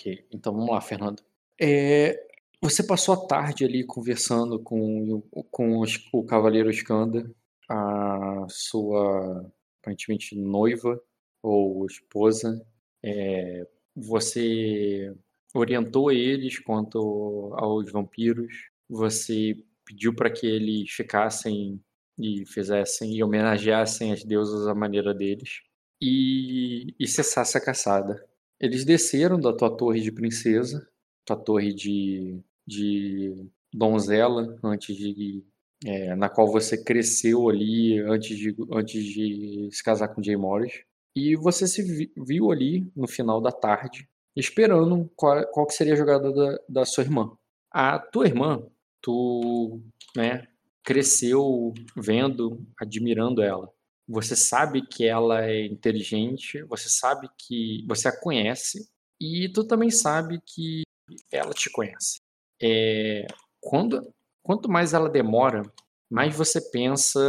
Ok, então vamos lá, Fernando. É, você passou a tarde ali conversando com, com os, o Cavaleiro Skanda, a sua aparentemente noiva ou esposa. É, você orientou eles quanto aos vampiros. Você pediu para que eles ficassem e fizessem e homenageassem as deusas à maneira deles e, e cessasse a caçada. Eles desceram da tua torre de princesa, tua torre de, de donzela, antes de é, na qual você cresceu ali antes de, antes de se casar com Jay Morris. E você se viu ali no final da tarde, esperando qual, qual que seria a jogada da, da sua irmã. A tua irmã, tu né, cresceu vendo, admirando ela. Você sabe que ela é inteligente, você sabe que você a conhece e tu também sabe que ela te conhece. É, quando, quanto mais ela demora, mais você pensa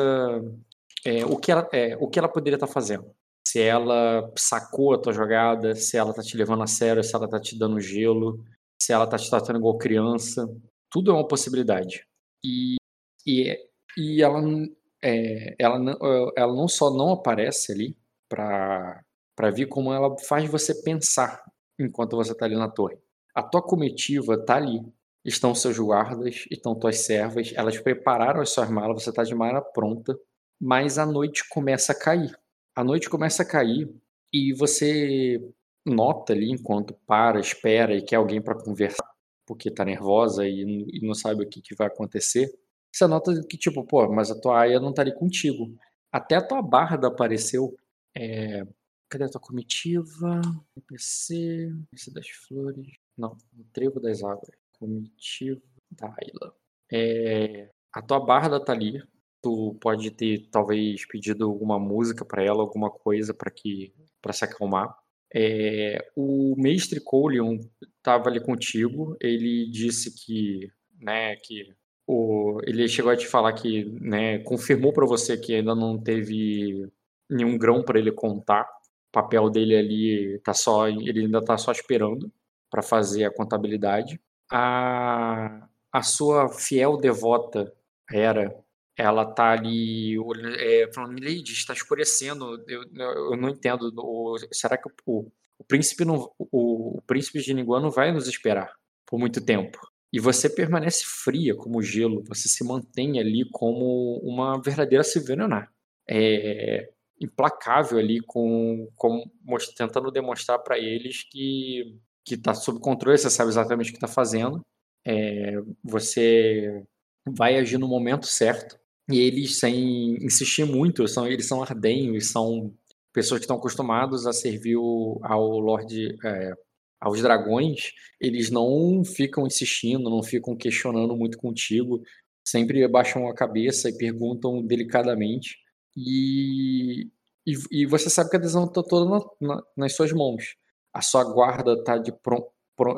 é, o, que ela, é, o que ela poderia estar tá fazendo. Se ela sacou a tua jogada, se ela tá te levando a sério, se ela tá te dando gelo, se ela tá te tratando igual criança. Tudo é uma possibilidade. E, e, e ela, é, ela, ela não só não aparece ali para ver como ela faz você pensar enquanto você está ali na torre. A tua comitiva está ali. Estão seus guardas, estão tuas servas, elas prepararam as suas malas, você está de mala pronta, mas a noite começa a cair. A noite começa a cair e você nota ali enquanto para, espera e quer alguém para conversar, porque está nervosa e, e, não sabe o que, que vai acontecer. Você nota que, tipo, pô, mas a tua aia não tá ali contigo. Até a tua barda apareceu. É... Cadê a tua comitiva? NPC, NPC das flores. Não, o trevo das águas. Comitiva da Ayla. É... A tua barda tá ali. Tu pode ter, talvez, pedido alguma música para ela, alguma coisa para que para se acalmar. É... O mestre Coleon estava ali contigo. Ele disse que, né, que o, ele chegou a te falar que, né, confirmou para você que ainda não teve nenhum grão para ele contar. O papel dele ali tá só, ele ainda tá só esperando para fazer a contabilidade. A, a sua fiel devota era ela tá ali é, falando, Lady, está escurecendo, eu, eu não entendo, o, será que o, o príncipe não, o, o príncipe de Niguan não vai nos esperar por muito tempo? E você permanece fria como gelo, você se mantém ali como uma verdadeira Silvenanar. É implacável ali com, com tentando demonstrar para eles que que está sob controle, você sabe exatamente o que está fazendo. É, você vai agir no momento certo. E eles, sem insistir muito, são, eles são ardenhos, são pessoas que estão acostumados a servir ao Lorde, é, aos dragões, eles não ficam insistindo, não ficam questionando muito contigo, sempre baixam a cabeça e perguntam delicadamente. E, e, e você sabe que a decisão está toda na, na, nas suas mãos. A sua guarda está de,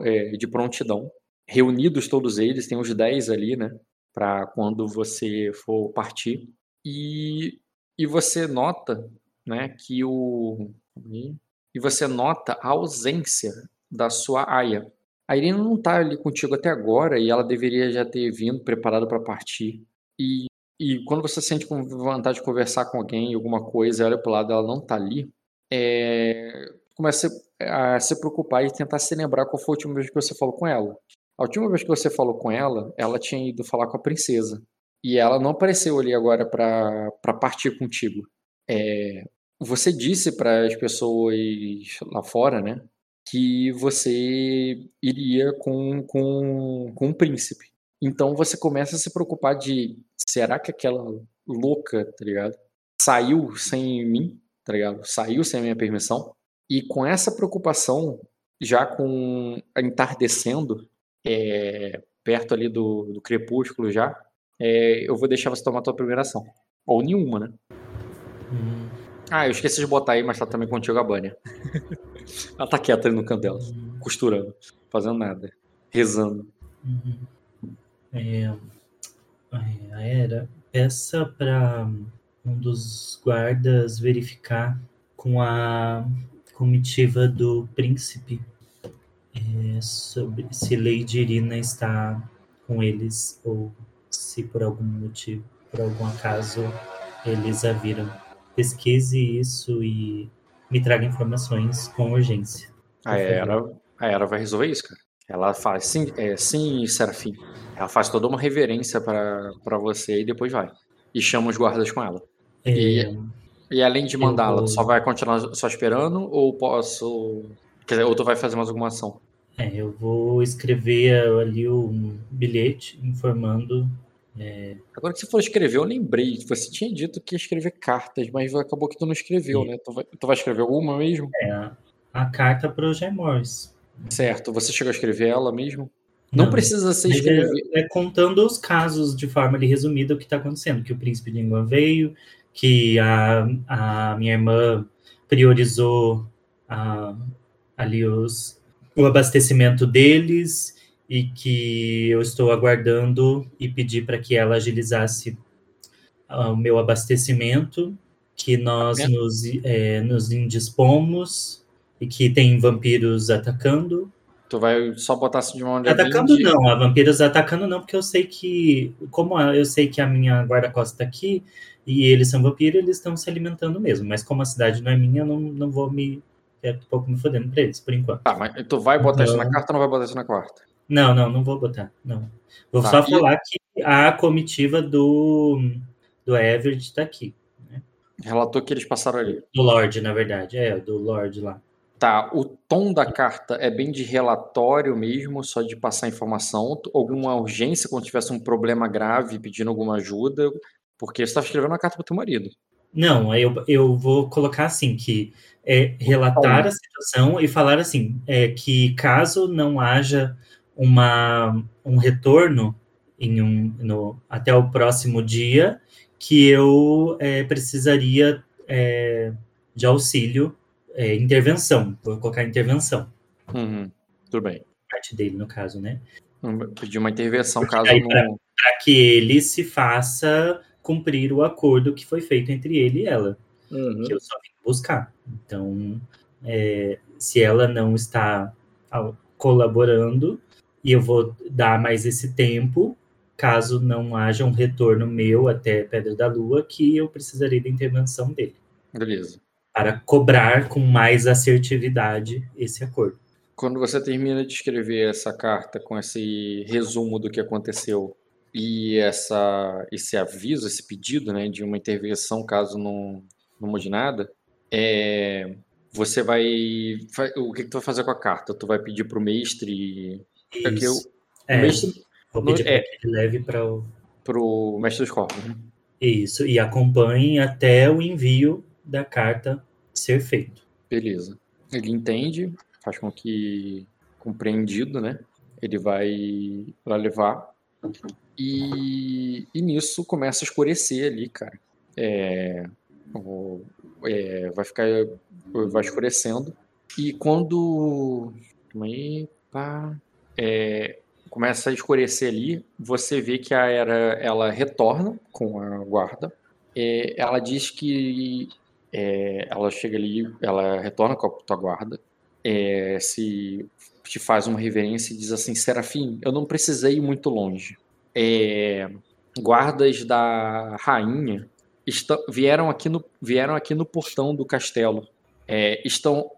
é, de prontidão. Reunidos todos eles, tem uns 10 ali, né? Para quando você for partir. E, e você nota né, que o. E você nota a ausência da sua aia. A Irina não está ali contigo até agora e ela deveria já ter vindo preparada para partir. E, e quando você sente com vontade de conversar com alguém, alguma coisa, olha para o lado, ela não está ali, é, começa a se preocupar e tentar se lembrar qual foi a última vez que você falou com ela. A última vez que você falou com ela, ela tinha ido falar com a princesa. E ela não apareceu ali agora para partir contigo. É, você disse para as pessoas lá fora, né? Que você iria com, com, com um príncipe. Então você começa a se preocupar de será que aquela louca, tá ligado? Saiu sem mim, tá ligado? Saiu sem a minha permissão. E com essa preocupação, já com entardecendo, é, perto ali do, do crepúsculo já, é, eu vou deixar você tomar a tua primeira ação. Ou nenhuma, né? Hum. Ah, eu esqueci de botar aí, mas tá também contigo a Bânia. Ela tá quieta ali no canto dela, costurando, fazendo nada, rezando. Uhum. É, a Era, peça para um dos guardas verificar com a comitiva do príncipe é, sobre se Lady Irina está com eles ou se por algum motivo, por algum acaso, eles a viram. Pesquise isso e me traga informações com urgência. A Era, a Era vai resolver isso, cara. Ela faz, sim, é, sim, Serafim. Ela faz toda uma reverência para você e depois vai. E chama os guardas com ela. É, E, e além de mandá-la, vou- só vai continuar só esperando ou posso. Quer dizer, ou tu vai fazer mais alguma ação? é, eu vou escrever ali um bilhete informando. Agora que você falou escrever, eu lembrei. Você tinha dito que ia escrever cartas, mas acabou que tu não escreveu, Sim. né? Tu vai, tu vai escrever alguma mesmo? é, a, carta para o Jaimors. Certo. Você chegou a escrever ela mesmo? Não, precisa ser Mas escrever. É, é contando os casos de forma ali, resumida o que está acontecendo, que o príncipe de Inglaterra veio, que a, a minha irmã priorizou a- ali os, o abastecimento deles e que eu estou aguardando e pedi para que ela agilizasse ah, o meu abastecimento, que nós É. nos, eh, nos indispomos e que tem vampiros atacando. Tu vai só botar assim de uma maneira Atacando de- não, a vampiros atacando não, porque eu sei que, como eu sei que a minha guarda-costa tá aqui e eles são vampiros, eles estão se alimentando mesmo. Mas como a cidade não é minha, eu não, não vou me. É um pouco me fodendo pra eles, por enquanto. Tá, mas tu vai botar isso na Não. carta ou não vai botar isso na quarta? Não, não, não vou botar. Não. Vou Tá, só falar que a comitiva do, do Everett tá aqui. Relatou que eles passaram ali. Do Lorde, na verdade. É, do Lorde lá. Tá, o tom da carta é bem de relatório mesmo, só de passar informação, alguma urgência quando tivesse um problema grave pedindo alguma ajuda, porque você estava escrevendo uma carta pro teu marido. Não, eu, eu vou colocar assim, que é relatar a situação e falar assim, é, que caso não haja uma, um retorno em um, no, até o próximo dia, que eu é, precisaria é, de auxílio, é, intervenção, vou colocar intervenção, Uhum, tudo bem. parte dele no caso, né? Pedir uma intervenção caso Aí, não. Para que ele se faça cumprir o acordo que foi feito entre ele e ela. Uhum. que eu só vim buscar. Então, é, se ela não está ao- colaborando, e eu vou dar mais esse tempo, caso não haja um retorno meu até Pedra da Lua, que eu precisarei da intervenção dele, Beleza. para cobrar com mais assertividade esse acordo. Quando você termina de escrever essa carta com esse resumo do que aconteceu e essa, esse aviso, esse pedido né, de uma intervenção caso não, não mude nada, é, você vai. O que, que tu vai fazer com a carta? Tu vai pedir pro mestre. É que eu- Isso. o É, mestre vou pedir é. que ele leve para o. pro mestre dos corpos, né? Isso, e acompanhe até o envio da carta ser feito. Beleza. Ele entende, faz com que compreendido, né? Ele vai, vai levar. E, e nisso começa a escurecer ali, cara. É, o- é, vai ficar. Vai escurecendo. E quando. Calma aí. Pá, é, começa a escurecer ali. Você vê que a Era ela retorna com a guarda. É, ela diz que é, ela chega ali, ela retorna com a tua guarda, é, se te faz uma reverência e diz assim, Serafim, eu não precisei ir muito longe. É, guardas da rainha esta- vieram, aqui no, vieram aqui no portão do castelo. É, estão,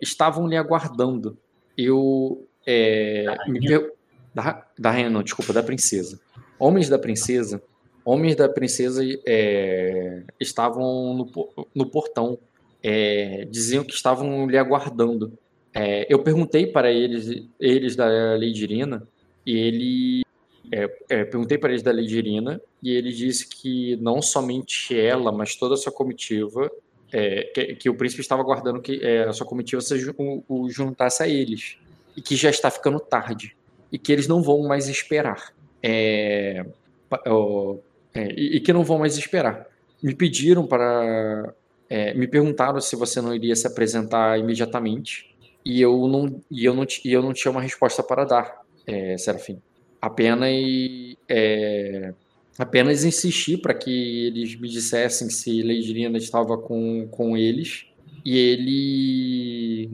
estavam lhe aguardando. Eu é, per- da, da rainha, não, desculpa, da princesa. Homens da princesa homens da princesa é, estavam no, no portão. É, diziam que estavam lhe aguardando. É, eu perguntei para eles, eles da Lady Irina, e ele. é, é, perguntei para eles da Lady Irina, e ele disse que não somente ela, mas toda a sua comitiva, é, que, que o príncipe estava aguardando que é, a sua comitiva se o, o juntasse a eles, e que já está ficando tarde, e que eles não vão mais esperar. É, é, e, que não vão mais esperar. Me pediram para. é, me perguntaram se você não iria se apresentar imediatamente. E eu não, e eu não, e eu não tinha uma resposta para dar, é, Serafim. Apenas, é, apenas insisti para que eles me dissessem se Lady Lina estava com, com eles. E ele.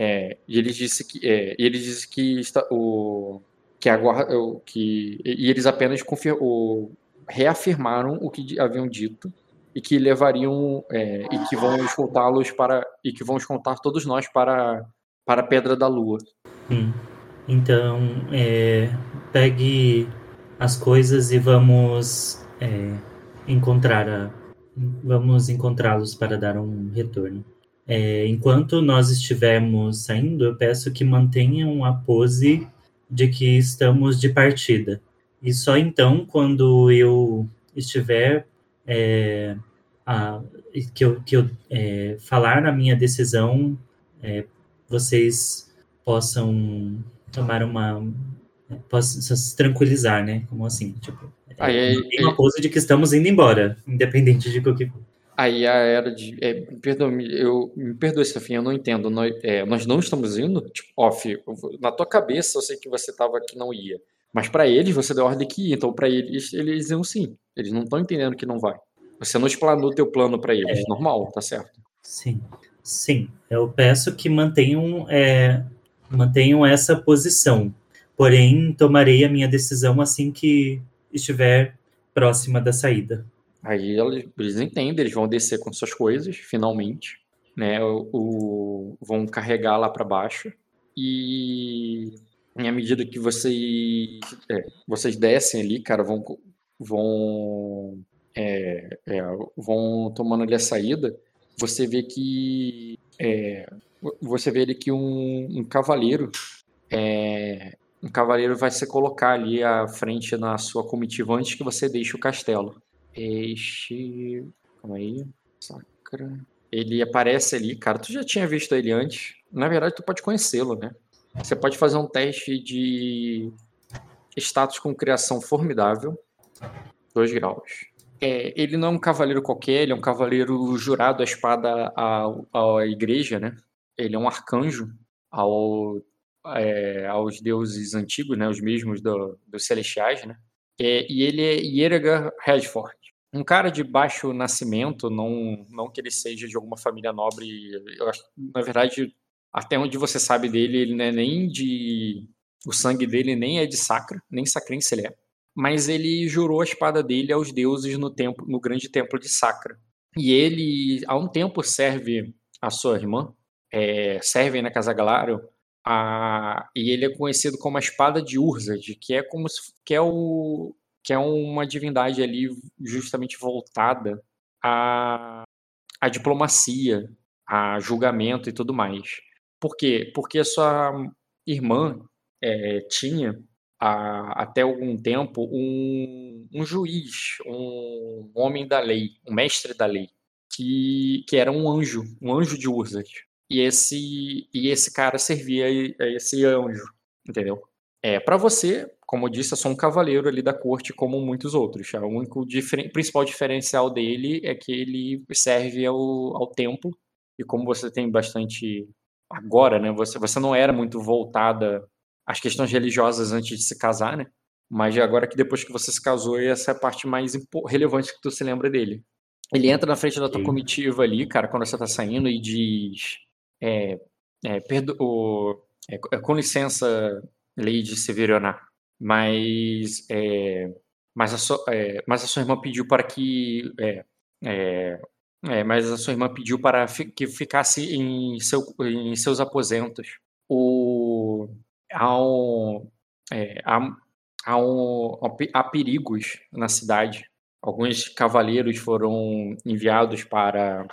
É, e ele disse que é, ele disse que está, o que agora o, que e eles apenas confir, o, reafirmaram o que haviam dito e que levariam é, e que vão escoltá-los para e que vão escoltar todos nós para para a Pedra da Lua. Hum. Então, é, pegue as coisas e vamos é, encontrar a, vamos encontrá-los para dar um retorno. É, enquanto nós estivermos saindo, eu peço que mantenham a pose de que estamos de partida. E só então, quando eu estiver é, a, que eu, que eu é, falar a minha decisão, é, vocês possam tomar uma possam se tranquilizar, né? Como assim, tipo, aí, aí, uma pose de que estamos indo embora, independente de qualquer coisa. Aí a era de. É, perdão, eu, me perdoe, Safia, eu não entendo. Nós, é, nós não estamos indo? Tipo, off, na tua cabeça eu sei que você estava que não ia. Mas para eles você deu ordem que ia, então para eles eles diziam sim. Eles não estão entendendo que não vai. Você não explanou teu plano para eles, é, normal, tá certo? Sim, sim. Eu peço que mantenham é, mantenham essa posição. Porém, tomarei a minha decisão assim que estiver próxima da saída. Aí eles entendem, eles vão descer com suas coisas, finalmente, né? O, o vão carregar lá para baixo e à medida que vocês, é, vocês descem ali, cara, vão, vão, é, é, vão tomando ali a saída, você vê que é, você vê ali que um, um cavaleiro é, um cavaleiro vai se colocar ali à frente na sua comitiva antes que você deixe o castelo. Este. Calma aí. Sacra. Ele aparece ali, cara. Tu já tinha visto ele antes. Na verdade, tu pode conhecê-lo, né? Você pode fazer um teste de status com criação formidável. Dois graus. É, ele não é um cavaleiro qualquer, ele é um cavaleiro jurado à espada à, à igreja, né? Ele é um arcanjo ao, é, aos deuses antigos, né? Os mesmos do, dos celestiais, né? É, e ele é Ierga Redford. Um cara de baixo nascimento, não, não que ele seja de alguma família nobre, eu acho, na verdade, até onde você sabe dele, ele não é nem de. O sangue dele nem é de sacra, nem sacrense ele é. Mas ele jurou a espada dele aos deuses no, templo, no grande templo de Sacra. E ele, há um tempo, serve a sua irmã, é, serve na Casa Galaro, a, e ele é conhecido como a espada de Urzad, que é como se, que é o que é uma divindade ali justamente voltada à, à diplomacia, a julgamento e tudo mais. Por quê? Porque a sua irmã é, tinha a, até algum tempo um, um juiz, um homem da lei, um mestre da lei, que, que era um anjo, um anjo de Urzat. E esse, e esse cara servia a esse anjo, entendeu? É, para você, como eu disse, é só um cavaleiro ali da corte, como muitos outros. O único difer principal diferencial dele é que ele serve ao, ao templo. E como você tem bastante agora, né? Você, você não era muito voltada às questões religiosas antes de se casar, né? Mas agora que depois que você se casou, essa é a parte mais relevante que tu se lembra dele. Ele entra na frente da tua Sim. comitiva ali, cara, quando você tá saindo e diz: é, é, perdo, é, é com licença, Lady Severionar, mas, é, mas, a sua, é, mas a sua irmã pediu para que é, é, é, mas a sua irmã pediu para que ficasse em, seu, em seus aposentos. O, há, um, é, há, há, um, há perigos na cidade. Alguns cavaleiros foram enviados para,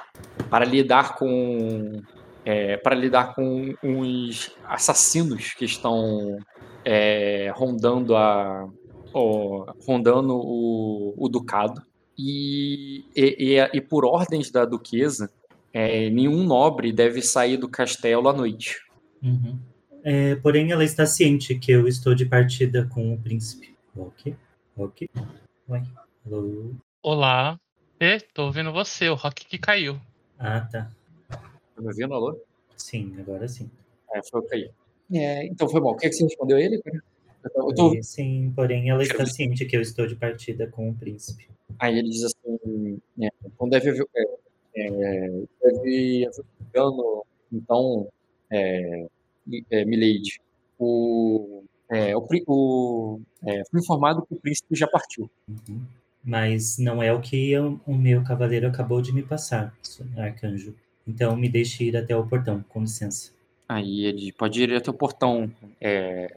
para lidar com é, para lidar com uns assassinos que estão é, rondando a rondando o, o ducado e, e, e, por ordens da duquesa, é, nenhum nobre deve sair do castelo à noite. Uhum. É, porém, ela está ciente que eu estou de partida com o príncipe. Ok, ok. Oi. Hello. Olá. Estou ouvindo você, o Rock que caiu. Ah, tá. Tá me ouvindo, alô? Sim, agora sim. É, foi o que caiu. É, então foi bom. O que, é que você respondeu a ele, cara? Eu tô... Sim, porém ela está ciente que eu estou de partida com o príncipe. Aí ele diz assim, é, então deve haver, é, é deve haver engano, então é, é, Milady. O, é, o, o é, fui informado que o príncipe já partiu. Uhum. Mas não é o que eu, o meu cavaleiro acabou de me passar, arcanjo. Então me deixe ir até o portão, com licença. Aí ele pode ir até o portão, é,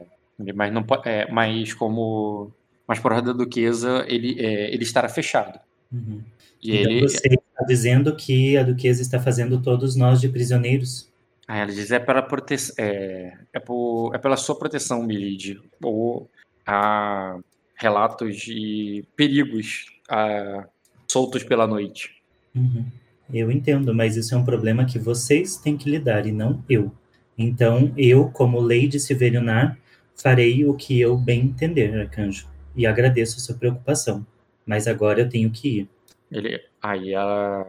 mas não é, mas como mas por ordem da duquesa ele é, ele estará fechado. Uhum. E então ele você está dizendo que a duquesa está fazendo todos nós de prisioneiros? Ah, ela diz é pela proteção, é, é, por, é pela sua proteção, Milady. Ou há relatos de perigos ah, soltos pela noite. Uhum. Eu entendo, mas isso é um problema que vocês têm que lidar e não eu. Então, eu, como Lady Silverionar, farei o que eu bem entender, Arcanjo. E agradeço a sua preocupação. Mas agora eu tenho que ir. Ele, aí ela.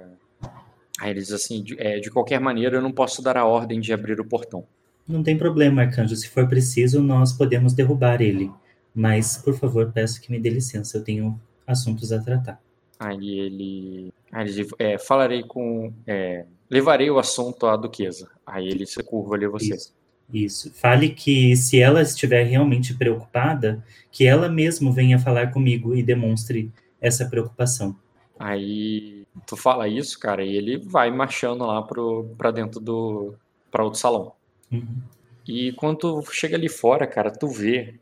Aí ele diz assim: de, é, de qualquer maneira, eu não posso dar a ordem de abrir o portão. Não tem problema, Arcanjo. Se for preciso, nós podemos derrubar ele. Mas, por favor, peço que me dê licença. Eu tenho assuntos a tratar. Aí ele. Aí ele é, falarei com. É, levarei o assunto à duquesa. Aí ele se curva ali a você. Isso, isso. Fale que se ela estiver realmente preocupada, que ela mesma venha falar comigo e demonstre essa preocupação. Aí tu fala isso, cara, e ele vai marchando lá pro, pra dentro do. pra outro salão. Uhum. E quando tu chega ali fora, cara, tu vê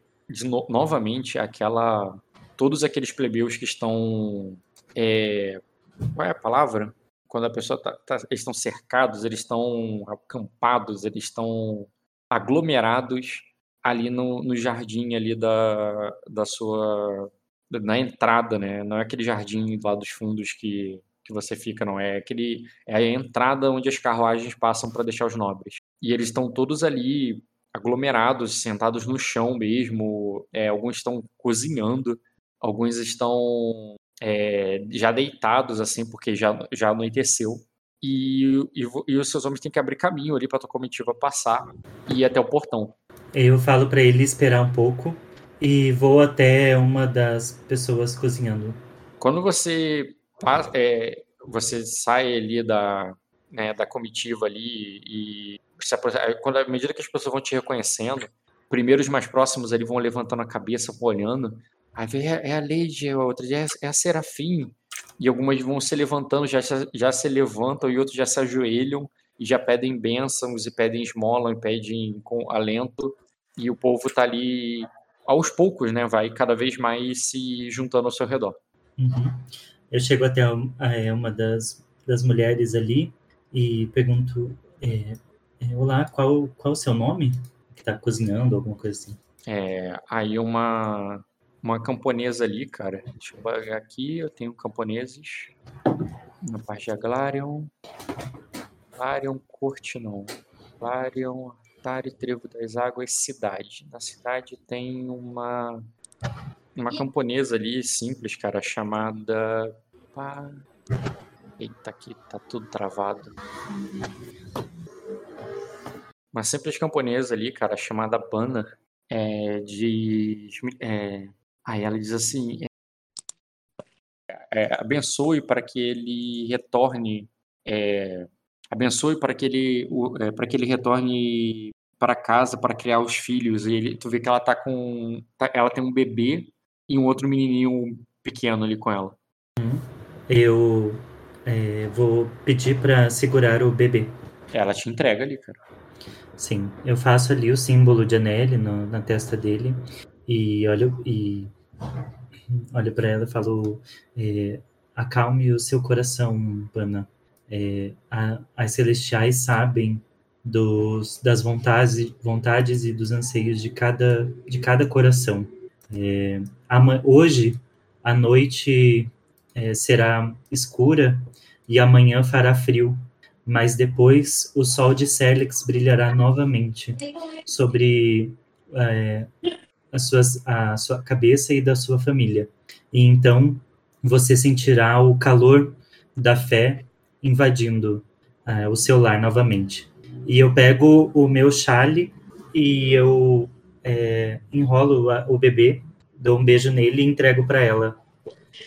no, novamente aquela. Todos aqueles plebeus que estão. É, qual é a palavra? Quando a pessoa tá, tá eles estão cercados, eles estão acampados, eles estão aglomerados ali no, no jardim ali da, da sua na entrada, né? Não é aquele jardim lá dos fundos que, que você fica, não. É aquele é a entrada onde as carruagens passam para deixar os nobres. E eles estão todos ali aglomerados, sentados no chão mesmo. É, alguns estão cozinhando, alguns estão é, já deitados, assim, porque já, já anoiteceu. E, e, e, os seus homens têm que abrir caminho ali para tua comitiva passar e ir até o portão. Eu falo para ele esperar um pouco e vou até uma das pessoas cozinhando. Quando você é, você sai ali da, né, da comitiva ali e quando à medida que as pessoas vão te reconhecendo, primeiro os mais próximos ali vão levantando a cabeça, vão olhando. Aí vem é, é a Lady, a outra é, é a Serafim. E algumas vão se levantando, já, já se levantam, e outros já se ajoelham e já pedem bênçãos e pedem esmola e pedem com alento. E o povo tá ali aos poucos, né, vai cada vez mais se juntando ao seu redor. Uhum. Eu chego até é, uma das, das mulheres ali e pergunto: é, é, Olá, qual, qual o seu nome? Que tá cozinhando, alguma coisa assim. É, aí uma, uma camponesa ali, cara. Deixa eu pegar aqui, eu tenho camponeses. Na parte de Aglarion. Aglarion, Corte não. Aglarion, Atari, Trevo das Águas, Cidade. Na cidade tem uma uma camponesa ali simples, cara, chamada. Pá... Eita, aqui tá tudo travado. Uma simples camponesa ali, cara, chamada Bana, é, de. É, aí ela diz assim: é, abençoe para que ele retorne. É, abençoe para que ele, é, para que ele retorne para casa para criar os filhos. E ele, tu vê que ela tá com. Tá, ela tem um bebê e um outro menininho pequeno ali com ela. Uhum. Eu é, vou pedir para segurar o bebê. Ela te entrega ali, cara. Sim, eu faço ali o símbolo de Anneli no, na testa dele e olho e olho para ela e falo: é, acalme o seu coração, Pana. É, a, as celestiais sabem dos, das vontades, vontades e dos anseios de cada, de cada coração. É, hoje, a noite é, será escura e amanhã fará frio, mas depois o sol de Serlex brilhará novamente sobre é, a, suas, a sua cabeça e da sua família. E então você sentirá o calor da fé invadindo é, o seu lar novamente. E eu pego o meu chale e eu é, enrolo a, o bebê, dou um beijo nele e entrego para ela.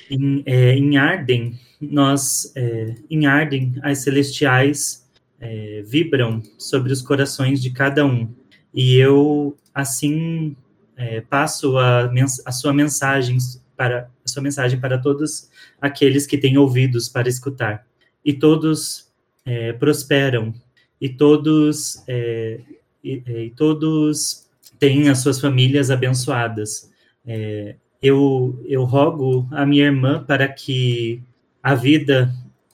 Em, é, em Arden, nós, é, em Arden, as celestiais é, vibram sobre os corações de cada um. E eu, assim, é, passo a, a sua mensagem para a sua mensagem para todos aqueles que têm ouvidos para escutar. E todos é, prosperam, e todos é, e, e, todos têm as suas famílias abençoadas. É, eu, eu rogo a minha irmã para que a vida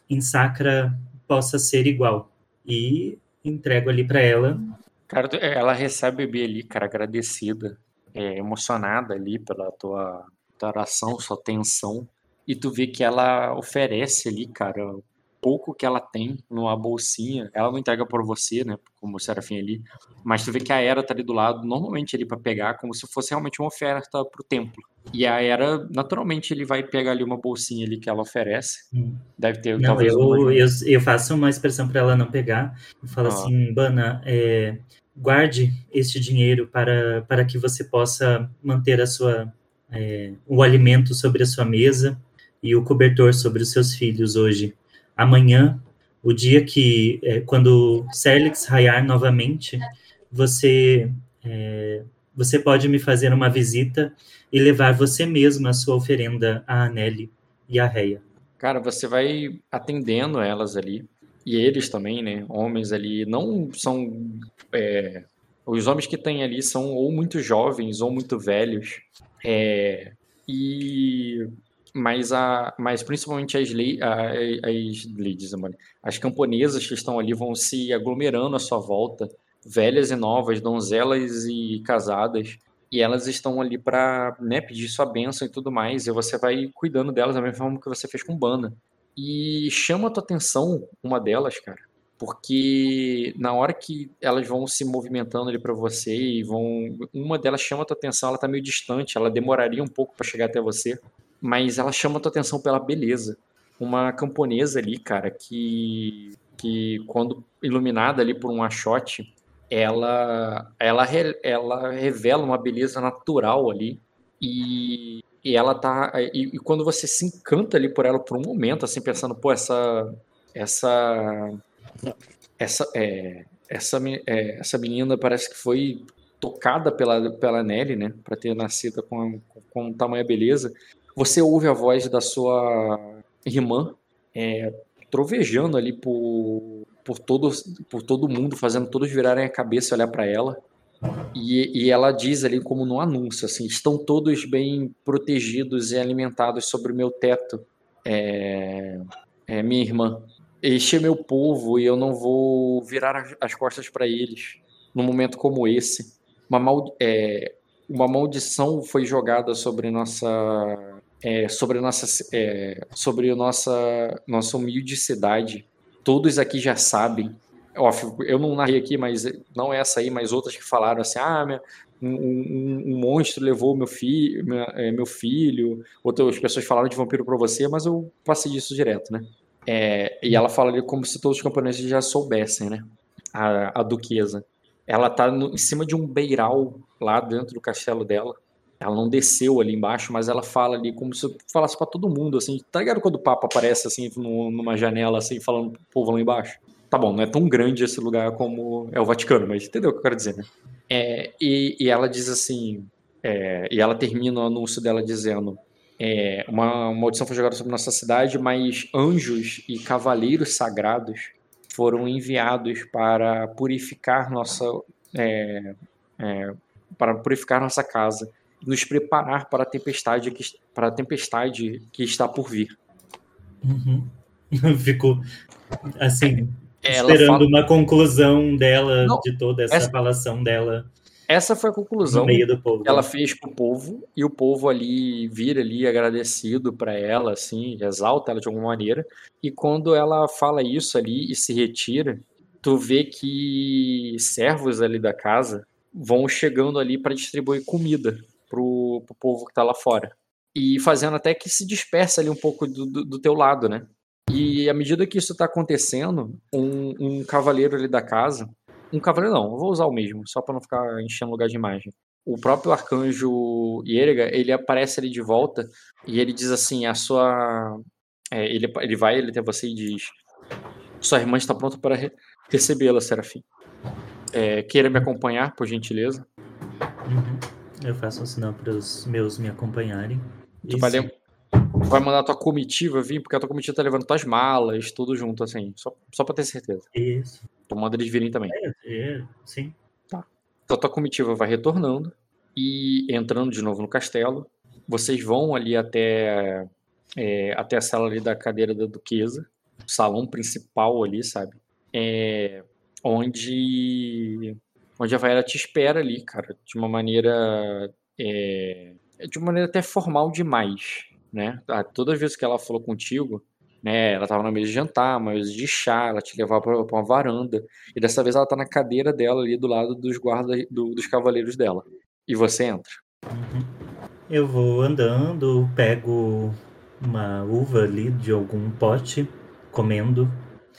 em Sacra possa ser igual. E entrego ali para ela. Cara, ela recebe o bebê ali, cara, agradecida, é, emocionada ali pela tua, tua oração, sua atenção. E tu vê que ela oferece ali, cara, pouco que ela tem numa bolsinha, ela não entrega por você, né, como o Serafim ali, mas tu vê que a Era tá ali do lado, normalmente ali para pegar, como se fosse realmente uma oferta pro templo. E a Era, naturalmente, ele vai pegar ali uma bolsinha ali que ela oferece. Hum. Deve ter, não, talvez... Eu, eu, eu, faço uma expressão para ela não pegar, e falo ah. assim, Bana, é, guarde este dinheiro para, para que você possa manter a sua, é, o alimento sobre a sua mesa e o cobertor sobre os seus filhos hoje amanhã, o dia que, é, quando Serlix raiar novamente, você, é, você pode me fazer uma visita e levar você mesmo a sua oferenda a Anelli e a Reia. Cara, você vai atendendo elas ali, e eles também, né? Homens ali, não são. É, os homens que tem ali são ou muito jovens ou muito velhos. É, e mas, a, mas principalmente as, le, as leads, as camponesas que estão ali vão se aglomerando à sua volta, velhas e novas, donzelas e casadas, e elas estão ali para né, pedir sua bênção e tudo mais, e você vai cuidando delas da mesma forma que você fez com Bana. E chama a tua atenção uma delas, cara, porque na hora que elas vão se movimentando ali para você e vão, uma delas chama a tua atenção, ela tá meio distante, ela demoraria um pouco para chegar até você mas ela chama a tua atenção pela beleza. Uma camponesa ali, cara, que, que quando iluminada ali por um achote, ela, ela, ela revela uma beleza natural ali e, e ela tá e, e, quando você se encanta ali por ela por um momento, assim pensando, pô, essa essa essa é, essa é, essa menina parece que foi tocada pela pela Nelly, né, para ter nascido com, com, tamanha beleza você ouve a voz da sua irmã é, trovejando ali por, por, todo, por todo mundo, fazendo todos virarem a cabeça e olhar para ela. E, e, ela diz ali como no anúncio, assim, estão todos bem protegidos e alimentados sobre o meu teto, é, é, minha irmã. Este é meu povo e eu não vou virar as costas para eles num momento como esse. Uma, mal, é, uma maldição foi jogada sobre nossa é, sobre nossa, é, sobre nossa, nossa humilde cidade. Todos aqui já sabem. Eu não narrei aqui, mas não essa aí, mas outras que falaram assim: ah, minha, um, um, um, monstro levou meu, fi, minha, é, meu filho. Outras pessoas falaram de vampiro para você, mas eu passei disso direto, né? É, e ela fala ali como se todos os camponeses já soubessem, né? A, a duquesa. Ela tá no, em cima de um beiral lá dentro do castelo dela ela não desceu ali embaixo, mas ela fala ali como se falasse para todo mundo, assim. Tá ligado quando o Papa aparece, assim, numa janela, assim, falando pro povo lá embaixo? Tá bom, não é tão grande esse lugar como é o Vaticano, mas entendeu o que eu quero dizer, né? É, e, e, ela diz assim, é, e ela termina o anúncio dela dizendo: é, uma, uma maldição foi jogada sobre nossa cidade, mas anjos e cavaleiros sagrados foram enviados para purificar nossa. É, é, para purificar nossa casa nos preparar para a tempestade que, para a tempestade que está por vir. Uhum. Ficou assim, Ela esperando fala... uma conclusão dela, Não, de toda essa, essa falação dela. Essa foi a conclusão que ela fez para o povo, e o povo ali vira ali agradecido para ela, assim, exalta ela de alguma maneira. E quando ela fala isso ali e se retira, tu vê que servos ali da casa vão chegando ali para distribuir comida pro, pro povo que tá lá fora. E fazendo até que se dispersa ali um pouco do, do, do teu lado, né? E à medida que isso tá acontecendo, um, um cavaleiro ali da casa, um cavaleiro não, eu vou usar o mesmo, só para não ficar enchendo lugar de imagem. O próprio arcanjo Ierga, ele aparece ali de volta e ele diz assim, a sua... É, ele, ele vai ele até você e diz, sua irmã está pronta para, recebê-la, Serafim. É, queira me acompanhar, por gentileza. Uhum. Eu faço um sinal para os meus me acompanharem. Tu vai, vai mandar tua comitiva vir, porque a tua comitiva tá levando tuas malas, tudo junto, assim, só, só pra ter certeza. Isso. Tu manda eles virem também. É, é, sim. Então a tua comitiva vai retornando e entrando de novo no castelo. Vocês vão ali até, é, até a sala ali da cadeira da duquesa, salão principal ali, sabe? É, onde, onde a Vaera te espera ali, cara, de uma maneira é, de uma maneira até formal demais, né? Ah, Todas as vezes que ela falou contigo, né, ela tava na mesa de jantar, mesa de chá, ela te levava pra uma varanda, e dessa vez ela tá na cadeira dela ali do lado dos guardas, do- dos cavaleiros dela. E você entra. Eu vou andando, pego uma uva ali de algum pote, comendo,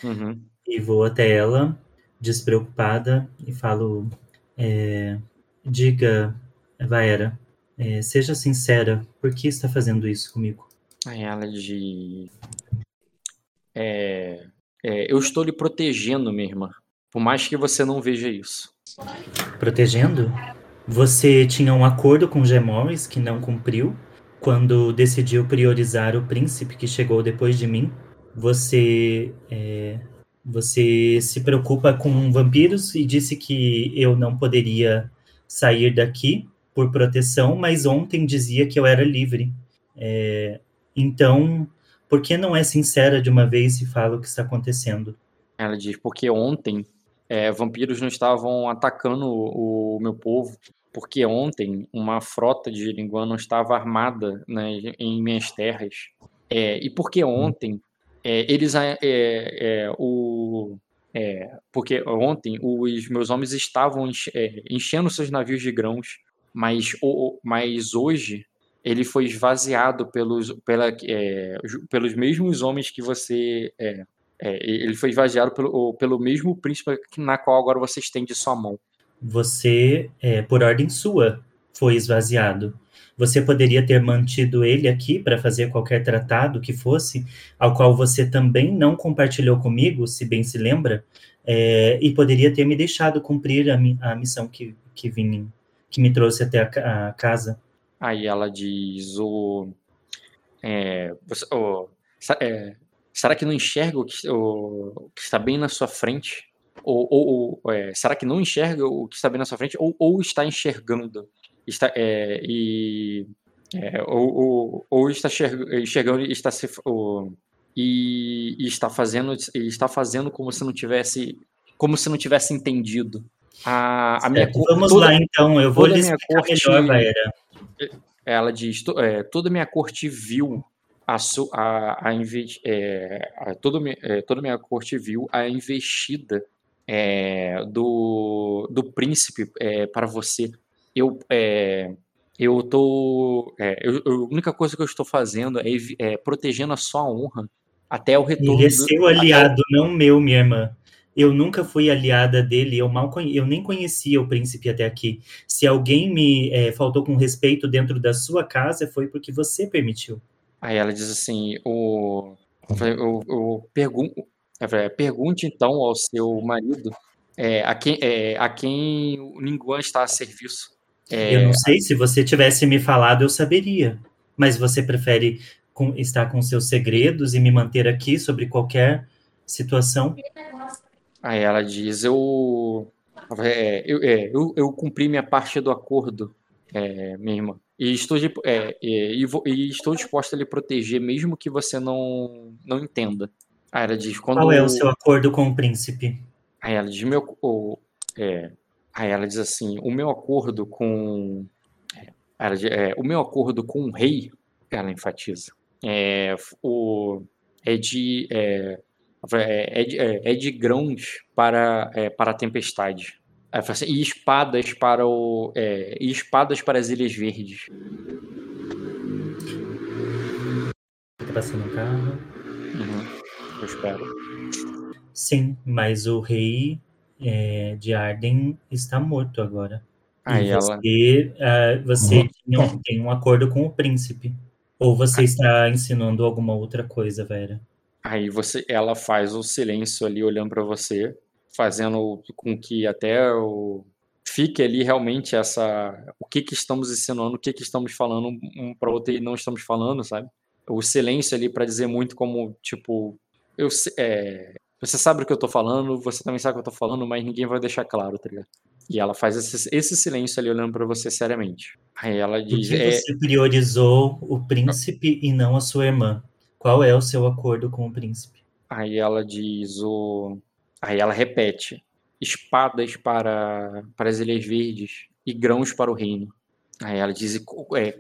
Uhum. e vou até ela, despreocupada, e falo: é, Diga, Vaera, é, seja sincera, por que está fazendo isso comigo? Aí ela de. É, é, eu estou lhe protegendo, minha irmã. Por mais que você não veja isso. Protegendo? Você tinha um acordo com Gemores que não cumpriu quando decidiu priorizar o príncipe que chegou depois de mim. Você é, você se preocupa com vampiros e disse que eu não poderia sair daqui por proteção, mas ontem dizia que eu era livre. É, então, por que não é sincera de uma vez e fala o que está acontecendo? Ela diz, porque ontem é, vampiros não estavam atacando o, o meu povo, porque ontem uma frota de linguano estava armada né, em minhas terras. É, e porque ontem é, eles. é, é, o, é, porque ontem os meus homens estavam enche- enchendo seus navios de grãos, mas, o- mas hoje ele foi esvaziado pelos, pela, é, pelos mesmos homens que você. é, é, ele foi esvaziado pelo, pelo mesmo príncipe na qual agora você estende sua mão. Você, é, por ordem sua, foi esvaziado. Você poderia ter mantido ele aqui para fazer qualquer tratado que fosse, ao qual você também não compartilhou comigo, se bem se lembra, é, e poderia ter me deixado cumprir a, mi- a missão que, que, vim, que me trouxe até a, a casa. Aí ela diz: o, é, o- é, será que não enxerga o que, o- que está bem na sua frente? Ou, ou- ou, é, será que não enxerga o que está bem na sua frente? Ou, ou está enxergando? Está, é, e, é, ou, ou, está enxerg- enxergando e está se, e, e está fazendo e está fazendo como se não tivesse como se não tivesse entendido. A, a minha cor- Vamos toda- lá, então. Eu vou lhe explicar corte- melhor, Vaera. ela diz, to- é, toda minha corte viu a, a, a, é, a- é, toda minha corte viu a investida é, do, do príncipe é, para você. Eu é, eu tô é, eu- a única coisa que eu estou fazendo é, é protegendo a sua honra até o retorno. Ele é seu aliado, não meu, minha irmã. Eu nunca fui aliada dele, eu mal eu nem conhecia o príncipe até aqui. Se alguém me eh, faltou com respeito dentro da sua casa, foi porque você permitiu. Aí ela diz assim, o, eu, eu pergun- ela fala, pergunte então ao seu marido é, a, quem, é, a quem o Ninguan está a serviço. É, Eu não sei, se você tivesse me falado, eu saberia. Mas você prefere com- estar com seus segredos e me manter aqui sobre qualquer situação? Aí ela diz, eu, é, eu, é, eu, eu cumpri minha parte do acordo, é, minha irmã, e estou, de- é, é, e, vou- e estou disposta a lhe proteger, mesmo que você não, não entenda. Aí ela diz, quando... Qual é o seu acordo com o príncipe? Aí ela diz, meu, o, é, aí ela diz assim, o meu acordo com, é, ela é, o meu acordo com o rei, ela enfatiza, é, o, é de, é, é, é de, é, é de grãos para, é, para a tempestade. Assim, e espadas para o, é, e espadas para as ilhas verdes. Tá passando um carro? Uhum, eu espero. Sim, mas o rei eh, de Arden está morto agora. Aí e ela, você, ah, você tinha um- tem um acordo com o príncipe. Ou você está insinuando alguma outra coisa, Vera? Aí você, ela faz o silêncio ali olhando pra você. fazendo com que até o, fique ali realmente essa o que que estamos ensinando, o que que estamos falando um para outro e não estamos falando, sabe? O silêncio ali para dizer muito como tipo eu é, você sabe o que eu tô falando, você também sabe o que eu tô falando, mas ninguém vai deixar claro, tá ligado? E ela faz esse, esse silêncio ali olhando para você seriamente. Aí ela diz. Por que você é... priorizou o príncipe e não a sua irmã? Qual é o seu acordo com o príncipe? Aí ela diz o. Aí ela repete: espadas para, para as Ilhas Verdes e grãos para o reino. Aí ela diz: é, qual, é,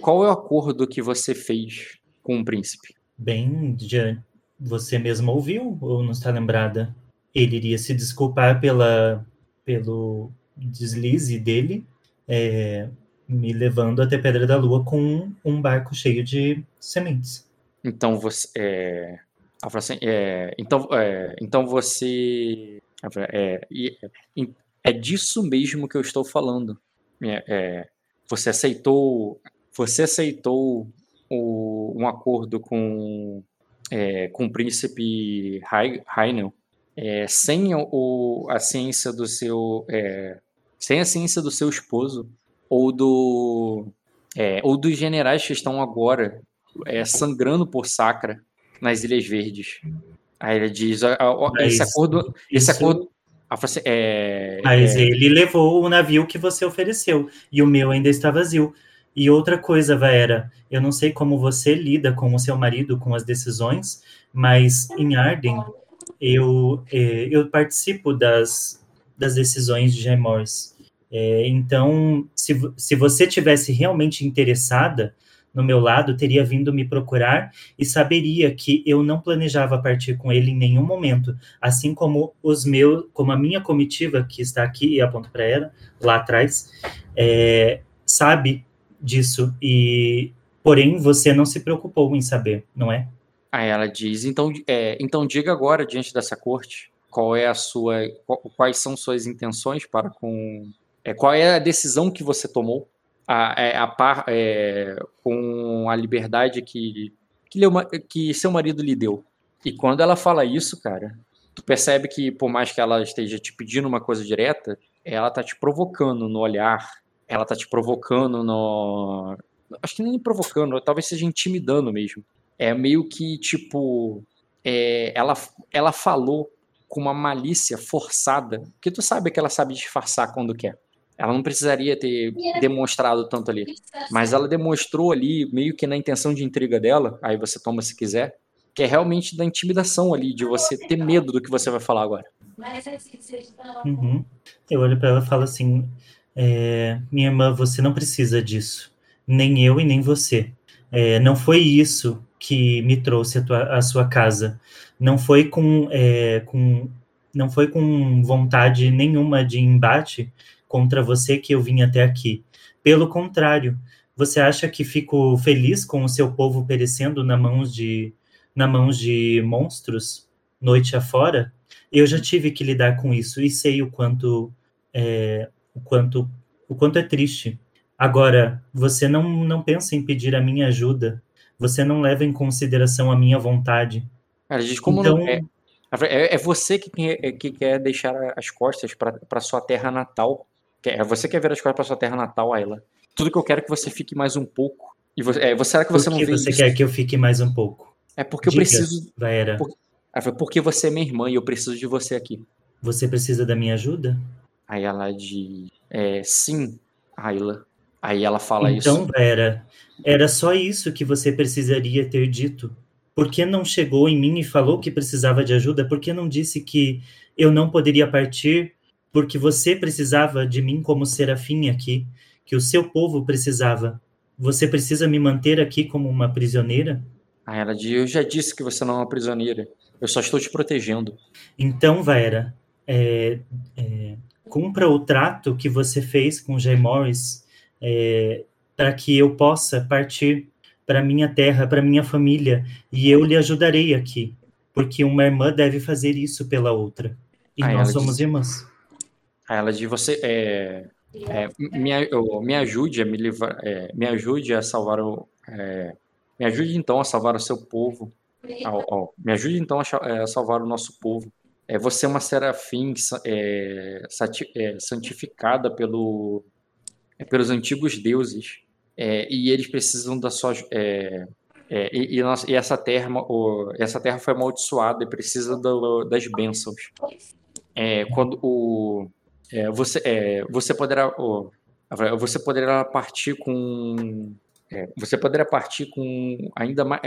qual é o acordo que você fez com o príncipe? Bem, já, você mesmo ouviu ou não está lembrada? Ele iria se desculpar pela, pelo deslize dele, é, me levando até Pedra da Lua com um barco cheio de sementes. Então você. É, assim, é, então, é, então você. É, é, disso mesmo que eu estou falando. É, é, você aceitou. Você aceitou o, um acordo com, é, com o príncipe Heinel é, sem o, a ciência do seu é, sem a ciência do seu esposo ou do é, ou dos generais que estão agora é, sangrando por Sacra nas Ilhas Verdes. Aí ele diz: esse acordo, esse acordo é, Mas é ele levou o navio que você ofereceu e o meu ainda está vazio. E outra coisa, Vaera, eu não sei como você lida com o seu marido, com as decisões, mas em Arden, eu, é, eu participo das, das decisões de Jay Morris. É, então, se, se você tivesse realmente interessada no meu lado, teria vindo me procurar e saberia que eu não planejava partir com ele em nenhum momento, assim como os meus, como a minha comitiva que está aqui e aponto para ela lá atrás, é, sabe disso e porém você não se preocupou em saber, não é? Aí ela diz, então, é, então diga agora diante dessa corte qual é a sua, quais são suas intenções para com, é, qual é a decisão que você tomou a, é, a par, é, com a liberdade que, que, que seu marido lhe deu. E quando ela fala isso, cara, tu percebe que por mais que ela esteja te pedindo uma coisa direta, ela tá te provocando no olhar, ela tá te provocando no. Acho que nem provocando, talvez seja intimidando mesmo. É meio que, tipo, é, ela, ela falou com uma malícia forçada, porque tu sabe que ela sabe disfarçar quando quer. Ela não precisaria ter demonstrado tanto ali. Mas ela demonstrou ali, meio que na intenção de intriga dela, aí você toma se quiser, que é realmente da intimidação ali, de você ter medo do que você vai falar agora. Uhum. Eu olho para ela e falo assim: é, minha irmã, você não precisa disso. Nem eu e nem você. É, não foi isso que me trouxe a, tua, a sua casa. Não foi com, é, com não foi com vontade nenhuma de embate contra você que eu vim até aqui. Pelo contrário, você acha que fico feliz com o seu povo perecendo na mãos de na mãos de monstros noite afora? Eu já tive que lidar com isso e sei o quanto é, o quanto o quanto é triste. Agora, você não não pensa em pedir a minha ajuda. Você não leva em consideração a minha vontade. Cara, diz como então, não é, é, é você que, que quer deixar as costas para sua terra natal é você quer ver as coisas para sua terra natal, Ayla. Tudo que eu quero é que você fique mais um pouco. E você, é, será que você Por que não vê você isso? quer que eu fique mais um pouco? É porque Diga, eu preciso. Vaera. Por, é, porque você é minha irmã e eu preciso de você aqui. Você precisa da minha ajuda? Aí ela diz. É, sim, Ayla. Aí ela fala então, isso. Então, Vera, era só isso que você precisaria ter dito. Por que não chegou em mim e falou que precisava de ajuda? Por que não disse que eu não poderia partir porque você precisava de mim como serafim aqui, que o seu povo precisava. Você precisa me manter aqui como uma prisioneira? Ah, ela diz, eu já disse que você não é uma prisioneira. Eu só estou te protegendo. Então, Vaera, é, é, cumpra o trato que você fez com Jay Morris é, para que eu possa partir para minha terra, para minha família, e eu lhe ajudarei aqui, porque uma irmã deve fazer isso pela outra. E ah, nós somos irmãs. Ela de você é, é, me, me ajude a me livrar, é, me ajude a salvar o, é, me ajude então a salvar o seu povo, ao, me ajude então a, é, a, salvar o nosso povo. é, você é uma serafim é, é, santificada pelo, é, pelos antigos deuses é, e eles precisam da sua é, é, e, e, e, essa terra o, essa terra foi amaldiçoada e precisa do, das bênçãos quando o você você poderá o, você poderá partir com você poderá partir com ainda mais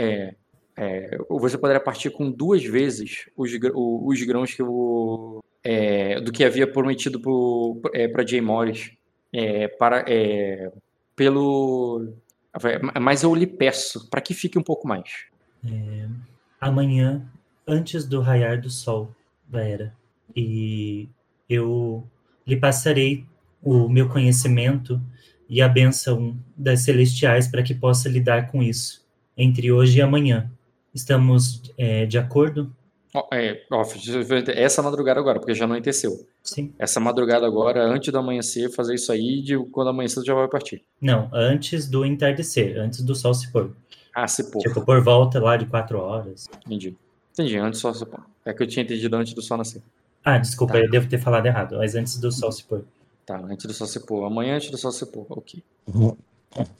é, você poderia partir com duas vezes os, os grãos que o, é, do que havia prometido para é, Jay Morris. É, para, é, pelo, mas eu lhe peço para que fique um pouco mais. É, amanhã, antes do raiar do sol, Vera, e eu lhe passarei o meu conhecimento e a bênção das celestiais para que possa lidar com isso entre hoje e amanhã. Estamos é, de acordo? É, essa madrugada agora, porque já anoiteceu. Sim. Essa madrugada agora, antes do amanhecer, fazer isso aí, de quando amanhecer já vai partir. Não, antes do entardecer, antes do sol se pôr. Ah, se pôr. Tipo, por volta lá de quatro horas. Entendi. Entendi, antes do sol se pôr. É que eu tinha entendido antes do sol nascer. Ah, desculpa, tá. eu devo ter falado errado, mas antes do sol se pôr. Tá, antes do sol se pôr. Amanhã antes do sol se pôr, ok. Uhum.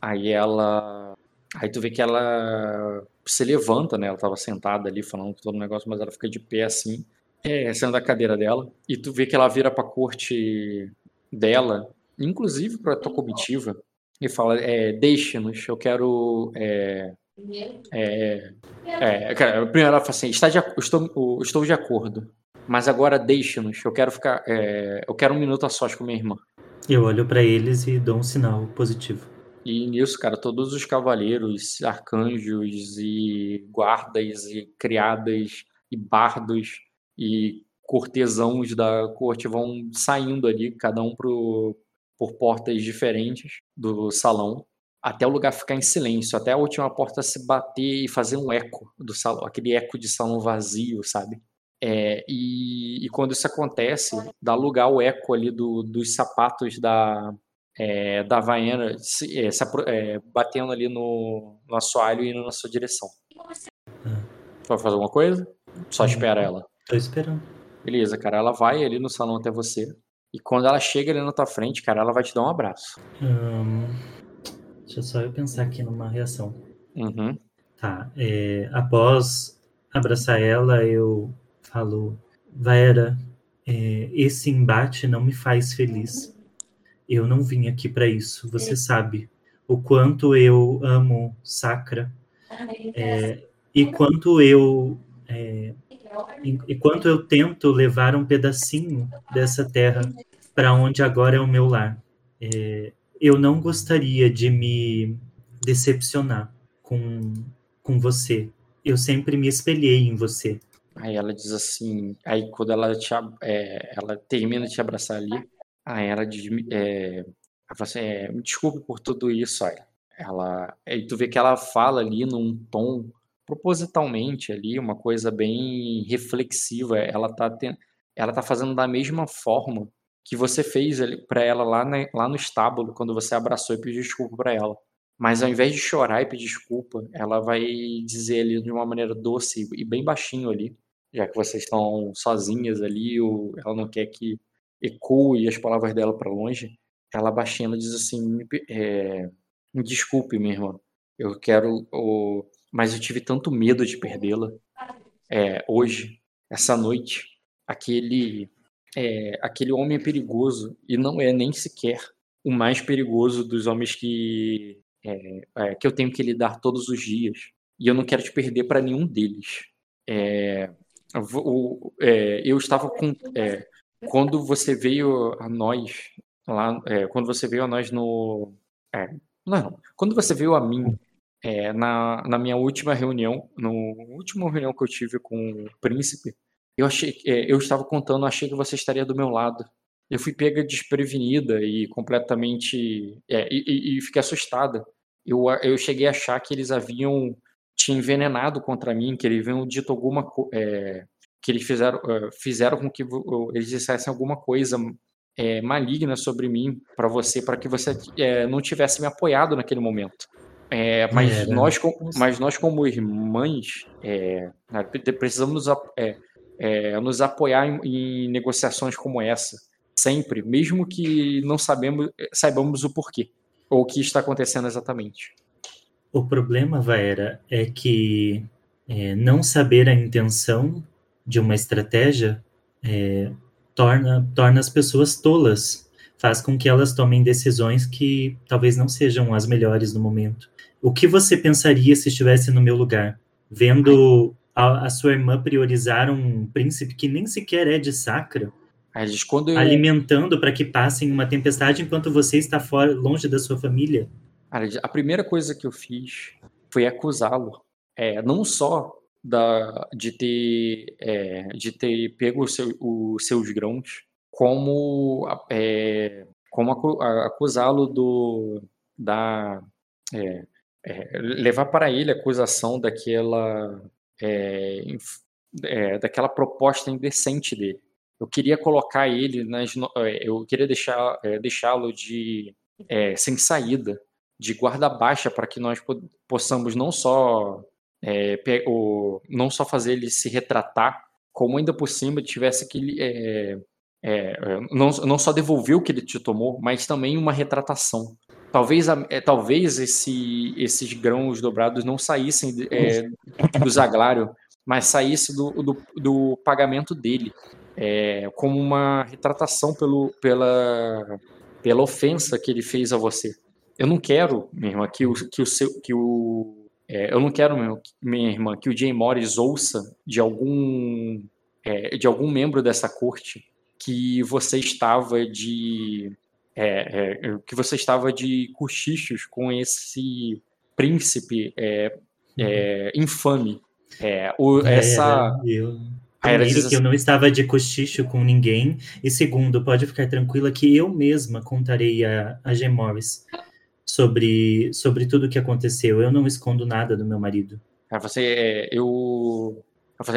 Aí ela. Aí tu vê que ela se levanta, né? Ela estava sentada ali falando todo o negócio, mas ela fica de pé assim, é, saindo da cadeira dela. E tu vê que ela vira pra corte dela, inclusive pra tua comitiva, e fala: é, Deixe-nos, eu quero. É, é, é, cara, primeiro ela fala assim: está de, estou, estou de acordo, mas agora deixe-nos, eu quero ficar. É, eu quero um minuto a sós com minha irmã. Eu olho para eles e dou um sinal positivo. E nisso, cara, todos os cavaleiros, arcanjos e guardas e criadas e bardos e cortesãos da corte vão saindo ali, cada um pro, por portas diferentes do salão, até o lugar ficar em silêncio, até a última porta se bater e fazer um eco do salão, aquele eco de salão vazio, sabe? É, e, e, quando isso acontece, dá lugar ao eco ali do, dos sapatos da, é, da Havaiana se, é, se, é, batendo ali no, no assoalho e indo na sua direção. Ah. Vai fazer alguma coisa? Só espera ela. Tô esperando. Beleza, cara. Ela vai ali no salão até você. E quando ela chega ali na tua frente, cara, ela vai te dar um abraço. Hum, deixa só eu pensar aqui numa reação. Uhum. Tá. É, após abraçar ela, eu falo, Vaera, é, esse embate não me faz feliz. Eu não vim aqui para isso. Você sabe o quanto eu amo Sacra é, e quanto eu é, e quanto eu tento levar um pedacinho dessa terra para onde agora é o meu lar. É, eu não gostaria de me decepcionar com, com você. Eu sempre me espelhei em você. Aí ela diz assim, aí quando ela te, é, ela termina de te abraçar ali, Aí ela diz, é, ela fala assim, é, me desculpe por tudo isso, olha. Ela, aí tu vê que ela fala ali num tom propositalmente ali, uma coisa bem reflexiva. Ela tá, ten, ela tá fazendo da mesma forma que você fez para ela lá, na, lá no estábulo, quando você abraçou e pediu desculpa para ela. Mas ao invés de chorar e pedir desculpa, ela vai dizer ali de uma maneira doce e bem baixinho ali, já que vocês estão sozinhas ali, ou ela não quer que ecoe as palavras dela para longe, ela baixinha diz assim: é, me desculpe, minha irmã, eu quero, o... mas eu tive tanto medo de perdê-la é, hoje, essa noite. Aquele, é, aquele homem é perigoso e não é nem sequer o mais perigoso dos homens que, é, é, que eu tenho que lidar todos os dias. E eu não quero te perder para nenhum deles. É, o, é, eu estava com, é, quando você veio a nós lá, é, quando você veio a nós no, é, não, quando você veio a mim é, na, na minha última reunião, no último reunião que eu tive com o príncipe, eu achei, é, eu estava contando, achei que você estaria do meu lado. Eu fui pega desprevenida e completamente é, e, e, fiquei assustada. Eu, eu cheguei a achar que eles haviam te envenenado contra mim, que eles haviam dito alguma é, que eles fizeram, uh, fizeram com que eles dissessem alguma coisa é, maligna sobre mim para você, para que você é, não tivesse me apoiado naquele momento. É, mas, é, nós, mas nós, como irmãs, né, precisamos é, nos apoiar em, em, negociações como essa, sempre, mesmo que não sabemos, saibamos o porquê ou o que está acontecendo exatamente. O problema, Vaera, é que é, não saber a intenção de uma estratégia é, torna, torna as pessoas tolas, faz com que elas tomem decisões que talvez não sejam as melhores no momento. O que você pensaria se estivesse no meu lugar, vendo a, a sua irmã priorizar um príncipe que nem sequer é de Sacra, quando eu... alimentando para que passem uma tempestade enquanto você está fora, longe da sua família? A primeira coisa que eu fiz foi acusá-lo, é, não só da, de ter é, de ter pego seu, os seus grãos, como é, como acusá-lo do da é, é, levar para ele a acusação daquela é, é, daquela proposta indecente dele. Eu queria colocar ele nas, eu queria deixar deixá-lo de sem saída, de guarda baixa para que nós possamos não só o, não só fazer ele se retratar, como ainda por cima tivesse que não, não só devolver o que ele te tomou, mas também uma retratação talvez, é, talvez esse, esses grãos dobrados não saíssem é, do Zaglário, mas saísse do, do, do pagamento dele, é, como uma retratação pelo, pela, pela ofensa que ele fez a você. Eu não quero, minha irmã, que o, que o seu. Que o, é, eu não quero, minha irmã, que o Jay Morris ouça de algum, é, de algum membro dessa corte que você estava de é, é, que você estava de cochichos com esse príncipe é, é uhum. infame. É, o, essa. Eu... Primeiro, que eu não estava de cochicho com ninguém, e segundo, pode ficar tranquila que eu mesma contarei a, a G. Morris sobre, sobre tudo o que aconteceu. Eu não escondo nada do meu marido. É, você, eu,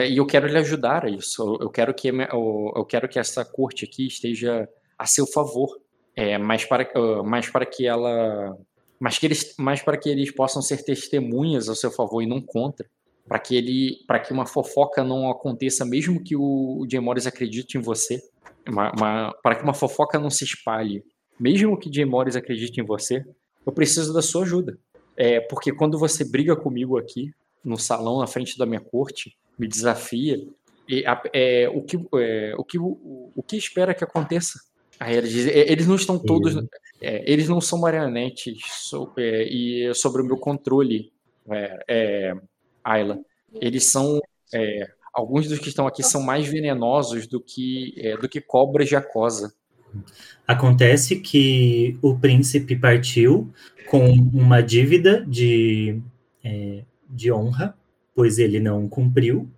e eu quero lhe ajudar a isso. Eu quero que eu, quero que essa corte aqui esteja a seu favor é, mas para, uh, mas para que ela, mas que eles, mas para que eles possam ser testemunhas a seu favor e não contra, para que ele, para que uma fofoca não aconteça, mesmo que o, o Jay Morris acredite em você, uma, uma, para que uma fofoca não se espalhe, mesmo que Jay Morris acredite em você, eu preciso da sua ajuda, é, porque quando você briga comigo aqui no salão na frente da minha corte, me desafia, e, é, o que, é, o que o, o que espera que aconteça? Aí eles dizem, eles não estão todos, é, eles não são marionetes so, é, e sobre o meu controle, é, é, Ayla. Eles são, é, alguns dos que estão aqui são mais venenosos do que, é, do que cobras de acosa. Acontece que o príncipe partiu com uma dívida de, é, de honra, pois ele não cumpriu,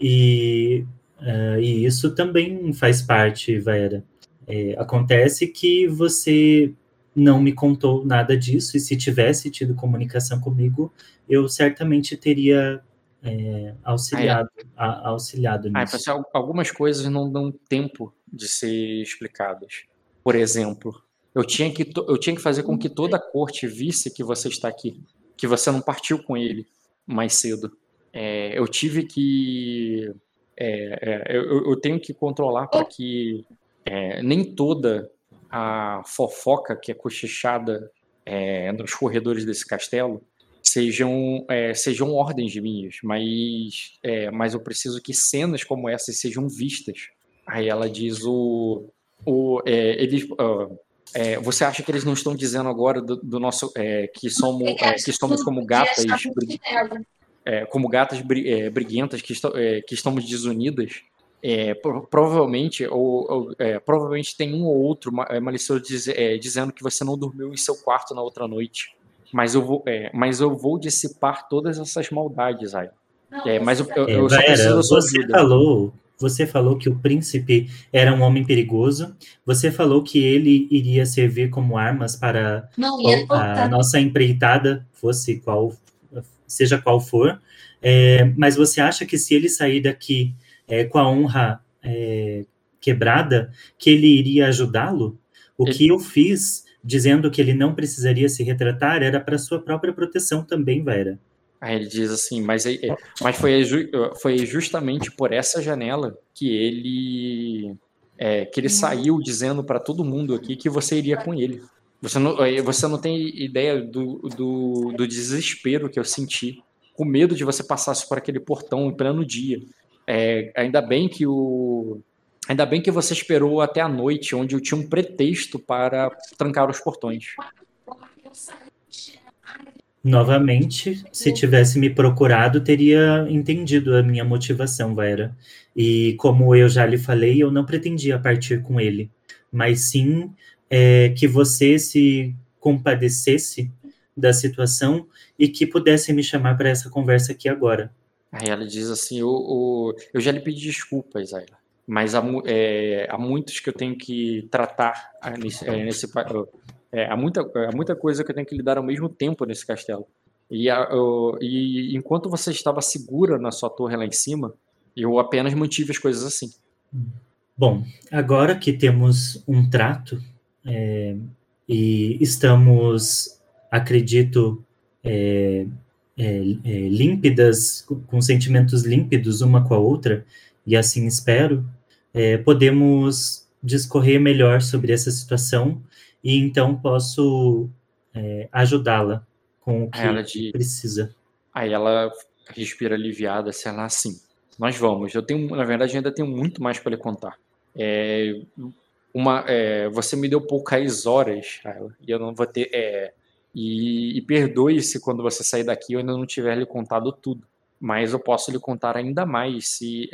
e, uh, e isso também faz parte, Vera, é, acontece que você não me contou nada disso, e se tivesse tido comunicação comigo, eu certamente teria é, auxiliado, ah, é. a, auxiliado nisso. Ah, algumas coisas não dão tempo de ser explicadas. Por exemplo, eu tinha que, eu tinha que fazer com que toda a corte visse que você está aqui, que você não partiu com ele mais cedo. É, eu tive que. É, é eu, eu, tenho que controlar para que é, nem toda a fofoca que é cochichada é, nos corredores desse castelo sejam, é, sejam ordens minhas, mas, é, mas eu preciso que cenas como essas sejam vistas. Aí ela diz o, o é, eles, uh, é, você acha que eles não estão dizendo agora do, do nosso é, que somos é, que somos como gatas é, como gatas briguentas que, que estamos desunidas é, provavelmente, ou, ou é, provavelmente tem um ou outro é, malicioso diz, é, dizendo que você não dormiu em seu quarto na outra noite. Mas eu vou, é, mas eu vou dissipar todas essas maldades, aí. É, mas eu, eu, eu só preciso da sua você ajuda. Falou, você falou que o príncipe era um homem perigoso. Você falou que ele iria servir como armas para não, a, a nossa empreitada, fosse qual, seja qual for. mas você acha que se ele sair daqui é, com a honra é, quebrada, que ele iria ajudá-lo. O ele... que eu fiz, dizendo que ele não precisaria se retratar, era para sua própria proteção também, Vera. Aí ele diz assim, mas, mas foi, foi justamente por essa janela que ele é, que ele saiu dizendo para todo mundo aqui que você iria com ele. Você não, você não tem ideia do, do, do desespero que eu senti, com medo de você passasse por aquele portão em pleno dia. É, ainda bem que o ainda bem que você esperou até a noite, onde eu tinha um pretexto para trancar os portões. Novamente, se tivesse me procurado, teria entendido a minha motivação, Vera. E como eu já lhe falei, eu não pretendia partir com ele, mas sim é, que você se compadecesse da situação e que pudesse me chamar para essa conversa aqui agora. Aí ela diz assim: o, o, eu já lhe pedi desculpas, Ayla, mas há, é, há muitos que eu tenho que tratar nesse, é, nesse é, há, muita, há muita coisa que eu tenho que lidar ao mesmo tempo nesse castelo. E, eu, e enquanto você estava segura na sua torre lá em cima, eu apenas mantive as coisas assim. Bom, agora que temos um trato é, e estamos, acredito, é, é, é límpidas, com sentimentos límpidos uma com a outra, e assim espero, é, podemos discorrer melhor sobre essa situação e então posso é, ajudá-la com o que de... precisa. Aí ela respira aliviada, se ela assim, nós vamos. Eu tenho, na verdade, ainda tenho muito mais para lhe contar. É, uma, é, você me deu poucas horas, Ayla, e eu não vou ter. É, e, e perdoe-se quando você sair daqui eu ainda não tiver lhe contado tudo. Mas eu posso lhe contar ainda mais se.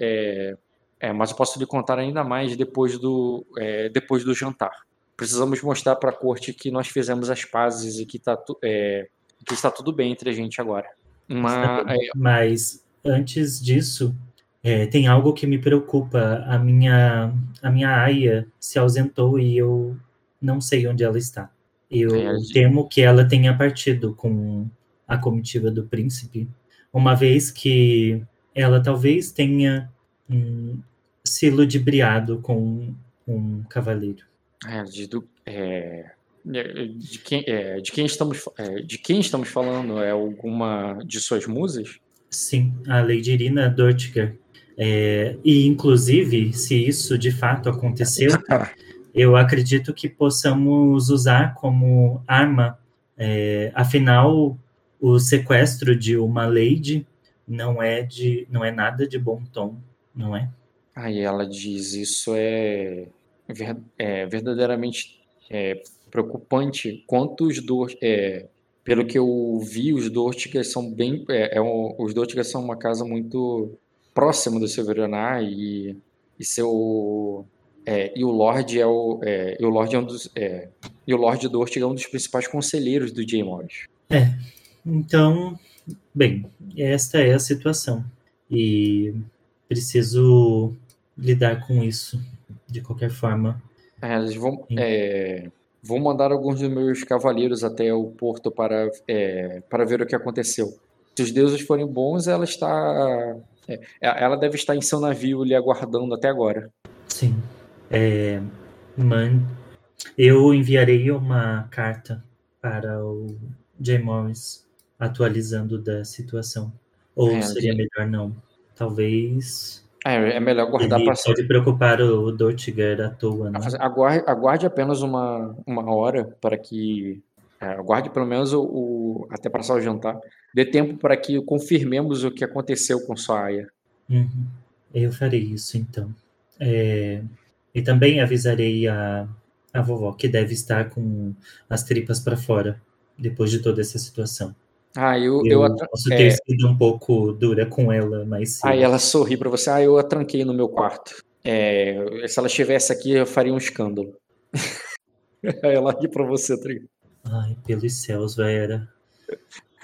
É, mas eu posso lhe contar ainda mais depois do, é, depois do jantar precisamos mostrar para a corte que nós fizemos as pazes e que, tá é, que está tudo bem entre a gente agora. Uma, é... Mas antes disso, é, tem algo que me preocupa. A minha, a minha aia se ausentou e eu não sei onde ela está. Eu é, temo que ela tenha partido com a comitiva do príncipe, uma vez que ela talvez tenha hum, se ludibriado com um cavaleiro. É, de, do, é, de, quem, é, de, quem estamos, é, de quem estamos falando? É alguma de suas musas? Sim, a Lady Irina Dortiger. É, e, inclusive, se isso de fato aconteceu, eu acredito que possamos usar como arma. É, afinal, o sequestro de uma lady não é de não é nada de bom tom, não é? Aí ela diz isso é é, verdadeiramente é, preocupante quantos Dor, é, pelo que eu vi, os Dortigas são bem, é, é um, os Dortigas são uma casa muito próxima do Severaná e, e seu é, e o Lorde é o é, e o Lorde é um dos e o Lorde Dortiga é um dos principais conselheiros do Jay Morris. É, então, bem, esta é a situação e preciso lidar com isso de qualquer forma. É, eles vão, é, vou mandar alguns dos meus cavaleiros até o porto para, é, para ver o que aconteceu. Se os deuses forem bons, ela está. É, ela deve estar em seu navio lhe aguardando até agora. Sim. É, man, eu enviarei uma carta para o Jay Morris atualizando da situação. Ou é, seria melhor não? Talvez é, é melhor guardar para Pode preocupar o Dortiger à toa, né? Aguarde, aguarde apenas uma, uma hora para que. É, aguarde pelo menos o, o, até passar o jantar. Dê tempo para que confirmemos o que aconteceu com sua aia. Uhum. Eu farei isso então. É, e também avisarei a, a vovó que deve estar com as tripas para fora depois de toda essa situação. Ah, eu, eu, eu posso ter é... sido um pouco dura com ela, mas. Aí ela sorri para você. Ah, eu a tranquei no meu quarto. É, se ela estivesse aqui, eu faria um escândalo. Aí ela ri para você, tá Ai, pelos céus, Vera.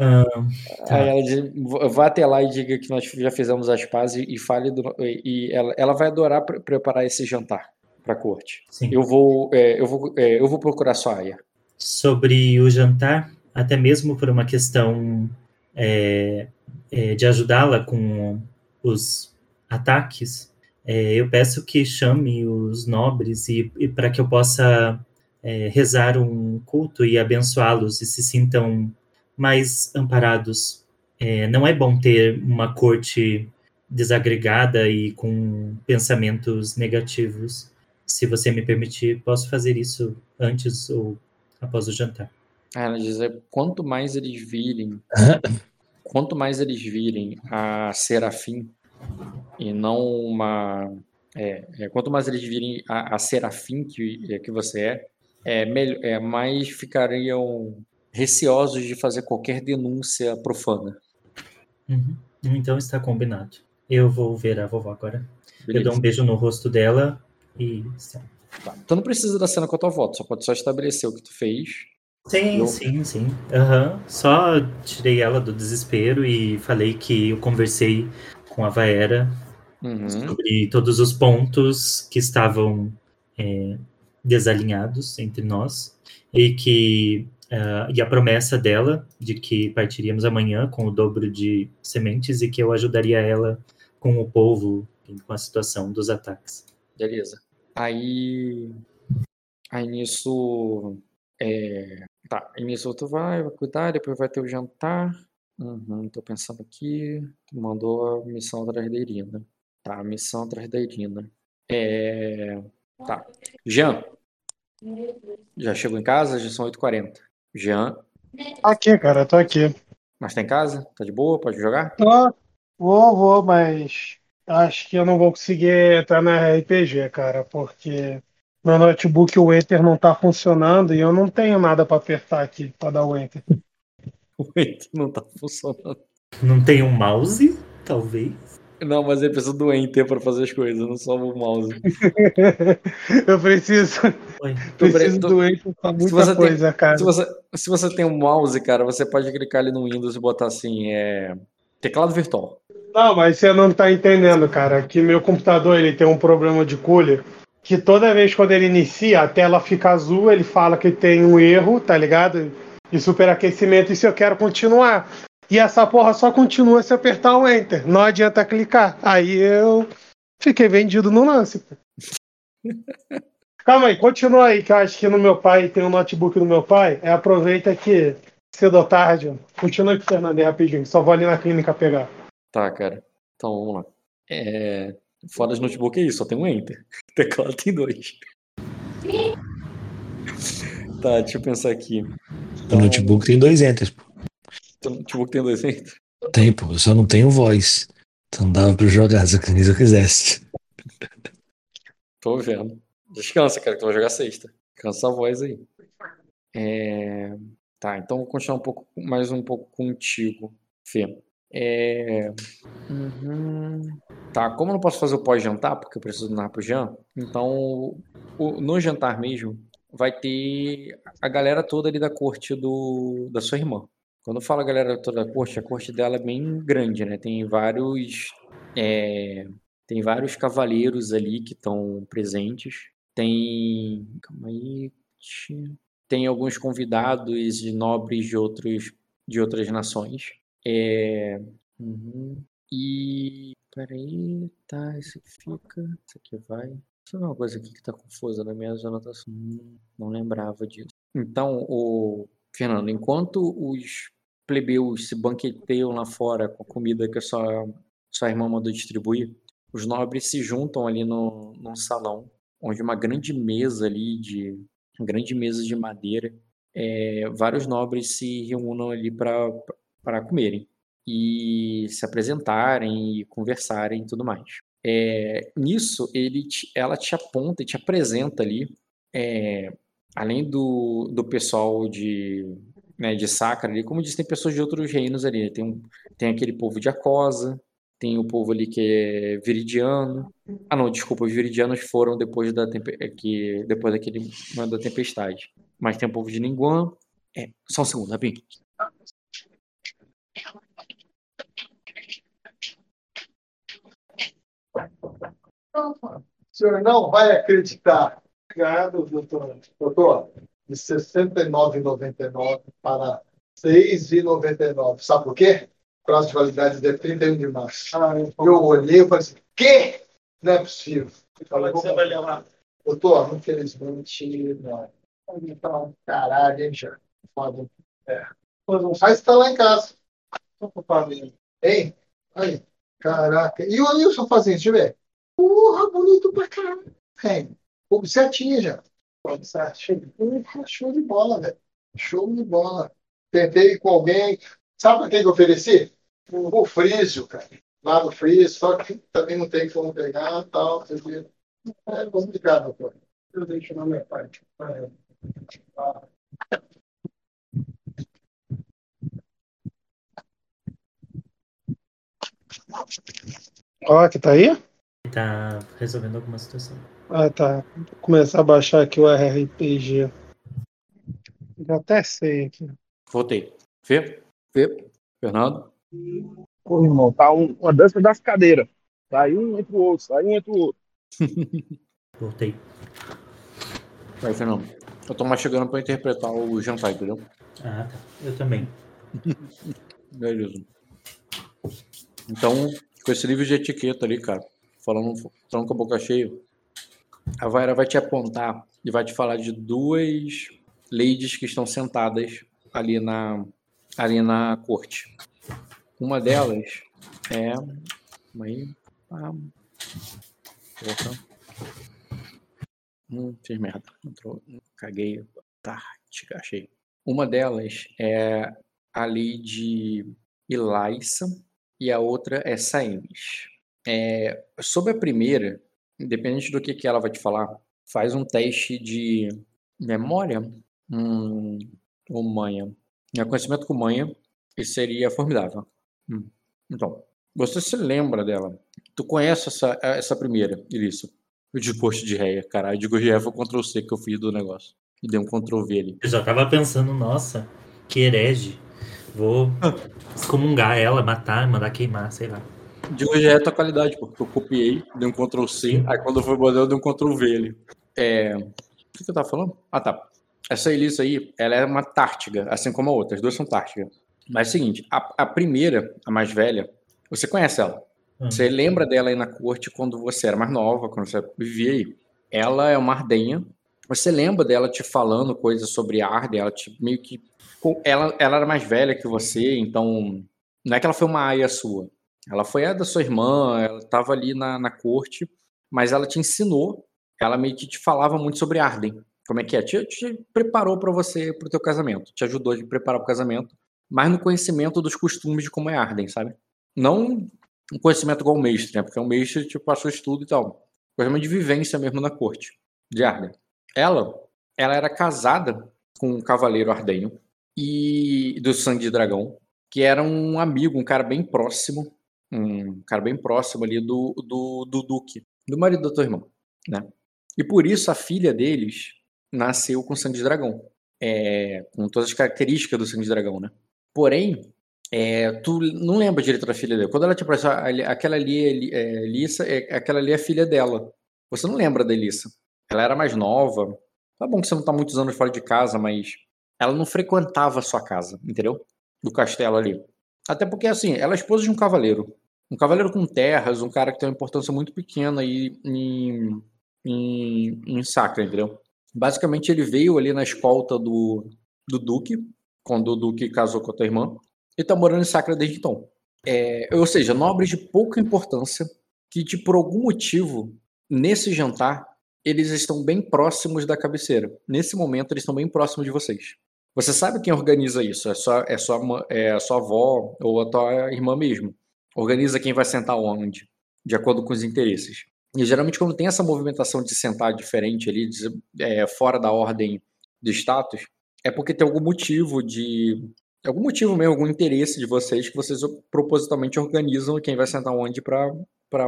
Ah, tá. Aí ela diz, vá até lá e diga que nós já fizemos as pazes e fale do, e ela, ela vai adorar pre preparar esse jantar para corte. Sim. Eu vou é, eu vou é, eu vou procurar sua aia. Sobre o jantar, até mesmo por uma questão é, é, de ajudá-la com os ataques, é, eu peço que chame os nobres e, e para que eu possa é, rezar um culto e abençoá-los e se sintam mais amparados é, não é bom ter uma corte desagregada e com pensamentos negativos. Se você me permitir, posso fazer isso antes ou após o jantar. Ela diz, é, quanto mais eles virem, quanto mais eles virem a Serafim e não uma, é, é, quanto mais eles virem a, a Serafim que, é, que você é, é, melhor, é, mais ficariam receosos de fazer qualquer denúncia profana. Uhum. Então está combinado. Eu vou ver a vovó agora. Beleza. Eu dou um beijo no rosto dela e. Tá. Tu não precisa da cena com a tua avó, só pode só estabelecer o que tu fez. Sim, sim, sim. Uhum. Só tirei ela do desespero e falei que eu conversei com a Vaera uhum. sobre todos os pontos que estavam é, desalinhados entre nós e que Uh, e a promessa dela de que partiríamos amanhã com o dobro de sementes e que eu ajudaria ela com o povo, com a situação dos ataques. Beleza. Aí, aí nisso, é, tá, tu vai, vai cuidar, depois vai ter o jantar. Uhum, tô pensando aqui, tu mandou a missão atrás da Irina. Tá, a missão atrás da Irina. É, tá. Jean, já chegou em casa? Já são 8h40. Jean. Aqui, cara, tô aqui. Mas tá em casa? Tá de boa? Pode jogar? Tô. Vou, vou, mas acho que eu não vou conseguir entrar na RPG, cara, porque meu notebook, o Enter, não tá funcionando e eu não tenho nada para apertar aqui para dar o Enter. o Enter não tá funcionando. Não tem um mouse? Talvez. Não, mas ele precisa do Enter para fazer as coisas, não só o mouse. eu preciso. Oi. Preciso do Enter pra muita coisa, tem, cara. Se você, se você tem um mouse, cara, você pode clicar ali no Windows e botar assim, é. Teclado virtual. Não, mas você não tá entendendo, cara. Que meu computador ele tem um problema de cooler. Que toda vez quando ele inicia, a tela fica azul, ele fala que tem um erro, tá ligado? De superaquecimento, e se eu quero continuar. E essa porra só continua se apertar o Enter. Não adianta clicar. Aí eu fiquei vendido no lance. Calma aí, continua aí, que eu acho que no meu pai tem um notebook do meu pai. É, aproveita que cedo ou tarde. Continua aqui, Fernando, rapidinho. Só vou ali na clínica pegar. Tá, cara. Então vamos lá. É... Fora de notebook é isso, só tem um Enter. O teclado tem dois. tá, deixa eu pensar aqui. Então... O notebook tem dois Enters, pô. Seu notebook tem dois Enters? Tem, pô. Eu só não tenho voz. Então dava pra jogar se eu quisesse. Tô vendo. Descansa, cara, que tu vai jogar sexta. Cansa a voz aí. É... Tá, então vou continuar um pouco, mais um pouco contigo, Fê. É... Uhum. Tá, como eu não posso fazer o pós-jantar, porque eu preciso pro Jean, então o, no jantar mesmo vai ter a galera toda ali da corte do, da sua irmã. Quando eu falo a galera toda da corte, a corte dela é bem grande, né? Tem vários. É... Tem vários cavaleiros ali que estão presentes. Tem. Calma aí. Tem alguns convidados e nobres de, outros, de outras nações. É... Uhum. E. Peraí, tá, esse fica, esse aqui vai. Eu ver uma coisa aqui que tá confusa na minha anotações. Hum, não lembrava disso. Então, o Fernando, enquanto os plebeus se banqueteiam lá fora com a comida que a sua, sua irmã mandou distribuir, os nobres se juntam ali no, num salão, onde uma grande mesa ali de grande mesa de madeira, é, vários nobres se reúnam ali para comerem e se apresentarem e conversarem e tudo mais. É, nisso, ele te, ela te aponta e te apresenta ali, é, além do, do pessoal de, né, de Sacra ali, como disse, tem pessoas de outros reinos ali. Tem, um, tem aquele povo de Acosa, tem o povo ali que é viridiano. Ah, não, desculpa, os viridianos foram depois da é que depois daquele da tempestade. Mas tem o povo de Ninguan. É, só um segundo, rapidinho. O senhor não vai acreditar. Obrigado, doutor. Doutor, de R$ 69,99 para R$ 6,99. Sabe por quê? Prazo de validade de 31 de março. Ah, então... Eu olhei e falei assim, quê? Não é possível. Falei, você vai levar. Doutor, infelizmente, não. Então, caralho, hein, já. Foda. É. Mas está lá em casa. Tô com família. Hein? Aí. Caraca. E o Nilson fazendo, deixa eu ver. Porra, bonito pra caralho. Hein? Pô, certinho já. Show de bola, velho. Show de bola. Tentei com alguém. Sabe pra quem que eu ofereci? O Frísio, cara. Lá no Frísio, só que também não tem como pegar e tal. É complicado, pô. Eu deixo na minha parte. Ah. Ó, que tá aí? Tá resolvendo alguma situação. Ah, tá. Vou começar a baixar aqui o RRPG. Já até sei aqui. Voltei. Fê? Fê? Fernando? Pô, irmão, tá um- uma dança das cadeiras. Sai um entre o outro, sai um entre o outro. Voltei. Vai, Fernando. Eu tô mais chegando pra interpretar o jantar, entendeu? Ah, tá. Eu também. Beleza. Então, com esse livro de etiqueta ali, cara, falando, falando com a boca cheia, a Vaira vai te apontar e vai te falar de duas ladies que estão sentadas ali na, ali na corte. Uma delas é. Aí. Ah. Hum, fiz merda. Entrou, caguei. Tá, achei. Uma delas é a Lady Ilaissa e a outra é Saemes. É, sobre a primeira, independente do que, que ela vai te falar, faz um teste de memória hum, ou manha. É, conhecimento com manha, isso seria formidável. Hum. Então, você se lembra dela. Tu conhece essa, essa primeira, Ilício? O disposto de réia, caralho. De réia foi o Ctrl C que eu fiz do negócio. E dei um Ctrl V ali. Eu já tava pensando, nossa, que herege. Vou excomungar ela, matar, mandar queimar, sei lá. De hoje é a tua qualidade, porque eu copiei, dei um Ctrl C, aí quando eu fui botar, eu dei um Ctrl V ali. É... O que que eu tava falando? Ah, tá. Essa Elisa aí, ela é uma tártiga, assim como a outra. As duas são tártiga. Mas é o seguinte, a, a primeira, a mais velha, você conhece ela. Hum. Você lembra dela aí na corte quando você era mais nova, quando você vivia aí. Ela é uma ardenha. Você lembra dela te falando coisas sobre Arden, ela te meio que... Ela, ela era mais velha que você, então... Não é que ela foi uma aia sua. Ela foi a da sua irmã, ela estava ali na, na corte, mas ela te ensinou, ela meio que te falava muito sobre Arden. Como é que é? Te, te preparou para você, para o teu casamento. Te ajudou a te preparar para o casamento, mas no conhecimento dos costumes de como é Arden, sabe? Não um conhecimento igual o mestre, né? Porque o mestre te passou estudo e tal. Conhecimento de vivência mesmo na corte de Arden. Ela, ela era casada com um cavaleiro ardenho e do sangue de dragão, que era um amigo, um cara bem próximo, um cara bem próximo ali do, do, do Duque, do marido da tua irmã, né? E por isso a filha deles nasceu com sangue de dragão, é, com todas as características do sangue de dragão, né? Porém, é, tu não lembra direito da filha dele. Quando ela te apareceu, aquela ali é, é, aquela ali é a filha dela. Você não lembra da Elissa. Ela era mais nova. Tá bom que você não tá muitos anos fora de casa, mas ela não frequentava a sua casa, entendeu? Do castelo ali. Até porque, assim, ela é esposa de um cavaleiro. Um cavaleiro com terras, um cara que tem uma importância muito pequena aí em, em, em Sacra, entendeu? Basicamente, ele veio ali na escolta do, do Duque, quando o Duque casou com a tua irmã, e tá morando em Sacra desde então. É, ou seja, nobres de pouca importância que, de, por algum motivo, nesse jantar, eles estão bem próximos da cabeceira. Nesse momento, eles estão bem próximos de vocês. Você sabe quem organiza isso? É sua, é ma- é a sua avó ou a tua irmã mesmo. Organiza quem vai sentar onde, de acordo com os interesses. E geralmente, quando tem essa movimentação de sentar diferente ali, de- é, fora da ordem de status, é porque tem algum motivo de. Algum motivo mesmo, algum interesse de vocês que vocês propositalmente organizam quem vai sentar onde para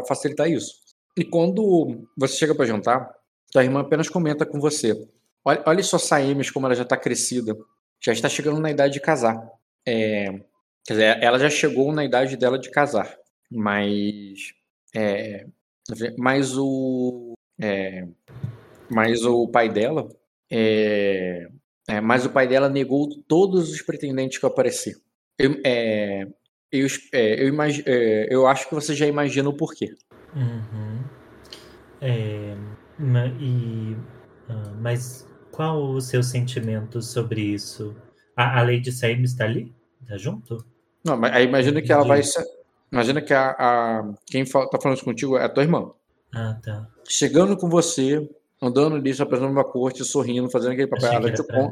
facilitar isso. E quando você chega para jantar, tua irmã apenas comenta com você. Olha, olha só Saemes como ela já está crescida. Já está chegando na idade de casar. É, quer dizer, ela já chegou na idade dela de casar. Mas. É, mas o. é, mas o pai dela. é, é, mas o pai dela negou todos os pretendentes que aparecer. Eu, é, eu, é, eu, imagi- é, eu acho que você já imagina o porquê. Uhum. É, e, ah, mas qual o seu sentimento sobre isso? A, a Lady Sam está ali? Tá junto? Não, mas aí imagina que ela vai. Imagina que a, a- quem fa- tá falando isso contigo é a tua irmã. Ah, tá. Chegando com você, andando ali, se apresentando uma corte, sorrindo, fazendo aquele papel. Ela te pra-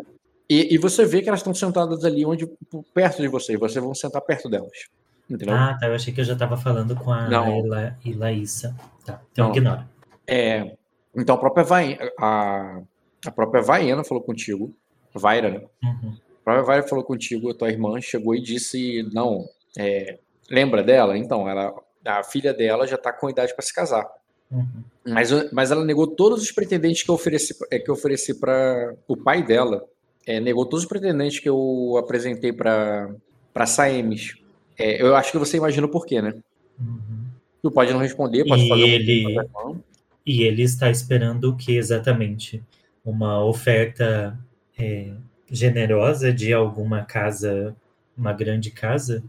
e, e você vê que elas estão sentadas ali onde, perto de você. e Vocês vão sentar perto delas. Entendeu? Ah, tá. Eu achei que eu já tava falando com a Não. Ela, Ilaísa. Tá. Então Não. ignora. É, então a própria Vai, a, a própria Vaiana falou contigo, Vaira, né? Uhum. A própria Vaira falou contigo, a tua irmã chegou e disse, não, é, lembra dela? Então, ela, a filha dela já tá com idade para se casar. Uhum. Mas, mas ela negou todos os pretendentes que eu ofereci, é, que eu ofereci para o pai dela. é, negou todos os pretendentes que eu apresentei para para Saemes. É, eu acho que você imagina o porquê, né? Uhum. Tu pode não responder, pode E fazer um ele- irmã. E ele está esperando o que exatamente? Uma oferta é, generosa de alguma casa, uma grande casa?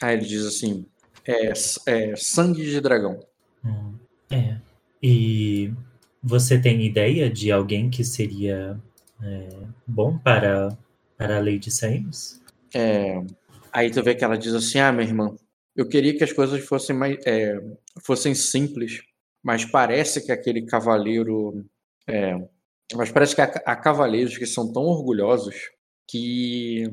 Aí ele diz assim: é, é sangue de dragão. Hum, é. E você tem ideia de alguém que seria é, bom para, para a Lady Sames? É, aí tu vê que ela diz assim: ah, minha irmã, eu queria que as coisas fossem mais é, fossem simples, mas parece que aquele cavaleiro. é, mas parece que há, há cavaleiros que são tão orgulhosos que.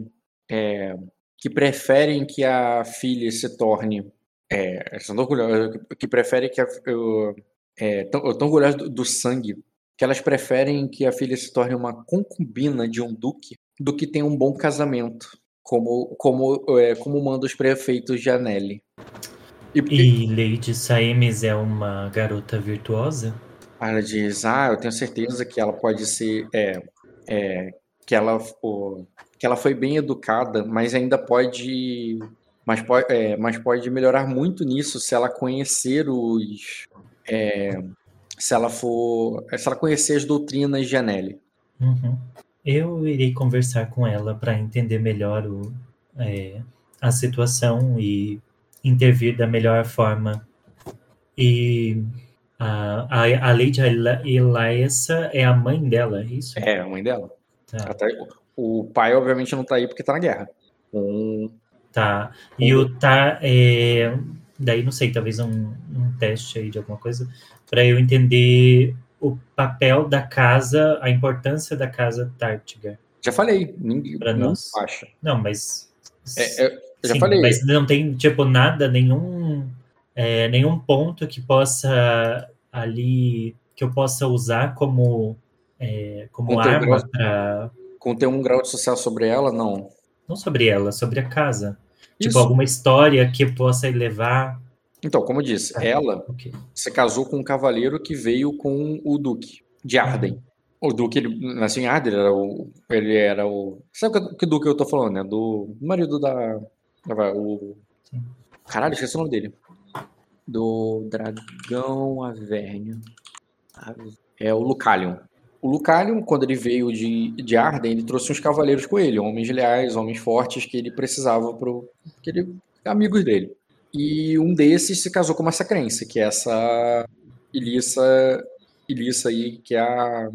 é, que preferem que a filha se torne. É, são tão orgulhosos, que, preferem que a. eu- é, tão, tão orgulhosos do, do sangue que elas preferem que a filha se torne uma concubina de um duque do que tenha um bom casamento, como como é, como manda os prefeitos de Anelli. E E Lady Saemes é uma garota virtuosa? Ela diz: "Ah, eu tenho certeza que ela pode ser é, é, que ela o- que ela foi bem educada, mas ainda pode mas pode, é, mas pode melhorar muito nisso se ela conhecer os é, se ela for se ela conhecer as doutrinas de Anelli. Uhum. Eu irei conversar com ela para entender melhor o, é, a situação e intervir da melhor forma. E a, a, a Lady Elaessa é a mãe dela, é isso? É, a mãe dela. Tá. Ela tá- o pai, obviamente, não tá aí porque tá na guerra. Com- Tá. E o tá. É, daí não sei, talvez um, um teste aí de alguma coisa, para eu entender o papel da casa, a importância da casa Tartiga. Já falei, ninguém Pra não nós. acha. Não, mas. É, é, já Sim, falei. mas não tem, tipo, nada, nenhum, é, nenhum ponto que possa ali, que eu possa usar como, é, como Conter arma grosso. para Com ter um grau de sucesso sobre ela, não. não sobre ela, sobre a casa. Tipo, Isso. alguma história que possa elevar. Então, como eu disse, Tá. ela Ok. se casou com um cavaleiro que veio com o Duque de Arden. O Duque, ele nasceu em Arden, ele era o. Ele era o sabe que, que Duque eu tô falando, né? Do marido da. O, caralho, esqueci o nome dele. Do Dragão Avernia. É o Lucalion. O Lucalion, quando ele veio de, de Arden, ele trouxe uns cavaleiros com ele, homens leais, homens fortes que ele precisava. Que ele, amigos dele. E um desses se casou com uma sacrense, que é essa Ilissa, Ilissa aí, que é a.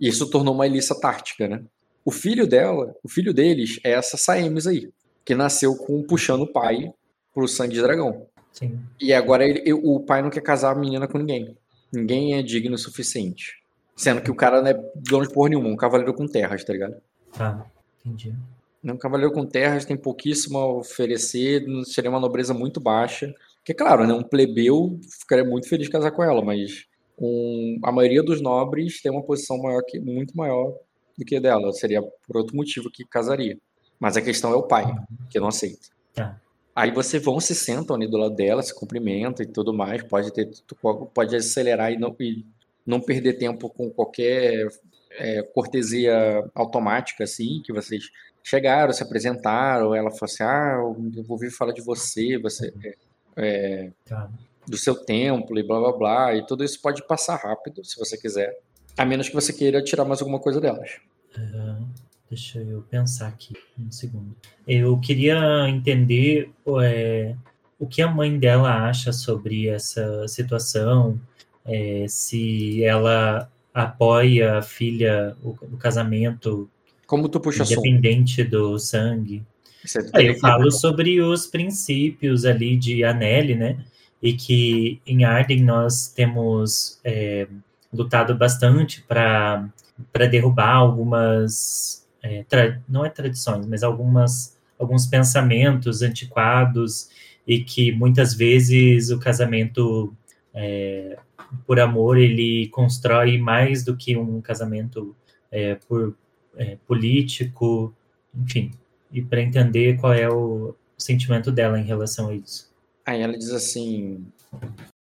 E isso tornou uma Ilissa Tártica, né? O filho dela, o filho deles é essa Saemes aí, que nasceu com puxando o pai pro sangue de dragão. Sim. E agora ele- o pai não quer casar a menina com ninguém. Ninguém é digno o suficiente. Sendo que o cara não é dono de porra nenhuma, um cavaleiro com terras, tá ligado? Tá. Entendi. Um cavaleiro com terras tem pouquíssimo a oferecer, seria uma nobreza muito baixa. Que, claro, né, um plebeu ficaria muito feliz de casar com ela, mas um- a maioria dos nobres tem uma posição maior que, muito maior do que a dela. Seria por outro motivo que casaria. Mas a questão é o pai, que não aceita. Tá. Aí você vão, se sentam ali do lado dela, se cumprimentam e tudo mais. Pode ter, pode acelerar e não, e não perder tempo com qualquer é, cortesia automática, assim, que vocês chegaram, se apresentaram, ela falou assim, ah, eu vou ouvir falar de você, você é, é, Tá. do seu templo e blá blá blá, e tudo isso pode passar rápido, se você quiser, a menos que você queira tirar mais alguma coisa delas. Aham. Deixa eu pensar aqui um segundo. Eu queria entender é, o que a mãe dela acha sobre essa situação, é, se ela apoia a filha, o, o casamento, Como tu puxa independente do sangue. É, teria eu falo sobre os princípios ali de Anelli, né? E que em Arden nós temos é, lutado bastante para derrubar algumas, é, tra- não é tradições, mas algumas, alguns pensamentos antiquados e que muitas vezes o casamento é, por amor ele constrói mais do que um casamento é, por é, político, enfim e para entender qual é o sentimento dela em relação a isso. Aí ela diz assim,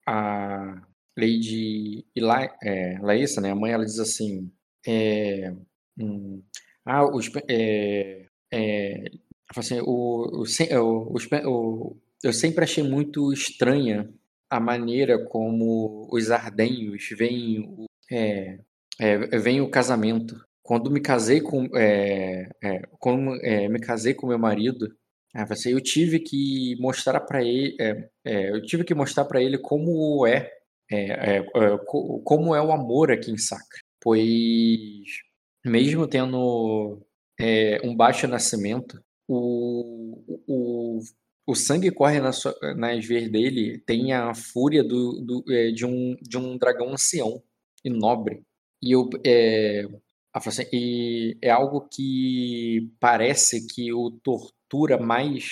a Lady Eli, é, Laísa, né, a mãe, ela diz assim, é, hum, ah, os, é, é, fala assim, o, o, o- os o- eu sempre achei muito estranha a maneira como os ardenhos veem o, é, é, veem o casamento. Quando me casei com, é, é, quando é, me casei com meu marido, assim, eu tive que mostrar para ele, é, é, eu tive que mostrar para ele como é, é, é, é, co- como é o amor aqui em Sacra, pois mesmo tendo é, um baixo nascimento, o, o, o sangue corre nas, sua- nas veias dele tem a fúria do, do, é, de, um, de um dragão ancião e nobre. E eu, é, assim, e é algo que parece que o tortura mais,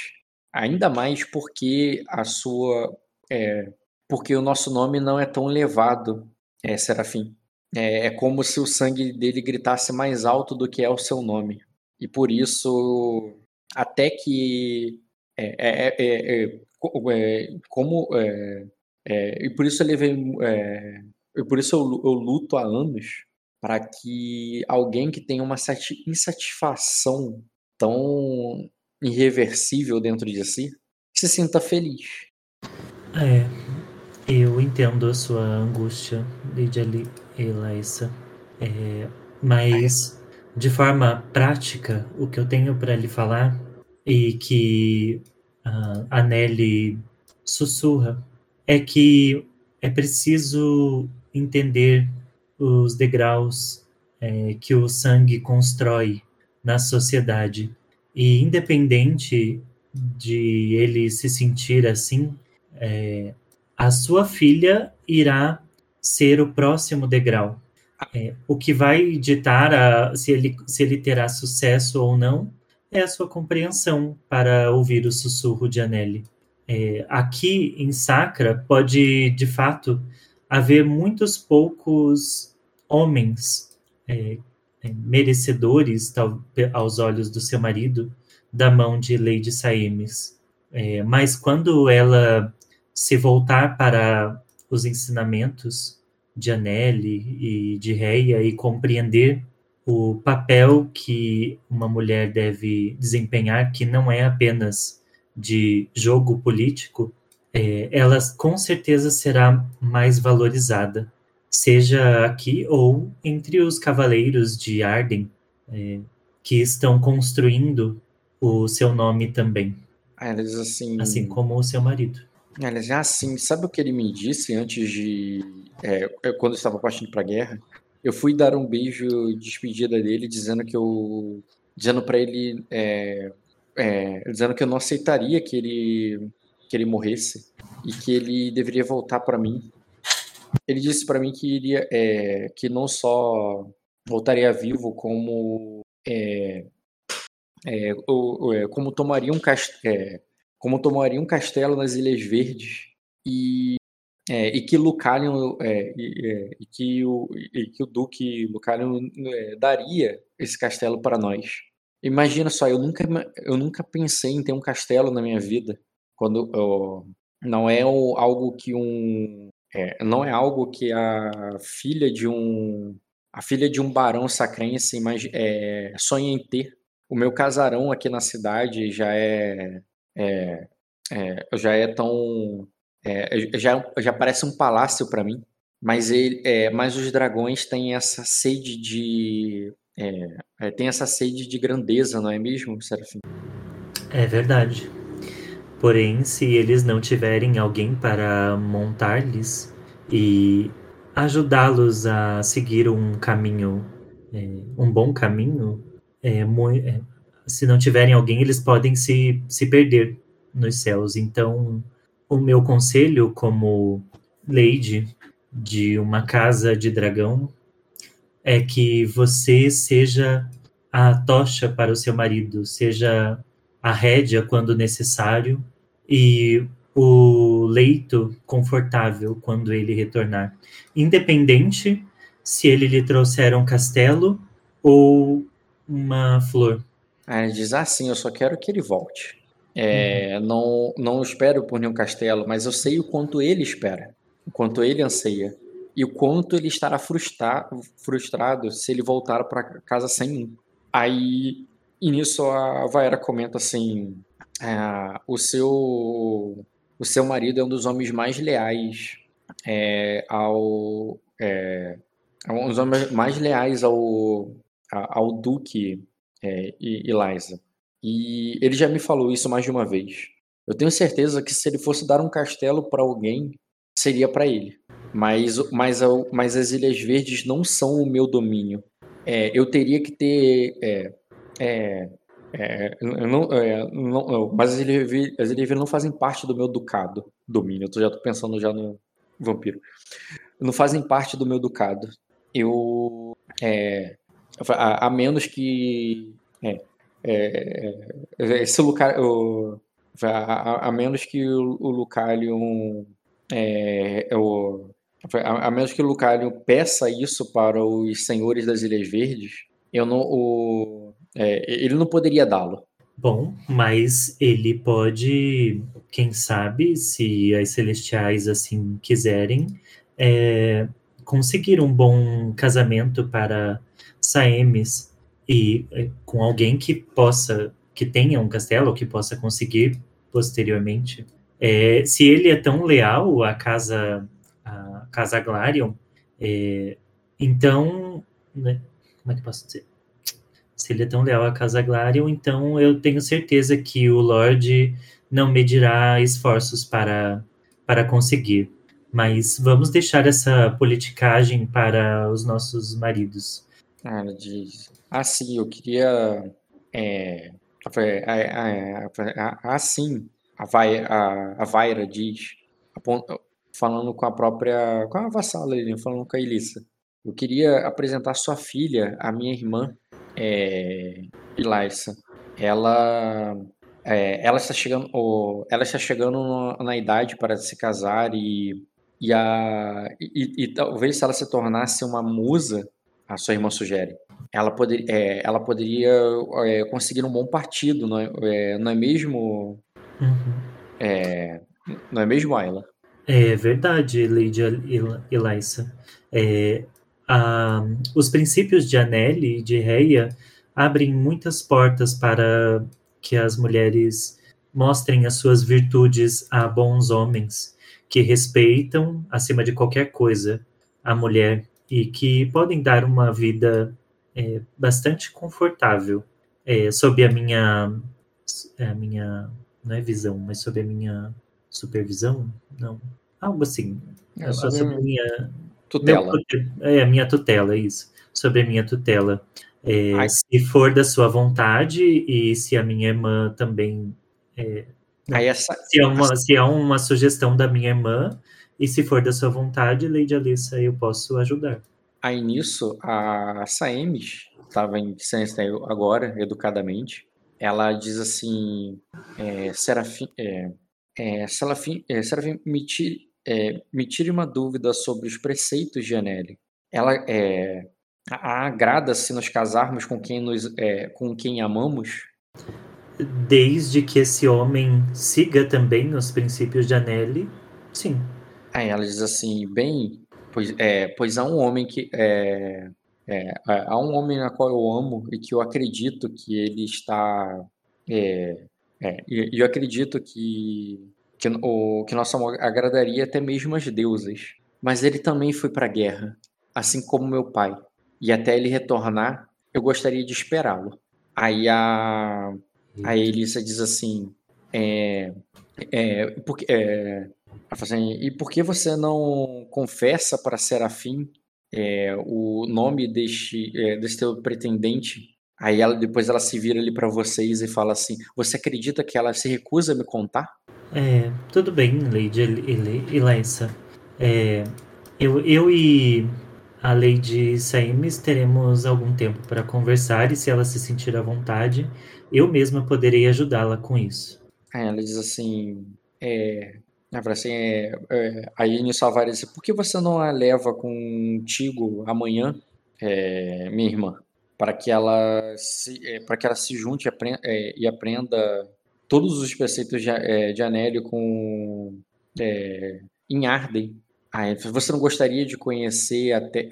ainda mais porque a sua, é, porque o nosso nome não é tão elevado, é, Serafim. É, é como se o sangue dele gritasse mais alto do que é o seu nome. E por isso, até que é, é, é, é, co- é, como é, é, e por isso eu levei é, e por isso eu, eu luto há anos para que alguém que tem uma sati- insatisfação tão irreversível dentro de si se sinta feliz. É, eu entendo a sua angústia, Lady Ali- Elaissa, é, mas de forma prática, o que eu tenho para lhe falar e que ah, a Nelly sussurra é que é preciso entender os degraus é, que o sangue constrói na sociedade. E independente de ele se sentir assim, é, a sua filha irá ser o próximo degrau. É, o que vai ditar a- se, ele, se ele terá sucesso ou não é a sua compreensão para ouvir o sussurro de Anelli. É, aqui em Sacra pode, de fato, haver muitos poucos homens é, é, merecedores, tal, aos olhos do seu marido, da mão de Lady Saemes. É, mas quando ela se voltar para os ensinamentos de Anelli e de Reia e compreender o papel que uma mulher deve desempenhar, que não é apenas de jogo político, é, ela com certeza será mais valorizada, seja aqui ou entre os cavaleiros de Arden, é, que estão construindo o seu nome também, diz assim, assim como o seu marido. Diz assim, sabe o que ele me disse antes de, é, é, quando eu estava partindo para a guerra? Eu fui dar um beijo de despedida dele, dizendo que eu, dizendo para ele, é, é, dizendo que eu não aceitaria que ele, que ele morresse e que ele deveria voltar para mim. Ele disse para mim que iria, é, que não só voltaria vivo, como é, como tomaria um castelo, como tomaria um castelo nas Ilhas Verdes e é, e que Lucalion é, e, é, e que o e que o Duque Lucalion é, daria esse castelo para nós. Imagina só, eu nunca eu nunca pensei em ter um castelo na minha vida quando ó, não é o- algo que um é, não é algo que a filha de um a filha de um barão sacrense é, sonha em ter. O meu casarão aqui na cidade já é, é, é, já é tão é, já, já parece um palácio para mim, mas ele, é, mas os dragões têm essa sede de é, é, tem essa sede de grandeza, não é mesmo, Serafim? É verdade. Porém, se eles não tiverem alguém para montar-lhes e ajudá-los a seguir um caminho, é, um bom caminho, é, se não tiverem alguém, eles podem se, se perder nos céus. Então, o meu conselho como lady de uma casa de dragão é que você seja a tocha para o seu marido, seja a rédea quando necessário e o leito confortável quando ele retornar, independente se ele lhe trouxer um castelo ou uma flor. Ah, ele diz assim: eu só quero que ele volte. É, Uhum. não, não espero por nenhum castelo, mas eu sei o quanto ele espera, o quanto ele anseia e o quanto ele estará frustra- frustrado se ele voltar para casa sem mim. Aí, e nisso a Vaera comenta assim: ah, o seu o seu marido é um dos homens mais leais é, ao é, é um dos homens mais leais ao ao Duque é, e Eliza. E ele já me falou isso mais de uma vez. Eu tenho certeza que se ele fosse dar um castelo para alguém, seria para ele. Mas, mas, mas as Ilhas Verdes não são o meu domínio. É, eu teria que ter. É, é, é, não, é, não- mas as Ilhas, Ver- as Ilhas Verdes não fazem parte do meu ducado. Domínio. Eu já tô pensando já no vampiro. Não fazem parte do meu ducado. Eu. É, a, a menos que. É, é, é, esse Lucar, o, a, a- a menos que o, o. É, é o, a, a menos que o Lucalion peça isso para os senhores das Ilhas Verdes, eu não, o, é, ele não poderia dá-lo. Bom, mas ele pode, quem sabe, se as celestiais assim quiserem, é, conseguir um bom casamento para Saemes e é, com alguém que possa, que tenha um castelo, que possa conseguir posteriormente. É, se ele é tão leal à casa, à casa Glarion, é, então, né, como é que posso dizer? Se ele é tão leal à Casa Glarion, então eu tenho certeza que o Lorde não medirá esforços para, para conseguir. Mas vamos deixar essa politicagem para os nossos maridos. Ela diz. Ah, sim, eu queria. É, assim, a, a, a Vaira diz, falando com a própria. com a vassala ali, falando com a Elissa. Eu queria apresentar sua filha, a minha irmã, é. Ela. é, ela está chegando, o- ela está chegando na, na idade para se casar e, e, a, e, e talvez se ela se tornasse uma musa, a sua irmã sugere, ela, poder, é, ela poderia é, conseguir um bom partido, não é, é, não é mesmo? Uhum. É, não é mesmo, Ayla? É verdade, Lady El- Elissa. É, a- os princípios de Anelli e de Reia abrem muitas portas para que as mulheres mostrem as suas virtudes a bons homens que respeitam, acima de qualquer coisa, a mulher e que podem dar uma vida é, bastante confortável é, sob a minha, a minha, não é visão, mas sob a minha supervisão, não, algo assim, É, só sob sob a minha Tutela. meu é, a minha tutela, isso. Sobre a minha tutela. É, se for da sua vontade e se a minha irmã também. é, essa, se, é uma, se é uma sugestão da minha irmã e se for da sua vontade, Lady Alissa, eu posso ajudar. Aí nisso, a Saemes, estava em silêncio agora, educadamente, ela diz assim, é, Serafim, é, é, Serafim, é, Serafim me, tire, é, me tire uma dúvida sobre os preceitos de Anelli. Ela é, a- a agrada se nos casarmos com quem, nos, é, com quem amamos? Desde que esse homem siga também os princípios de Anelli, sim. Aí ela diz assim, bem, pois, é, pois há um homem que é, é, há um homem na qual eu amo e que eu acredito que ele está é, é, e eu acredito que que o que nosso amor agradaria até mesmo as deusas, mas ele também foi para a guerra, assim como meu pai, e até ele retornar, eu gostaria de esperá-lo. Aí a a Elisa diz assim, é, é, porque, é, assim, e por que você não confessa para Serafim é, o nome deste, é, desse teu pretendente Aí ela depois ela se vira ali pra vocês e fala assim: Você acredita que ela se recusa a me contar? É, tudo bem, Lady Elessa. É, eu, eu e a Lady Saemes teremos algum tempo para conversar e se ela se sentir à vontade, eu mesma poderei ajudá-la com isso. Aí ela diz assim: é, ela fala assim, é, é, aí a diz: Por que você não a leva contigo amanhã, é, minha irmã? Para que ela se, é, para que ela se junte e apren- é, e aprenda todos os preceitos de, é, de Anélio com, é, em Arden. Aí, você não gostaria de conhecer até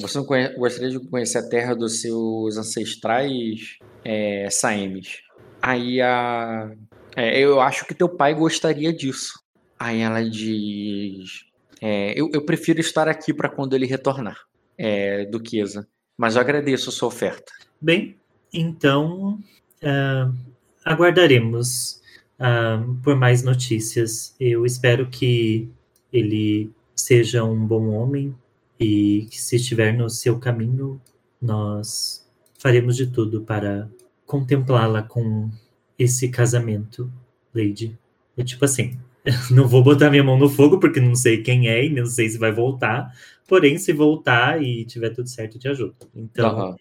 você não conhe- gostaria de conhecer a terra dos seus ancestrais é, Saemes? Aí a é, eu acho que teu pai gostaria disso. Aí ela diz: é, eu, eu prefiro estar aqui para quando ele retornar, é, Duquesa. Mas eu agradeço a sua oferta. Bem, então ah, aguardaremos ah, por mais notícias. Eu espero que ele seja um bom homem e que, se estiver no seu caminho, nós faremos de tudo para contemplá-la com esse casamento, Lady. É tipo assim, não vou botar minha mão no fogo porque não sei quem é e não sei se vai voltar. Porém, se voltar e tiver tudo certo, eu te ajudo. Então,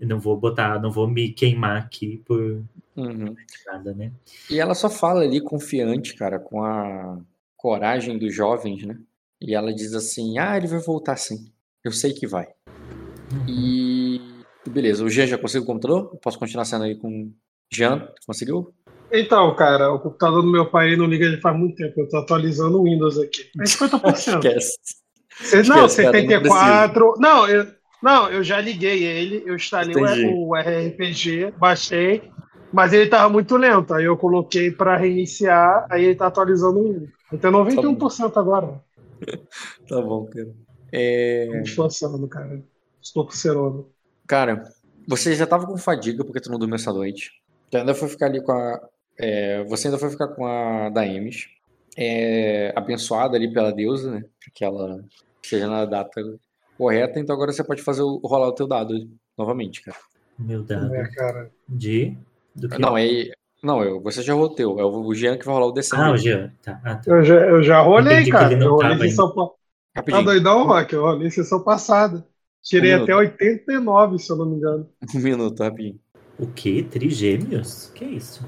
eu não vou botar, não vou me queimar aqui por Uhum. nada, né? E ela só fala ali confiante, cara, com a coragem dos jovens, né? E ela diz assim: Ah, ele vai voltar sim. Eu sei que vai. E. Beleza, o Jean já conseguiu o computador? Posso continuar sendo aí com. Jean, conseguiu? Então, cara, o computador do meu pai não liga ele faz muito tempo. Eu tô atualizando o Windows aqui. É 50%. Esquece. Cê- não, Esquece, cara, não 74. Não, eu, não, eu já liguei ele, eu instalei o, Entendi. o RRPG, baixei, mas ele tava muito lento. Aí eu coloquei para reiniciar, aí ele tá atualizando o Windows. Tenho 91% agora. Tá bom, cara. É, esforçando, cara. Estou com cerona. Cara, você já tava com fadiga porque tu não dormiu essa noite. Tu ainda foi ficar ali com a. é, você ainda foi ficar com a Daemis. É, abençoada ali pela deusa, né? Pra que ela seja na data correta. Então agora você pode fazer o, rolar o teu dado novamente, cara. Meu dado É, cara. de. Do que? Não, é. Não, eu, você já rolou o teu. É o Jean que vai rolar o DC. Ah, o Jean. Tá. Ah, tá. Eu já, eu já rolei, cara. Eu rolei tava sessão pa- Tá doidão, Rock? Eu rolei sessão passada. Tirei Um até 89, se eu não me engano. Um minuto, rapidinho. O quê? Trigêmeos? Que isso?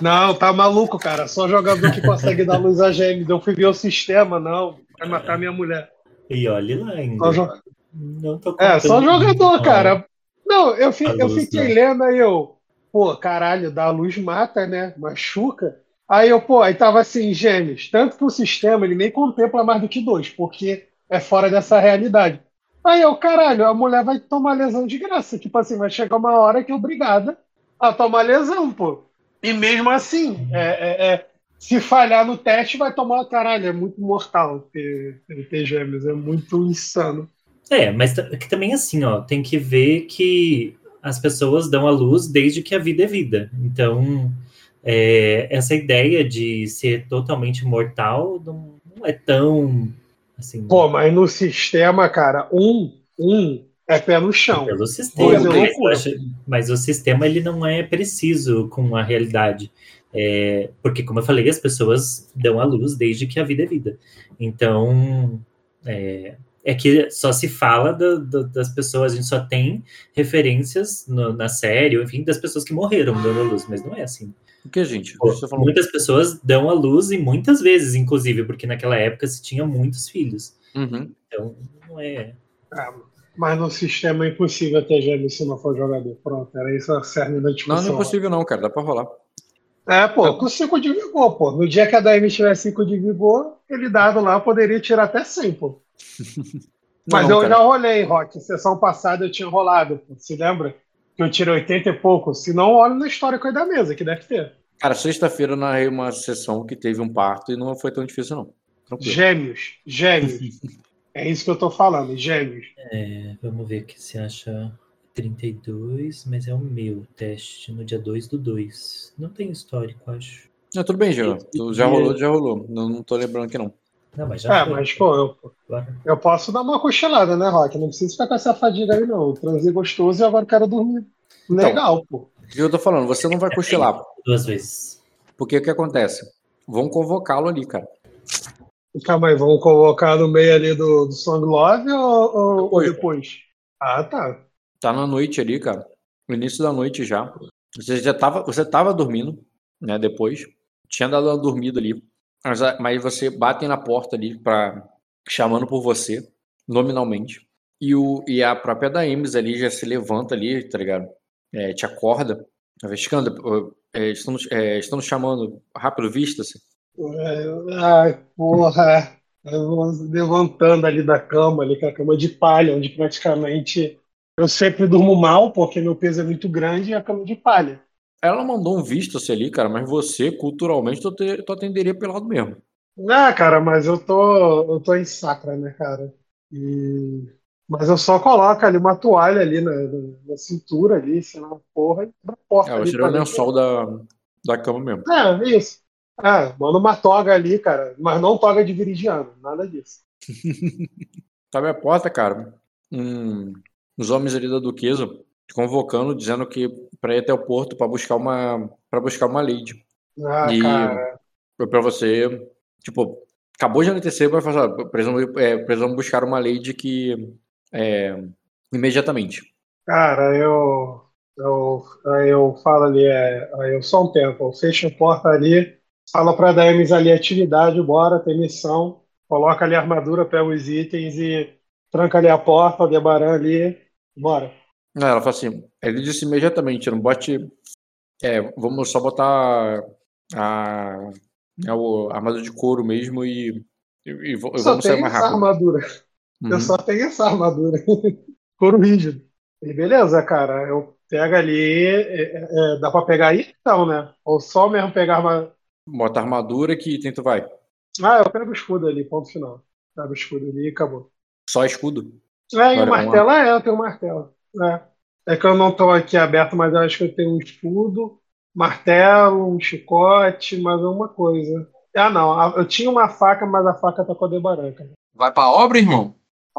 Não, tá maluco, cara. Só jogador que consegue dar luz a gêmeos. Eu fui ver o sistema, não. Vai matar minha mulher. E olhe lá ainda. Jo- Não tô É, só jogador, cara. Não, eu, fi- eu fiquei né? lendo aí, eu. Pô, caralho, dar luz mata, né? Machuca. Aí eu, pô, aí tava assim, gêmeos. Tanto que o sistema, ele nem contempla mais do que dois, porque é fora dessa realidade. Aí eu, caralho, a mulher vai tomar lesão de graça. Tipo assim, vai chegar uma hora que é obrigada a tomar lesão, pô. E mesmo assim, é, é- é, se falhar no teste, vai tomar. Caralho, é muito mortal ter, ter, gêmeos, é muito insano. É, mas que também assim, ó, tem que ver que as pessoas dão à luz desde que a vida é vida. Então, é, essa ideia de ser totalmente mortal não, não é tão assim Pô, mas no sistema, cara, um, um é pé no chão. pelo sistema. Coisa mas, loucura. acho- mas o sistema ele não é preciso com a realidade. É, porque, como eu falei, as pessoas dão à luz desde que a vida é vida. Então, é, é que só se fala da- da- das pessoas, a gente só tem referências no- na série, enfim, das pessoas que morreram dando à luz, mas não é assim. O que, gente? Pô, Você falou... muitas pessoas dão à luz e muitas vezes, inclusive, porque naquela época se tinha muitos filhos. Uhum. Então, não é. Ah, mas no sistema é impossível ter gêmeos se não for jogador. Pronto, era isso a cerne da Não, discussão. não é possível não, cara. Dá pra rolar. É, pô, com 5 de vigor, pô. No dia que a DM tiver 5 de vigor, ele dado lá poderia tirar até 100, pô. Mas Não, eu cara. já rolei, Rock. Sessão passada eu tinha rolado, pô. Se lembra? Que eu tirei 80 e pouco. Se não, olha na história com da mesa, que deve ter. Cara, sexta-feira eu narrei uma sessão que teve um parto e não foi tão difícil, não. Tranquilo. Gêmeos. Gêmeos. é isso que eu tô falando, gêmeos. É, vamos ver aqui se acha 32, mas é o meu teste no dia 2 do 2. Não tem histórico, acho. Não, tudo bem. Tu já rolou, já rolou. Não, não tô lembrando aqui, não. Não, mas já É, foi. mas, pô, eu, eu posso dar uma cochilada, né, Rock? Não precisa ficar com essa fadiga aí, não. Eu transei gostoso e agora quero dormir. Legal, pô. O que eu tô falando? Você não vai cochilar. Duas vezes. Porque o que acontece? Vão convocá-lo ali, cara. Calma aí, vamos convocar no meio ali do, do Song Love ou, ou- ou Depois. depois? Ah, tá. Tá na noite ali, cara. No início da noite já. Você já tava, você tava dormindo, né? Depois. Tinha dado uma dormida ali. Mas, mas você bate na porta ali para chamando por você, nominalmente. E, o, e a própria Daemis ali já se levanta ali, tá ligado? É, te acorda. Escanda, é, estamos, é, estamos chamando. Rápido, vista-se. É, Ai, porra. Eu vou levantando ali da cama, ali com a cama de palha, onde praticamente eu sempre durmo mal, porque meu peso é muito grande, e a cama de palha. Ela mandou um visto-se ali, cara, mas você, culturalmente, tu, te- tu atenderia pelado mesmo. Ah, cara, mas eu tô, eu tô em sacra, né, cara? E... Mas eu só coloco ali uma toalha ali na, na, na cintura ali, senão porra, e a porta É, eu tirei o lençol da, da cama mesmo. É, isso. É, manda uma toga ali, cara, mas não toga de viridiano, nada disso. Sabe a porta, cara? Um, os homens ali da Duquesa convocando, dizendo que para ir até o porto para buscar uma para buscar uma lady. Ah, E- cara. Para você, tipo, acabou de anoitecer, vai falar, "Ah, precisamos, é, precisamos buscar uma lady que é, imediatamente. Cara, eu, eu, eu falo ali, é, aí eu só um tempo, eu fecho a porta ali, falo pra Daemis ali, atividade, bora, tem missão, coloca ali a armadura, pega os itens e tranca ali a porta, o Debaran ali, bora. Não, ela fala assim, ele disse imediatamente, não bote, é, vamos só botar a, é, o- a armadura de couro mesmo e, e, e vamos sair mais essa rápido. armadura, eu Uhum. só tenho essa armadura, couro rígido. E beleza, cara, eu pego ali, é, é, é, dá pra pegar aí então, né? Ou só mesmo pegar uma... Bota a armadura que tenta vai. Ah, eu pego o escudo ali, ponto final. Pego o escudo ali e acabou. Só escudo. É, e Olha, o martelo é, eu tenho um martelo. É. É que eu não tô aqui aberto, mas eu acho que eu tenho um escudo, martelo, um chicote, mais uma coisa. Ah, não. Eu tinha uma faca, mas a faca tá com a Debaran, cara. Vai pra obra, irmão?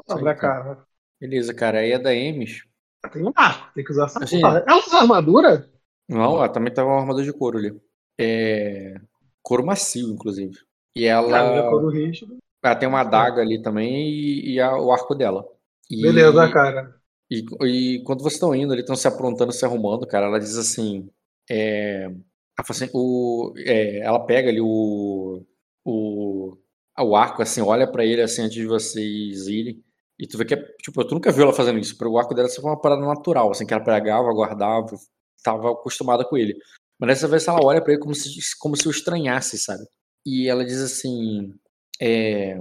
Obra, cara. Beleza, cara. Aí a da Emes. Tem um arco, tem que usar essa Assim, porra. Ela usa armadura? Não, ela também tava uma armadura de couro ali. É. Couro macio, inclusive. E Cara, é ela. couro rígido. Ela tem uma adaga ali também e, e a- o arco dela. E, Beleza, cara. E, e quando vocês estão indo, eles estão se aprontando, se arrumando, cara. Ela diz assim. É, ela, assim, o, é, ela pega ali o, o, o arco, assim, olha pra ele assim antes de vocês irem. E tu vê que é, tipo, tu nunca viu ela fazendo isso. O arco dela foi uma parada natural, assim, que ela pegava, guardava, tava acostumada com ele. Mas dessa vez ela olha pra ele como se, como se o estranhasse, sabe? E ela diz assim: é,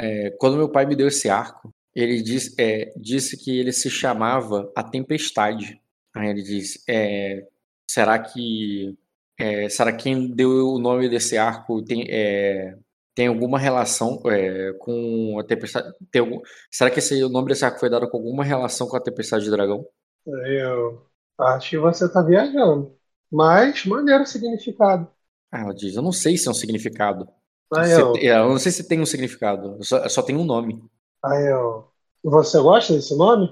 é, quando meu pai me deu esse arco, ele disse, é, disse que ele se chamava a Tempestade. Aí ele diz: é, será que é, será que quem deu o nome desse arco tem, é, tem alguma relação é, com a Tempestade? Tem algum, será que esse, o nome desse arco foi dado com alguma relação com a Tempestade de Dragão? Eu acho que você tá viajando. Mas, maneiro o significado. Ah, ela diz: eu não sei se é um significado. Se- eu, eu não sei se tem um significado. Só, só tem um nome. Aí eu. Você gosta desse nome?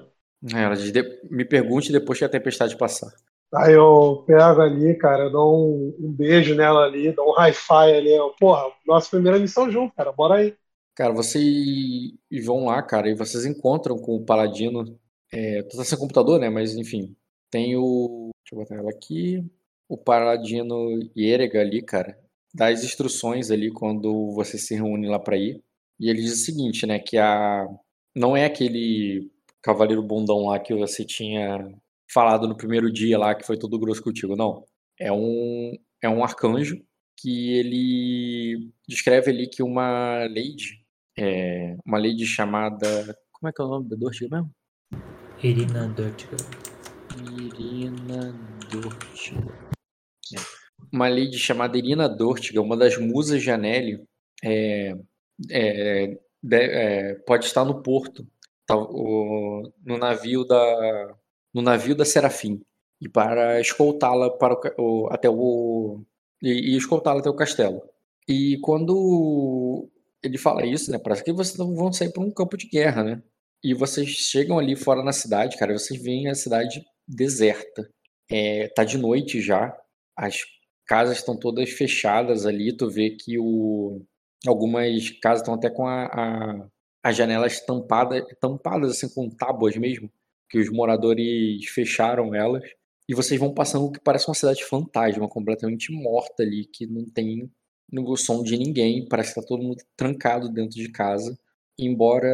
Aí Ela diz: "De- me pergunte depois que a tempestade passar. Aí eu pego ali, cara, dou um, um beijo nela ali, dou um hi-fi ali. Eu, porra, nossa primeira missão junto, cara, bora aí. Cara, vocês vão lá, cara, e vocês encontram com o Paladino. É, tá sem computador, né? Mas enfim, tem o. Deixa eu botar ela aqui. O Paladino Yerega ali, cara, dá as instruções ali quando você se reúne lá pra ir. E ele diz o seguinte, né? Que a. Não é aquele cavaleiro bundão lá que você tinha falado no primeiro dia lá, que foi todo grosso contigo, não. É um, é um arcanjo que ele descreve ali que uma lady, é, uma lady chamada. Como é que é o nome da Dortiga mesmo? Irina Dortiga. Irina Dortiga. É. Uma lady chamada Irina Dortiga, uma das musas de Anélio, é, é, de- é, pode estar no porto, tá, o- no navio da no navio da Serafim e para escoltá-la para o até o e, e escoltá-la até o castelo. E quando ele fala isso, né? Parece que vocês vão sair para um campo de guerra, né? E vocês chegam ali fora na cidade, cara, vocês veem a cidade deserta. É, tá de noite já, as casas estão todas fechadas ali, tu vê que o... algumas casas estão até com a, a, as janelas tampadas, tampadas assim com tábuas mesmo, que os moradores fecharam elas. E vocês vão passando o que parece uma cidade fantasma, completamente morta ali, que não tem o som de ninguém, parece que tá todo mundo trancado dentro de casa. Embora,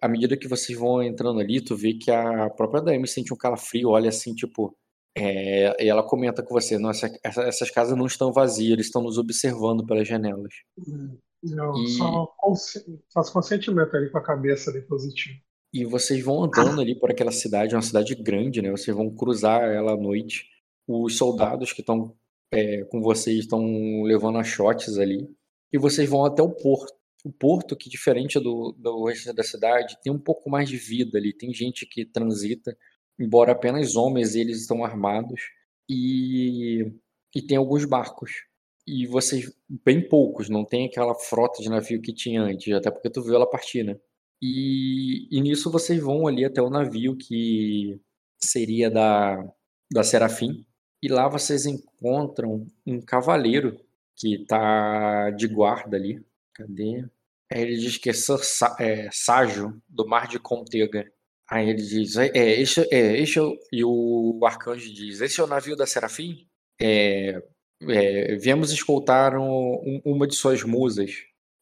à medida que vocês vão entrando ali, tu vê que a própria Dami sente um calafrio, olha assim, tipo. É, e ela comenta com você: Nossa, essa, essas casas não estão vazias, eles estão nos observando pelas janelas. Eu E- só faço consentimento ali com a cabeça ali positivo. E vocês vão andando ali por aquela cidade, uma cidade grande, né? Vocês vão cruzar ela à noite. Os soldados que estão é, com vocês estão levando achotes ali. E vocês vão até o porto. O porto, que diferente do, do resto da cidade, tem um pouco mais de vida ali. Tem gente que transita, embora apenas homens, eles estão armados. E, e tem alguns barcos. E vocês, bem poucos, não tem aquela frota de navio que tinha antes, até porque tu viu ela partir, né? E, e nisso vocês vão ali até o navio que seria da, da Serafim. E lá vocês encontram um cavaleiro que tá de guarda ali. Cadê? Aí ele diz que é, é Ságio, do Mar de Contega. Aí ele diz, é, é, este, é, este é. E o arcanjo diz, esse é o navio da Serafim? É, é, viemos escoltar um- um- uma de suas musas.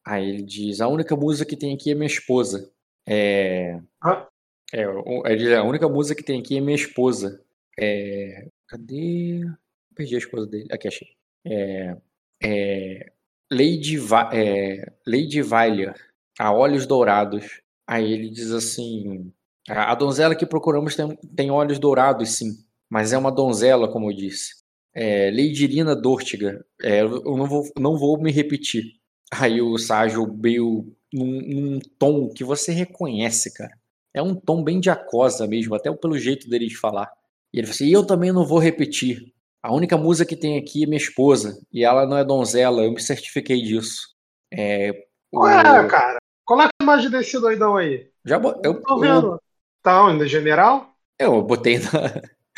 Aí ele diz, a única musa que tem aqui é minha esposa. É, Ah. é, ele a única musa que tem aqui é minha esposa. É, cadê? Perdi a esposa dele. Aqui, achei. É, é, Lady, Va é, Lady Valier, a olhos dourados. Aí ele diz assim: a, a donzela que procuramos tem, tem olhos dourados, sim, mas é uma donzela, como eu disse. É, Lady Irina Dortiga, é, eu eu não vou, não vou me repetir. Aí o Ságio veio num, num tom que você reconhece, cara. É um tom bem de acosa mesmo, até pelo jeito dele de falar. E ele falou assim: e eu também não vou repetir. A única musa que tem aqui é minha esposa, e ela não é donzela, eu me certifiquei disso. É, o- Ué, cara, coloca a imagem desse doidão aí. já bo- eu, tô eu, vendo. Tá onde? General? eu botei na,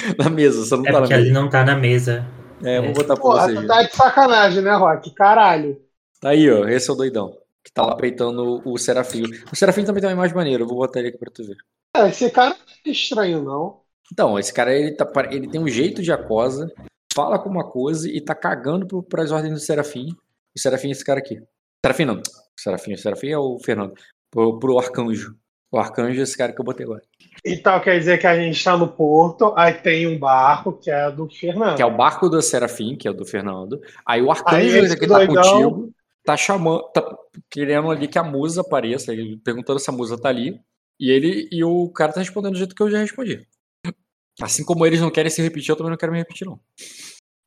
na mesa, só não É tá na porque ele mesa. não tá na mesa. É, eu vou botar pra Porra, vocês. tu tá de sacanagem, né, Rock? Caralho. Tá aí, ó, esse é o doidão. Que tá lá peitando o Serafim. O Serafim também tem uma imagem maneira, eu vou botar ele aqui pra tu ver. É, esse cara não é estranho, não. Então, esse cara ele, tá, ele tem um jeito de acosa, fala com uma coisa e tá cagando pro, pras ordens do Serafim. O Serafim é esse cara aqui. Serafim não. Serafim, o Serafim é o Fernando. Pro, pro Arcanjo. O Arcanjo é esse cara que eu botei agora. Então quer dizer que a gente tá no porto, aí tem um barco que é do Fernando. Que é o barco do Serafim, que é o do Fernando. Aí o Aí Arcanjo esse que tá contigo, tá chamando, tá querendo ali que a musa apareça, ele perguntando se a musa tá ali. E ele e o cara tá respondendo do jeito que eu já respondi. Assim como eles não querem se repetir, eu também não quero me repetir, não.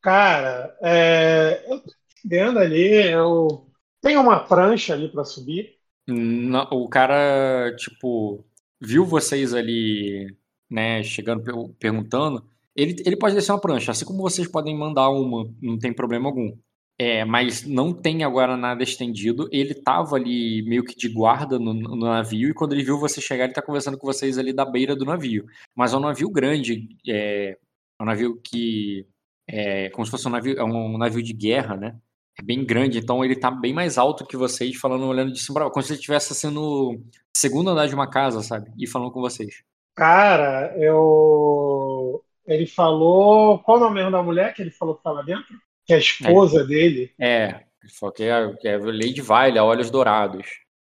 Cara, é, eu tô vendo ali, eu tenho uma prancha ali pra subir. Não, o cara, tipo, viu vocês ali, né, chegando, per- perguntando. Ele, ele pode descer uma prancha, assim como vocês podem mandar uma, não tem problema algum. É, mas não tem agora nada estendido. Ele tava ali meio que de guarda no, no navio, e quando ele viu você chegar, ele tá conversando com vocês ali da beira do navio. Mas é um navio grande, é, é um navio que. É como se fosse um navio, é um navio de guerra, né? É bem grande, então ele tá bem mais alto que vocês, falando, olhando de cima pra baixo, como se ele estivesse assim no segundo andar de uma casa, sabe? E falando com vocês. Cara, eu. Ele falou. Qual o nome da mulher que ele falou que tava dentro? Que é a esposa dele. É, ele falou que é, que é Lady Violet, Olhos Dourados.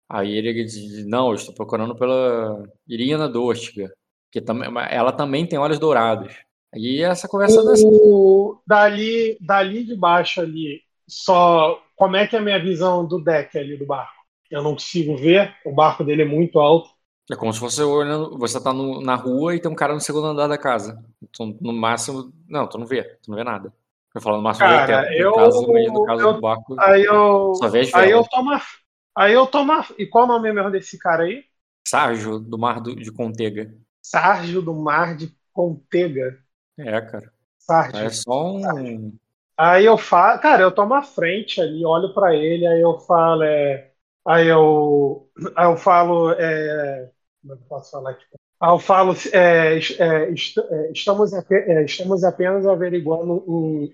Aí ele diz, não, eu estou procurando pela Irina Dortiga, que também, ela também tem olhos dourados. Aí essa conversa dessa. O, dali, dali de baixo ali, só. Como é que é a minha visão do deck ali do barco? Eu não consigo ver, o barco dele é muito alto. É como se fosse olhando, você tá no- na rua e tem um cara no segundo andar da casa. Então, no máximo, não, tu não vê, tu não vê nada. Eu falo no máximo Cara, teto, no eu- caso, no caso eu- do barco, Aí eu. só Aí eu tomo. Aí eu tomo. E qual o nome mesmo desse cara aí? Sárgio, do Mar do- de Contega. Sárgio do Mar de Contega. É, cara. Sárgio. É só um. Aí eu falo, cara, eu tomo a frente ali, olho pra ele, aí eu falo, é, Aí eu, aí eu falo. É, como é que eu posso falar aqui? Aí eu falo. É, é, est- é, estamos, é, estamos apenas averiguando. um-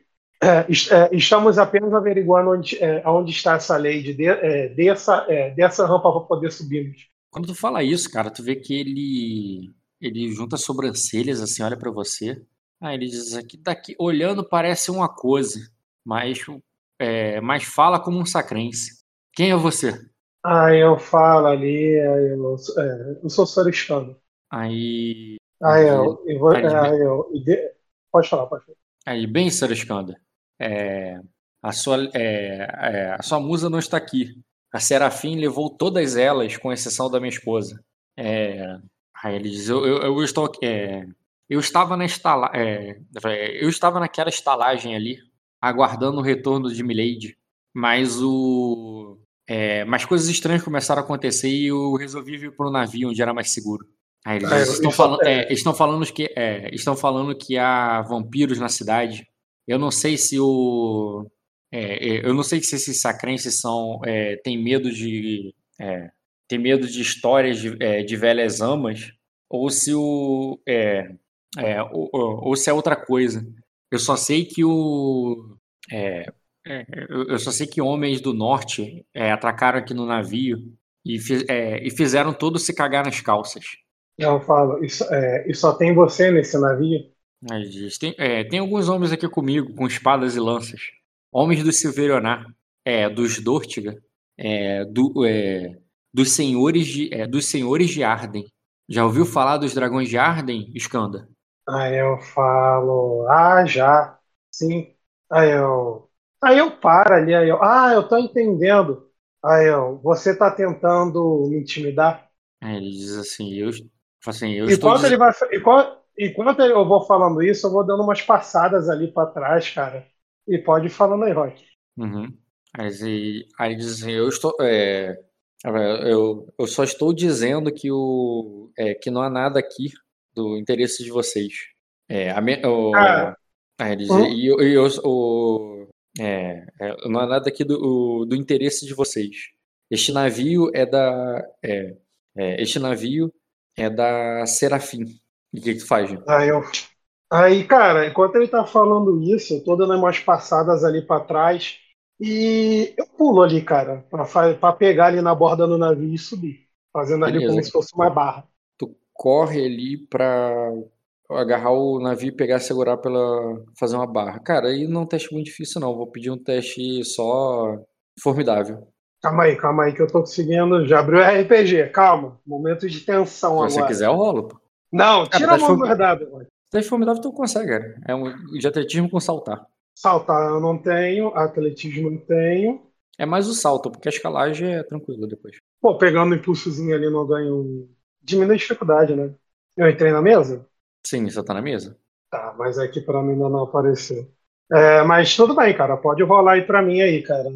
est- estamos apenas averiguando onde, onde está essa lei de, de- dessa, dessa rampa para poder subirmos. Quando tu fala isso, cara, tu vê que ele ele junta as sobrancelhas assim, olha pra você. Aí ele diz aqui, daqui, olhando parece uma coisa, mas é, mas fala como um sacrense. Quem é você? Aí eu falo ali, aí eu, é, eu sou soristano. Aí Aí eu, eu vou- Aí, aí eu- e de- pode falar, pode falar. Aí, bem, Sarascanda, é, a, sua, é, é, a sua musa não está aqui. A Serafim levou todas elas, com exceção da minha esposa. É, aí ele diz, eu, eu, eu estou aqui, é, eu estava na estala, é, eu estava naquela estalagem ali, aguardando o retorno de Milady, mas o é, mas coisas estranhas começaram a acontecer e eu resolvi vir para o navio onde era mais seguro. Aí eles Ah, estão, falando, é, estão falando que é, estão falando que há vampiros na cidade. Eu não sei se o é, é, eu não sei se esses sacrenses são é, têm medo de é, têm medo de histórias de, é, de velhas amas ou se o é, é, ou, ou- se é outra coisa. Eu só sei que o é, é, eu só sei que homens do norte é, atracaram aqui no navio e, é, e fizeram todos se cagar nas calças. Eu falo, isso, e só tem você nesse navio? Diz, tem, tem alguns homens aqui comigo, com espadas e lanças. Homens do Silverionar, é, dos Dortiga, é, do, é, dos, senhores de, dos senhores de Arden. Já ouviu falar dos dragões de Arden, Skanda? Aí eu falo, ah, já, sim. Aí eu, aí eu paro ali, aí eu, ah, eu tô entendendo. Aí eu, você tá tentando me intimidar? Aí ele diz assim, eu, assim, eu estou Enquanto diz- ele vai, enquanto, enquanto eu vou falando isso, eu vou dando umas passadas ali pra trás, cara. E pode ir falando aí, Rock. Uhum. Aí, aí diz assim, eu estou, é, eu, eu só estou dizendo que, o, é, que não há nada aqui do interesse de vocês. É, a me- o- Ah. aí ele diz, Hum? e, eu- e eu- o, é, é, não há nada aqui do, o- do interesse de vocês. Este navio é da, é, é, este navio é da Serafim. E o que, que tu faz, Jean? Aí eu, aí, cara, enquanto ele tá falando isso, eu tô dando umas passadas ali pra trás e eu pulo ali, cara, pra pegar ali na borda do navio e subir, fazendo ali Beleza. como se fosse uma barra. Corre ali pra agarrar o navio e pegar e segurar pela fazer uma barra. Cara, aí não é um teste muito difícil não, vou pedir um teste só formidável. Calma aí, calma aí, que eu tô conseguindo. Já abriu o RPG, calma. Momento de tensão Se agora. você quiser eu rolo, pô. Não, tira a mão verdade. mano. Teste formidável tu consegue, cara. É um de atletismo com saltar. Saltar eu não tenho, atletismo eu não tenho. É mais o salto, porque a escalagem é tranquila depois. Pô, pegando um impulsozinho ali não ganho. Diminui a dificuldade, né? Eu entrei na mesa? Sim, você tá na mesa? Tá, mas aqui pra mim ainda não apareceu. É, mas tudo bem, cara. Pode rolar aí pra mim aí, cara.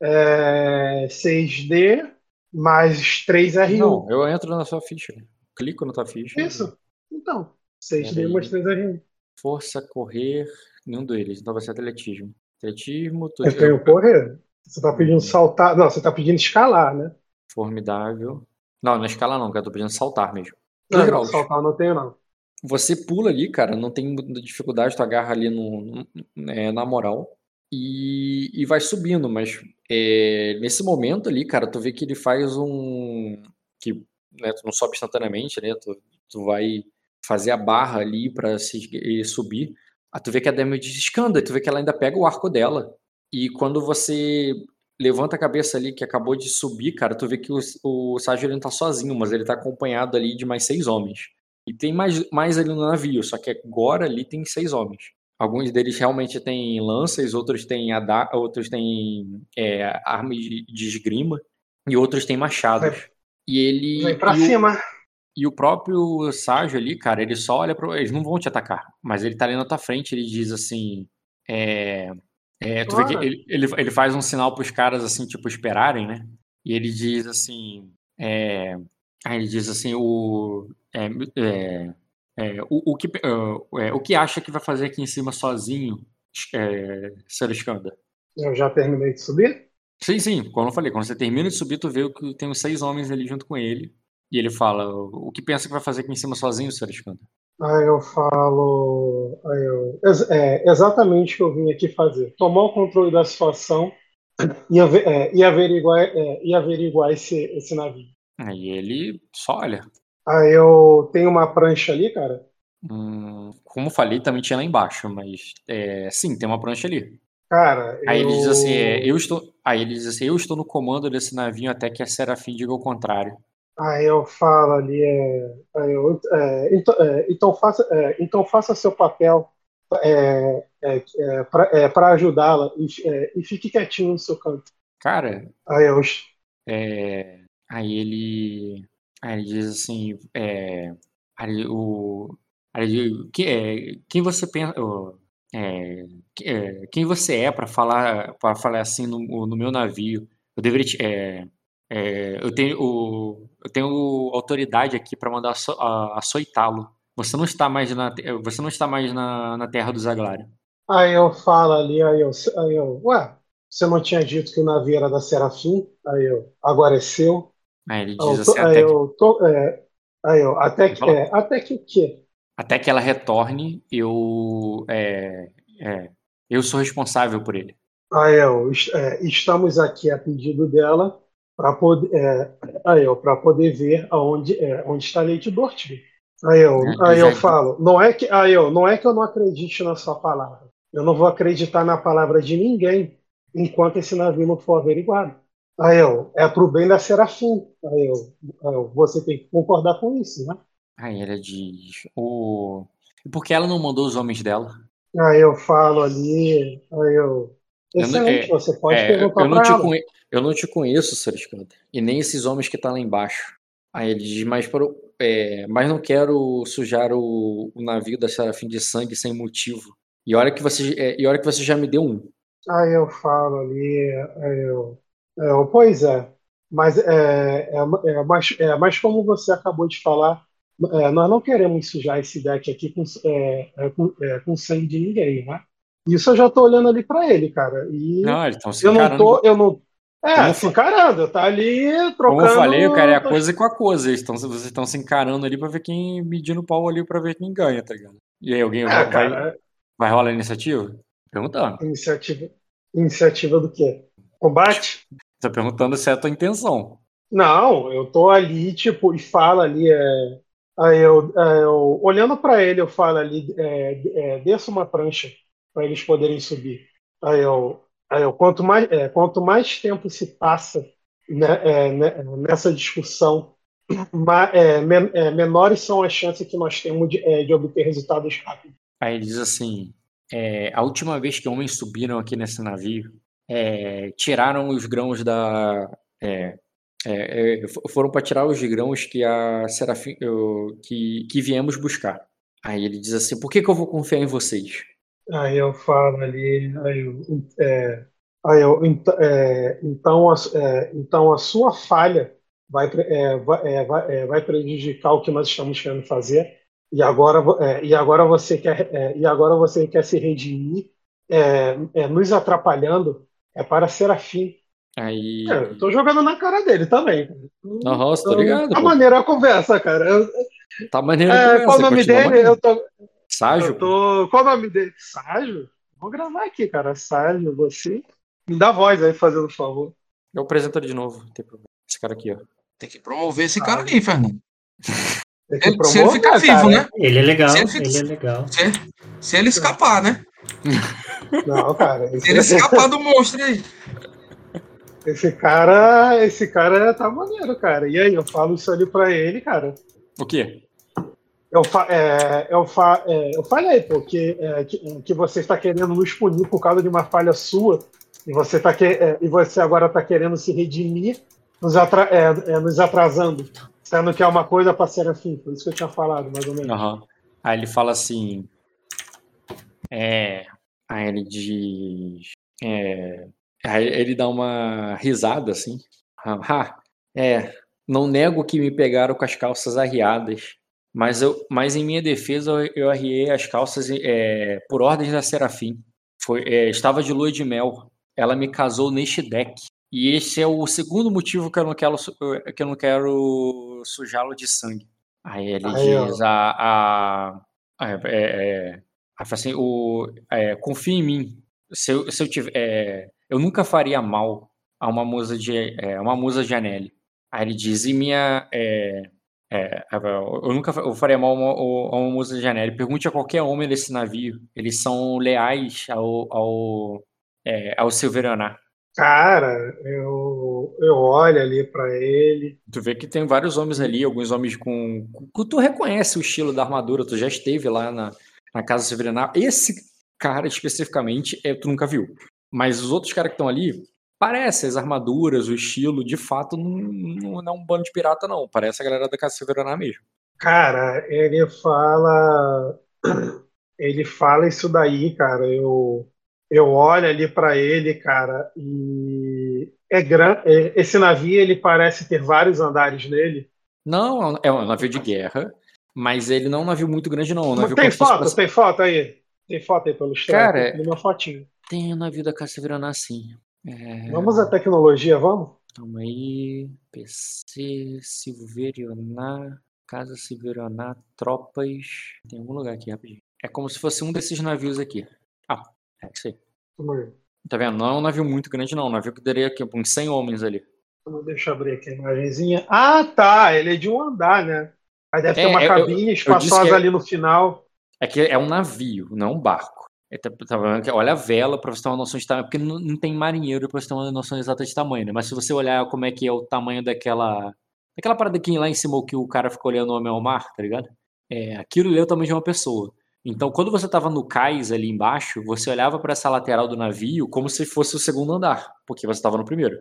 É, 6D mais 3R1. Não, eu entro na sua ficha. Clico na tua ficha. Isso. Então, 6D Peraí. mais 3R1. Força, correr, nenhum deles. Então vai ser atletismo. Atletismo, tu... Eu tenho correr. Você tá pedindo saltar. Não, você tá pedindo escalar, né? formidável. Não, na escala não, cara. Eu tô pedindo saltar mesmo. Não, não, saltar não tenho, não. Você pula ali, cara, não tem muita dificuldade, tu agarra ali no, no- é, na moral e, e vai subindo, mas é, nesse momento ali, cara, tu vê que ele faz um. que né, tu não sobe instantaneamente, né? Tu, tu vai fazer a barra ali pra se, subir. Aí tu vê que a damage escanda, tu vê que ela ainda pega o arco dela. E quando você levanta a cabeça ali, que acabou de subir, cara, tu vê que o, o Sérgio ele não tá sozinho, mas ele tá acompanhado ali de mais seis homens. E tem mais, mais ali no navio, só que agora ali tem seis homens. Alguns deles realmente têm lanças, outros têm, ada outros têm é, armas de, esgrima e outros têm machados. E ele. Vem pra e o- cima. e o próprio Ságio ali, cara, ele só olha para Eles não vão te atacar, mas ele tá ali na tua frente, ele diz assim. É, é, tu vê que ele, ele, ele faz um sinal pros caras, assim, tipo, esperarem, né? E ele diz assim. É, aí ele diz assim: o. É, é, é, o, o, que, é, o que acha que vai fazer aqui em cima sozinho, é, Ser Skanda? Eu já terminei de subir? Sim, sim, como eu falei, quando você termina de subir, tu vê que tem uns seis homens ali junto com ele. E ele fala: O que pensa que vai fazer aqui em cima sozinho, Sr. Escanda? Aí eu falo. Aí eu, é, exatamente o que eu vim aqui fazer: tomar o controle da situação e, é, e averiguar, é, e averiguar esse, esse navio. Aí ele só olha. Aí eu tenho uma prancha ali, cara. Hum, como eu falei, também tinha lá embaixo, mas é, sim, tem uma prancha ali. Cara, Aí ele diz assim: é, eu. eu estou. Aí ele diz assim: eu estou no comando desse navio até que a Serafim diga o contrário. Aí eu falo ali, é, eu, é, então, é, então faça, é, então faça seu papel é, é, para ajudá-la e, e fique quietinho no seu canto. Cara, Aí eu, aí ele, aí ele diz assim, aí o, aí que, é, quem você pensa, é, é, quem você é para falar, para falar assim no, no meu navio? Eu deveria, te- é, é, eu tenho, o, eu tenho autoridade aqui para mandar aço- a- açoitá-lo. Você não está mais na, você não está mais na, na terra dos Aglário. aí eu falo ali, aí eu, aí eu, ué, você não tinha dito que o navio era da Serafim? Aí eu, agora é seu. Aí ele Aí diz eu, assim, tô- aí até que, eu, tô- é, aí eu, até que, é, até que o quê? até que ela retorne, eu, é, é, eu sou responsável por ele. Aí eu, é, estamos aqui a pedido dela para poder, é, aí poder ver aonde, é, onde está Lady Dortmund. Aí eu, É, aí eu falo, não é que, aí eu, não é que eu não acredite na sua palavra. Eu não vou acreditar na palavra de ninguém enquanto esse navio não for averiguado. Aí eu, é pro bem da Serafim. Aí eu, aí eu, você tem que concordar com isso, né? Aí ela diz, o... E por que ela não mandou os homens dela? Aí eu falo ali, aí eu, Eu não- excelente, é, você pode É, perguntar eu, não te conhe... eu não te conheço, Sr. Skanda, e nem esses homens que estão lá embaixo. Aí ele diz, mas, para o- é, mas não quero sujar o, o navio da Serafim de sangue sem motivo. E olha que você, é, e olha que você já me deu um. Aí eu falo ali, eu, é, eu, pois é, mas, é, é, é, mas, é, mas como você acabou de falar, é, nós não queremos sujar esse deck aqui com, é, é, com, é, com sangue de ninguém, né? Isso eu já tô olhando ali para ele, cara. E Não, eles estão se eu não encarando. tô, eu não. É, Como se encarando, tá ali Como trocando. eu falei, cara, é a coisa com a coisa. Eles estão, vocês estão se encarando ali pra ver quem medindo o pau ali pra ver quem ganha, tá ligado? E aí, alguém É, vai, vai, cara, vai rolar a iniciativa? Perguntando. iniciativa, iniciativa do quê? Combate? Tá perguntando se é a tua intenção. Não, eu tô ali, tipo, e fala ali, é, aí eu, é, eu- olhando para ele, eu falo ali, é, é, desça uma prancha para eles poderem subir. Aí eu, aí eu quanto mais, é, quanto mais tempo se passa né, é, né, nessa discussão, ma- é, men- é, menores são as chances que nós temos de, é, de obter resultados rápidos. Aí ele diz assim: a última vez que homens subiram aqui nesse navio, tiraram os grãos da. é, fo- foram para tirar os grãos que a Serafim. que, que viemos buscar. Aí ele diz assim: por que, que eu vou confiar em vocês? Aí eu falo ali, aí eu, é, aí eu, ent- é, então, a, é, então a sua falha vai, pre- é, vai, é, vai, é, vai prejudicar o que nós estamos querendo fazer e agora, é, e agora você quer, é, e agora você quer se redimir, é, é, nos atrapalhando, é para Serafim. Aí. É, eu tô jogando na cara dele também. Aham, você tá ligado? A pô. maneira a conversa, cara. Tá maneiro a é, conversa, qual o nome dele? maneiro. Eu tô, Ságio, eu tô. Qual o nome dele? Ságio? Vou gravar aqui, cara. Ságio, você. Me dá voz aí, fazendo favor. Eu apresento ele de novo, não tem problema. Esse cara aqui, ó. Tem que promover esse cara aí, Fernando. Tem que Ele- se ele ficar vivo, cara. né? Ele é legal, Se ele fica- ele é legal. Se, se ele escapar, né? Não, cara. Se ele Esse, escapar do monstro aí. esse cara. Esse cara tá maneiro, cara. E aí, eu falo isso ali pra ele, cara. O quê? Eu, fa é, eu, fa é, eu falei, pô, que, é, que, que você está querendo nos punir por causa de uma falha sua, e você, tá que, é, e você agora está querendo se redimir, nos, atra é, é, nos atrasando, sendo que é uma coisa para Serafim, por isso que eu tinha falado, mais ou menos. Aham. Aí ele fala assim. É. Aí ele diz. Aí ele dá uma risada assim. Ah, ah, é. Não nego que me pegaram com as calças arriadas. Mas, eu, mas em minha defesa eu, arriei as calças é, por ordem da Serafim. Foi, é, estava de lua de mel. Ela me casou neste deck. E esse é o segundo motivo que eu não quero, su- que eu não quero sujá-lo de sangue. Aí ele Aí, diz a, a, a- é, é, assim, o, é, confia em mim. Se eu, se eu tiver, é, eu nunca faria mal a uma musa de, uma musa de Anelli. Aí ele diz, e minha, é, eu nunca eu faria mal a uma, a uma de Anelli. Pergunte a qualquer homem desse navio. Eles são leais ao, ao, é, ao Silveraná. Cara, eu, eu olho ali pra ele. Tu vê que tem vários homens ali, alguns homens com. com- Tu reconhece o estilo da armadura, tu já esteve lá na, na Casa Severenal. Esse cara especificamente, é, tu nunca viu. Mas os outros caras que estão ali, parece as armaduras, o estilo, de fato, não, não, não é um bando de pirata, não. Parece a galera da Severenal mesmo. Cara, ele fala. Ele fala isso daí, cara. Eu, eu olho ali pra ele, cara, e é grande. Esse navio ele parece ter vários andares nele. Não, é um- é navio de guerra, mas ele não é um navio muito grande, não. É um navio tem fosse foto, tem foto aí. Tem foto aí pra ilustrar. Cara, Tem uma fotinho. Tem o navio da Severenal, sim. É... Vamos à tecnologia, vamos? Calma aí. PC, Silverionar, Casa Silverionar, Tropas. Tem algum lugar aqui, rapidinho. É como se fosse um desses navios aqui. Ah, é isso aí. Tá vendo? Não é um navio muito grande, não. Um navio que daria aqui uns 100 homens ali. Deixa eu abrir aqui a imagenzinha. Ah, tá. Ele é de um andar, né? Aí deve ter É, uma eu- cabine espaçosa é- ali no final. É que é um navio, não um barco. É, tá- que- Olha a vela pra você ter uma noção de tamanho. Porque não, não tem marinheiro pra você ter uma noção exata de tamanho, né? Mas se você olhar como é que é o tamanho daquela. Daquela parada aqui lá em cima, que o cara ficou olhando o homem ao mar, tá ligado? É, aquilo é o tamanho de uma pessoa. Então, quando você tava no cais ali embaixo, você olhava pra essa lateral do navio como se fosse o segundo andar, porque você tava no primeiro.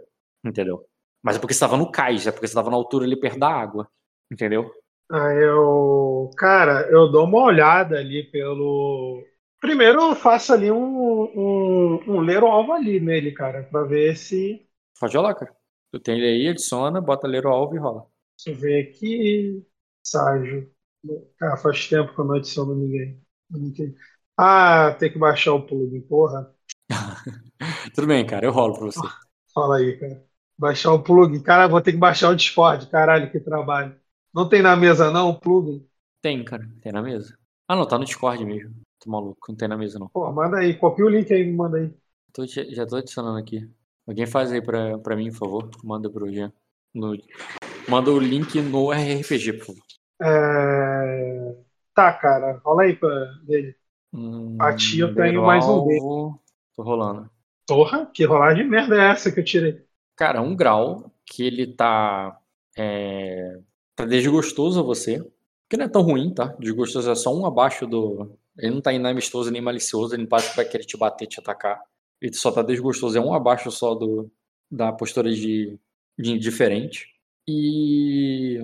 Entendeu? Mas é porque você tava no cais, é porque você tava na altura ali perto da água. Entendeu? Aí eu. Cara, eu dou uma olhada ali pelo. Primeiro eu faço ali um, um, um ler o alvo ali nele, cara, pra ver se. Pode rolar, cara. Tu tem ele aí, adiciona, bota ler o alvo e rola. Deixa eu ver aqui. Ságio. Cara, faz tempo que eu não adiciono ninguém. Ninguém. Ah, tem que baixar o plugin, porra. Tudo bem, cara, eu rolo pra você. Fala aí, cara. Baixar o plugin. Cara, vou ter que baixar o Discord. Caralho, que trabalho. Não tem na mesa, não, o plugin? Tem, cara, tem na mesa. Ah, não, tá no Discord mesmo. Tô maluco, não tem na mesa não. Pô, manda aí. Copia o link aí, me manda aí. Tô já tô adicionando aqui. Alguém faz aí pra, pra mim, por favor. Manda pro Jean. No- manda o link no RPG, por favor. É... Tá, cara. Rola aí pra dele. Hum, Aqui eu tenho o mais um dele. Tô rolando. Porra, que rolagem de merda é essa que eu tirei? Cara, um grau que ele tá. É, tá desgostoso a você. Que não é tão ruim, tá? Desgostoso é só um abaixo do. Ele não tá nem amistoso nem malicioso, ele não parece que vai querer te bater, te atacar. Ele só tá desgostoso, é um abaixo só do, da postura de, de indiferente. E,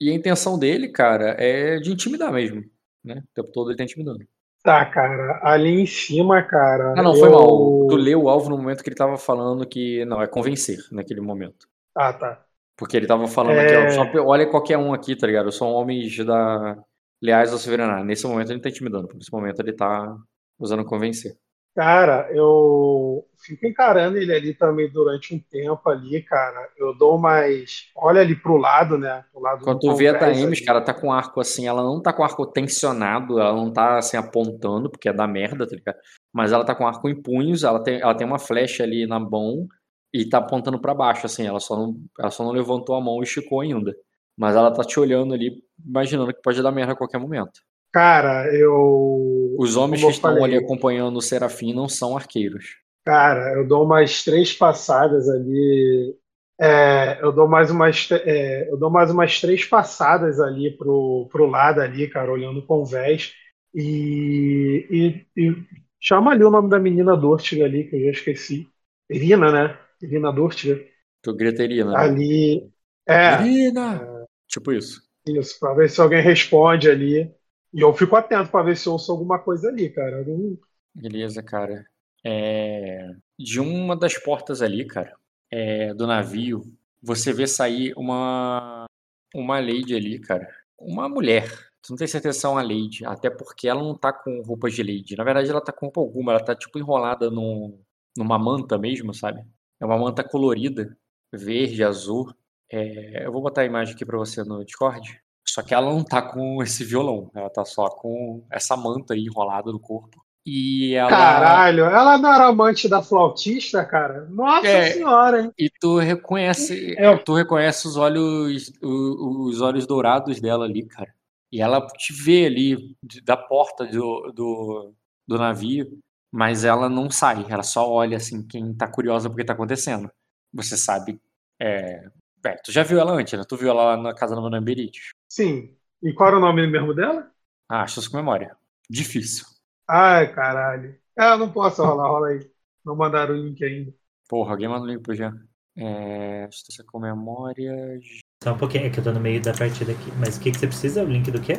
e a intenção dele, cara, é de intimidar mesmo. Né? O tempo todo ele tá intimidando. Tá, cara. Ali em cima, cara. Ah, não, foi eu- mal. Tu leu o alvo no momento que ele tava falando que. Não, é convencer naquele momento. Ah, tá. Porque ele tava falando É. aqui, ó, só, pe- olha qualquer um aqui, tá ligado? São homens da leais ao Severaná. Nesse momento ele não tá intimidando, nesse momento ele tá usando convencer. Cara, eu fico encarando ele ali também durante um tempo ali, cara. Eu dou mais. Olha ali pro lado, né? Pro lado Quando do tu vê a ali. cara, tá com arco assim, ela não tá com arco tensionado, ela não tá assim apontando, porque é da merda, tá ligado? Mas ela tá com arco em punhos, ela tem, ela tem uma flecha ali na mão e tá apontando pra baixo, assim, ela só, não, ela só não levantou a mão e esticou ainda. Mas ela tá te olhando ali, imaginando que pode dar merda a qualquer momento. Cara, eu. Os homens Como que estão ali acompanhando o Serafim não são arqueiros. Cara, eu dou umas três passadas ali. É, eu dou mais umas, é, eu dou mais umas três passadas ali pro, pro lado ali, cara, olhando o convés. E, e, e chama ali o nome da menina Dortiga ali, que eu já esqueci. Irina, né? Irina Dortiga. Tu gritaria, né? Ali. É, Irina! Tipo isso. isso, pra ver se alguém responde ali. E eu fico atento pra ver se eu ouço alguma coisa ali, cara. Algum- Beleza, cara. É, De uma das portas ali, cara, é, do navio, você vê sair uma uma lady ali, cara. Uma mulher. Tu não tem certeza se é uma lady, até porque ela não tá com roupas de lady. Na verdade, ela tá com roupa alguma, ela tá tipo enrolada num, numa manta mesmo, sabe? É uma manta colorida, verde, azul. É, eu vou botar a imagem aqui pra você no Discord. Só que ela não tá com esse violão, ela tá só com essa manta aí enrolada no corpo. E ela. Caralho, ela não era amante da flautista, cara? Nossa É. senhora, hein? E tu reconhece, É. tu reconhece os olhos, os olhos dourados dela ali, cara. E ela te vê ali da porta do, do, do navio, mas ela não sai. Ela só olha assim, quem tá curiosa porque tá acontecendo. Você sabe. É, é, tu já viu ela antes, né? Tu viu ela lá na casa da Madame Berit. Sim. E qual era o nome mesmo dela? Ah, acho isso com memória. Difícil. Ai, caralho. Ah, não posso rolar, rola aí. Não mandaram o link ainda. Porra, alguém manda um link pro Jean. É, Astúcia com memória. Só um pouquinho, é que eu tô no meio da partida aqui. Mas o que, que você precisa? O link do quê?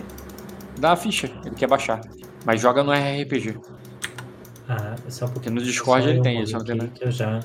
Dá a ficha, ele quer baixar. Mas joga no RRPG. Ah, só um Porque pouquinho. no Discord Só ele tem isso, não tem que eu já.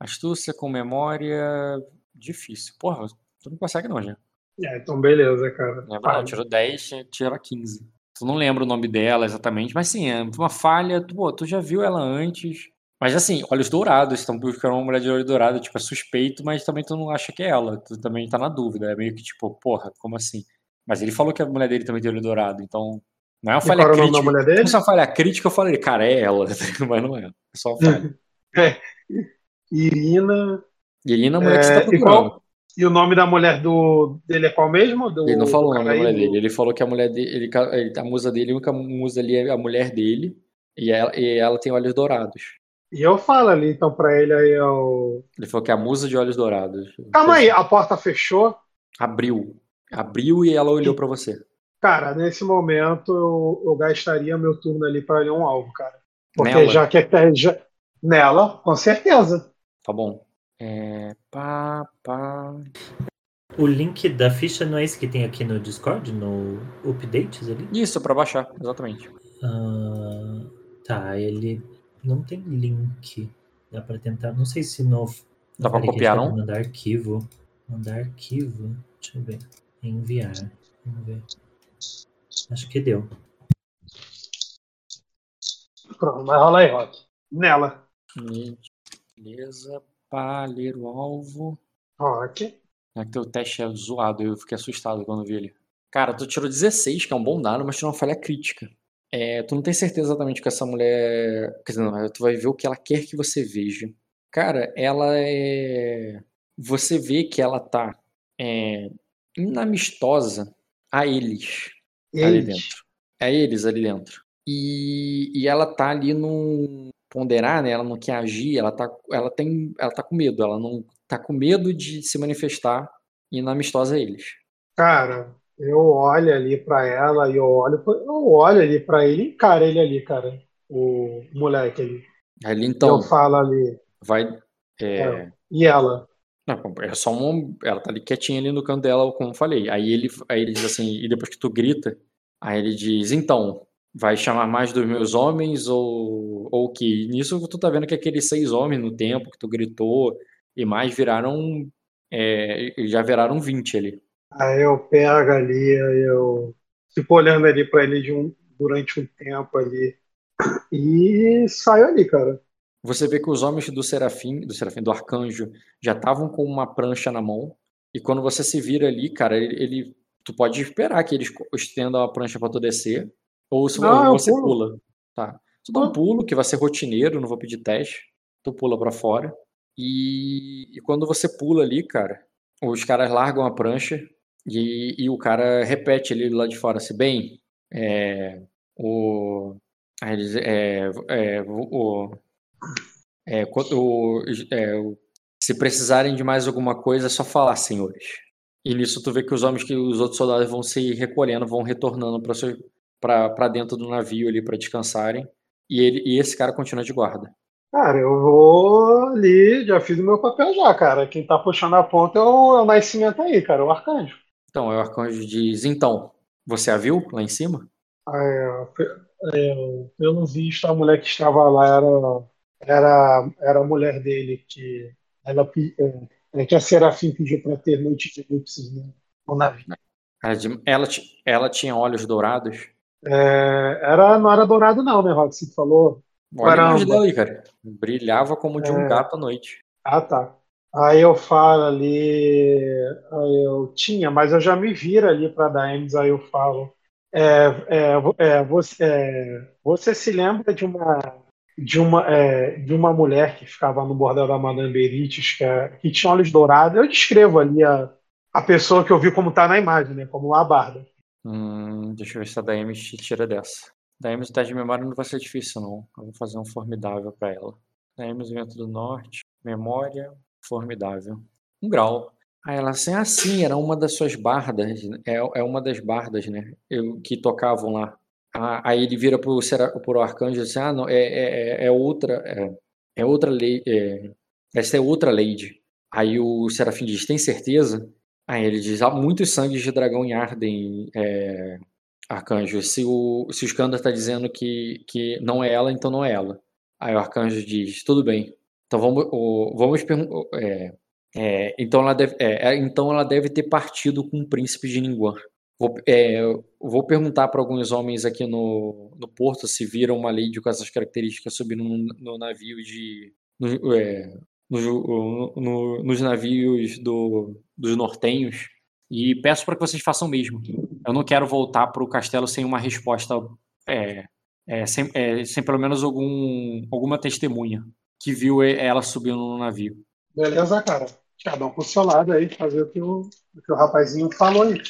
Astúcia com memória. Difícil. Porra, tu não consegue não, já. É, então beleza, cara. Lembra? Não, tirou 10, tira 15. Tu não lembra o nome dela exatamente, mas sim, é uma falha. Tu, pô, tu já viu ela antes. Mas assim, olhos dourados, estão buscando uma mulher de olho dourado, tipo, é suspeito, mas também tu não acha que é ela. Tu também tá na dúvida. É meio que tipo, porra, como assim? Mas ele falou que a mulher dele também tem olho dourado, então. Não é uma E falha era o nome da crítica. mulher Se dele? fosse uma falha crítica, eu falei, cara, é ela, mas não é. É só uma falha. Irina. E ele na mulher que você É, tá e, procurando. e o nome da mulher do, dele é qual mesmo? Do, Ele não falou o nome da mulher do- dele. Ele falou que a mulher dele, ele, a musa dele, a única musa ali é a mulher dele. E ela, e ela tem olhos dourados. E eu falo ali, então, pra ele aí, ó. Ele falou que é a musa de olhos dourados. Calma aí, a porta fechou. Abriu. Abriu e ela olhou pra você. Cara, nesse momento eu, eu gastaria meu turno ali pra ler um alvo, cara. Porque Nela? já que é já, nela, com certeza. Tá bom. É. Pá, pá. O link da ficha não é esse que tem aqui no Discord, no Updates ali? Isso, pra baixar, exatamente. Ah, tá, ele não tem link. Dá pra tentar. Não sei se no. Dá que copiar, não? Mandar arquivo. Mandar arquivo. Deixa eu ver. Enviar. Vamos ver. Acho que deu. Pronto, mas rola aí, Rock. Nela. Beleza. Pá, ler o alvo. Rock. É que teu teste é zoado, eu fiquei assustado quando vi ele. Cara, tu tirou 16, que é um bom dado, mas tirou uma falha crítica. É, tu não tem certeza exatamente que essa mulher. Quer dizer, não, tu vai ver o que ela quer que você veja. Cara, ela é. Você vê que ela tá é, inamistosa a eles ali Eles. dentro. A eles ali dentro. E, e ela tá ali num ponderar, né? Ela não quer agir, ela tá, ela tem, ela tá com medo, ela não tá com medo de se manifestar inamistosa a eles. Cara, eu olho ali pra ela e eu olho, eu olho ali pra ele e encaro ele ali, cara. O moleque ali. Ali então eu falo ali. vai. é, É. E ela? Não, é só um. Ela tá ali quietinha ali no canto dela, como eu falei. Aí ele, aí ele diz assim, e depois que tu grita, aí ele diz, então, vai chamar mais dos meus homens ou, ou que? Nisso tu tá vendo que aqueles seis homens no tempo que tu gritou e mais viraram. é, já viraram 20 ali. Aí eu pego ali, eu fico olhando ali pra ele de um, durante um tempo ali. E saio ali, cara. Você vê que os homens do Serafim, do Serafim, do Arcanjo, já estavam com uma prancha na mão. E quando você se vira ali, cara, ele, ele- tu pode esperar que eles estendam a prancha pra tu descer. Ou se Não, você pula. Tá. Tu dá um pulo, que vai ser rotineiro, não vou pedir teste. Tu pula pra fora. E, e quando você pula ali, cara, os caras largam a prancha e, e o cara repete ali lá de fora, assim, bem, é, o, eles, é, é, o, é, o- é, o- se precisarem de mais alguma coisa, é só falar, senhores. E nisso tu vê que os homens que os outros soldados vão se recolhendo, vão retornando para dentro do navio ali para descansarem. E ele e esse cara continua de guarda. Cara, eu vou ali, já fiz o meu papel já, cara. Quem tá puxando a ponta é o, é o nascimento aí, cara, o arcanjo. Então, aí o arcanjo diz: Então, você a viu lá em cima? É, pe- é, pelo visto, a mulher que estava lá era, era, era a mulher dele, que ela, é, é que a Serafim pediu para ter noite de núpcias no, no navio. Ela, ela, ela tinha olhos dourados. É, era, não era dourado, não, né, Rock? Você falou. Olha a imagem dela aí, cara. Brilhava como de um É. gato à noite. Ah, tá. Aí eu falo ali, eu tinha, mas eu já me viro ali para dar Emes, aí eu falo. É, é, é, você, é, você se lembra de uma de uma é, de uma mulher que ficava no bordel da Madame Berites, que, é- que tinha olhos dourados. Eu descrevo ali a, a pessoa que eu vi como tá na imagem, né? Como uma barda. Hum, deixa eu ver se a Daemis te tira dessa. Daemis, o teste de memória não vai ser difícil, não. Eu vou fazer um formidável pra ela. Daemis, vento do norte. Memória, formidável. Um grau. Aí ela assim, ah, era uma das suas bardas. né? É, é uma das bardas, né? Eu, que tocavam lá. Ah, aí ele vira pro, pro arcanjo e diz assim, ah, não, é, é, é- é outra. É, é outra lei. É, essa é outra lady. Aí o Serafim diz, tem certeza? Aí ele diz, há muitos sangues de dragão em Arden, é, Arcanjo. Se o, se o Skandar está dizendo que, que não é ela, então não é ela. Aí o Arcanjo diz, tudo bem. Então vamos, vamos perguntar. então, ela deve, é, é, então ela deve ter partido com o príncipe de Ningguan. Vou, é, vou perguntar para alguns homens aqui no, no porto se viram uma lady com essas características subindo no, no navio de. no- é, no- no- nos navios do, dos nortenhos e peço para que vocês façam o mesmo. Eu não quero voltar para o castelo sem uma resposta, é, é, sem, é, sem pelo menos algum, alguma testemunha que viu ela subindo no navio. Beleza, cara? Cada um pro seu lado aí, fazer o que o, o que o rapazinho falou aí.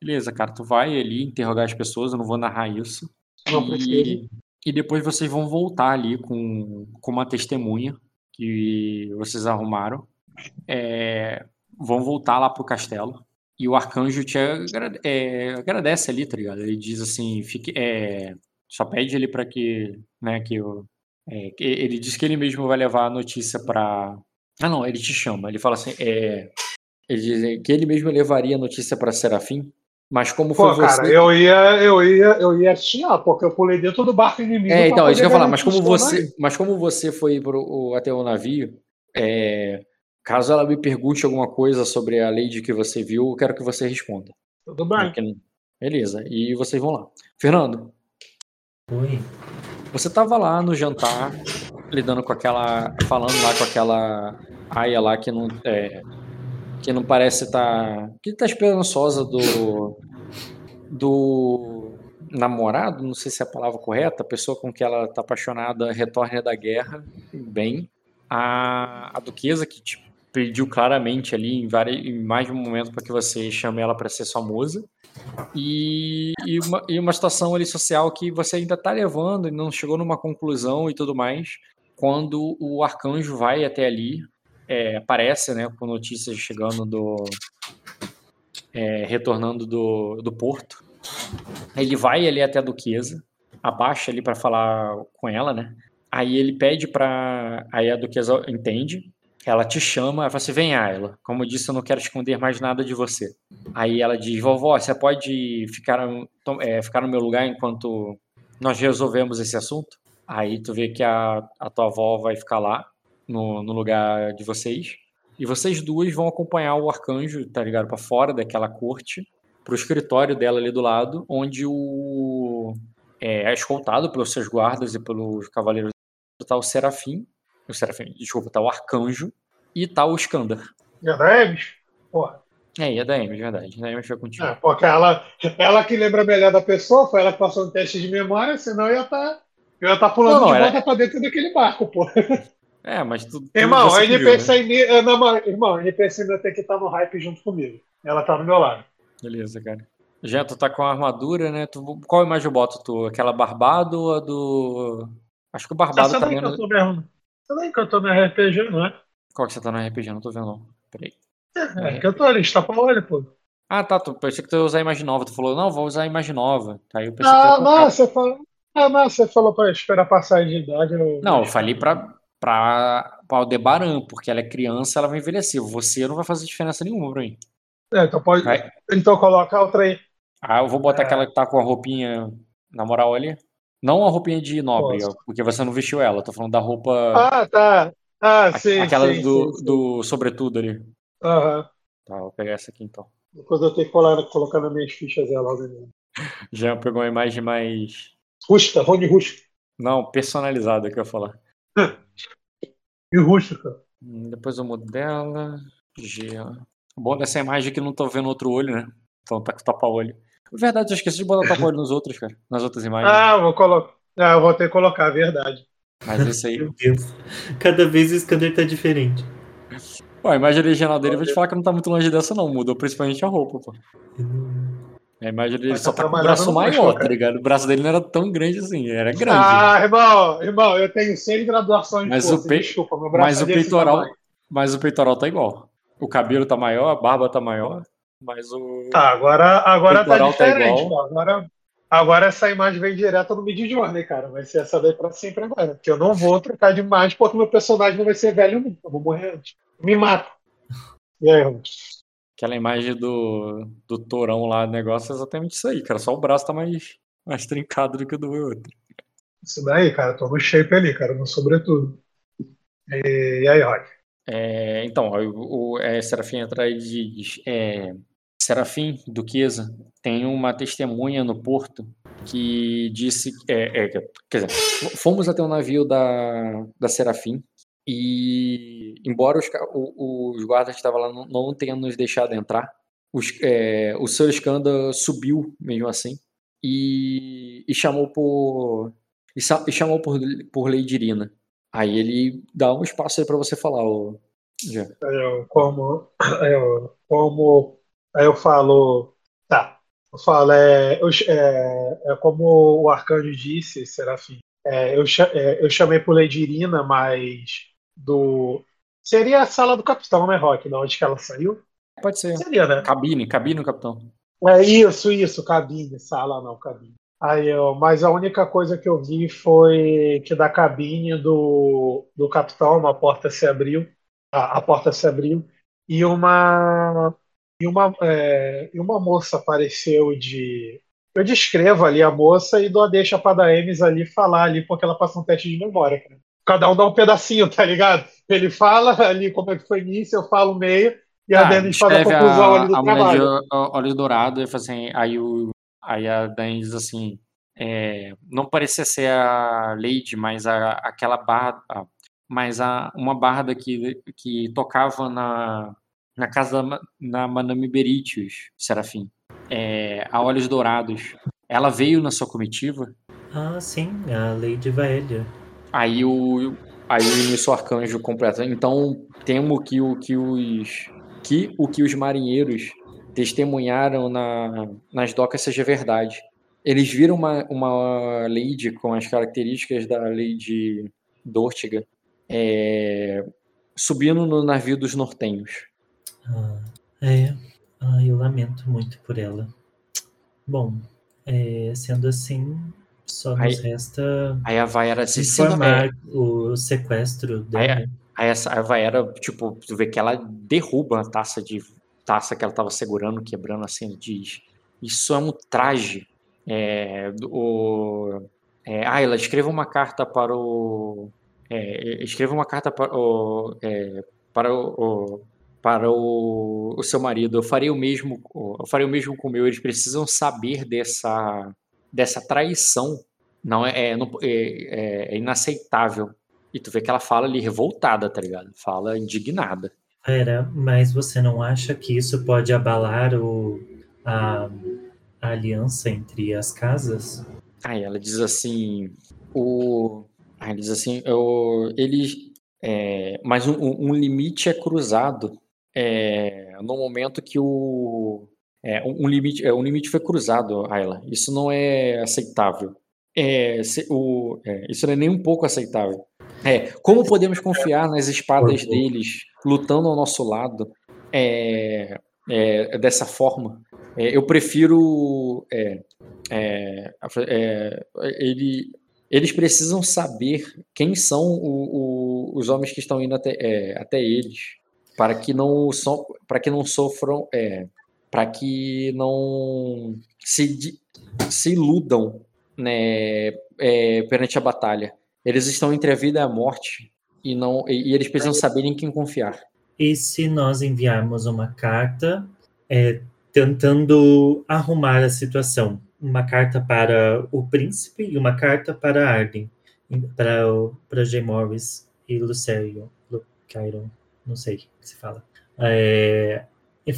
Beleza, cara, tu vai ali interrogar as pessoas, eu não vou narrar isso. Não. E, e depois vocês vão voltar ali com, com uma testemunha que vocês arrumaram. É, vão voltar lá pro castelo. E o arcanjo te agra- é, agradece ali, tá ligado? Ele diz assim, fique, é, só pede ele para que, né, que eu, é, ele diz que ele mesmo vai levar a notícia pra. Ah, não, ele te chama. Ele fala assim, é, ele diz que ele mesmo levaria a notícia para Serafim, mas como Pô, foi cara, você. eu ia, eu ia, eu ia chiar, porque eu pulei dentro do barco inimigo. É, então, isso que eu ia falar, mas como você, mas como você foi pro, o- até o navio, é, caso ela me pergunte alguma coisa sobre a lady que você viu, eu quero que você responda. Tudo bem. Beleza, e vocês vão lá. Fernando, Oi. você tava lá no jantar, lidando com aquela. falando lá com aquela aia lá que não. é, que não parece estar. que tá esperançosa do. do namorado, não sei se é a palavra correta, a pessoa com que ela tá apaixonada retorne da guerra, bem. A, a duquesa que te pediu claramente ali em, várias, em mais de um momento para que você chame ela para ser sua musa. E, e, uma, e uma situação ali social que você ainda tá levando e não chegou numa conclusão e tudo mais. Quando o arcanjo vai até ali, é, aparece, né, com notícias chegando do. é, retornando do, do porto. Ele vai ali até a duquesa, abaixa ali para falar com ela, né? Aí ele pede pra. Aí a duquesa entende. Ela te chama, ela fala assim: vem, ela. Como eu disse, eu não quero esconder mais nada de você. Aí ela diz: vovó, você pode ficar, é, ficar no meu lugar enquanto nós resolvemos esse assunto? Aí tu vê que a, a tua avó vai ficar lá, no, no lugar de vocês. E vocês duas vão acompanhar o arcanjo, tá ligado? Pra fora daquela corte, pro escritório dela ali do lado, onde o. É, é escoltado pelos seus guardas e pelos cavaleiros. Tá o Serafim. O Serafim, desculpa, tá o arcanjo. E tá o Skandar. Já da Eves? Porra. É, e a da Amy, verdade. A Amy foi contigo. É, porque ela, ela que lembra melhor da pessoa, foi ela que passou no teste de memória, senão eu ia estar eu ia estar pulando Não, não, de era- volta pra dentro daquele barco, pô. É, mas tu. tu- Irmão, a viu, NPC, né? eh, não, irmão, a NPC ainda tem que estar no hype junto comigo. Ela tá do meu lado. Beleza, cara. Já tu tá com a armadura, né? Tu, qual imagem eu boto tu? Aquela barbado ou a do. Acho que o barbado Você tá menos. Mesmo. Você nem cantou minha RPG, não é? Qual que você tá no RPG? Não tô vendo, não. Peraí. É, cantou ali, está pra olho, pô. Ah, tá. Tu, pensei que tu ia usar a imagem nova. Tu falou, não, vou usar a imagem nova. Aí eu pensei que tu ia Não, você falou. Ah, não, você falou pra esperar passar de idade. Eu... Não, eu falei pra, pra, pra Aldebaran, porque ela é criança, ela vai envelhecer. Você não vai fazer diferença nenhuma pra mim. É, então pode. Vai. Então coloca outra aí. Ah, eu vou botar É. aquela que tá com a roupinha, na moral ali. Não a roupinha de nobre, porque você não vestiu ela. Tô falando da roupa. Ah, tá. Ah, a- sim. aquela sim, do, sim, sim. do sobretudo ali. Aham. Tá, vou pegar essa aqui então. Depois eu tenho que colar, colocar nas minhas fichas ela. Né? Já pegou uma imagem mais. Rústica, Rony Rústica. Não, personalizada que eu ia falar. E rústica. Hum, Depois eu mudo dela. G. Bom dessa imagem eu não tô vendo outro olho, né? Então tá com tapa-olho. Verdade, eu esqueci de botar tapa-olho nos outros, cara. Nas outras imagens. Ah, vou colocar. Ah, eu vou ter que colocar, verdade. Mas esse aí. Meu Deus. Cada vez o Scanner tá diferente. Pô, a imagem original dele, eu vou te falar que não tá muito longe dessa, não. Mudou principalmente a roupa, pô. A imagem dele Mas só tá tá com o braço maior, tá ligado? O braço dele não era tão grande assim, era grande. Ah, irmão, irmão, eu tenho seis graduações de Mas força, o pe- desculpa, meu braço mas é o peitoral, tamanho. mas o peitoral tá igual. O cabelo tá maior, a barba tá maior, mas o Tá, agora, agora tá tá diferente. igual. pô. Agora, agora essa imagem vem direto no Mid Journey, cara. Vai ser essa daí pra sempre agora. Porque eu não vou trocar de imagem porque meu personagem não vai ser velho nunca. Eu vou morrer antes. Me mata. E aí, irmão? aquela imagem do, do torão lá, o negócio é exatamente isso aí, cara. Só o braço tá mais, mais trincado do que o do outro. Isso daí, cara, tô no shape ali, cara, no sobretudo. E, e aí, Rod? É, então, ó, o, o é, Serafim atrás diz: é, Serafim, Duquesa, tem uma testemunha no porto que disse. É, é, quer dizer, fomos até o navio da, da Serafim e, embora os, o- os guardas que estavam lá não, não tenham nos deixado entrar, os, é, o seu Skanda subiu mesmo assim e, e chamou por. E, e chamou por, por Lady Irina. Aí ele dá um espaço aí pra você falar, ô. Jean. Eu, como, eu, como aí eu falo, tá, eu falo, é, eu, é, é como o Arcanjo disse, Serafim, é, eu, é, eu chamei por Lady Irina, mas do. Seria a sala do capitão, né, Rock? Da onde que ela saiu? Pode ser. Seria, né? Cabine, cabine, capitão. É isso, isso, cabine, sala não, cabine. Aí eu, mas a única coisa que eu vi foi que da cabine do, do capitão uma porta se abriu, a, a porta se abriu e uma e uma é, e uma moça apareceu de eu descrevo ali a moça e dou a deixa para da Emes ali falar ali porque ela passa um teste de memória, cara. Cada um dá um pedacinho, tá ligado? Ele fala ali como é que foi início, eu falo o meio e a Ah, Denis faz a conclusão ali do a mulher trabalho. de ó- olhos dourados e assim, aí, o, aí a diz assim, é, não parecia ser a Lady, mas a, aquela barra, a- mas a, uma barda que, que tocava na, na casa da na Madame Beritius, Serafim, é, a olhos dourados. Ela veio na sua comitiva, Ah, sim, a Lady Vaélia. aí o aí o início arcanjo completa. Então temo que o que os que o que os marinheiros testemunharam na, nas docas seja verdade. Eles viram uma, uma lady com as características da Lady Dortiga é, subindo no navio dos nortenhos. Ah, é. Ah, eu lamento muito por ela. Bom, é, sendo assim, só nos Aí- resta Aí a Vaera se informar o sequestro Aí, dela. aí essa a Vaera, tipo, tu vê que ela derruba a taça de taça que ela tava segurando, quebrando assim, diz: Isso é um traje. É, o, é, Ayla, escreva uma carta para o. é, escreva uma carta para o. é, para o, o- para o, o seu marido. Eu farei o mesmo. Eu farei o mesmo com o meu. Eles precisam saber dessa dessa traição. Não é, é, é- é- é inaceitável. E tu vê que ela fala ali revoltada, tá ligado? Fala indignada. Pera, mas você não acha que isso pode abalar o, a, a aliança entre as casas? Aí ela diz assim, o, ela diz assim, eu, eles, é, mas um, um limite é cruzado é, no momento que o, é, um limite, é, um limite foi cruzado, Ayla. Isso não é aceitável. É, se- o, é, isso não é nem um pouco aceitável. É, como podemos confiar nas espadas deles lutando ao nosso lado é, é, dessa forma? É, eu prefiro é, ele, eles precisam saber quem são o- o- os homens que estão indo até, até eles, para que não so, para que não sofram, é, para que não se, se iludam, né, é, perante a batalha. Eles estão entre a vida e a morte e não e, e eles precisam saber em quem confiar. E se nós enviarmos uma carta é, tentando arrumar a situação? Uma carta para o príncipe e uma carta para Arden, para, para J. Morris e Lucério. Lu- Chiron, não sei o que se fala. É,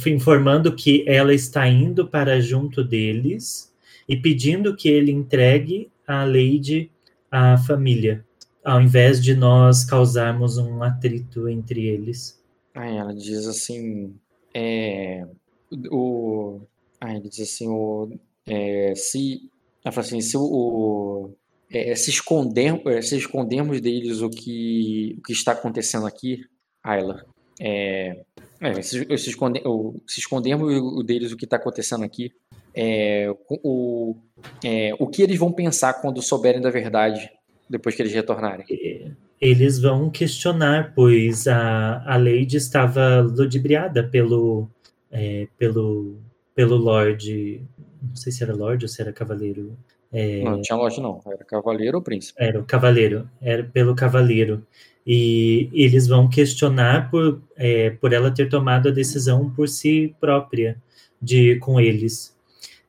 informando que ela está indo para junto deles e pedindo que ele entregue a Lady à família, ao invés de nós causarmos um atrito entre eles. Aí ela diz assim, é, o, aí ele diz assim, o, é, se, ela fala assim, se o é, se, esconder, é, se escondermos deles o que, o que está acontecendo aqui, Ayla, é, é, se, se, o, se escondermos deles o que está acontecendo aqui, é, o, é, o que eles vão pensar quando souberem da verdade depois que eles retornarem? Eles vão questionar, pois a, a Lady estava ludibriada pelo, é, pelo, pelo Lorde. Não sei se era Lorde ou se era Cavaleiro. É, Não, não tinha loja não, era cavaleiro ou príncipe. era o Cavaleiro, era pelo Cavaleiro. E eles vão questionar por, é, por ela ter tomado a decisão por si própria de ir com eles.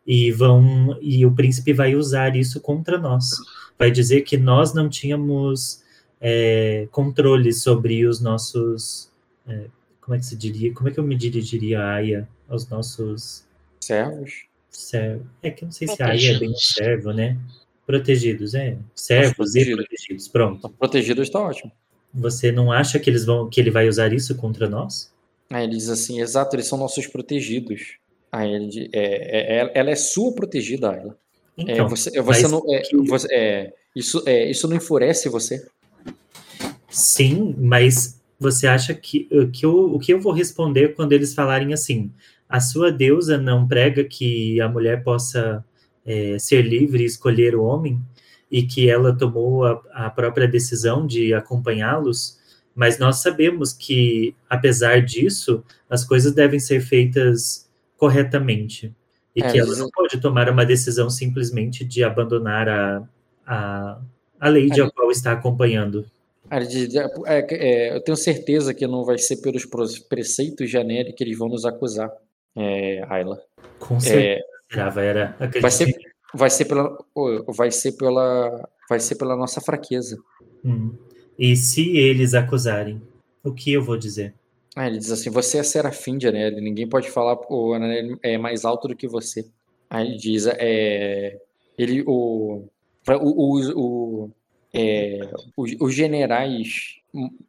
E vão e o príncipe vai usar isso contra nós. Vai dizer que nós não tínhamos é, controle sobre os nossos. é, como é que se diria? Como é que eu me dirigiria a Aya aos nossos Servos? servos? É que eu não sei se a Aya é bem um Protegidos. servo, né? Protegidos, é. Servos e protegidos. protegidos. Pronto. Protegido está ótimo. Você não acha que eles vão que ele vai usar isso contra nós? Aí ele diz assim, exato, eles são nossos protegidos. Aí ele diz, é, é- é- ela é sua protegida, Ayla. É, Então, você, você mas não, é, você- é, isso, é, isso não enfurece você? sim, mas você acha que, que eu, o que eu vou responder quando eles falarem assim? A sua deusa não prega que a mulher possa é, ser livre e escolher o homem e que ela tomou a, a própria decisão de acompanhá-los, mas nós sabemos que, apesar disso, as coisas devem ser feitas corretamente e É, que ela não pode tomar uma decisão simplesmente de abandonar a, a, a lady É. a qual está acompanhando. É, é, eu tenho certeza que não vai ser pelos preceitos de Aneri que eles vão nos acusar, é, Ayla. Com certeza, É, era vai ser, acredito. Vai ser pela, vai ser pela, vai ser pela nossa fraqueza. Hum. E se eles acusarem, o que eu vou dizer? Aí ele diz assim, você é serafim de Aneli, ninguém pode falar o Aneli é mais alto do que você. Aí ele diz, é, ele, o, o, o, o- é, os, os generais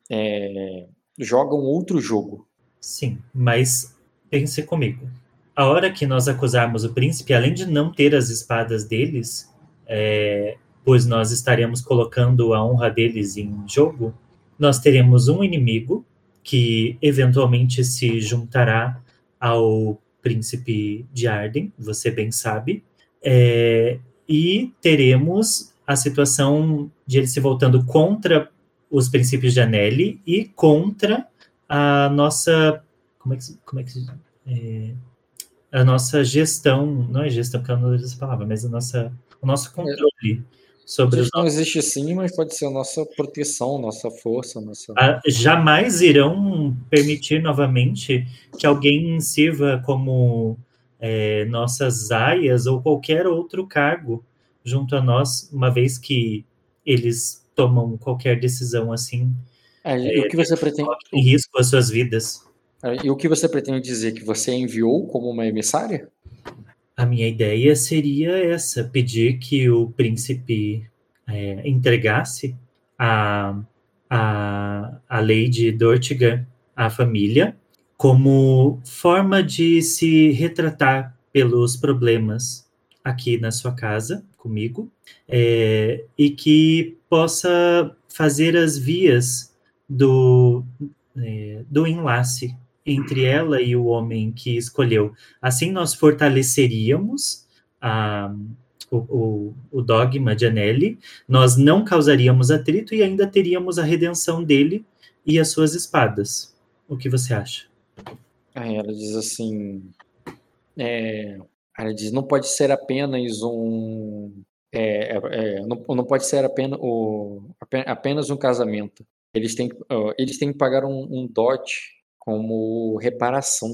é, jogam outro jogo. Sim, mas pense comigo. A hora que nós acusarmos o príncipe, além de não ter as espadas deles, é, pois nós estaremos colocando a honra deles em jogo, nós teremos um inimigo que eventualmente se juntará ao príncipe de Arden, você bem sabe, é, e teremos a situação de ele se voltando contra os princípios de Anelli e contra a nossa como é que como é que é, a nossa gestão não é gestão porque eu não uso essa palavra mas a nossa o nosso controle sobre os não existe sim, mas pode ser a nossa proteção, nossa força, nossa... Ah, jamais irão permitir novamente que alguém sirva como é, nossas aias ou qualquer outro cargo junto a nós, uma vez que eles tomam qualquer decisão assim, É, e o que você pretende, em risco as suas vidas. E o que você pretende dizer que você enviou como uma emissária? A minha ideia seria essa: pedir que o príncipe é, entregasse a, a, a Lady Dortiga à família como forma de se retratar pelos problemas aqui na sua casa comigo é, e que possa fazer as vias do, é, do enlace entre ela e o homem que escolheu. Assim, nós fortaleceríamos a, o, o, o dogma de Anelli, nós não causaríamos atrito e ainda teríamos a redenção dele e as suas espadas. O que você acha? Aí ela diz assim, é, ela diz, não pode ser apenas um, é, é, é, não, não pode ser apenas, o, ape- apenas um casamento. Eles têm, eles têm que pagar um, um dote como reparação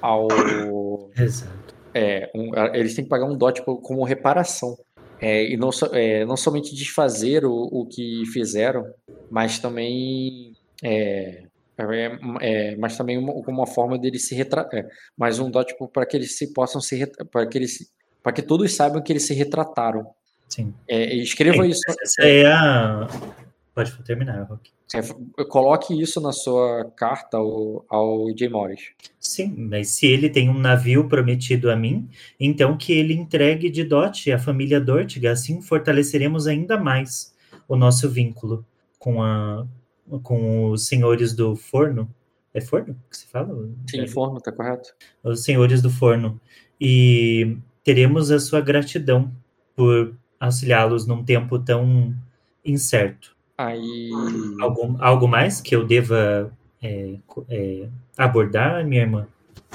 ao, Exato. é, um- eles têm que pagar um dote co- como reparação. É, e não, so- é, não somente desfazer o, o que fizeram, mas também é, É, é, mas também uma, como uma forma dele se retratar. É, mais um dó tipo, para que eles se possam se para que eles para que todos saibam que eles se retrataram. Sim. É, escreva Sim, isso. Essa é a. Pode terminar, Rock. é, coloque isso na sua carta ao, ao Jay Morris. Sim, mas se ele tem um navio prometido a mim, então que ele entregue de dote à família Dortiga, assim fortaleceremos ainda mais o nosso vínculo com, a, com os senhores do forno. É forno que se fala? Sim, forno, tá correto. Os senhores do forno. E teremos a sua gratidão por auxiliá-los num tempo tão incerto. Aí. Algum, algo mais que eu deva é, é, abordar, minha irmã?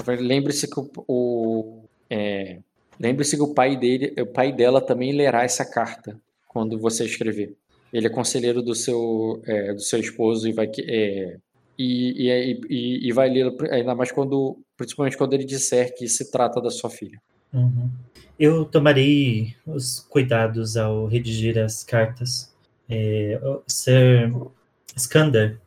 Lembre-se que o, o é, lembre-se que o pai dele, o pai dela também lerá essa carta quando você escrever. Ele é conselheiro do seu é, do seu esposo e vai é, e, e, e, e vai ler ainda mais quando principalmente quando ele disser que se trata da sua filha. Uhum. Eu tomarei os cuidados ao redigir as cartas. É, Sir Skander,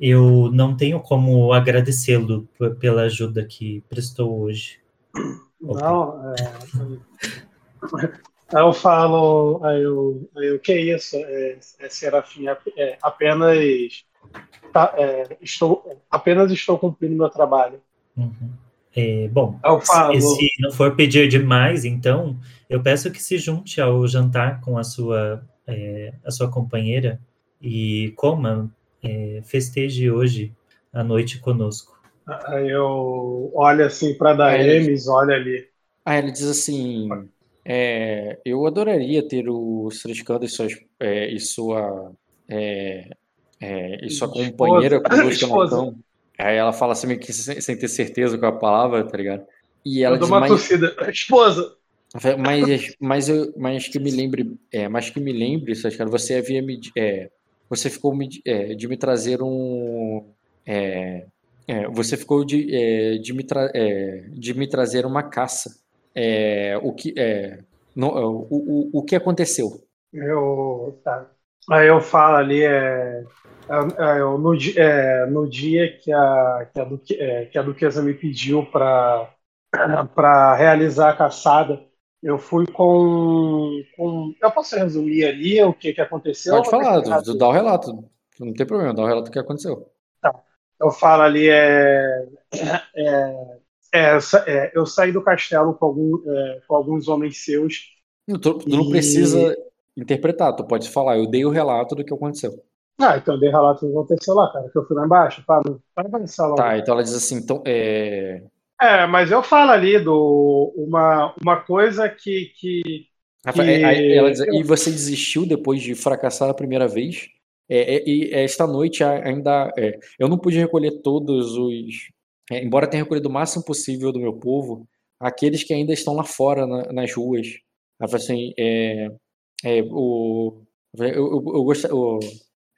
eu não tenho como agradecê-lo pela ajuda que prestou hoje. Não, é... eu falo, aí eu, eu, que é isso, é, é Serafim, é, apenas, tá, é, estou, apenas estou cumprindo meu trabalho. Uhum. É, bom, falo... se não for pedir demais, então, eu peço que se junte ao jantar com a sua, é, a sua companheira e coma, é, festeje hoje a noite conosco. Aí eu olho assim para Daemis, olha ali. Aí ele diz assim: é, Eu adoraria ter o Sriscando e, suas, é, e sua. É, e sua companheira conosco no tão. Aí ela fala assim, meio que sem, sem, ter certeza com a palavra, tá ligado? E ela eu dou uma mas. Esposa! Mas, mas, eu, mas que me lembre, é, mas que me lembre, cara, você havia me, é, você ficou me, é, de me trazer um, é, é, você ficou de, é, de, me tra, de me trazer uma caça. o que, no, o, o, o que aconteceu? Eu, tá. Aí eu falo ali, é, é, no, é, no dia que a, que a, Duque, é, que a Duquesa me pediu para realizar a caçada, eu fui com, com, Eu posso resumir ali o que, que aconteceu? Pode falar, tu, dá o relato. Não tem problema, dá o relato do que aconteceu. Tá. Eu falo ali, é, é, é, é eu saí do castelo com, algum, com alguns homens seus. Tu, tu e... não precisa interpretar, tu pode falar, eu dei o relato do que aconteceu. Ah, então eu dei relato do que aconteceu lá, cara, que eu fui lá embaixo, para avançar lá. Tá, então ela diz assim, então, é... É, mas eu falo ali do uma, uma coisa que, que, que... Ela diz, e você desistiu depois de fracassar a primeira vez? É, é, e esta noite ainda é, eu não pude recolher todos os, é, embora tenha recolhido o máximo possível do meu povo, aqueles que ainda estão lá fora na, nas ruas. Assim, é, é, o, eu, eu, eu, gost, eu,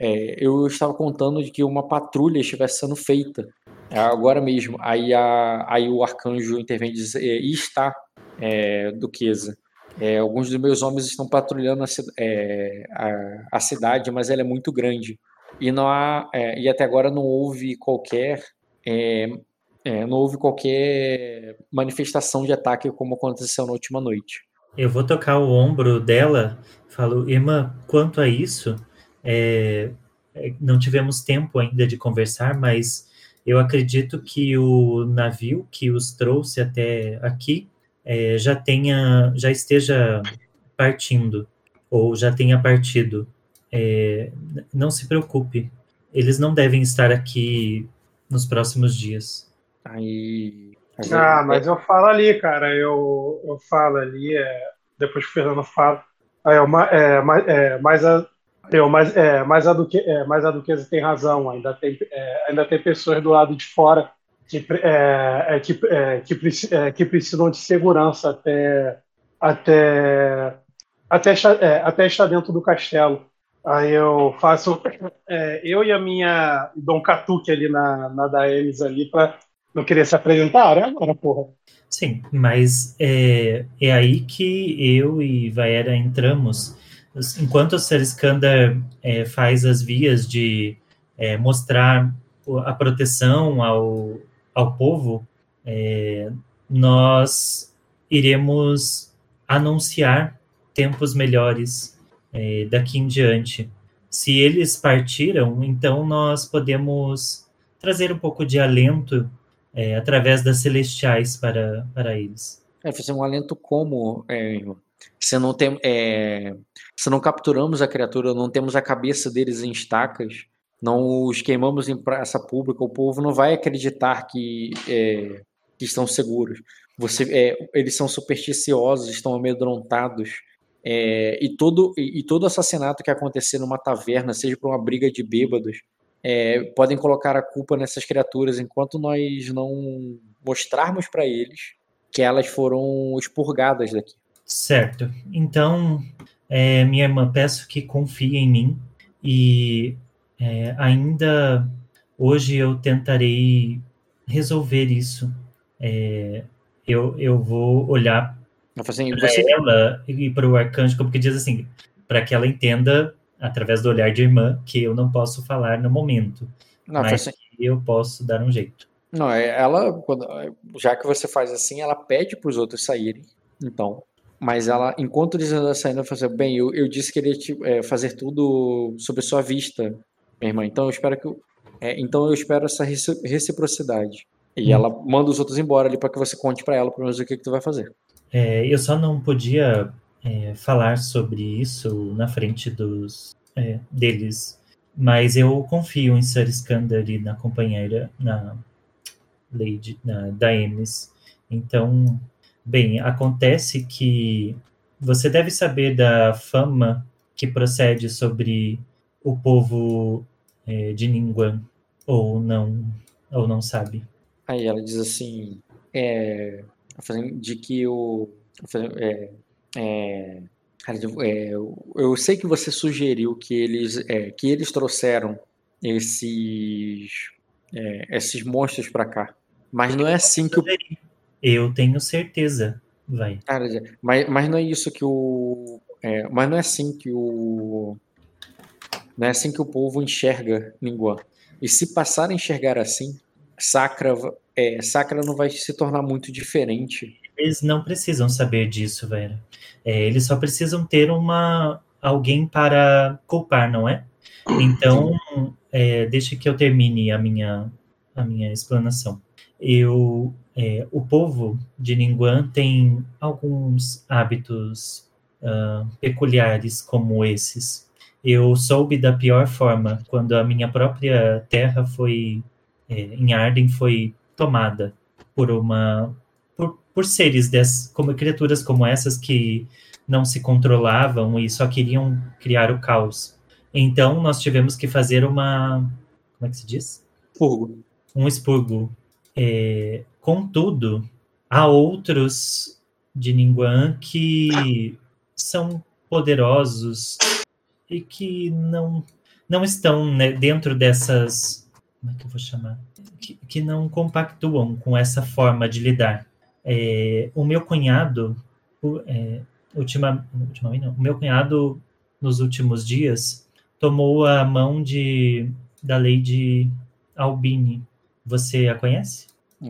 é, eu estava contando de que uma patrulha estivesse sendo feita é, agora mesmo. Aí, a, aí o arcanjo intervém e diz: é, e está, é, Duquesa. É, alguns dos meus homens estão patrulhando a, é, a, a, cidade, mas ela é muito grande. E, não há, é, e até agora não houve qualquer. não houve qualquer manifestação de ataque como aconteceu na última noite. Eu vou tocar o ombro dela, falo, irmã, quanto a isso, não tivemos tempo ainda de conversar, mas eu acredito que o navio que os trouxe até aqui é, já tenha, já esteja partindo ou já tenha partido. É, não se preocupe, eles não devem estar aqui nos próximos dias. Aí. Ah, mas eu falo ali, cara. Eu, eu falo ali, é, depois que o Fernando fala. É, é, é, mas a, eu, mas, é, mas, a Duque, é, mas a Duquesa tem razão, ainda tem, é, ainda tem pessoas do lado de fora que, é, é que, é, que, é, que, precisam de segurança até, até, até, até estar dentro do castelo. Aí eu faço. eu e a minha Dom Catuque ali na, na Daemis ali para não querer se apresentar, é agora, porra. Sim, mas é, é aí que eu e Vaera entramos enquanto o Seliskander é, faz as vias de é, mostrar a proteção ao, ao povo, é, nós iremos anunciar tempos melhores é, daqui em diante. Se eles partiram, então nós podemos trazer um pouco de alento é, através das celestiais para, para eles. É, fazer um alento como, é? Se não tem, é, se não capturamos a criatura, não temos a cabeça deles em estacas, não os queimamos em praça pública, o povo não vai acreditar que, é, que estão seguros. Você, é, eles são supersticiosos, estão amedrontados. é, e, todo, e, e todo assassinato que acontecer numa taverna, seja por uma briga de bêbados, é, podem colocar a culpa nessas criaturas enquanto nós não mostrarmos para eles que elas foram expurgadas daqui. Certo. Então, é, minha irmã, peço que confie em mim e é, ainda hoje eu tentarei resolver isso. É, eu, eu vou olhar assim, para você, ela e para o arcanjo, porque diz assim, para que ela entenda, através do olhar de irmã, que eu não posso falar no momento, não, mas assim, que eu posso dar um jeito. não, é, ela, quando- já que você faz assim, ela pede para os outros saírem. Então, mas ela, enquanto eles andam saindo, ela assim, bem, eu, eu disse que queria te, é, fazer tudo sob sua vista, minha irmã. Então eu espero que, eu- é, então eu espero essa reci- reciprocidade. E Hum. ela manda os outros embora ali para que você conte para ela, pelo menos o que, que tu vai fazer. É, eu só não podia é, falar sobre isso na frente dos é, deles, mas eu confio em Sir Iskander e na companheira, na Lady, na Daemis. Então, bem, acontece que você deve saber da fama que procede sobre o povo é, de Ningguang, ou não, ou não sabe. Aí ela diz assim, é, de que o, é, é, é, eu- eu sei que você sugeriu que eles, é, que eles trouxeram esses, é, esses monstros para cá, mas não é assim que o, Eu tenho certeza, vai. cara, mas, mas não é isso que o, é, mas não é assim que o, não é assim que o povo enxerga Ningguang. E se passar a enxergar assim, Sacra, é, Sacra não vai se tornar muito diferente Eles não precisam saber disso, velho. É, eles só precisam ter uma alguém para culpar, não é? Então, é, deixa que eu termine a minha a minha explanação. Eu, é, o povo de Ningguang tem alguns hábitos ah, peculiares como esses. Eu soube da pior forma quando a minha própria terra foi é, em Arden foi tomada por uma por, por seres dessas, como criaturas como essas que não se controlavam e só queriam criar o caos. Então nós tivemos que fazer uma como é que se diz? Furgo. Um expurgo. É, contudo, há outros de Ningguang que são poderosos e que não não estão né, dentro dessas como é que eu vou chamar? Que, que não compactuam com essa forma de lidar. É, o meu cunhado é, ultima, ultimamente não, o meu cunhado nos últimos dias tomou a mão de da Lady Albini. Você a conhece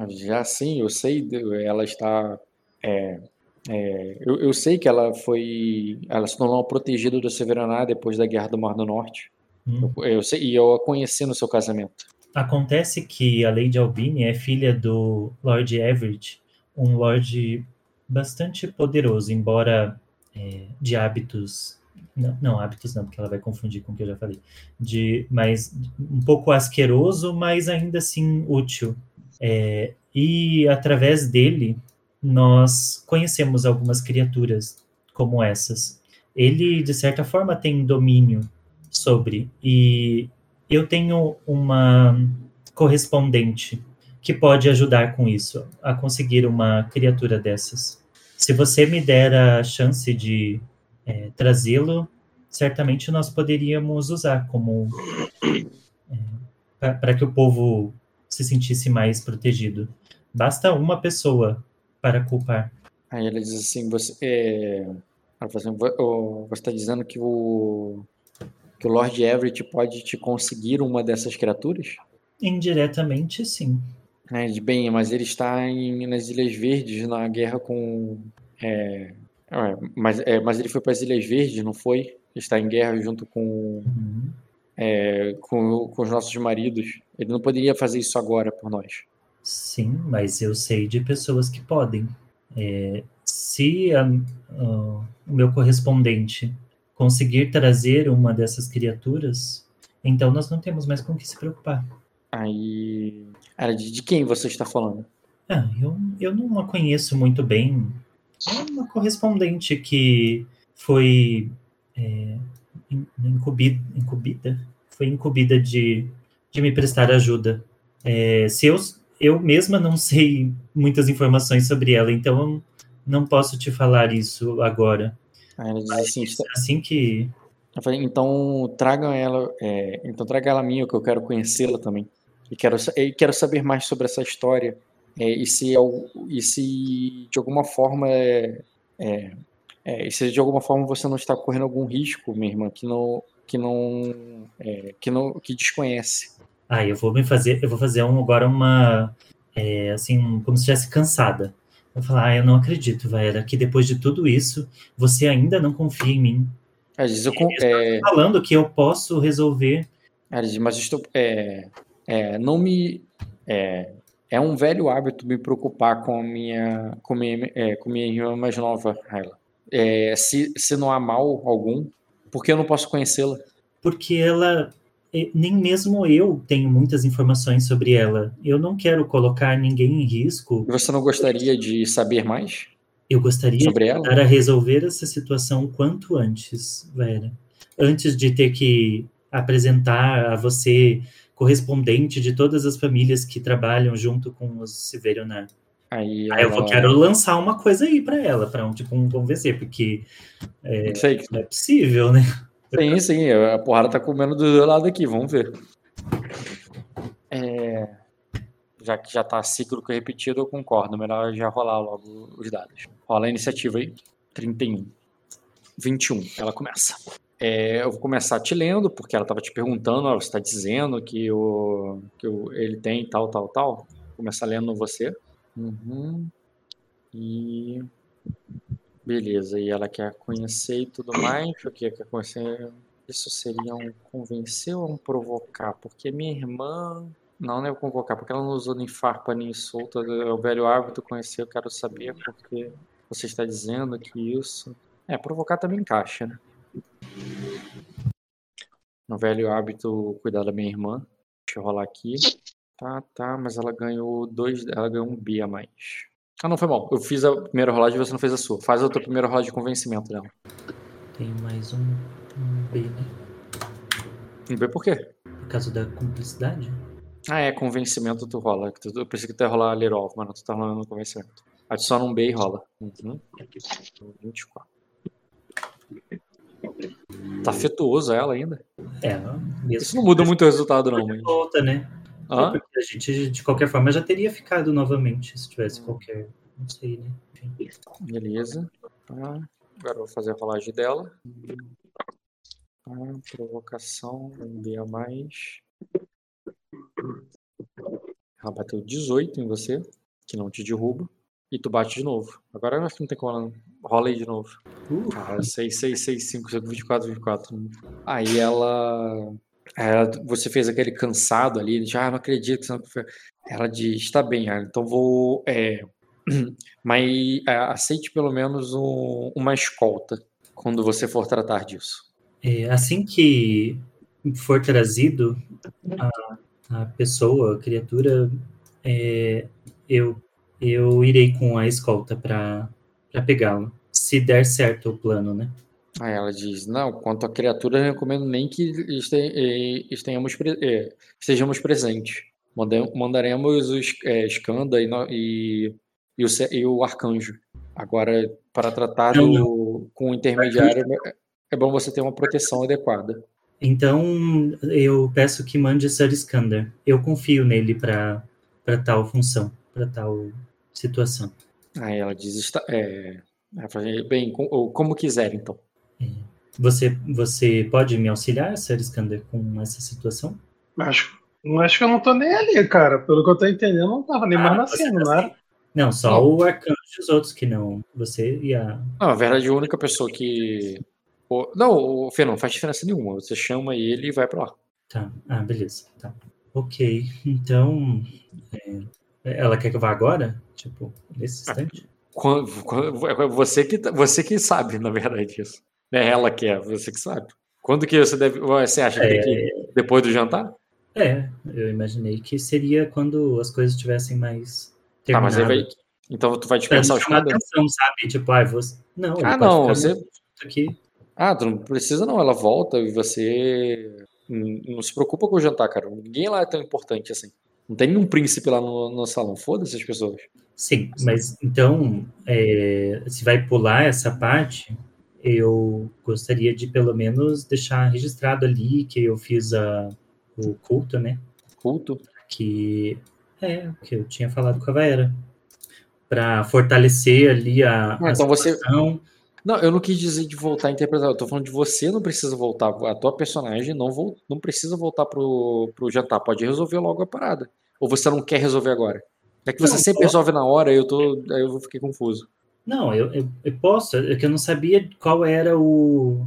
Já sim, eu sei, ela está. é, é, eu, eu sei que ela foi. Ela se tornou protegida do Severaná depois da Guerra do Mar do Norte. Hum. Eu, eu sei, e eu a conheci no seu casamento. Acontece que a Lady Albini é filha do Lord Everett, um lord bastante poderoso, embora é, de hábitos. Não, não, hábitos não, porque ela vai confundir com o que eu já falei. De, mas um pouco asqueroso, mas ainda assim útil. É, e através dele, nós conhecemos algumas criaturas como essas. Ele, de certa forma, tem domínio sobre. E eu tenho uma correspondente que pode ajudar com isso, a conseguir uma criatura dessas. Se você me der a chance de é, trazê-lo, certamente nós poderíamos usar como é, para que o povo se sentisse mais protegido. Basta uma pessoa para culpar. Aí ela diz assim: você. É, ela fala assim, "Vo- ó, você está dizendo que o. que o Lord Everett pode te conseguir uma dessas criaturas? Indiretamente, sim. É, de bem, mas ele está em, nas Ilhas Verdes na guerra com. é, é, mas, é, mas ele foi para as Ilhas Verdes, não foi? Está em guerra junto com, Uhum. é, com, com os nossos maridos. Ele não poderia fazer isso agora por nós. Sim, mas eu sei de pessoas que podem. É, se a- a- o meu correspondente conseguir trazer uma dessas criaturas, então nós não temos mais com o que se preocupar. Aí. Era de, de quem você está falando? Ah, eu, eu não a conheço muito bem. É uma correspondente que foi é, in- incumbi- incumbida? Foi incumbida de, de me prestar ajuda. É, se eu, eu mesma não sei muitas informações sobre ela, então eu não posso te falar isso agora. Aí ela diz assim: está- Assim que. Eu falei, então tragam ela, é, então traga ela a mim, que eu quero conhecê-la também. E quero, e quero saber mais sobre essa história. É, e, se, al- e se de alguma forma é, é, é, se de alguma forma você não está correndo algum risco, minha irmã, que não que não é, que não que desconhece. Ah, eu vou me fazer, eu vou fazer um, agora uma, é, assim, como se estivesse cansada. Eu vou falar, ah, eu não acredito, Vaera, que depois de tudo isso, você ainda não confia em mim. Ela diz, eu, con- é, Falando que eu posso resolver. mas estou, é, é, não me é, é um velho hábito me preocupar com a minha com minha, é, com minha irmã mais nova, Ayla. É, se, se não há mal algum, por que eu não posso conhecê-la? Porque ela, nem mesmo eu tenho muitas informações sobre ela. Eu não quero colocar ninguém em risco. Você não gostaria de saber mais Eu gostaria sobre de ela? para resolver essa situação o quanto antes, Vera. Antes de ter que apresentar a você correspondente de todas as famílias que trabalham junto com os Severionar. Aí Aí eu vou, ela- quero lançar uma coisa aí para ela, para um, tipo, um convencer, porque é, Sei, não é possível, né? Sim, sim, a porrada tá comendo do lado aqui, vamos ver. É, já que já tá cíclico repetido, eu concordo. Melhor já rolar logo os dados. Rola a iniciativa aí. 31. 21. Ela começa. É, eu vou começar te lendo, porque ela tava te perguntando, você tá dizendo que, o, que o, ele tem tal, tal, tal. Vou começar lendo você. Uhum. E. Beleza, e ela quer conhecer e tudo mais. O que quer conhecer? Isso seria um convencer ou um provocar? Porque minha irmã. Não, não é convocar, porque ela não usou nem farpa nem solta. É o velho hábito conhecer, eu quero saber porque você está dizendo que isso. É, provocar também encaixa, né? No velho hábito cuidar da minha irmã. Deixa eu rolar aqui. Tá, tá, mas ela ganhou dois. Ela ganhou um B a mais. Ah, não foi mal. Eu fiz a primeira rolagem e você não fez a sua. Faz a tua primeira rolagem de convencimento dela. Tem mais um, um B, né? Um B por quê? Por causa da cumplicidade? Ah, é, convencimento tu rola. Eu pensei que tu ia rolar Lerol, mas não, tu tá rolando convencimento. Adiciona um B e rola. Uhum. 24. Tá afetuoso ela ainda. É, mesmo Isso não muda muito o resultado, não, mas. volta, né? Hã? Porque a gente, de qualquer forma, já teria ficado novamente se tivesse qualquer. Não sei, né? Enfim. Beleza. Tá. Agora eu vou fazer a rolagem dela. Tá. Provocação, um B a mais. Ela bateu 18 em você, que não te derruba. E tu bate de novo. Agora eu acho que não tem como. não. Rola aí de novo. Uh, Cara, 6, 6, 6, 5, 5, 24, 24. Aí ela. Você fez aquele cansado ali, já ah, não acredito. que você não foi." Ela diz: tá bem, então vou. é, mas é, aceite pelo menos um- uma escolta quando você for tratar disso. é, assim que for trazido a, a pessoa, a criatura, é, eu, eu irei com a escolta para pegá-lo. Se der certo o plano, né? Aí ela diz: Não, quanto à criatura, eu não recomendo nem que este- estejamos, eh, estejamos presentes. Manda- Mandaremos o eh, Skanda e, e, e o, e o Arcanjo. Agora, para tratar do, com o intermediário, é- é bom você ter uma proteção adequada. Então, eu peço que mande Sir Skander. Eu confio nele para tal função, para tal situação. Aí ela diz: está, é, Bem, como quiser, então. Você, você pode me auxiliar, Sir Skander, com essa situação? Acho, Acho que eu não tô nem ali, cara. Pelo que eu tô entendendo, eu não tava nem mais Ah, na você cena, tá não era? Não, só o arcanjo e os outros que não. Você e a. Não, na verdade, a única pessoa que. Não, o Fê, não faz diferença nenhuma. Você chama ele e vai pra lá. Tá. Ah, beleza. Tá. Ok. Então. é, Ela quer que eu vá agora? Tipo, nesse instante? Quando, quando- é você, que, tá- você que sabe, na verdade, isso. Não é ela que é, você que sabe. Quando que você deve. Você acha que tem que ir depois do jantar? É, eu imaginei que seria quando as coisas estivessem mais. Tá, mas aí vai. Então tu vai dispensar não chamar caras? atenção, sabe? Tipo, ai, você. Não, Ah, não, você. aqui. Ah, tu não precisa não, ela volta e você. Não não se preocupa com o jantar, cara. Ninguém lá é tão importante assim. Não tem nenhum príncipe lá no, no salão. Foda-se as pessoas. Sim, mas então, é, se vai pular essa parte, eu gostaria de pelo menos deixar registrado ali que eu fiz a, o culto, né? Culto? Que é que eu tinha falado com a Vaera. Para fortalecer ali a, Ah, a então você- situação. Não, eu não quis dizer de voltar a interpretar. Eu tô falando de você não precisa voltar. A tua personagem não, vol... não precisa voltar pro, pro jantar. Pode resolver logo a parada. Ou você não quer resolver agora? É que você Não, sempre resolve na hora e eu tô. Aí eu fiquei confuso. Não, eu, eu, eu posso, é que eu não sabia qual era o.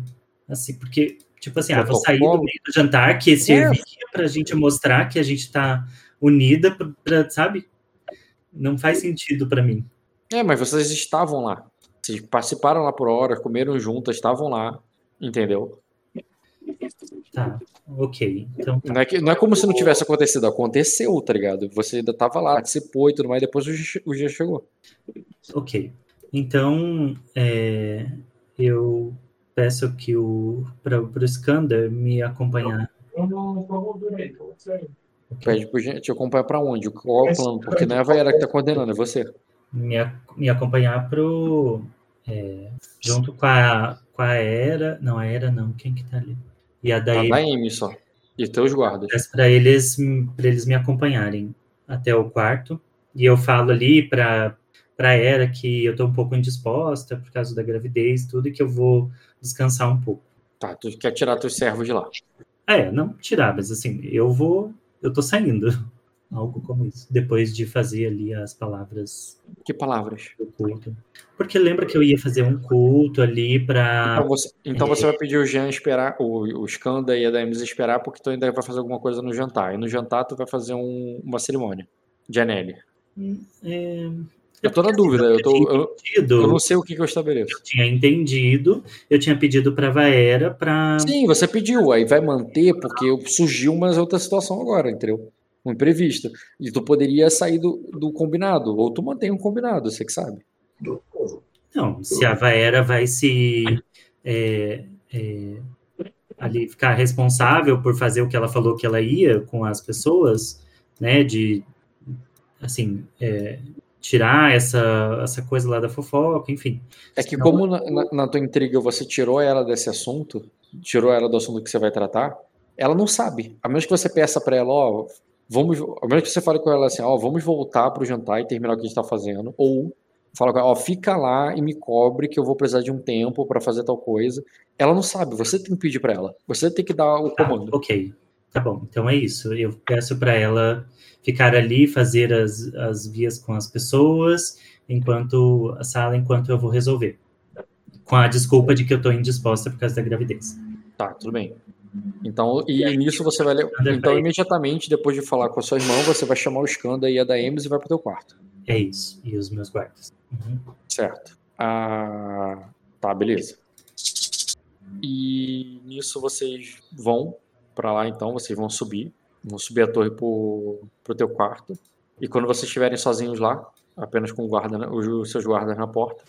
Assim, porque, tipo assim, ah, vou sair do meio do jantar, que servia pra gente mostrar que a gente tá unida, pra, pra, sabe? Não faz sentido pra mim. É, mas vocês estavam lá. Vocês participaram lá por hora, comeram juntas, estavam lá. Entendeu? Tá, ok. Então, tá. Não é, que, não é como se não tivesse acontecido. Aconteceu, tá ligado? Você ainda tava lá, participou e tudo mais, depois o dia, o dia chegou. ok. Então, é, eu peço que o para o Skander me acompanhar. Pede pro gente te acompanhar pra onde? Qual é o plano? Porque não é a Vaera que tá coordenando, é você. me, a- me acompanhar pro é, junto com a com a Era, não a Era não, quem que tá ali? E a Tá daí da Amy só. E teus guardas. para eles para eles me acompanharem até o quarto e eu falo ali para para Era que eu tô um pouco indisposta por causa da gravidez, tudo e que eu vou descansar um pouco. Tá, tu quer tirar teus servos de lá. É, não tirar, mas assim, eu vou eu tô saindo. Algo como isso. Depois de fazer ali as palavras Que palavras? do culto. Porque lembra que eu ia fazer um culto ali para Então você, então você vai pedir o Jean esperar, o, o Skanda e a Daemis esperar, porque tu ainda vai fazer alguma coisa no jantar. E no jantar tu vai fazer um- uma cerimônia de Anelli. É, Eu tô na dúvida, eu, tô, eu, eu não sei o que, que eu estabeleço. eu tinha entendido, eu tinha pedido para Vaera para Sim, você pediu, aí vai manter, porque surgiu uma outra situação agora, entendeu? Um imprevisto. E tu poderia sair do, do combinado, ou tu mantém um combinado, você que sabe. Não, se a Vaera vai se é, é, ali ficar responsável por fazer o que ela falou que ela ia com as pessoas, né? De assim é, tirar essa, essa coisa lá da fofoca, enfim. É que como na, na- tua intriga você tirou ela desse assunto, tirou ela do assunto que você vai tratar, ela não sabe. A menos que você peça pra ela, ó, vamos, a menos que você fale com ela assim, ó, vamos voltar pro jantar e terminar o que a gente tá fazendo, ou fala com ela, ó, fica lá e me cobre que eu vou precisar de um tempo pra fazer tal coisa. Ela não sabe, você tem que pedir pra ela. Você tem que dar o Tá, comando. ok. Tá bom, então é isso. Eu peço para ela ficar ali, fazer as, as vias com as pessoas, enquanto a sala, enquanto eu vou resolver. Com a desculpa de que eu estou indisposta por causa da gravidez. Tá, tudo bem. Então, e nisso você vai. Então, imediatamente, depois de falar com a sua irmã, você vai chamar o Skanda e a da Emes e vai pro teu quarto. É isso. E os meus guardas. Uhum. Certo. Ah, tá, beleza. E nisso vocês vão pra lá, então, vocês vão subir. Vão subir a torre pro, pro teu quarto. E quando vocês estiverem sozinhos lá, apenas com o guarda, os seus guardas na porta,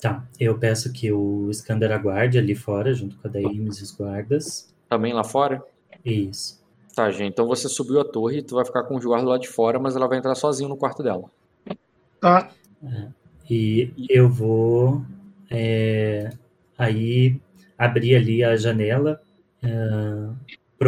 Tá, eu peço que o Skander aguarde ali fora, junto com a Daemis e os guardas. também lá fora. Isso. Tá, gente. Então você subiu a torre, tu vai ficar com os guardas lá de fora, mas ela vai entrar sozinha no quarto dela. Tá. E eu vou é, aí abrir ali a janela, ah,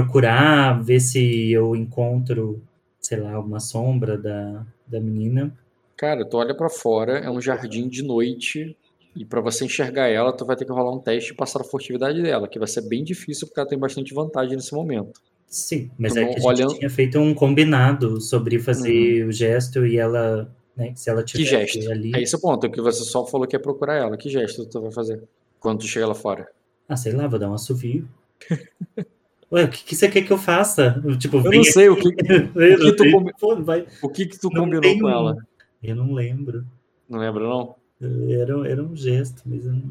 procurar ver se eu encontro, sei lá, alguma sombra da, da menina. Cara, tu olha pra fora, é um jardim de noite. E pra você enxergar ela, tu vai ter que rolar um teste e passar a furtividade dela, que vai ser bem difícil porque ela tem bastante vantagem nesse momento. Sim, mas Tu é não- que a gente olhando- tinha feito um combinado sobre fazer o gesto e ela, né, que se ela Uhum. Que gesto? ali. É esse o ponto, que você só falou que ia procurar ela. Que gesto tu vai fazer quando tu chega lá fora? Ah, sei lá, vou dar um assovio. Ué, o que, que você quer que eu faça? Tipo, Eu não sei o que, aqui. o que tu combi- Pô, vai. o que, que tu Não combinou tem com ela. Eu não lembro. Não lembra, não? Era, era um gesto, mas eu não,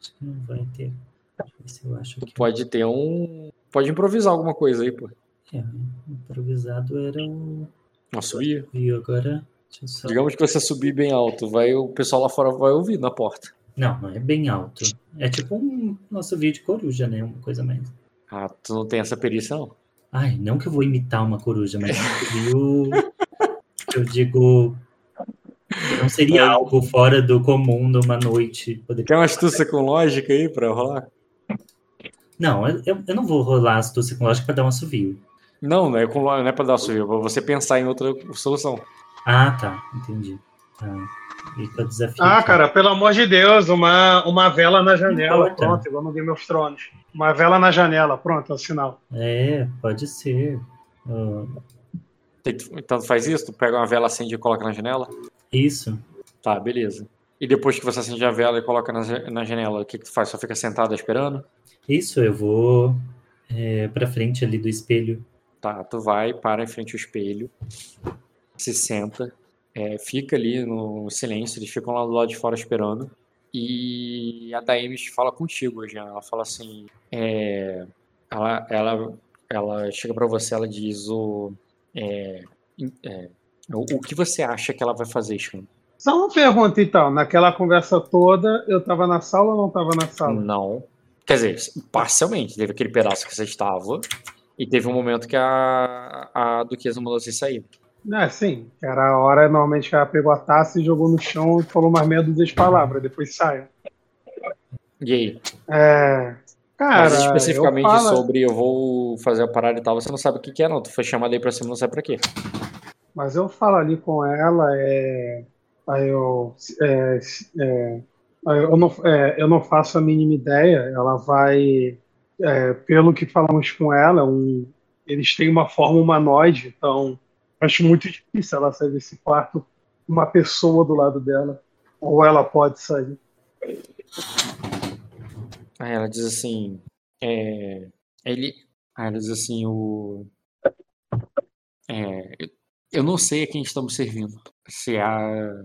acho que não vai ter. Eu ver se eu acho Tu que pode ter um. Pode improvisar alguma coisa aí, pô. é, improvisado era o Uma subir. assovio. Agora, só... Digamos que você subir bem alto, vai, o pessoal lá fora vai ouvir na porta. Não, não é bem alto. É tipo um nosso vídeo de coruja, né? Uma coisa mais. Ah, tu não tem essa perícia, não. Ai, não que eu vou imitar uma coruja, mas eu, eu digo. Não seria É. algo fora do comum numa noite. Poder... Quer uma astúcia com lógica aí pra rolar? Não, eu, eu não vou rolar astúcia com lógica pra dar um assovio. Não, não é, com, não é pra dar subir, é pra você pensar em outra solução. Ah, tá. Entendi. Tá. E desafio. Ah, aqui. cara, pelo amor de Deus, uma, uma vela na janela. Pronto, igual no Game of Thrones. Uma vela na janela, pronto, é o sinal. É, pode ser. Que- Então tu faz isso, tu pega uma vela, acende e coloca na janela. isso. Tá, beleza. E depois que você acende a vela e coloca na, na janela, o que, que tu faz? Só fica sentado esperando? Isso, eu vou é, pra frente ali do espelho. Tá, tu vai, para em frente ao espelho, se senta, é, fica ali no silêncio, eles ficam lá do lado de fora esperando. E a Daemis fala contigo, Jean. Ela fala assim: é, ela, ela, ela chega pra você, ela diz o. é, é, o, o que você acha que ela vai fazer, Sean? Só uma pergunta, então. Naquela conversa toda, eu tava na sala ou não tava na sala? Não. Quer dizer, parcialmente. Teve aquele pedaço que você estava. E teve um momento que a, a Duquesa mandou você sair. É, sim. Era a hora, normalmente, que ela pegou a taça e jogou no chão e falou mais meia dúzia de palavras. Depois saiu. E aí? É. Cara, Mas especificamente eu falo- sobre eu vou fazer a parada e tal, você não sabe o que, que é, não. Tu foi chamado aí pra cima, não sabe pra quê. Mas eu falo ali com ela, é, aí eu, é, é, eu, não, é, eu não faço a mínima ideia. Ela vai, é, pelo que falamos com ela, um, eles têm uma forma humanoide, então acho muito difícil ela sair desse quarto com uma pessoa do lado dela. Ou ela pode sair. Aí ela diz assim. É, ele. Aí ela diz assim, o. É, eu- não sei a quem estamos servindo. Se é a.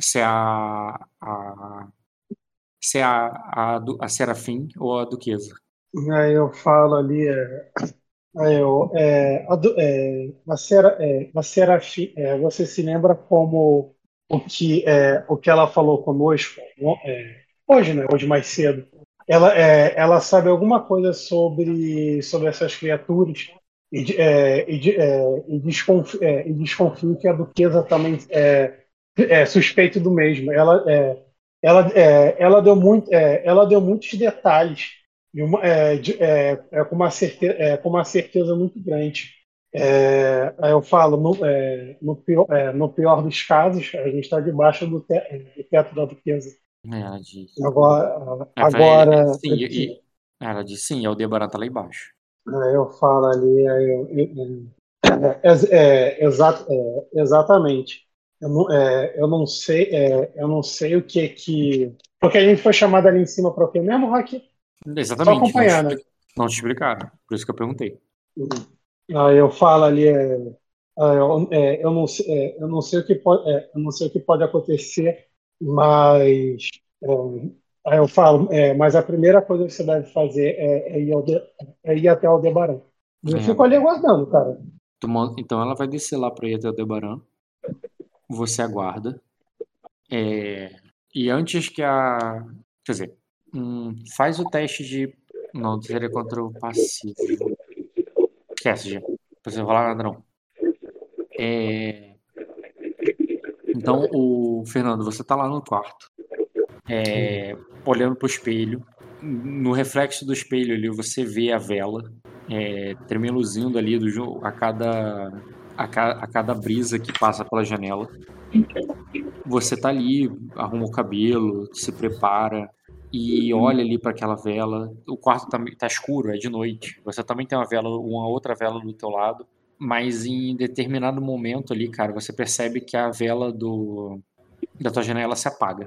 Se é a. a se é a, a, Du- a Serafim ou a Duquesa. Aí eu falo ali, é, eu, é, é, a, é, Serafim, é, você se lembra como o que, é, o que ela falou conosco é, hoje, né? Hoje mais cedo. Ela, é, ela sabe alguma coisa sobre, sobre essas criaturas e, é, e, é, e, desconfio, é, e desconfio que a Duquesa também é, é suspeito do mesmo. Ela, é, ela, é, ela, deu muito, é, ela deu muitos detalhes de uma- é, de- é, é, com, uma certeza, é, com uma certeza muito grande. É, eu falo, no, é, no, pior, é, no pior dos casos, a gente está debaixo do, te, do teto da Duquesa. Aí Ela diz. Agora, agora Sim, e, e- ela diz sim, Aldebaran tá lá embaixo. eu falo ali, aí eu, eu- é, é, exa- é, exatamente. Eu não, é, eu não sei, é, eu não sei o que que. Porque a gente foi chamado ali em cima para o quê mesmo, Rock? Exatamente. não te acompanhar, né? Não te explicaram. Por isso que eu perguntei. Aí eu falo ali, é, aí eu, é, eu não sei, é, eu não sei o que pode, é, eu não sei o que pode acontecer, mas é, aí eu falo, é, mas a primeira coisa que você deve fazer é, é ir, ao de- é ir até o Aldebaran. Eu É. fico ali aguardando, cara. Então ela vai descer lá pra ir até o Aldebaran. Você aguarda. É, E antes que a. Quer dizer, hum, faz o teste de. Não, seria contra o passivo. Esquece, já. Você rolar nada, não. É... Então, o Fernando, você tá lá no quarto, é, olhando pro espelho. No reflexo do espelho ali, você vê a vela é, tremeluzindo ali do, a, cada, a, ca- a cada brisa que passa pela janela. Você tá ali, arruma o cabelo, se prepara e olha ali para aquela vela. O quarto tá, tá escuro, é de noite. Você também tem uma vela, uma outra vela do teu lado, mas em determinado momento ali, cara, você percebe que a vela do da tua janela se apaga.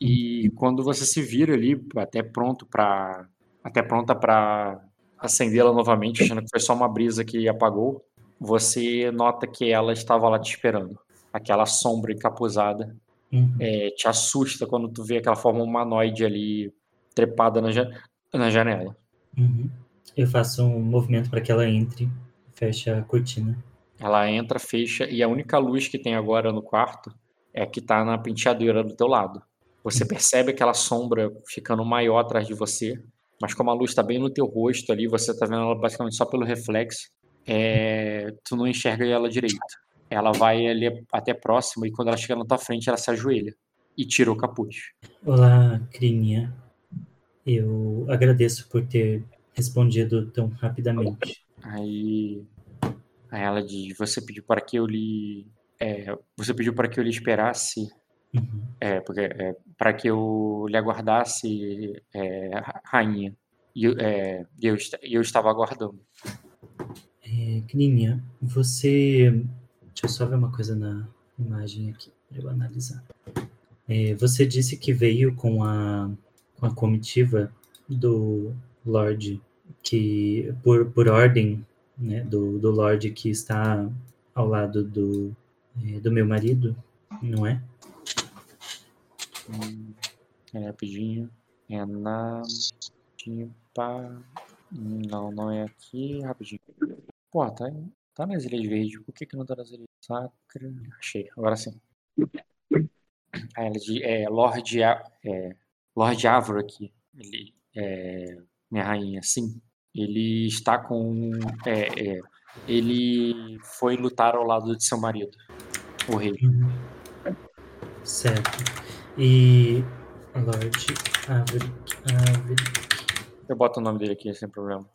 E quando você se vira ali, até pronto para até pronta para acendê-la novamente, achando que foi só uma brisa que apagou, você nota que ela estava lá te esperando. Aquela sombra encapuzada Uhum. é, te assusta quando tu vê aquela forma humanoide ali trepada na, ja- na janela. Uhum. Eu faço um movimento para que ela entre, fecha a cortina. Ela entra, fecha, e a única luz que tem agora no quarto é a que tá na penteadeira do teu lado. Você percebe aquela sombra ficando maior atrás de você, mas como a luz está bem no teu rosto ali, você tá vendo ela basicamente só pelo reflexo, é, tu não enxerga ela direito. Ela vai ali até próxima e quando ela chega na tua frente, ela se ajoelha e tira o capuz. Olá, Crininha. Eu agradeço por ter respondido tão rapidamente. Aí, aí ela diz: Você pediu para que eu lhe. é, você pediu para que eu lhe esperasse. Uhum. É, porque é, para que eu lhe aguardasse, é, ra- rainha. E eu, é, eu estava aguardando. É, Crininha, você. Deixa eu só ver uma coisa na imagem aqui para eu analisar. É, você disse que veio com a, com a comitiva do Lorde, que por, por ordem né, do, do Lorde que está ao lado do, é, do meu marido, não é? É, rapidinho. É na. Não, não é aqui. Rapidinho. Pô, tá, tá nas Ilhas Verdes. Por que, que não tá nas Ilhas Sacra? Achei, agora sim. Diz: É, Lorde, é, Lorde Avro aqui. Ele, é, minha rainha, sim. Ele está com. É, é, ele foi lutar ao lado de seu marido, o rei. Certo. E Lorde Averick. Eu boto o nome dele aqui sem problema.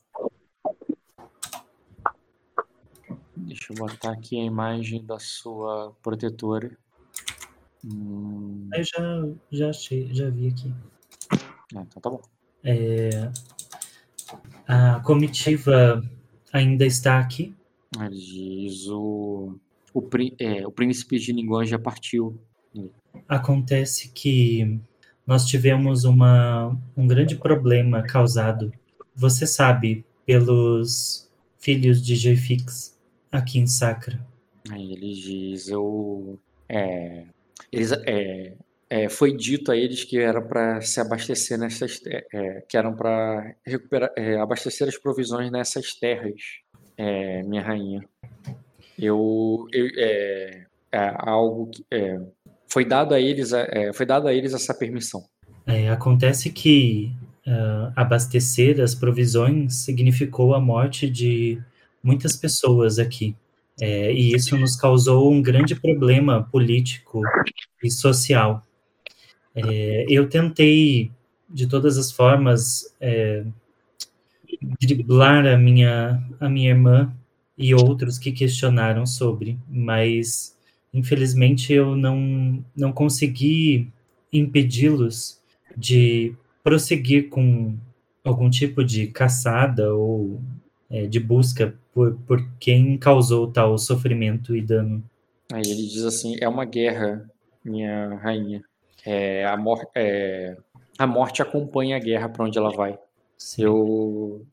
Deixa eu botar aqui a imagem da sua protetora. Hum, Eu já, já achei, já vi aqui. ah, então tá bom. É, a comitiva ainda está aqui. Ele diz o, o, é, o príncipe de Ninguan já partiu. Acontece que nós tivemos uma, um grande problema causado, você sabe, pelos filhos de Jefix aqui em Sacra. Aí ele diz eu é, eles, é, é, foi dito a eles que era para se abastecer nessas te- é, que eram para recuperar é, abastecer as provisões nessas terras é, minha rainha eu, eu é, é algo que é, foi dado a eles é, foi dado a eles essa permissão É, acontece que ah, abastecer as provisões significou a morte de muitas pessoas aqui. É, e isso nos causou um grande problema político e social. É, eu tentei, de todas as formas, é, driblar a minha, a minha irmã e outros que questionaram sobre, mas infelizmente eu não, não consegui impedi-los de prosseguir com algum tipo de caçada ou é, de busca por, por quem causou tal sofrimento e dano. Aí ele diz assim: é uma guerra, minha rainha. É, a, mor é, a morte acompanha a guerra para onde ela vai. Sim. Eu.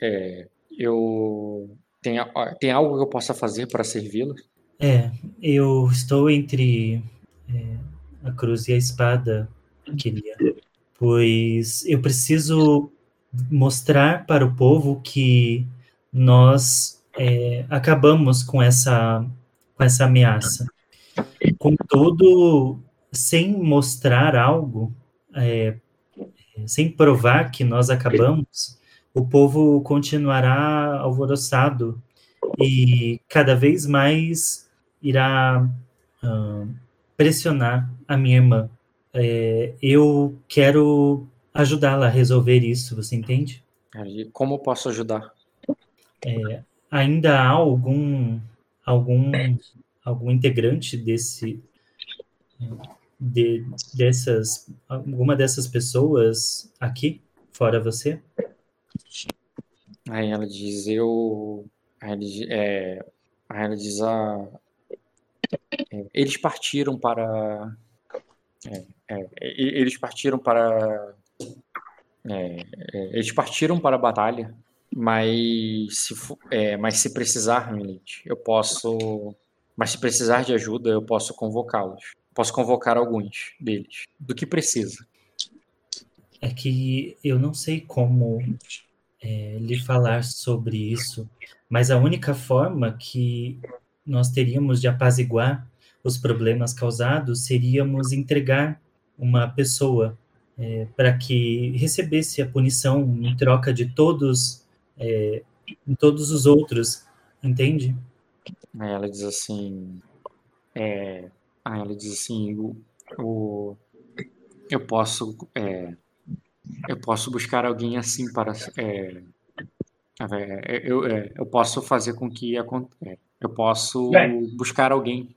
É, eu. Tem, tem algo que eu possa fazer para servi-la? É, eu estou entre é, a cruz e a espada, queria, pois eu preciso mostrar para o povo que nós é, acabamos com essa com essa ameaça. Contudo, sem mostrar algo, é, sem provar que nós acabamos, o povo continuará alvoroçado e cada vez mais irá ah, pressionar a minha irmã. É, eu quero ajudá-la a resolver isso, você entende? Aí, Como posso ajudar? É, ainda há algum algum algum integrante desse de, dessas, alguma dessas pessoas aqui, fora você? Aí ela diz, eu. Aí ela, diz- é, aí ela diz, ah, é, eles partiram para. é, é, e- eles partiram para. É, é, eles partiram para a batalha, mas se, é, mas se precisar, Milite, eu posso. Mas se precisar de ajuda, eu posso convocá-los. Posso convocar alguns deles. Do que precisa. É que eu não sei como é, lhe falar sobre isso, mas a única forma que nós teríamos de apaziguar os problemas causados seríamos entregar uma pessoa é, para que recebesse a punição em troca de todos, é, todos os outros, entende? Aí ela diz assim. É, aí ela diz assim, o, o- eu posso. é, eu posso buscar alguém assim para. é, é, eu, é, eu posso fazer com que acon- é, eu posso Bem. buscar alguém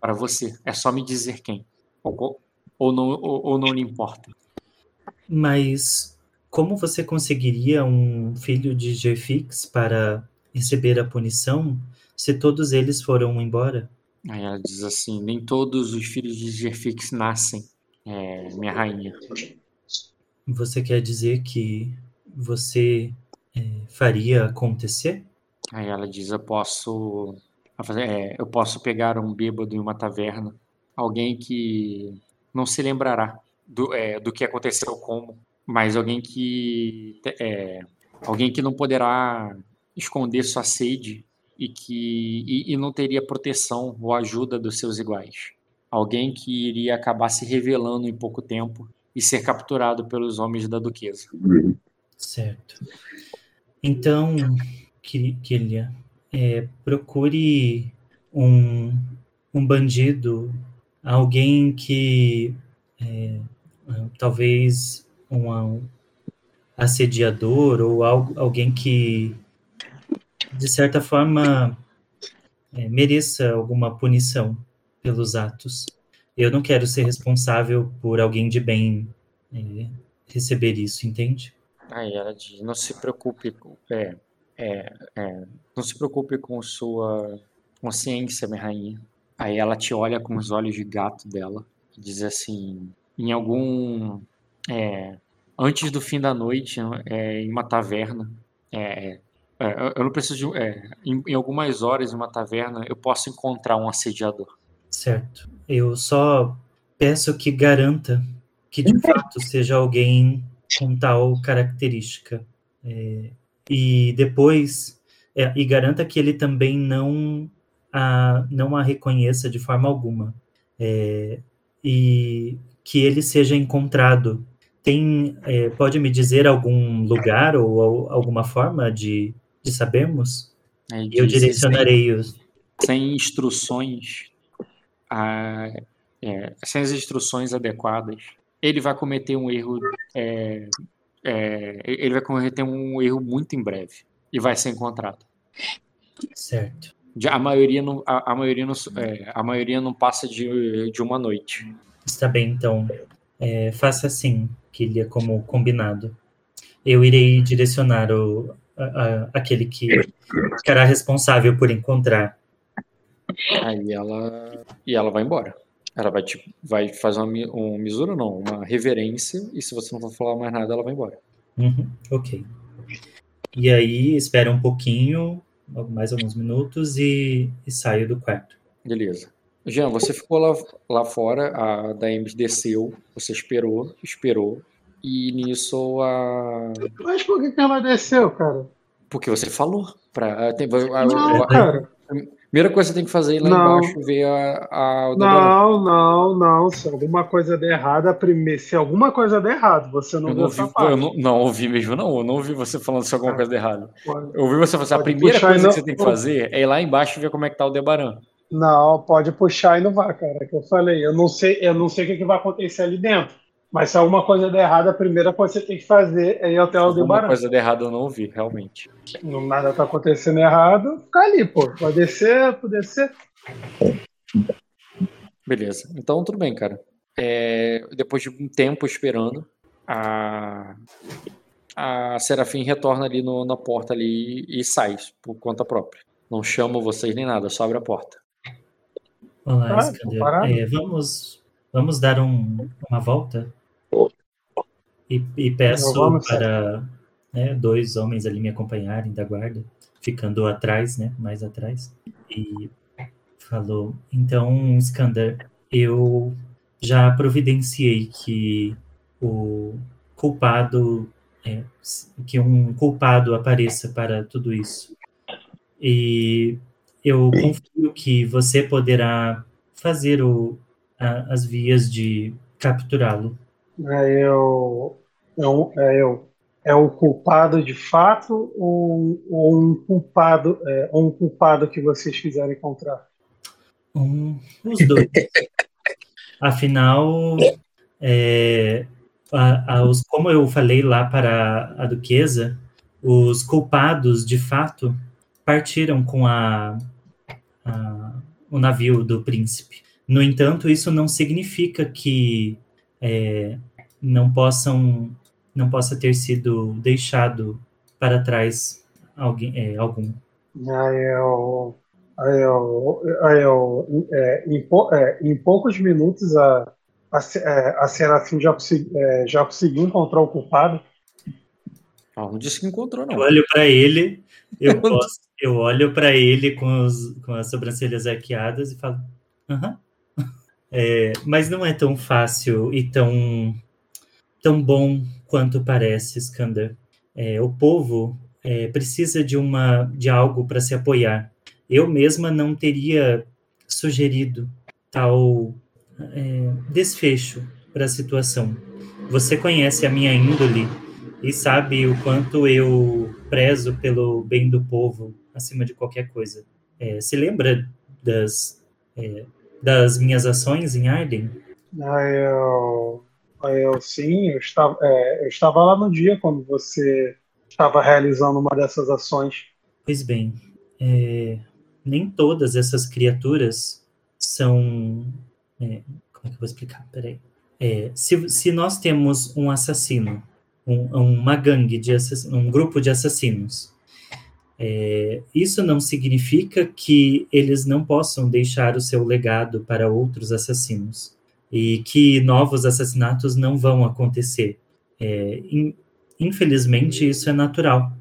para você. É só me dizer quem. Ou, ou não, ou, ou não lhe importa. Mas como você conseguiria um filho de Jefix para receber a punição se todos eles foram embora? Aí ela diz assim: nem todos os filhos de Gerfix nascem, é, minha rainha. Você quer dizer que você é, faria acontecer? Aí ela diz: Eu posso, é, eu posso pegar um bêbado em uma taverna, alguém que não se lembrará do, é, do que aconteceu como, mas alguém que é, alguém que não poderá esconder sua sede e que e, e não teria proteção ou ajuda dos seus iguais. Alguém que iria acabar se revelando em pouco tempo e ser capturado pelos homens da duquesa. Certo. Então, Ki- Killia, é, procure um, um bandido, alguém que é, talvez um assediador ou algo, alguém que de certa forma é, mereça alguma punição pelos atos. Eu não quero ser responsável por alguém de bem é, receber isso, entende? Aí ela diz: não se preocupe, é, é, é, não se preocupe com sua consciência, minha rainha. Aí ela te olha com os olhos de gato dela e diz assim: em algum, é, antes do fim da noite, é, em uma taverna, é, é, eu não preciso de, é, em, em algumas horas em uma taverna eu posso encontrar um assediador. Certo. Eu só peço que garanta que de fato seja alguém com tal característica. É, e depois, é, e garanta que ele também não a, não a reconheça de forma alguma. É, e que ele seja encontrado. Tem, é, pode me dizer algum lugar ou, ou alguma forma de, de sabermos? Aí Eu direcionarei os. sem instruções, a- é, sem as instruções adequadas, ele vai cometer um erro, é, é, ele vai cometer um erro muito em breve e vai ser encontrado. Certo. A maioria não, a, a maioria não, é, a maioria não passa de, de uma noite. Está bem, então. É, faça assim, Killia, como combinado. Eu irei direcionar o, a- a- aquele que ficará responsável por encontrar. Aí ela e ela vai embora. Ela vai tipo, vai fazer uma, mi- um misura não, uma reverência e se você não for falar mais nada, ela vai embora. Uhum, ok. E aí, espera um pouquinho, mais alguns minutos, e, e saio do quarto. Beleza. Jean, você ficou lá, lá fora, a Daemis desceu, você esperou, esperou, e nisso a. Mas por que, que ela desceu, cara? Porque você falou. Pra, tem, a, a- Não, a- cara. primeira coisa que você tem que fazer é ir lá Não. embaixo ver a, a. Não, não, não. Se alguma coisa der errado, primeiro, se alguma coisa der errado, você não Eu não, ouvi, eu não, não ouvi mesmo, não. Eu não ouvi você falando se alguma coisa de errado. Pode- Eu ouvi você falando assim, a primeira coisa que você tem que fazer é ir lá embaixo ver como é que tá o Debaran. Não, pode puxar e não vai, cara. É que eu falei. Eu não sei, eu não sei o que, que vai acontecer ali dentro. Mas se alguma coisa der errado, a primeira coisa que você tem que fazer é ir até o Alguma coisa de errado eu não ouvi, realmente. Nada tá acontecendo errado, fica ali, pô. Pode descer, pode descer. Beleza. Então, tudo bem, cara. é, depois de um tempo esperando, a, a Serafim retorna ali no- na porta ali e sai por conta própria. Não chama vocês nem nada, só abre a porta. Olá, Ah, Iskander. É, vamos, vamos dar um- uma volta? E, e peço para né, dois homens ali me acompanharem da guarda, ficando atrás, né, mais atrás. E falou, então, Iskander, eu já providenciei que o culpado, é, que um culpado apareça para tudo isso. E eu confio que você poderá fazer o, a- as vias de capturá-lo. É eu, é, um, é eu. É o culpado de fato ou, ou um culpado, é, ou um culpado que vocês quiserem encontrar? Um, os dois. Afinal, é, a- a- os- como eu falei lá para a duquesa, os culpados, de fato, partiram com a, a- o navio do príncipe. No entanto, isso não significa que é, não possam não possa ter sido deixado para trás alguém, é, algum. Aí eu, aí eu, aí eu, é, em, é, em poucos minutos a, a, é, a Serafim já, é, já conseguiu encontrar o culpado. Ah, não disse que encontrou, não. Eu olho para ele, eu, posso- eu olho para ele com, os- com as sobrancelhas arqueadas e falo, aham. É, mas não é tão fácil e tão, tão bom quanto parece, Skander. É, o povo é, precisa de, uma, de algo para se apoiar. Eu mesma não teria sugerido tal é, desfecho para a situação. Você conhece a minha índole e sabe o quanto eu prezo pelo bem do povo acima de qualquer coisa. É, se lembra das, é, das minhas ações em Arden? Aí eu, eu sim, eu estava, é, eu estava lá no dia quando você estava realizando uma dessas ações. Pois bem, é, nem todas essas criaturas são. é, como é que eu vou explicar? Peraí. É, se, se nós temos um assassino, um- uma gangue de assassinos, um grupo de assassinos, é, isso não significa que eles não possam deixar o seu legado para outros assassinos e que novos assassinatos não vão acontecer. É, in- infelizmente, isso é natural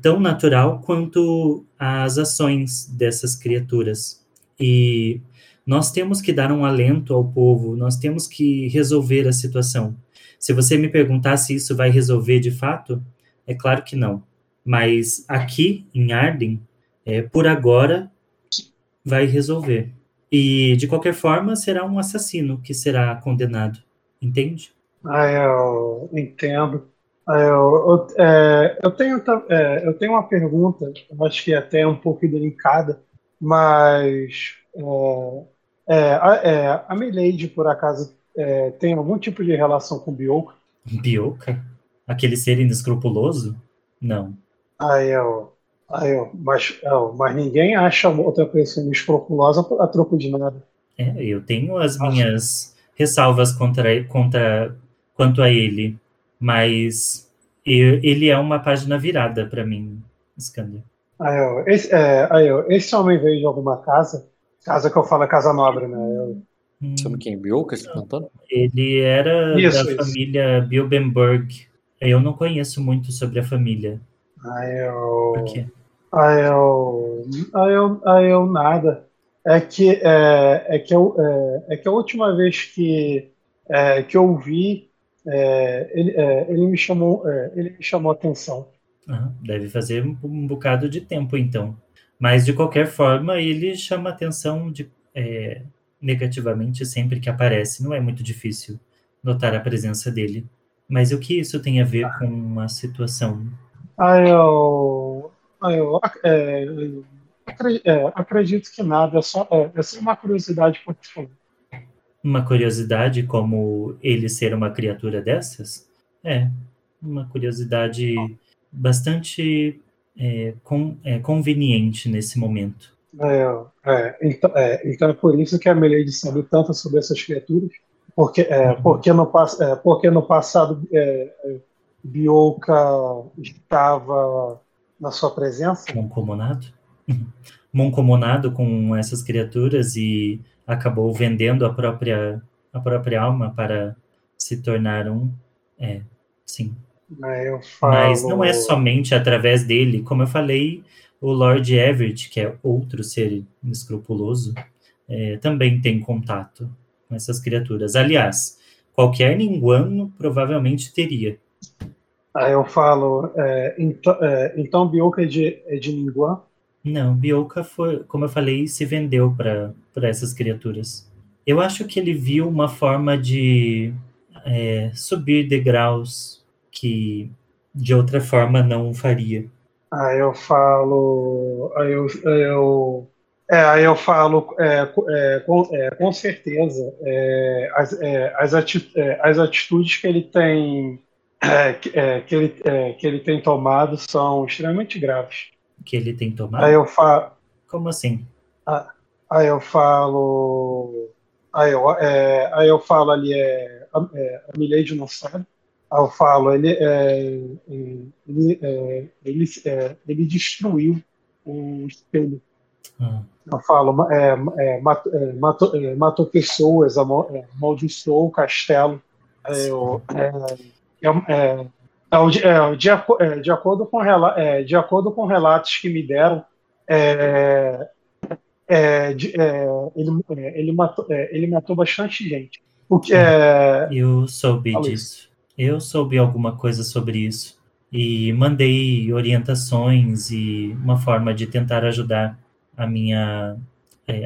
tão natural quanto as ações dessas criaturas. E nós temos que dar um alento ao povo, nós temos que resolver a situação. Se você me perguntar se isso vai resolver de fato, é claro que não. Mas aqui em Arden, é, por agora, vai resolver. E de qualquer forma, será um assassino que será condenado. Entende? Aí eu entendo. Aí eu, eu, é, eu tenho, é, eu tenho uma pergunta, acho que é até um pouco delicada, mas é, é, a, é, a Milady, por acaso, tem algum tipo de relação com Bioka? Bioka? Aquele ser inescrupuloso? Não. Aí eu, aí eu, mas, eu, mas ninguém acha outra pessoa escrupulosa a troco de nada. É, eu tenho as minhas ressalvas contra, contra quanto a ele, mas eu- ele é uma página virada para mim, Skander. Aí eu, esse, é, aí eu, esse homem veio de alguma casa, casa que eu falo é casa nobre, né? Eu, Hum, Sabe quem? Bioka, você tá perguntando? ele era Isso, da isso. família Bilbenberg. Eu não conheço muito sobre a família. Aí eu? Aí eu, aí eu, aí eu nada. É que, é, é que, eu, é, é que a última vez que, é, que eu vi, é, ele, é, ele, me chamou, é, ele me chamou atenção. Ah, deve fazer um, um bocado de tempo, então. Mas, de qualquer forma, ele chama atenção de, é, negativamente sempre que aparece. Não é muito difícil notar a presença dele. Mas o que isso tem a ver com a situação? Aí eu, aí eu é, acre- é, acredito que nada, é só, é, é só uma curiosidade por favor. Uma curiosidade como ele ser uma criatura dessas? É, uma curiosidade bastante é, con- é, conveniente nesse momento. É, é, então, é, então é por isso que a Milady sabe tanto sobre essas criaturas. Porque, é, porque, no, é, porque no passado Bioka estava na sua presença. Moncomonado? Moncomonado com essas criaturas e acabou vendendo a própria, a própria alma para se tornar um. É, sim. Falo, Mas não é somente através dele. Como eu falei, o Lord Everett, que é outro ser escrupuloso, é, também tem contato com essas criaturas. Aliás, qualquer ninguano provavelmente teria. Aí eu falo, é, então, é, então Bioka é de, é de? Não, Bioka foi, como eu falei, se vendeu para essas criaturas. Eu acho que ele viu uma forma de é, subir degraus que de outra forma não faria. Aí eu falo, aí eu, eu é, aí eu falo, é, é, com, é, com certeza, é, as, é, as, ati- é, as atitudes que ele tem, é, que, é, que ele, é, que ele tem tomado são extremamente graves. Que ele tem tomado? Aí eu falo, Como assim? aí eu falo, aí eu, é, aí eu falo ali, é, a, é, a Milady não sabe. Aí eu falo, ele, é, ele, é, ele, é, ele destruiu o espelho. Ah, Eu falo, é, matou, matou, matou pessoas, amal- amaldiçoou o castelo. Eu- é, é, é, é, o de, é, de, aco- de acordo com, rela- é, de acordo com relatos que me deram, é, é, de- é, ele, é, ele, matou, é, ele matou bastante gente. O que é, eu soube disso. Eu soube alguma coisa sobre isso. E mandei orientações e uma forma de tentar ajudar a minha.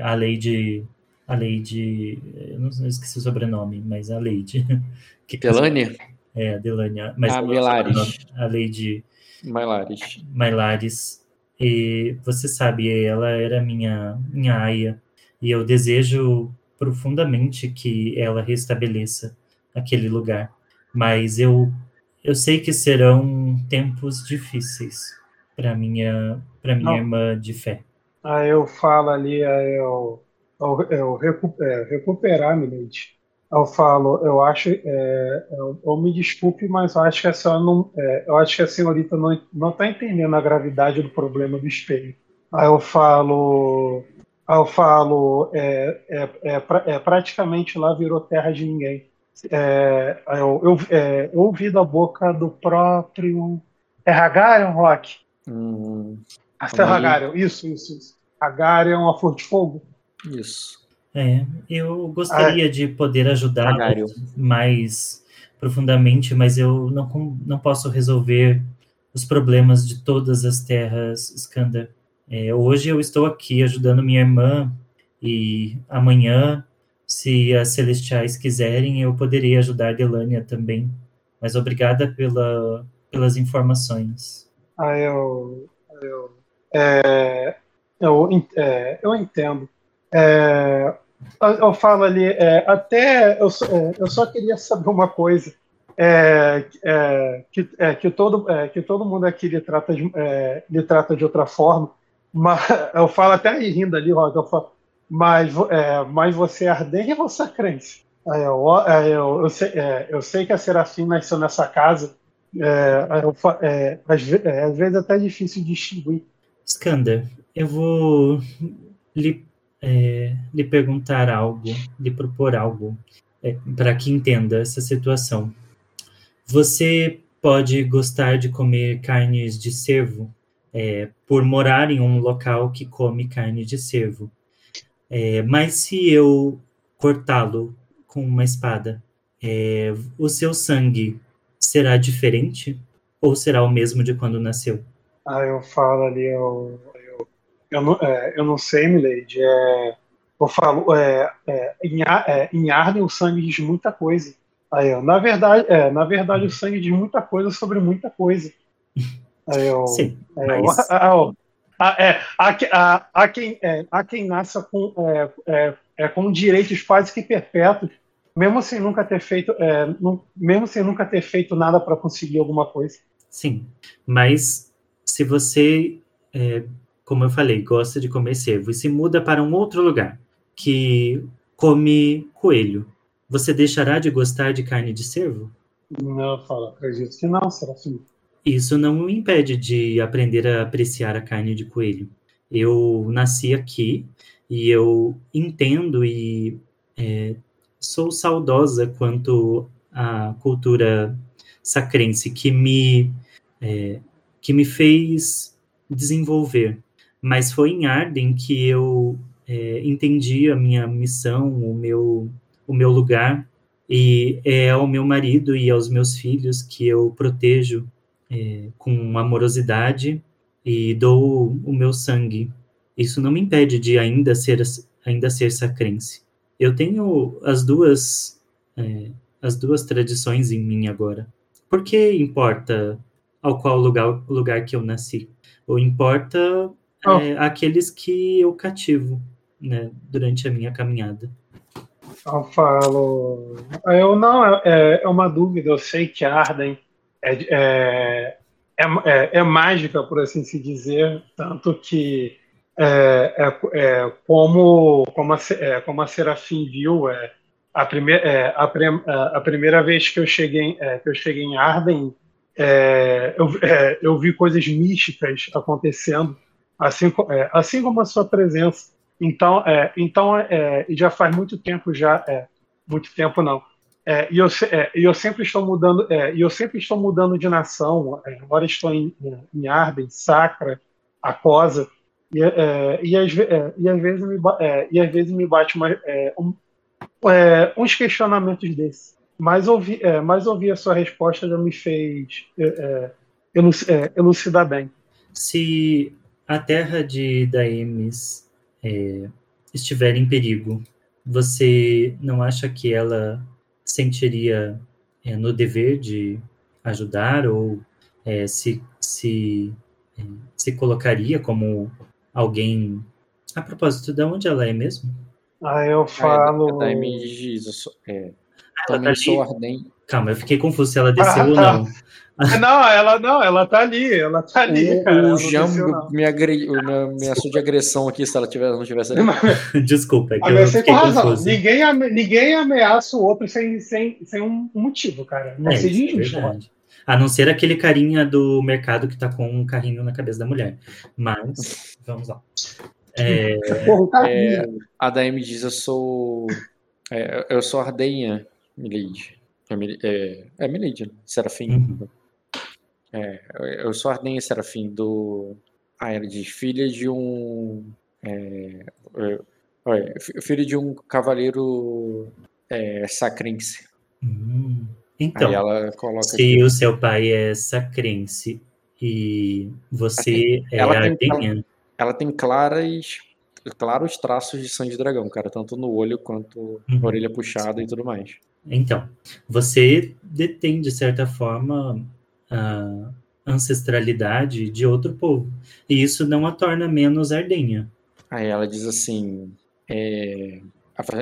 a Lady. A Lady. Eu não esqueci o sobrenome, mas a Lady. Que Delania? É, a Delania. Mas Ah, Milares. sobrenome? A Lady. Mailares. Mailares. E você sabe, ela era minha, minha aia. E eu desejo profundamente que ela restabeleça aquele lugar. Mas eu, eu sei que serão tempos difíceis para minha, para minha Não. irmã de fé. aí eu falo ali, aí eu, eu, eu recu- é, recuperar, Milady. Eu falo, eu acho, é, eu, eu me desculpe, mas eu acho que a senhora não, é, eu acho que a senhorita não não está entendendo a gravidade do problema do espelho. Aí eu falo, aí eu falo, é, é, é, pra- é, praticamente lá virou terra de ninguém. É, eu, eu, é, eu ouvi da boca do próprio é Hagarion, Rock? Hum, Até aí. Hagarion, isso, isso, isso. Hagarion, a flor de fogo. isso. É, eu gostaria de poder ajudar Hagário. mais profundamente, mas eu não, não posso resolver os problemas de todas as terras Skandar. É, hoje eu estou aqui ajudando minha irmã e amanhã, se as celestiais quiserem, eu poderia ajudar Delania também. Mas obrigada pela, pelas informações. Aí eu. Eu, é, eu, é, eu entendo. É, eu, falo ali, é, até eu, é, eu só queria saber uma coisa. É, é, que, é, que, todo, é, que todo mundo aqui lhe trata, de, é, lhe trata de outra forma, mas eu falo até aí rindo ali, Rock, eu falo, mas, mas você é e crente. Aí eu, eu, eu, sei, eu sei que a Serafim nasceu nessa casa, eu às, às vezes até é difícil distinguir. Skander, eu vou lhe, é, lhe perguntar algo, lhe propor algo, para que entenda essa situação. Você pode gostar de comer carnes de cervo, é, por morar em um local que come carne de cervo. É, mas se eu cortá-lo com uma espada, é, o seu sangue será diferente ou será o mesmo de quando nasceu? Aí eu falo ali, eu, eu, não, é, eu não sei, Milady. É, eu falo, é, é, em, é, em Arden o sangue diz muita coisa. Aí eu, na verdade, é, na verdade o sangue diz muita coisa sobre muita coisa. Aí eu, Sim, mas eu- ah, é, há, que- há- há quem, é, há quem nasça com, é, é, é, com direitos quase que perpétuos, mesmo sem nunca ter feito, nu- mesmo sem nunca ter feito nada para conseguir alguma coisa. Sim, mas se você, como eu falei, gosta de comer cervo e se muda para um outro lugar que come coelho, Você deixará de gostar de carne de cervo? Não, eu falo, acredito que não, Serafim. Isso não me impede de aprender a apreciar a carne de coelho. Eu nasci aqui e eu entendo e é, sou saudosa quanto à cultura sacrense que me é, que me fez desenvolver. Mas foi em Arden que eu é, entendi a minha missão, o meu o meu lugar e é ao meu marido e aos meus filhos que eu protejo é, com amorosidade e dou o meu sangue. Isso não me impede de ainda ser ainda ser sacrense. Eu tenho as duas é, as duas tradições em mim agora. Por que importa ao qual lugar lugar que eu nasci? Ou importa. É, aqueles que eu cativo, né, durante a minha caminhada. Eu falo. Eu não, é, é uma dúvida. Eu sei que Arden é, é, é, é, é mágica, por assim se dizer, tanto que é, é, é, como, como, a, é, como a Serafim viu, é, a, primeir, é, a, pre- a primeira vez que eu cheguei, é, que eu cheguei em Arden, é, eu, é, eu vi coisas místicas acontecendo, assim, é, assim como a sua presença. Então, é, então é, já faz muito tempo já, é, muito tempo não. É, e eu, é, eu sempre estou mudando, é, eu sempre estou mudando de nação. Agora estou em, em Arden, Sacra, Acosa, e, e, às, e às vezes me, e às vezes me bate uma, um- uns questionamentos desses. Mas ouvir, mas ouvir a sua resposta já me fez eluci- elucidar bem. Se a terra de Daemis é, estiver em perigo, você não acha que ela sentiria é, no dever de ajudar ou é, se, se, é, se colocaria como alguém. A propósito, de onde ela é mesmo? Aí eu Ah, falo. da MG diz, eu sou- é, ela também tá sou ali? ardente. Calma, eu fiquei confuso se ela desceu Ah, ou tá. Não. Ela não, ela tá ali, ela tá ali, cara. O, ela o não. me, agre, me ameaçou de agressão aqui se ela tivesse, não tivesse ali. Desculpa, é que eu fiquei com razão. confuso. Ninguém, ame- ninguém ameaça o outro sem, sem, sem um motivo, cara. Não É, seja isso é injusto. verdade. A não ser aquele carinha do mercado que tá com um carrinho na cabeça da mulher. Mas, vamos lá. É, cara. É, a da M diz, eu sou. é, eu sou Ardenha, Milady. É, é, é Milady, né? Serafim. Uhum. É, eu sou Ardenha Serafim do. Ah, ela diz, filha de um. É, é, filho de um cavaleiro é, sacrense. hum. Então, ela se aqui. o seu pai é sacrense e você é ela tem- ardenha, Ela tem claras, claros traços de sangue de dragão, cara, tanto no olho quanto Uhum. na orelha puxada e tudo mais. então, você detém, de certa forma, a ancestralidade de outro povo. E isso não a torna menos ardenha. Aí ela diz assim: é,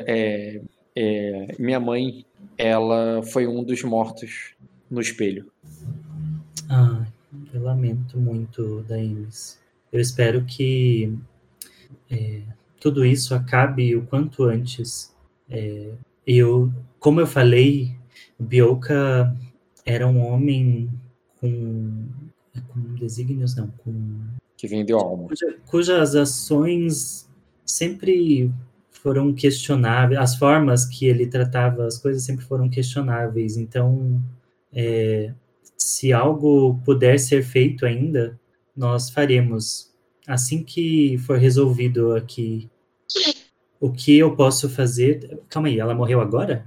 é, é, minha mãe, ela foi um dos mortos no espelho. Ah, eu lamento muito, Daemis. Eu espero que é, tudo isso acabe o quanto antes. É, eu, como eu falei, Bioka era um homem com, com desígnios, não, com Que vendeu alma. cuja- cujas ações sempre foram questionáveis, as formas que ele tratava as coisas sempre foram questionáveis. Então, é, se algo puder ser feito ainda, nós faremos. Assim que for resolvido aqui o que eu posso fazer. Calma aí, ela morreu agora?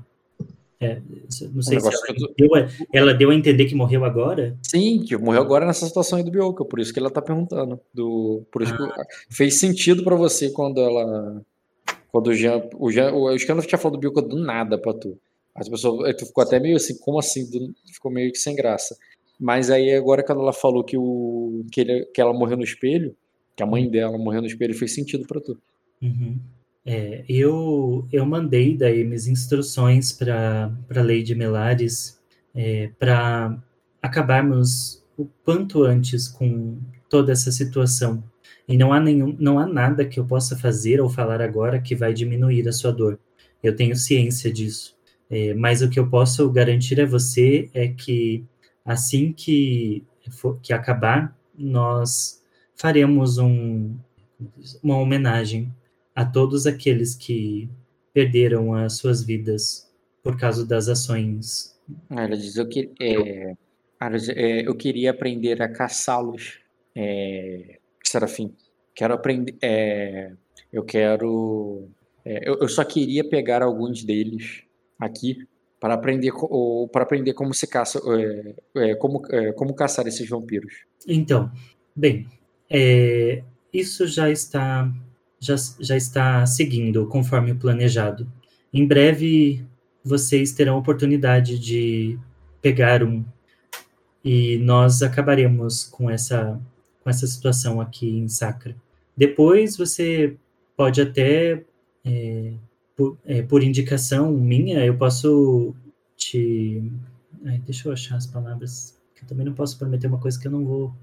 É, não sei se negócio ela que eu deu, a, ela deu a entender que morreu agora. Sim, que morreu agora nessa situação aí do Bioka, por isso que ela tá perguntando. Do, por isso Ah. que fez sentido pra você quando ela. Quando o Jean. O Jean o Scandal tinha falado do Bioka do nada pra tu. As pessoas. aí Tu ficou até meio assim, como assim? Do- ficou meio que sem graça. Mas aí agora quando ela falou que, o, que, ele- que ela morreu no espelho, que a mãe dela morreu no espelho, fez sentido pra tu. Uhum. É, eu, eu mandei daí minhas instruções para a Lady Melares é, para acabarmos o quanto antes com toda essa situação. E não há nenhum, não há nada que eu possa fazer ou falar agora que vai diminuir a sua dor. Eu tenho ciência disso. É, mas o que eu posso garantir a você é que assim que, for, que acabar, nós faremos um, uma homenagem a todos aqueles que perderam as suas vidas por causa das ações. Ela diz, eu, que, é, é, eu queria aprender a caçá-los, é, Serafim. Quero aprender. é, eu quero. é, eu, eu só queria pegar alguns deles aqui para aprender, para aprender como se caça, é, como, como caçar esses vampiros. Então, bem, isso já está já, já está seguindo conforme planejado. Em breve vocês terão a oportunidade de pegar um e nós acabaremos com essa com essa situação aqui em Sacra. Depois você pode até é, por, é, por indicação minha, eu posso te Ai, deixa eu achar as palavras, que eu também não posso prometer uma coisa que eu não vou.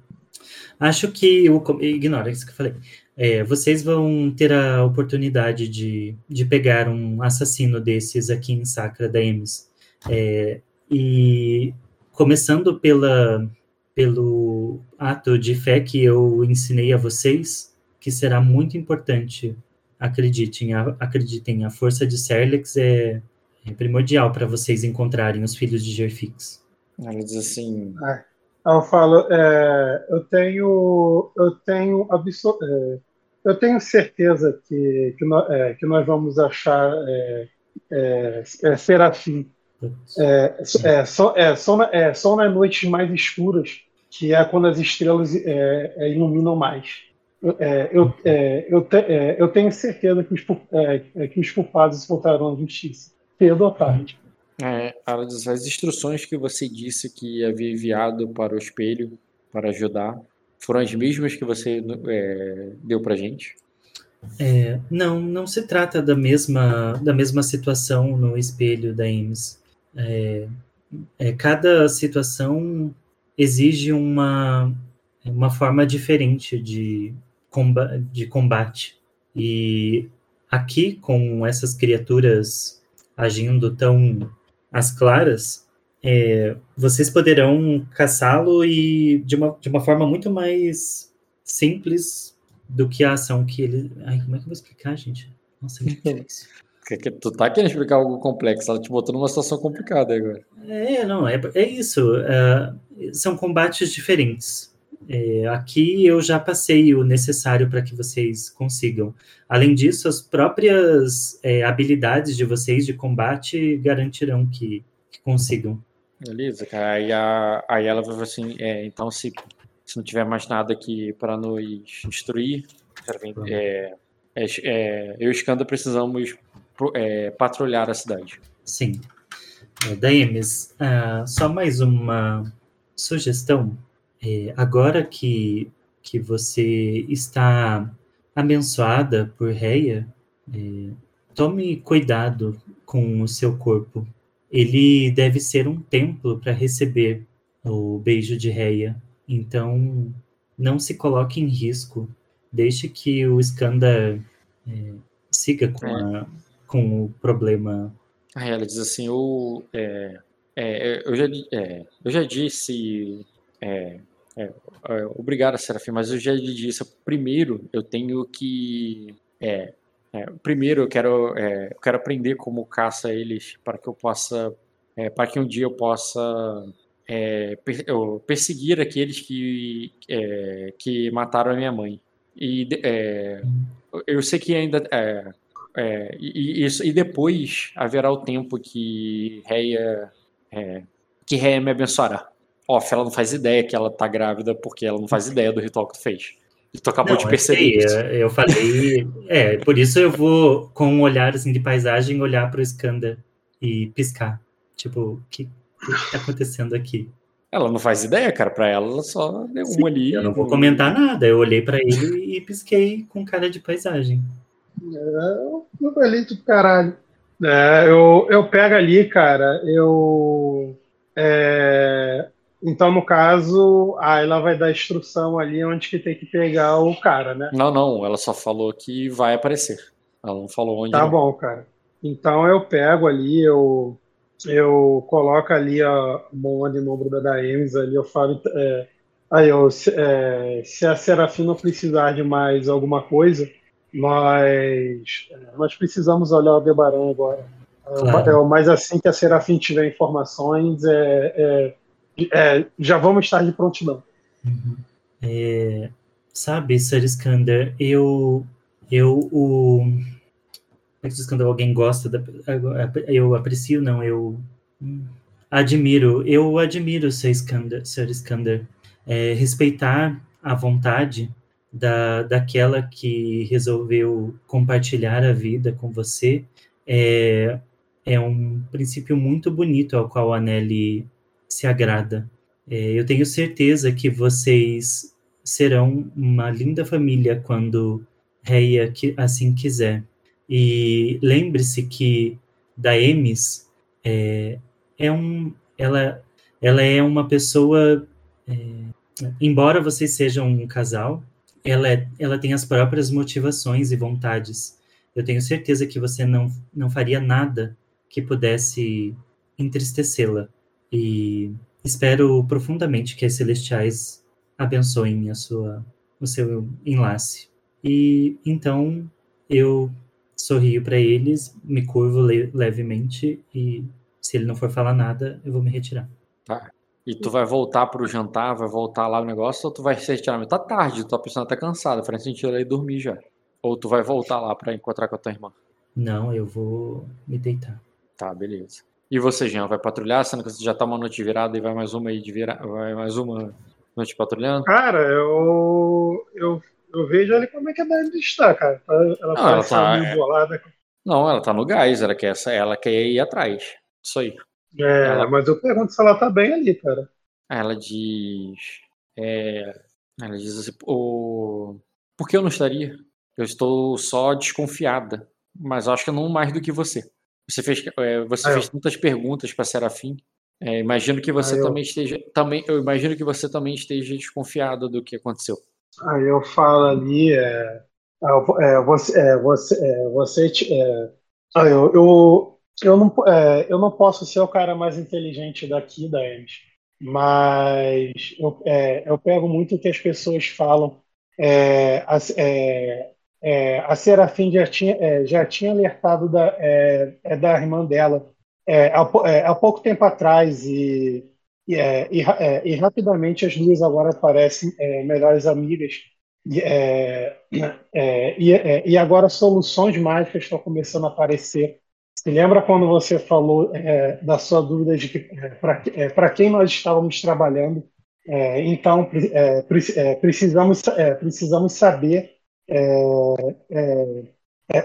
Acho que o ignora isso que eu falei. É, vocês vão ter a oportunidade de, de pegar um assassino desses aqui em Sacra da Ems. É, e começando pela, pelo ato de fé que eu ensinei a vocês, que será muito importante. Acreditem, a- acreditem, a força de Serlex é, é primordial para vocês encontrarem os filhos de Gerfix. Ela diz assim: Aí eu falo, é, eu tenho, eu tenho abso- é, eu tenho certeza que, que, nó- é, que nós vamos achar é, é, é, Serafim. É, é, só, é, só, na- é, só nas noites mais escuras, que é quando as estrelas iluminam mais. Eu, eu, eu, te- eu tenho certeza que os, que os culpados voltarão à justiça, cedo ou tarde. É, diz, as instruções que você disse que havia enviado para o espelho para ajudar foram as mesmas que você é, deu pra gente? É, não, não se trata da mesma, da mesma situação no espelho da Ames. É, é, cada situação exige uma, uma forma diferente de, comba de combate. E aqui, com essas criaturas agindo tão às claras, é, vocês poderão caçá-lo e de uma, de uma forma muito mais simples do que a ação que ele. Ai, como é que eu vou explicar, gente? Nossa, que difícil. Que- que Tu tá querendo explicar algo complexo, ela te botou numa situação complicada agora. É, não, é, é isso. é, são combates diferentes. É, aqui eu já passei o necessário para que vocês consigam. Além disso, as próprias é, habilidades de vocês de combate garantirão que, que consigam. Beleza, cara. Aí, a, aí ela vai falar assim: é, então, se, se não tiver mais nada aqui para nos instruir, é, é, é, eu e o Skanda precisamos patrulhar a cidade. Sim. Daemis, ah, só mais uma sugestão. É, agora que, que você está abençoada por Reia, é, tome cuidado com o seu corpo. Ele deve ser um templo para receber o beijo de Reia. Então, não se coloque em risco. Deixe que o Skanda é, siga com, a- com o problema Aí ela diz assim: eu, é, é, eu, já, é, eu já disse. É, é, é, obrigado, Serafim, mas eu já lhe disse. Primeiro, eu tenho que. É, é, primeiro, eu quero, é, eu quero aprender como caça eles para que eu possa. é, para que um dia eu possa per- eu perseguir aqueles que, que mataram a minha mãe. E eu sei que ainda. é, e isso, e depois haverá o tempo que Reia, é, que Reia me abençoará. Off, ela não faz ideia que ela tá grávida porque ela não faz ideia do ritual que tu fez. E tu acabou Não, de perceber isso. é, Eu falei. É, por isso eu vou, com um olhar assim, de paisagem, olhar para o Skanda e piscar. Tipo, o que, o que tá acontecendo aqui? Ela não faz ideia, cara. Pra ela, ela só deu uma ali. Eu não vou comentar nada. Eu olhei para ele e pisquei com cara de paisagem. Eu falei do caralho. É, eu, eu pego ali, cara, eu. é, então, no caso, a ela vai dar instrução ali onde que tem que pegar o cara, né? Não, não. Ela só falou que vai aparecer. Ela não falou onde. Tá não. bom, cara. Então eu pego ali, eu, eu coloco ali a mão ali no ombro da Daemis, ali eu falo. É, aí, eu, se, é, se a Serafina precisar de mais alguma coisa, nós, nós precisamos olhar o Aldebaran agora. Claro. É, mas assim que a Serafim tiver informações, é, é, já vamos estar de prontidão. Uhum. É, sabe, Sir Iskander, eu, eu, o, é Iskander, alguém gosta, da, eu aprecio, não, eu admiro, eu admiro Sir Iskander, Sir. É, respeitar a vontade da, daquela que resolveu compartilhar a vida com você é, é um princípio muito bonito ao qual a Nelly se agrada. É, eu tenho certeza que vocês serão uma linda família quando Reia assim quiser. E lembre-se que Daemis é, é um, ela, ela é uma pessoa, é, embora vocês sejam um casal, ela, é, ela tem as próprias motivações e vontades. Eu tenho certeza que você não, não faria nada que pudesse entristecê-la. E espero profundamente que as celestiais abençoem a sua, o seu enlace. E então eu sorrio para eles, me curvo le levemente e se ele não for falar nada, eu vou me retirar. Tá. E tu vai voltar pro jantar, vai voltar lá o negócio, ou tu vai se retirar? Tá tarde, tua pessoa tá cansada, faz sentido aí dormir já. Ou tu vai voltar lá para encontrar com a tua irmã? Não, eu vou me deitar. Tá, beleza. E você, Jean, vai patrulhar, sendo que você já tá uma noite virada e vai mais uma aí de vira... vai mais uma noite patrulhando? Cara, eu, eu, eu vejo ali como é que a Dani está, cara. Tá, ela Não, ela tá- meio bolada. Não, ela tá no gás, ela quer, ela quer ir atrás. Isso aí. É, Ela- mas eu pergunto se ela tá bem ali, cara. Ela diz. é, ela diz assim: o... Por que eu não estaria? Eu estou só desconfiada. Mas acho que não mais do que você. Você fez, é, você Ah, eu- fez tantas perguntas para Serafim. É, imagino que você Ah, eu- também esteja. Também, eu imagino que você também esteja desconfiado do que aconteceu. Aí eu falo ali, é, ah, é, você, é, você, é, você, te- é, ah, eu, eu, eu, não, eu não posso ser o cara mais inteligente daqui da Emes, mas eu, eu pego muito o que as pessoas falam. É, é, é, a Serafim já tinha, é, já tinha alertado da, é, é, da irmã dela é, é, há pouco tempo atrás e e, e, e rapidamente as duas agora parecem melhores amigas. E, agora soluções mágicas estão começando a aparecer. Se lembra quando você falou da sua dúvida de que para quem nós estávamos trabalhando? Então pre- pre- precisamos precisamos saber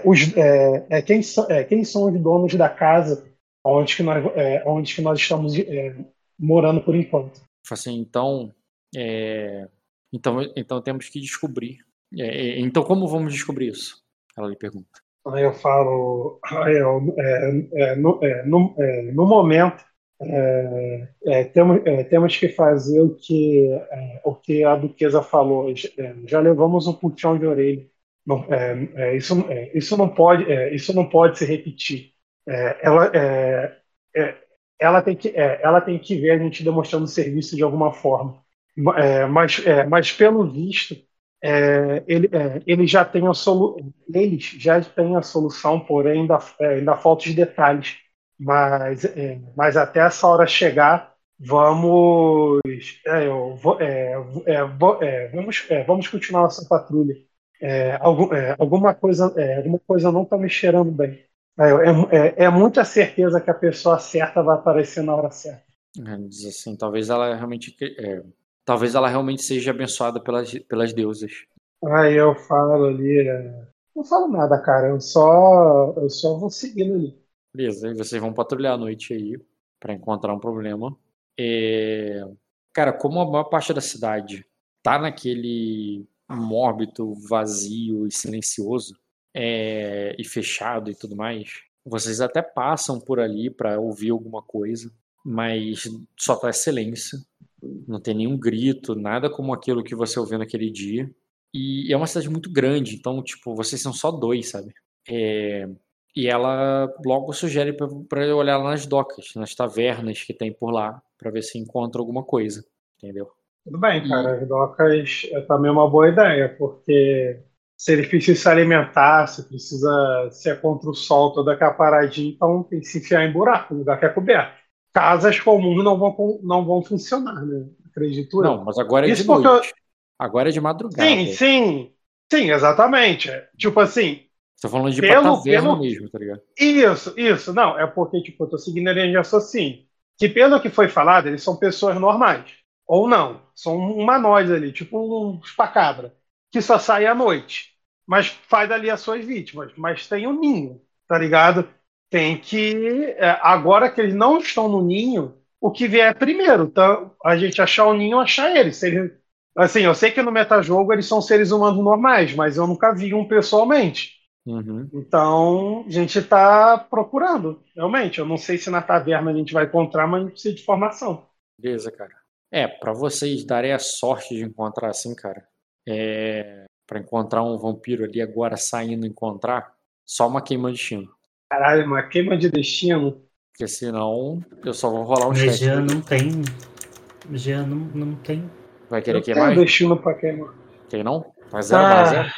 os, é, é, quem, so- é, quem são os donos da casa onde que nós, é, onde que nós estamos é, morando por enquanto. Fala Assim, então, é, então, então temos que descobrir. É, é, então, como vamos descobrir isso? Ela lhe pergunta. Aí eu falo, eu, é, é, no, é, no, é, no momento, é, é, temos, é, temos que fazer o que, é, o que a Duquesa falou. É, já levamos um puxão de orelha. Não, isso, isso, não pode, isso não pode se repetir. Ela, ela, tem que, ela tem que ver a gente demonstrando serviço de alguma forma. Ma- mas, mas pelo visto, ele, ele já tem a solu eles já têm a solução, porém ainda, ainda falta os detalhes. Mas, é, mas até essa hora chegar, vamos, é, vou- é, é, vou- é, vamos, é, vamos continuar nossa patrulha. Algum- alguma coisa, alguma coisa não está me cheirando bem. É, muita certeza que a pessoa certa vai aparecer na hora certa. Diz assim, talvez ela realmente, talvez ela realmente seja abençoada pelas, pelas deusas. Aí eu falo ali, não falo nada, cara. Eu só, eu só vou seguindo ali. Beleza, e vocês vão patrulhar à noite aí para encontrar um problema. É, Cara, como a maior parte da cidade tá naquele mórbido, vazio e silencioso, é, e fechado e tudo mais, vocês até passam por ali para ouvir alguma coisa, mas só tá silêncio. Não tem nenhum grito, nada como aquilo que você ouviu naquele dia. E é uma cidade muito grande, então, tipo, vocês são só dois, sabe? É, E ela logo sugere pra eu olhar nas docas, nas tavernas que tem por lá, pra ver se encontra alguma coisa. Entendeu? Tudo bem, cara. As docas é também uma boa ideia, porque se ele precisa se alimentar, se precisa, se é contra o sol, toda aquela paradinha, então tem que se enfiar em buraco, lugar que é coberto. Casas comuns não vão, não vão funcionar, né? Acredito eu. Não, mas agora é Isso de noite. Agora é de madrugada. Sim, sim. Sim, exatamente. Tipo assim, Tô falando de Pelo- pelo- mesmo, tá ligado? Isso, isso. Não, é porque, tipo, eu tô seguindo a linha de raciocínio. Que pelo que foi falado, eles são pessoas normais. Ou não. São humanoides ali, tipo um espacabra. Que só sai à noite. Mas faz ali as suas vítimas. Mas tem um ninho, tá ligado? Tem que. é, agora que eles não estão no ninho, o que vier primeiro. Então, a gente achar o ninho, achar eles. Se eles- Assim, eu sei que no metajogo eles são seres humanos normais, mas eu nunca vi um pessoalmente. Uhum. Então, a gente está procurando, realmente. Eu não sei se na taverna a gente vai encontrar, mas a gente precisa de informação. Beleza, cara. É, pra vocês darem a sorte de encontrar assim, cara. É. Pra encontrar um vampiro ali agora saindo encontrar, só uma queima de destino. Caralho, uma queima de destino. Porque senão eu só vou rolar um Mas cheque. Jean não tem. Jean não, não tem. Vai querer Eu queimar? tenho destino pra queimar. Quem não? Vai 0 barra Ah, 0?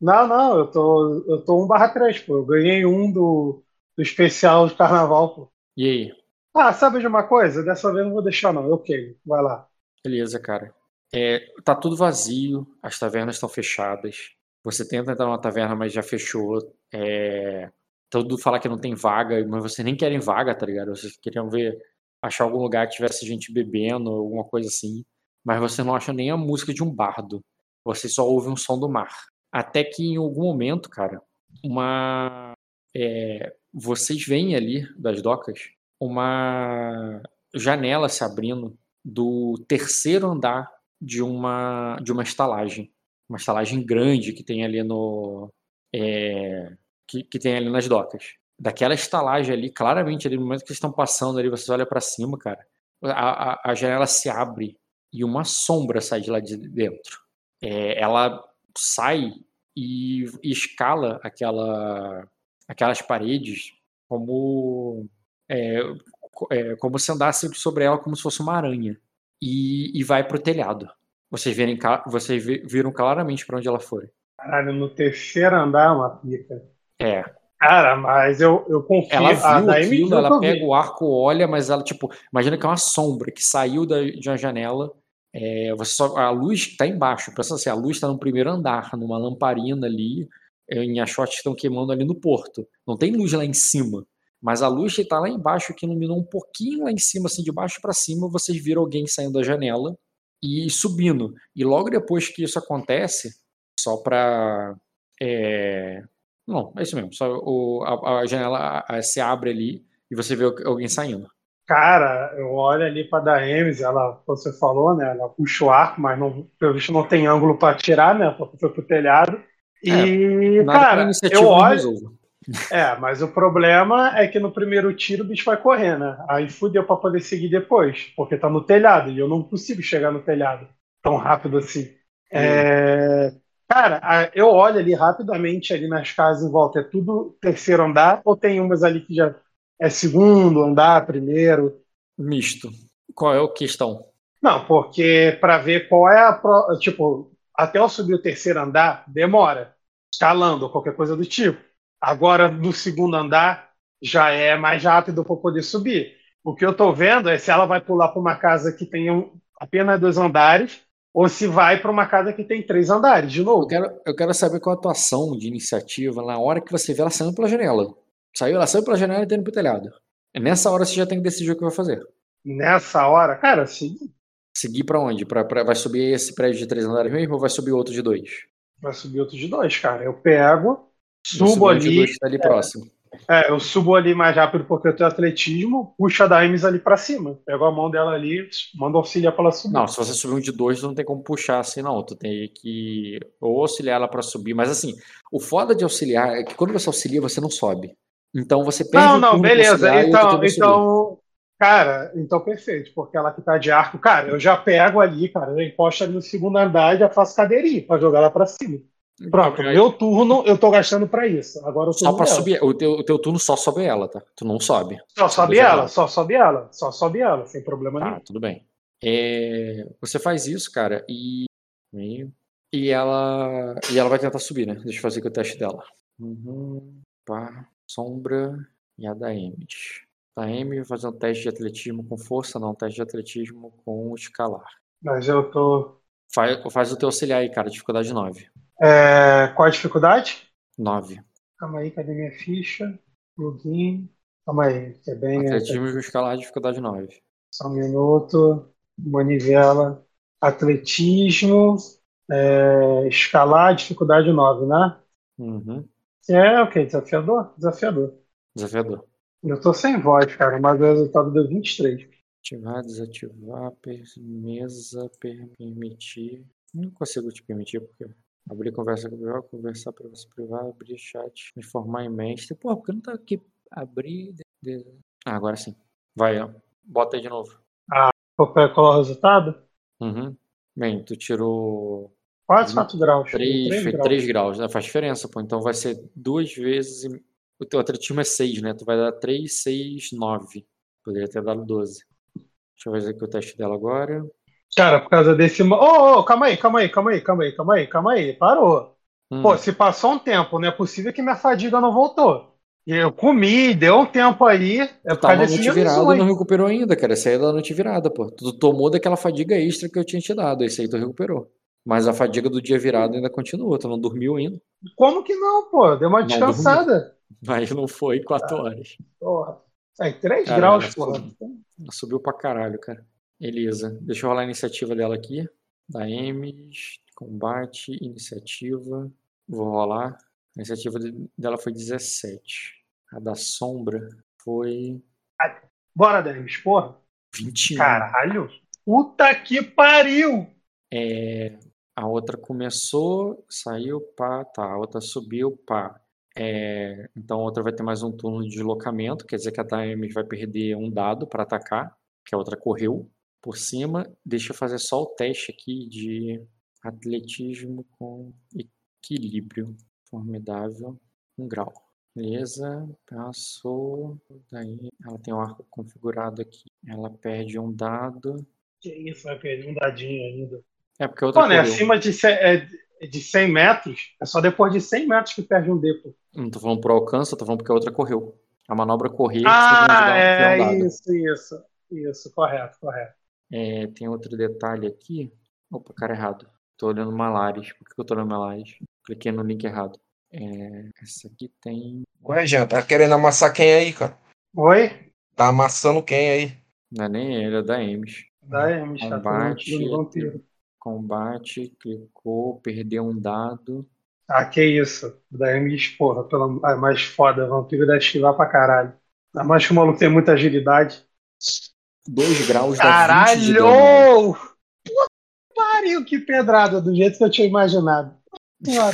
Não, não, eu tô, eu tô 1 barra 3, pô. Eu ganhei um do, do especial de carnaval, pô. E aí? Ah, sabe de uma coisa? Dessa vez eu não vou deixar, não. Eu queimo. Vai lá. Beleza, cara. É, tá tudo vazio, as tavernas estão fechadas. Você tenta entrar numa taverna, mas já fechou. É, todo mundo fala que não tem vaga, mas vocês nem querem vaga, tá ligado? Vocês queriam ver, achar algum lugar que tivesse gente bebendo, alguma coisa assim. Mas você não acha nem a música de um bardo. Você só ouve um som do mar. Até que em algum momento, cara, uma. é, vocês veem ali das docas uma janela se abrindo do terceiro andar de uma de uma estalagem, uma estalagem grande que tem ali no é, que, que tem ali nas docas. Daquela estalagem ali, claramente ali no momento que eles estão passando ali, você olha pra cima, cara, a, a, a janela se abre e uma sombra sai de lá de dentro. É, ela sai e, e escala aquela aquelas paredes como é, é, como se andasse sobre ela como se fosse uma aranha e, e vai pro telhado. Vocês, verem, vocês vi- viram claramente para onde ela foi. Caralho, no terceiro andar, uma pica. É, Cara, mas eu, eu confio. ela viu da aquilo, ela vi. pega o arco, olha, mas ela tipo, imagina que é uma sombra que saiu da, de uma janela. É, você só, a luz está embaixo. Pensa assim, a luz está no primeiro andar, numa lamparina ali, é, em achotes estão queimando ali no porto. Não tem luz lá em cima. Mas a luz está lá embaixo, que iluminou um pouquinho lá em cima, assim, de baixo para cima, vocês viram alguém saindo da janela e subindo. E logo depois que isso acontece, só para. Não, é isso mesmo. Só o, a, a janela a- a- se abre ali e você vê alguém saindo. Cara, eu olho ali pra Daemis, ela, você falou, né? Ela puxa o arco, mas não, pelo visto não tem ângulo pra tirar, né? Porque foi pro telhado. E, a cara, eu olho. É, mas o problema é que no primeiro tiro o bicho vai correr, né? Aí fudeu pra poder seguir depois, porque tá no telhado e eu não consigo chegar no telhado tão rápido assim. É, Cara, a- eu olho ali rapidamente ali nas casas em volta, é tudo terceiro andar ou tem umas ali que já é segundo andar, primeiro? Misto. Qual é a questão? Não, porque para ver qual é a pro... tipo, até eu subir o terceiro andar demora, escalando ou qualquer coisa do tipo. Agora no segundo andar já é mais rápido para poder subir. O que eu tô vendo é se ela vai pular para uma casa que tem um- apenas dois andares ou se vai para uma casa que tem três andares de Eu novo. quero, eu quero saber qual é a tua ação de iniciativa na hora que você vê ela saindo pela janela. Saiu, ela saiu pela janela e tá indo pro telhado. É nessa hora você já tem que decidir o que vai fazer. Nessa hora, cara, assim, Seguir pra onde? Pra, pra- vai subir esse prédio de três andares mesmo ou vai subir outro de dois? vai subir outro de dois, cara. Eu pego, subo de ali, dois tá ali próximo. É, eu subo ali mais rápido porque eu tenho atletismo, puxo a Daimes ali pra cima. Pego a mão dela ali, mando auxiliar pra ela subir. Não, se você subir um de dois, não tem como puxar assim, não. Tu tem que ou auxiliar ela pra subir. Mas assim, o foda de auxiliar é que quando você auxilia, você não sobe. Então você perde não, não, beleza. Então, então, cara, então perfeito, porque ela que tá de arco, cara, eu já pego ali, cara, eu encosto ali no segundo andar e já faço cadeirinha pra jogar ela pra cima. Pronto, Aí- meu turno eu tô gastando pra isso. Agora Só pra dela. subir. O teu, o teu turno só sobe ela, tá? Tu não sobe. Só sobe ela, só sobe ela, só sobe ela, sem problema Tá, nenhum. tudo bem. É, você faz isso, cara, e. e- E ela. E ela vai tentar subir, né? Deixa eu fazer aqui o teste dela. Uhum. Pá, sombra e a da Emmett. Amy vai fazer um teste de atletismo com força, não, um teste de atletismo com escalar. Mas eu tô. Faz, faz o teu auxiliar aí, cara, dificuldade 9. É, qual a dificuldade? 9. Calma aí, cadê minha ficha? Login. Calma aí, que é bem. Atletismo com escalar, dificuldade 9. Só um minuto. Manivela. Atletismo. é, escalar, dificuldade 9, né? Uhum. É, ok, desafiador? Desafiador. Desafiador. Eu tô sem voz, cara, mas o resultado deu 23. Ativar, desativar, per- mesa, per- permitir. Não consigo te permitir, porque abrir conversa com privado, conversar para você privado, abrir chat, informar em mestre. Pô, porque não tá aqui abrir. de- Ah, agora sim. Vai, ó. Bota aí de novo. Qual qual é o resultado? Uhum. Bem, tu tirou Quase 4 graus. 3, Três foi graus. 3 graus, né? Faz diferença, pô. Então vai ser duas vezes. O teu atletismo é 6, né? Tu vai dar 3, 6, 9. Poderia ter dado 12. Deixa eu fazer aqui o teste dela agora. Cara, por causa desse. Ô, ô, calma aí, calma aí, calma aí, calma aí, calma aí, calma aí. Parou. Hum. Pô, se passou um tempo, não é possível que minha fadiga não voltou. Eu comi, deu um tempo aí. É Tu tava noite virada e não recuperou ainda, cara. Essa aí é da noite virada, pô. Tu tomou daquela fadiga extra que eu tinha te dado. Esse aí tu recuperou. Mas a fadiga do dia virado ainda continua. Tu não dormiu ainda. Como que não, pô? Deu uma Não descansada. Mas não foi 4 horas. Porra. É, 3 Cara, graus, porra. subiu. Pra caralho, cara. Beleza. Deixa eu rolar a iniciativa dela aqui. Da Emes. Combate, iniciativa. Vou rolar. A iniciativa de- dela foi 17. A da sombra foi Bora, Denis, porra. 21. Caralho. Puta que pariu. É, a outra começou, saiu, pá, tá. A outra subiu, pá. É, então a outra vai ter mais um turno de deslocamento, quer dizer que a Daemis vai perder um dado para atacar, que a outra correu por cima. Deixa eu fazer só o teste aqui de atletismo com equilíbrio. Formidável, um grau. Beleza, passou. Daí ela tem o arco configurado aqui. Ela perde um dado. Que isso, vai perder um dadinho ainda. É porque a outra Pô, né? correu. Acima de, é, de 100 metros, é só depois de 100 metros que perde um D, pô. Não tô falando por alcance, eu tô falando porque a outra correu. A manobra correr Ah, um é isso, isso. Isso, correto, correto. É, tem outro detalhe aqui. Opa, cara, errado. Tô olhando Malares. Por que que eu tô olhando Malares? Cliquei no link errado. É, essa aqui tem. Ué, Jean, tá querendo amassar quem aí, cara? Oi? Tá amassando quem aí? Não é nem ele, é da Emes. Da Emes, tá Combate. Combate, clicou, perdeu um dado. Ah, que isso. Da Emes, porra, pela, a mais foda. Vampiro deve esquivar pra caralho. Ainda mais que o maluco tem muita agilidade. 2 graus dá 20 de dano. Caralho! Puta que pariu, que pedrada, do jeito que eu tinha imaginado. Porra,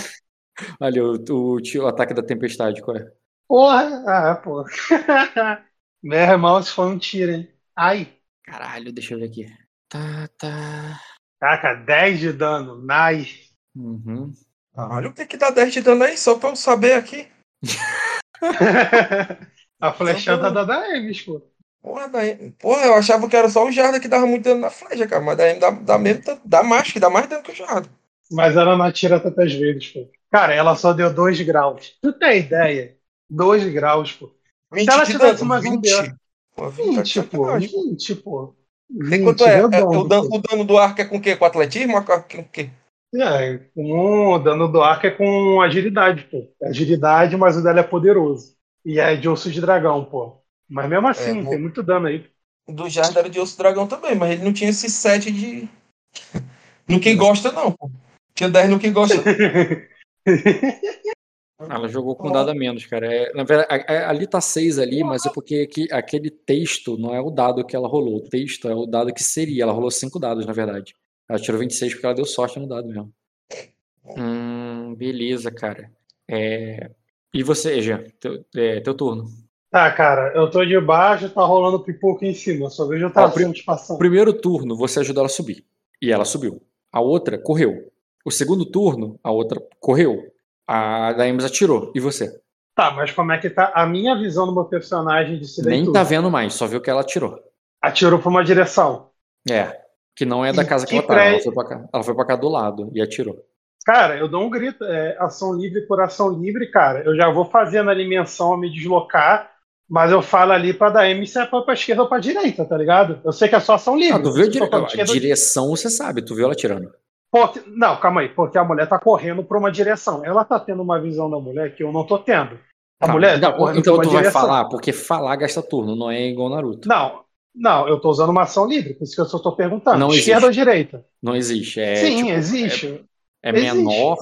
Olha, o, o, o ataque da tempestade, qual é? Porra! Ah, porra. Meu irmão, isso foi um tiro, hein? Ai. Caralho, deixa eu ver aqui. Tá, tá. Caraca, 10 de dano. Nice. Uhum. Olha o que que dá 10 de dano aí, só pra eu saber aqui. a flechada da da Emes, pô. Porra, daí... Porra, eu achava que era só o Jarda que dava muito dano na flecha, cara. Mas daí dá, dá mesmo, dá mais, que dá mais dano que o Jarda. Mas ela não atira tantas vezes, pô. Cara, ela só deu 2 graus. Tu tem ideia? 2 graus, pô. 20 ela de tivesse dano, mais um 20. dedo. Pô, 20, tá de 20, pô. sacanagem. 20, pô. Tem 20, quanto é? É, redondo, o, dano, o dano do arco é com o quê? Com atletismo com o quê? É, com o dano do arco é com agilidade, pô. É agilidade, mas o dela é poderoso. E é de osso de dragão, pô. Mas mesmo assim, É, tem muito dano aí. O do Jarda era de osso dragão também, mas ele não tinha esse 7 de. No que gosta, não, pô. Tinha 10 no que gosta. Ela jogou com um dado a menos, cara. É, na verdade, a- a- ali tá 6 ali, mas é porque aqui- aquele texto não é o dado que ela rolou. O texto é o dado que seria. Ela rolou 5 dados, na verdade. Ela tirou 26 porque ela deu sorte no dado mesmo. Hum, beleza, cara. É, E você, Jean? Teu, é, teu turno. Tá, cara, eu tô de baixo, tá rolando pipoca em cima. Só vejo o Ó, pri- traçante O passando. primeiro turno, você ajudou ela a subir. E ela subiu. A outra correu. O segundo turno, a outra correu. A Daemis atirou. E você? Tá, mas como é que tá a minha visão do meu personagem de se Nem tá vendo mais, só viu que ela atirou. Atirou pra uma direção. É. Que não é da E casa que que ela pré- Ela foi, pra cá, ela foi pra cá do lado e atirou. Cara, eu dou um grito, é, ação livre por ação livre, cara. Eu já vou fazendo ali menção a me deslocar, mas eu falo ali pra dar M se é pra, pra esquerda ou pra direita, tá ligado? Eu sei que é só ação livre. Ah, tu viu a, dire... a direção, você sabe, tu viu ela atirando. Porque- não, calma aí, porque a mulher tá correndo pra uma direção. Ela tá tendo uma visão da mulher que eu não tô tendo. A Tá, mulher tá não, correndo então tu uma vai direção. falar, porque falar gasta turno, não é igual Naruto. Não, não, eu tô usando uma ação livre, por isso que eu só tô perguntando. Não esquerda existe. ou direita? Não existe. É, Sim, tipo, existe. É, é Existe. menor,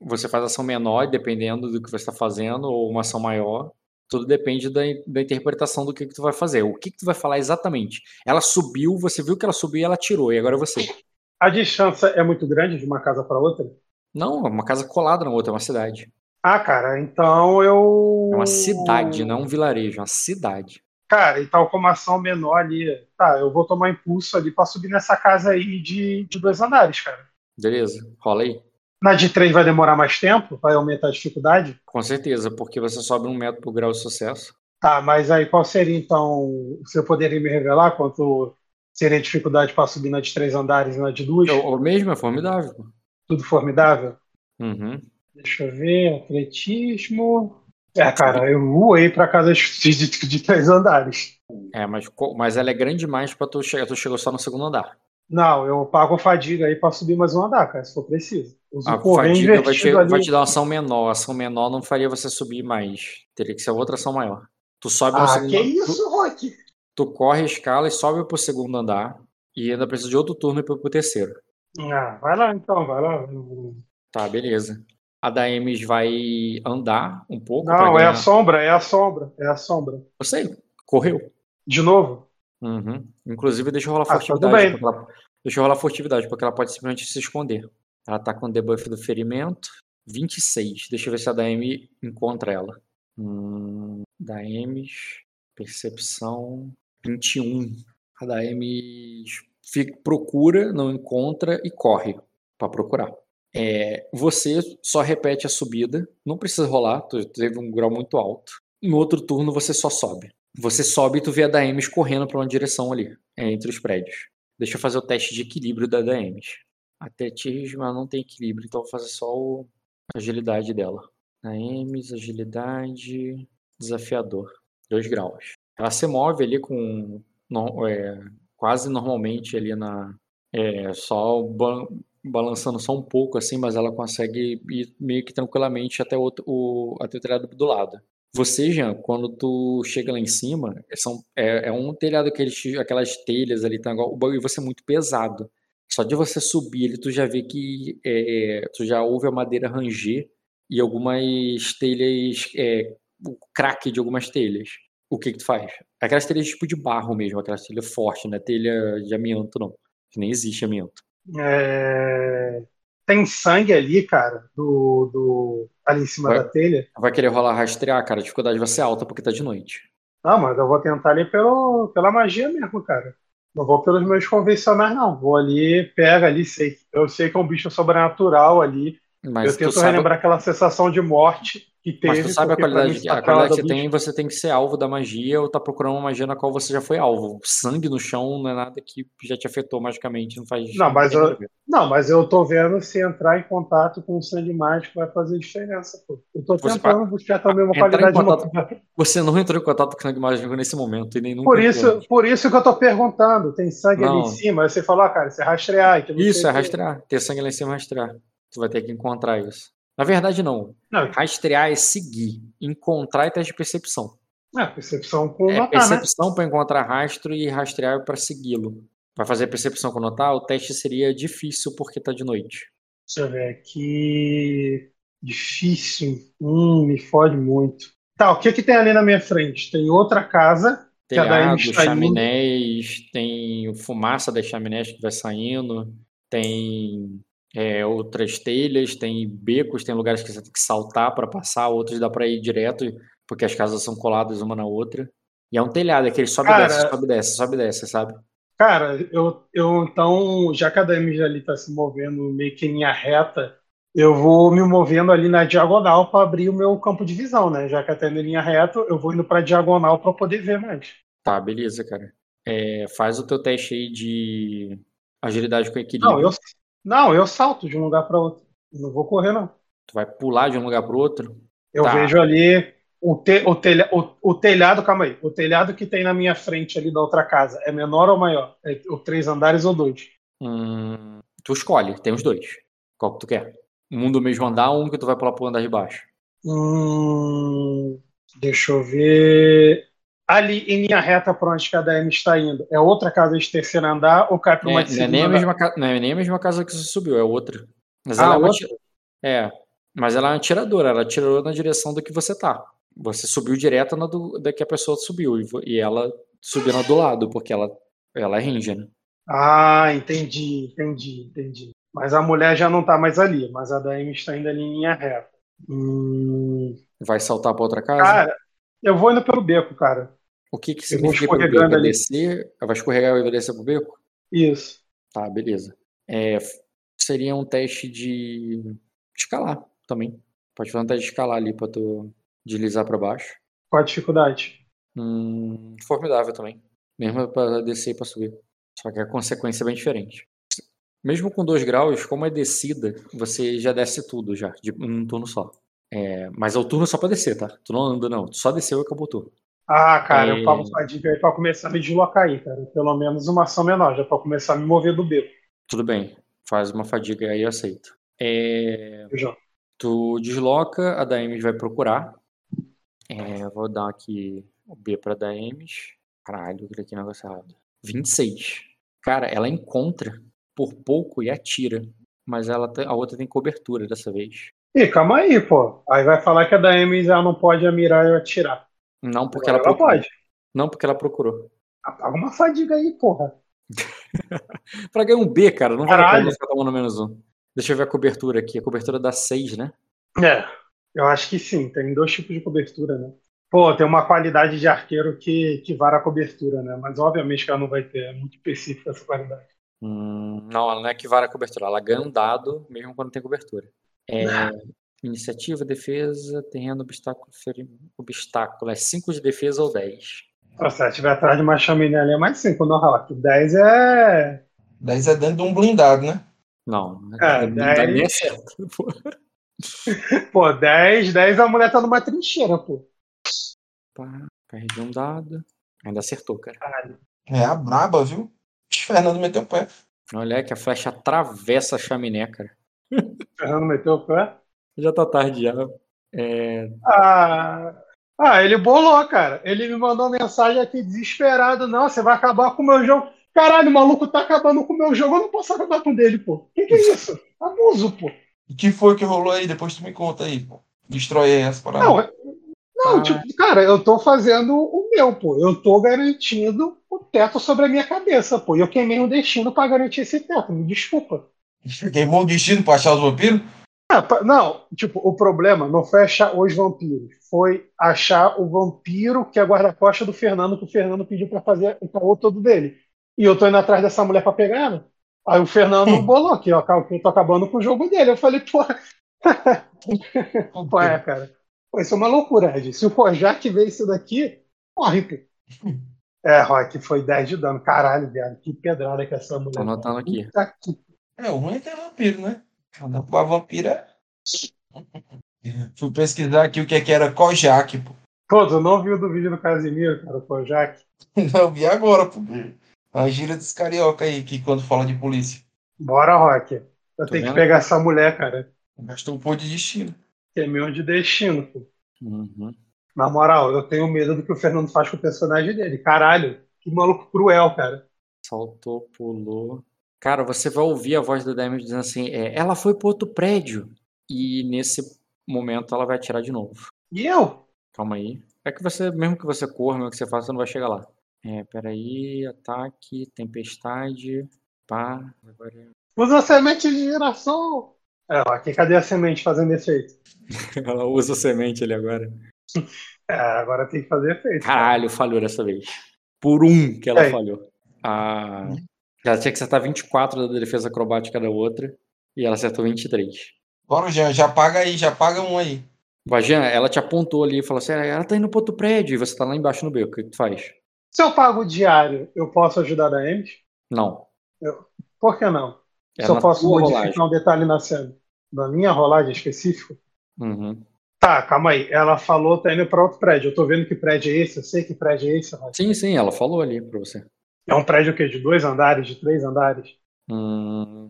você faz ação menor, dependendo do que você está fazendo, ou uma ação maior. Tudo depende da, da interpretação do que, que tu vai fazer. O que, que tu vai falar exatamente? Ela subiu, você viu que ela subiu e ela tirou, e agora é você. A distância é muito grande de uma casa pra outra? Não, é uma casa colada na outra, é uma cidade. Ah, cara, então eu. É uma cidade, não é um vilarejo, é uma cidade. Cara, então com uma ação menor ali. Tá, eu vou tomar impulso ali pra subir nessa casa aí de, de dois andares, cara. Beleza? Rola aí. Na de três vai demorar mais tempo? Vai aumentar a dificuldade? Com certeza, porque você sobe um metro por grau de sucesso. Tá, mas aí qual seria então. Você poderia me revelar quanto seria a dificuldade para subir na de três andares e na de duas? O, o mesmo é formidável. Tudo formidável? Uhum. Deixa eu ver, atletismo. É, cara, eu voei pra casa de, de, de três andares. É, mas, mas ela é grande demais pra tu chegar. Tu chegou só no segundo andar. Não, eu pago fadiga aí pra subir mais um andar, cara, se for preciso. Uso A fadiga vai te, vai te dar uma ação menor. A ação menor não faria você subir mais. Teria que ser outra ação maior. Tu sobe no Ah, segundo que tu- isso, Rock? Tu corre a escala e sobe pro segundo andar. E ainda precisa de outro turno para pro terceiro. Ah, vai lá então, vai lá. Tá, beleza. A Daemis vai andar um pouco. Não, é ganhar- a sombra, é a sombra, é a sombra. Eu sei, correu. De novo? Uhum. Inclusive, deixa eu rolar Ah, tá furtividade. ela... Deixa eu rolar furtividade, porque ela pode simplesmente se esconder. Ela tá com o debuff do ferimento. 26. Deixa eu ver se a Daemi encontra ela. Hum, Daemis. Percepção. 21. A Daemis fica, procura, não encontra e corre pra procurar. É, você só repete a subida. Não precisa rolar, teve um grau muito alto. No outro turno você só sobe. Você sobe e tu vê a Daemis correndo pra uma direção ali, é, entre os prédios. Deixa eu fazer o teste de equilíbrio da Daemis. Atletismo, ela não tem equilíbrio, então vou fazer só o a agilidade dela. Daemis, agilidade, desafiador. 2 graus. Ela se move ali com no- é, quase normalmente ali na é, só ba- balançando só um pouco assim, mas ela consegue ir meio que tranquilamente até o, o até o telhado do lado. Você, Jean, quando tu chega lá em cima, são, é, é um telhado, aqueles, aquelas telhas ali, tá, o bagulho vai ser muito pesado. Só de você subir ele, tu já vê que é, tu já ouve a madeira ranger e algumas telhas, é, o craque de algumas telhas. O que que tu faz? Aquelas telhas tipo de barro mesmo, aquelas telhas fortes, não é telha de amianto não, que nem existe amianto. É, Tem sangue ali, cara, do, do... ali em cima Vai. da telha. Vai querer rolar rastrear, cara, a dificuldade vai ser alta porque tá de noite. Não, mas eu vou tentar ali pelo, pela magia mesmo, cara. Não vou pelos meus convencionais, não. Vou ali, pega ali, sei. Eu sei que é um bicho sobrenatural ali. Mas eu tento sabe, relembrar aquela sensação de morte que teve. mas tu sabe a qualidade, mim, que- a aquela qualidade que você tem, você tem que ser alvo da magia ou tá procurando uma magia na qual você já foi alvo. Sangue no chão não é nada que já te afetou magicamente, não faz Não, mas eu-. Não, mas eu tô vendo se entrar em contato com o sangue mágico vai fazer diferença, pô. Eu tô Você tentando buscar também uma entrar qualidade contato- nova. Você não entrou em contato com sangue mágico nesse momento e nem nunca Por isso, por isso que eu tô perguntando. Tem sangue ali Não. em cima. Aí você falou, ah, cara, isso é rastrear. que Isso, é o quê. rastrear. Ter sangue lá em cima é rastrear. Tu vai ter que encontrar isso. Na verdade, não. Não, Rastrear é seguir. Encontrar é teste de percepção. é percepção com É notar, né? percepção para encontrar rastro e rastrear para segui-lo. Para fazer percepção com notar, o teste seria difícil porque tá de noite. Deixa eu ver aqui. Difícil. Hum, me fode muito. Tá, o que que tem ali na minha frente? Tem outra casa. Telhado, está indo. chaminés, tem fumaça das chaminés que vai saindo, tem é, outras telhas, tem becos, tem lugares que você tem que saltar para passar, outros dá para ir direto, porque as casas são coladas uma na outra. E é um telhado, é que ele sobe e desce, sobe e desce, sobe e desce, sabe? Cara, eu, eu então, já que a DM ali tá se movendo meio que em linha reta, eu vou me movendo ali na diagonal para abrir o meu campo de visão, né? Já que indo em linha reta, eu vou indo pra diagonal para poder ver mais. Tá, beleza, cara. É, faz o teu teste aí de agilidade com equilíbrio. Não, eu, não, eu salto de um lugar para outro. Não vou correr, não. Tu vai pular de um lugar pro outro? Eu Tá. vejo ali o, te, o, telha, o, o telhado, calma aí. O telhado que tem na minha frente ali da outra casa é menor ou maior? É o três andares ou dois? Hum, tu escolhe, tem os dois. Qual que tu quer? Um do mesmo andar ou um que tu vai pular pro andar de baixo? Hum, deixa eu ver. Ali em linha reta para onde cada M está indo, é outra casa de terceiro andar ou cai para É, uma não, de é segundo nem a mesma, não é nem a mesma casa que você subiu, é outra. Mas Ah, ela é uma outra? ati- É, mas ela é uma atiradora, ela atirou na direção do que você tá. Você subiu direto na do, da que a pessoa subiu e, e ela subiu na do lado, porque ela, ela é ranger, né? Ah, entendi, entendi, entendi. Mas a mulher já não tá mais ali, mas a da M está indo ali em linha reta. Hum, Vai saltar pra outra casa? cara, eu vou indo pelo beco, cara. O que que significa ali. descer? Vai escorregar e vai descer pro beco? Isso. Tá, beleza. É, seria um teste de escalar também. Pode fazer um teste de escalar ali pra tu deslizar pra baixo. Qual a dificuldade? Hum, formidável também. Mesmo pra descer e pra subir. Só que a consequência é bem diferente. Mesmo com 2 graus, como é descida, você já desce tudo já, de um turno só. É, mas é o turno só pra descer, tá? Tu não anda, não. Tu só desceu e acabou o turno. Ah, cara, É. eu pago fadiga aí pra começar a me deslocar aí, cara. Pelo menos uma ação menor, já pra começar a me mover do beco. Tudo bem. Faz uma fadiga aí, eu aceito. É, Já. Tu desloca, a Daemis vai procurar. É, vou dar aqui o B pra Daemis. Caralho, eu cliquei no negócio errado. 26. Cara, ela encontra por pouco e atira. Mas ela a outra tem cobertura dessa vez. Ih, calma aí, pô. Aí vai falar que a da M já não pode mirar e atirar. Não porque ela ela procurou. pode. Não porque ela procurou. Ah, Paga uma fadiga aí, porra. Pra ganhar um B, cara, não vale a Caralho. pena ficar tomando menos um. Deixa eu ver a cobertura aqui. A cobertura dá 6, né? É, eu acho que sim. Tem dois tipos de cobertura, né? Pô, tem uma qualidade de arqueiro que, que vara a cobertura, né? Mas obviamente que ela não vai ter. É muito específica essa qualidade. Hum, não, ela não é que vara a cobertura. Ela ganha um dado mesmo quando tem cobertura. É, iniciativa, defesa, terreno, obstáculo, feri- obstáculo. É 5 de defesa ou 10. Se ela estiver atrás de uma chaminé ali, é mais 5 no Rock. 10 é. 10 é dentro de um blindado, né? Não, É, não dá nem 10. certo. pô. Pô, 10, 10 a mulher tá numa trincheira, pô. Pá, perde um dado. Ainda acertou, cara. É a braba, viu? Ixi, Fernando meteu o pé. Olha que a flecha atravessa a chaminé, cara. Fernando meteu o pé. Já tá tarde já. É, Ah, ah, ele bolou, cara. Ele me mandou mensagem aqui desesperado. Não, você vai acabar com o meu jogo. Caralho, o maluco tá acabando com o meu jogo. Eu não posso acabar com o dele, pô. Que que é isso? Abuso, pô. O que foi que rolou aí? Depois tu me conta aí, pô. Destrói aí essa parada. Não, é- não, Ah. tipo, cara, eu tô fazendo o meu, pô. Eu tô garantindo o teto sobre a minha cabeça, pô. E eu queimei um destino pra garantir esse teto. Me desculpa. Queimou o destino pra achar os vampiros? Ah, não, tipo, o problema não foi achar os vampiros, foi achar o vampiro que é guarda-costas do Fernando, que o Fernando pediu pra fazer o caô todo dele. E eu tô indo atrás dessa mulher pra pegar ela. Aí o Fernando bolou aqui, ó, que eu tô acabando com o jogo dele. Eu falei, pô, pô, é, cara. Pô, isso é uma loucura, Red. Se o Kojak vê isso daqui, morre, pô. É, Rock, foi 10 de dano. Caralho, viado, que pedrada que essa mulher. Tô anotando aqui. Puta que É, o ruim é que é vampiro, né? Cada a vampira. Fui pesquisar aqui o que, é que era Kojak, pô. Pô, tu não viu do vídeo do Casimiro, cara, o Kojak? Não vi agora, pô. A gíria dos carioca aí, que quando fala de polícia. Bora, Rock. Eu Tô tenho que vendo. pegar essa mulher, cara. Gastou um pouco de destino. Que é meu de destino, pô. Uhum. Na moral, eu tenho medo do que o Fernando faz com o personagem dele. Caralho, que maluco cruel, cara. Saltou, pulou. Cara, você vai ouvir a voz da Damage dizendo assim: é, ela foi pro outro prédio. E nesse momento ela vai atirar de novo. E eu? Calma aí. É que você, mesmo que você corra, mesmo que você faça, você não vai chegar lá. É, peraí, ataque, tempestade, pá. Agora... é Usa a semente de geração. É, Rock, cadê a semente fazendo efeito? Ela usa semente ali agora. É, agora tem que fazer efeito. Caralho, falhou dessa vez. Por um que ela É. falhou. A... Ela tinha que acertar 24 da defesa acrobática da outra. E ela acertou 23. Bora, Jean, já paga aí, já paga um aí. Vajan, ela te apontou ali e falou assim: "Ah, ela tá indo pro outro prédio e você tá lá embaixo no beco. O que tu faz? Se eu pago diário, eu posso ajudar a Emes? Não. Por que não? É Se eu posso modificar rolagem. um detalhe na cena. Na minha rolagem específica? Uhum. Tá, calma aí. Ela falou tá indo pra outro prédio. Eu tô vendo que prédio é esse, eu sei que prédio é esse. Roger. Sim, sim, ela falou ali pra você. É um prédio o quê? De dois andares, de três andares? Hum,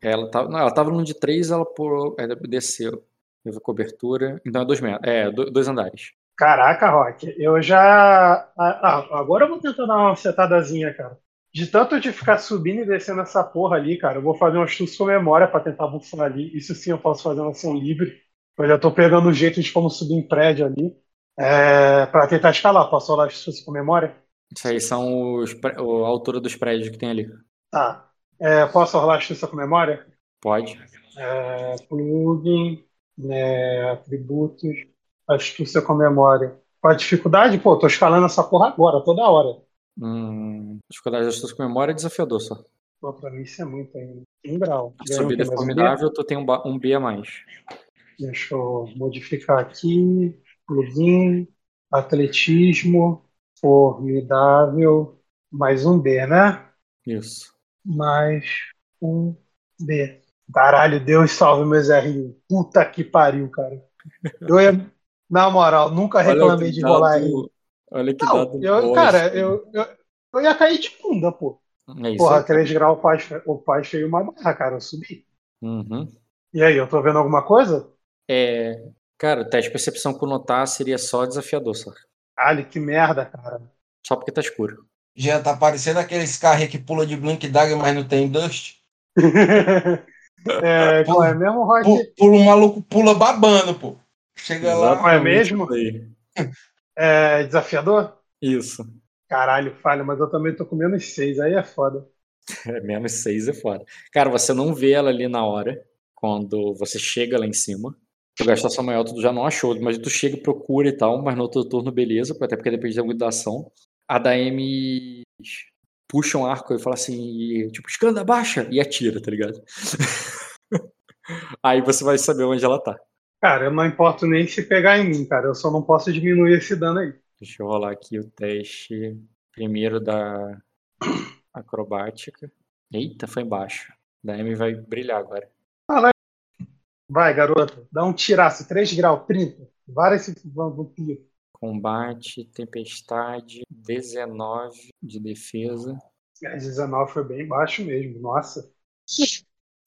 Ela tava, não, ela tava no de 3, ela pulou, ela desceu. Teve cobertura. Então é dois metros. É, do- dois andares. Caraca, Rock, eu já. Ah, agora eu vou tentar dar uma setadazinha, cara. De tanto de ficar subindo e descendo essa porra ali, cara, eu vou fazer um astúcia com memória pra tentar bufar ali. Isso sim eu posso fazer uma ação livre. Eu já tô pegando o jeito de como subir em prédio ali. É, pra tentar escalar. Posso rolar astúcia com memória? Isso aí são os, a altura dos prédios que tem ali. Tá. É, posso rolar astúcia com memória? Pode. É, plugin, né, atributos, astúcia com memória. Qual a dificuldade? Pô, tô escalando essa porra agora, toda hora. Hum, dificuldade de astúcia com memória é desafiador só. Pô, pra mim isso é muito ainda. Um grau. A subida é Mais um formidável, tu tem um, um B a mais. Deixa eu modificar aqui. Plugin, atletismo, formidável, mais um B, né? Isso. Mais um B. Caralho, Deus salve meus R1. Puta que pariu, cara. Eu ia, na moral, nunca reclamei de rolar R1. Olha que Não, dado. eu, cara, eu, eu, eu ia cair de bunda, pô. É isso Porra, aí. 3 graus o pai, o pai feio uma barra, cara. Eu subi. Uhum. E aí, eu tô vendo alguma coisa? É, cara, o teste de percepção com notar seria só desafiador, só. Ali, que merda, cara. Só porque tá escuro. Já tá parecendo aqueles carros que pula de Blink Dagger, mas não tem Dust. é, qual é mesmo? Pu- Pula um maluco, pula babando, pô. Chega lá. Não é mesmo? É desafiador? Isso. Caralho, falha, mas eu também tô com menos 6, aí é foda. É, menos 6 é foda. Cara, você não vê ela ali na hora, quando você chega lá em cima. Gastou sua maior, tu já não achou, mas tu chega e procura e tal, mas no outro turno, beleza, até porque depende muito da ação. A da M puxa um arco e fala assim, tipo, escanda, baixa, e atira, tá ligado? Aí você vai saber onde ela tá. Cara, eu não importo nem se pegar em mim, cara. Eu só não posso diminuir esse dano aí. Deixa eu rolar aqui o teste primeiro da acrobática. Eita, foi embaixo. Da M vai brilhar agora. Vai, garota. Dá um tiraço. 3 graus, 30. Vara esse vampiro. Combate, tempestade, 19 de defesa. É, 19 foi bem baixo mesmo. Nossa.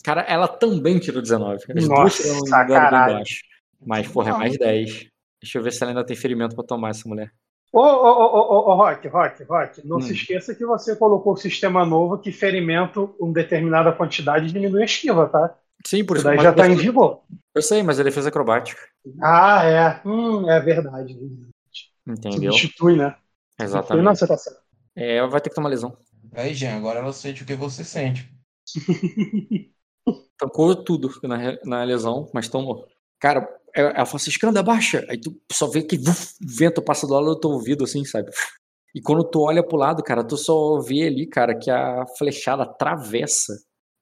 Cara, ela também tirou 19. As Nossa, duas caralho. baixo. Mas, porra, é mais 10. Deixa eu ver se ela ainda tem ferimento pra tomar essa mulher. Ô, ô, ô, ô, ô, ô, Rock, Rock, Rock. Não Hum. se esqueça que você colocou o sistema novo que ferimento uma determinada quantidade diminui a esquiva, tá? Sim, por Isso isso daí mas já tá eu- em vigor. Eu sei, mas é defesa acrobática. Ah, é. Hum, é verdade. Entendeu? Substitui, né? Substitui, Não, Exatamente. você tá certo. É, ela vai ter que tomar lesão. Aí, Jean, agora ela sente o que você sente. Tancou tudo na, na lesão, mas tomou. Cara, é- ela fala assim, escanda, baixa. Aí tu só vê que vuf, o vento passa do lado do teu ouvido, assim, sabe? E quando tu olha pro lado, cara, tu só vê ali, cara, que a flechada atravessa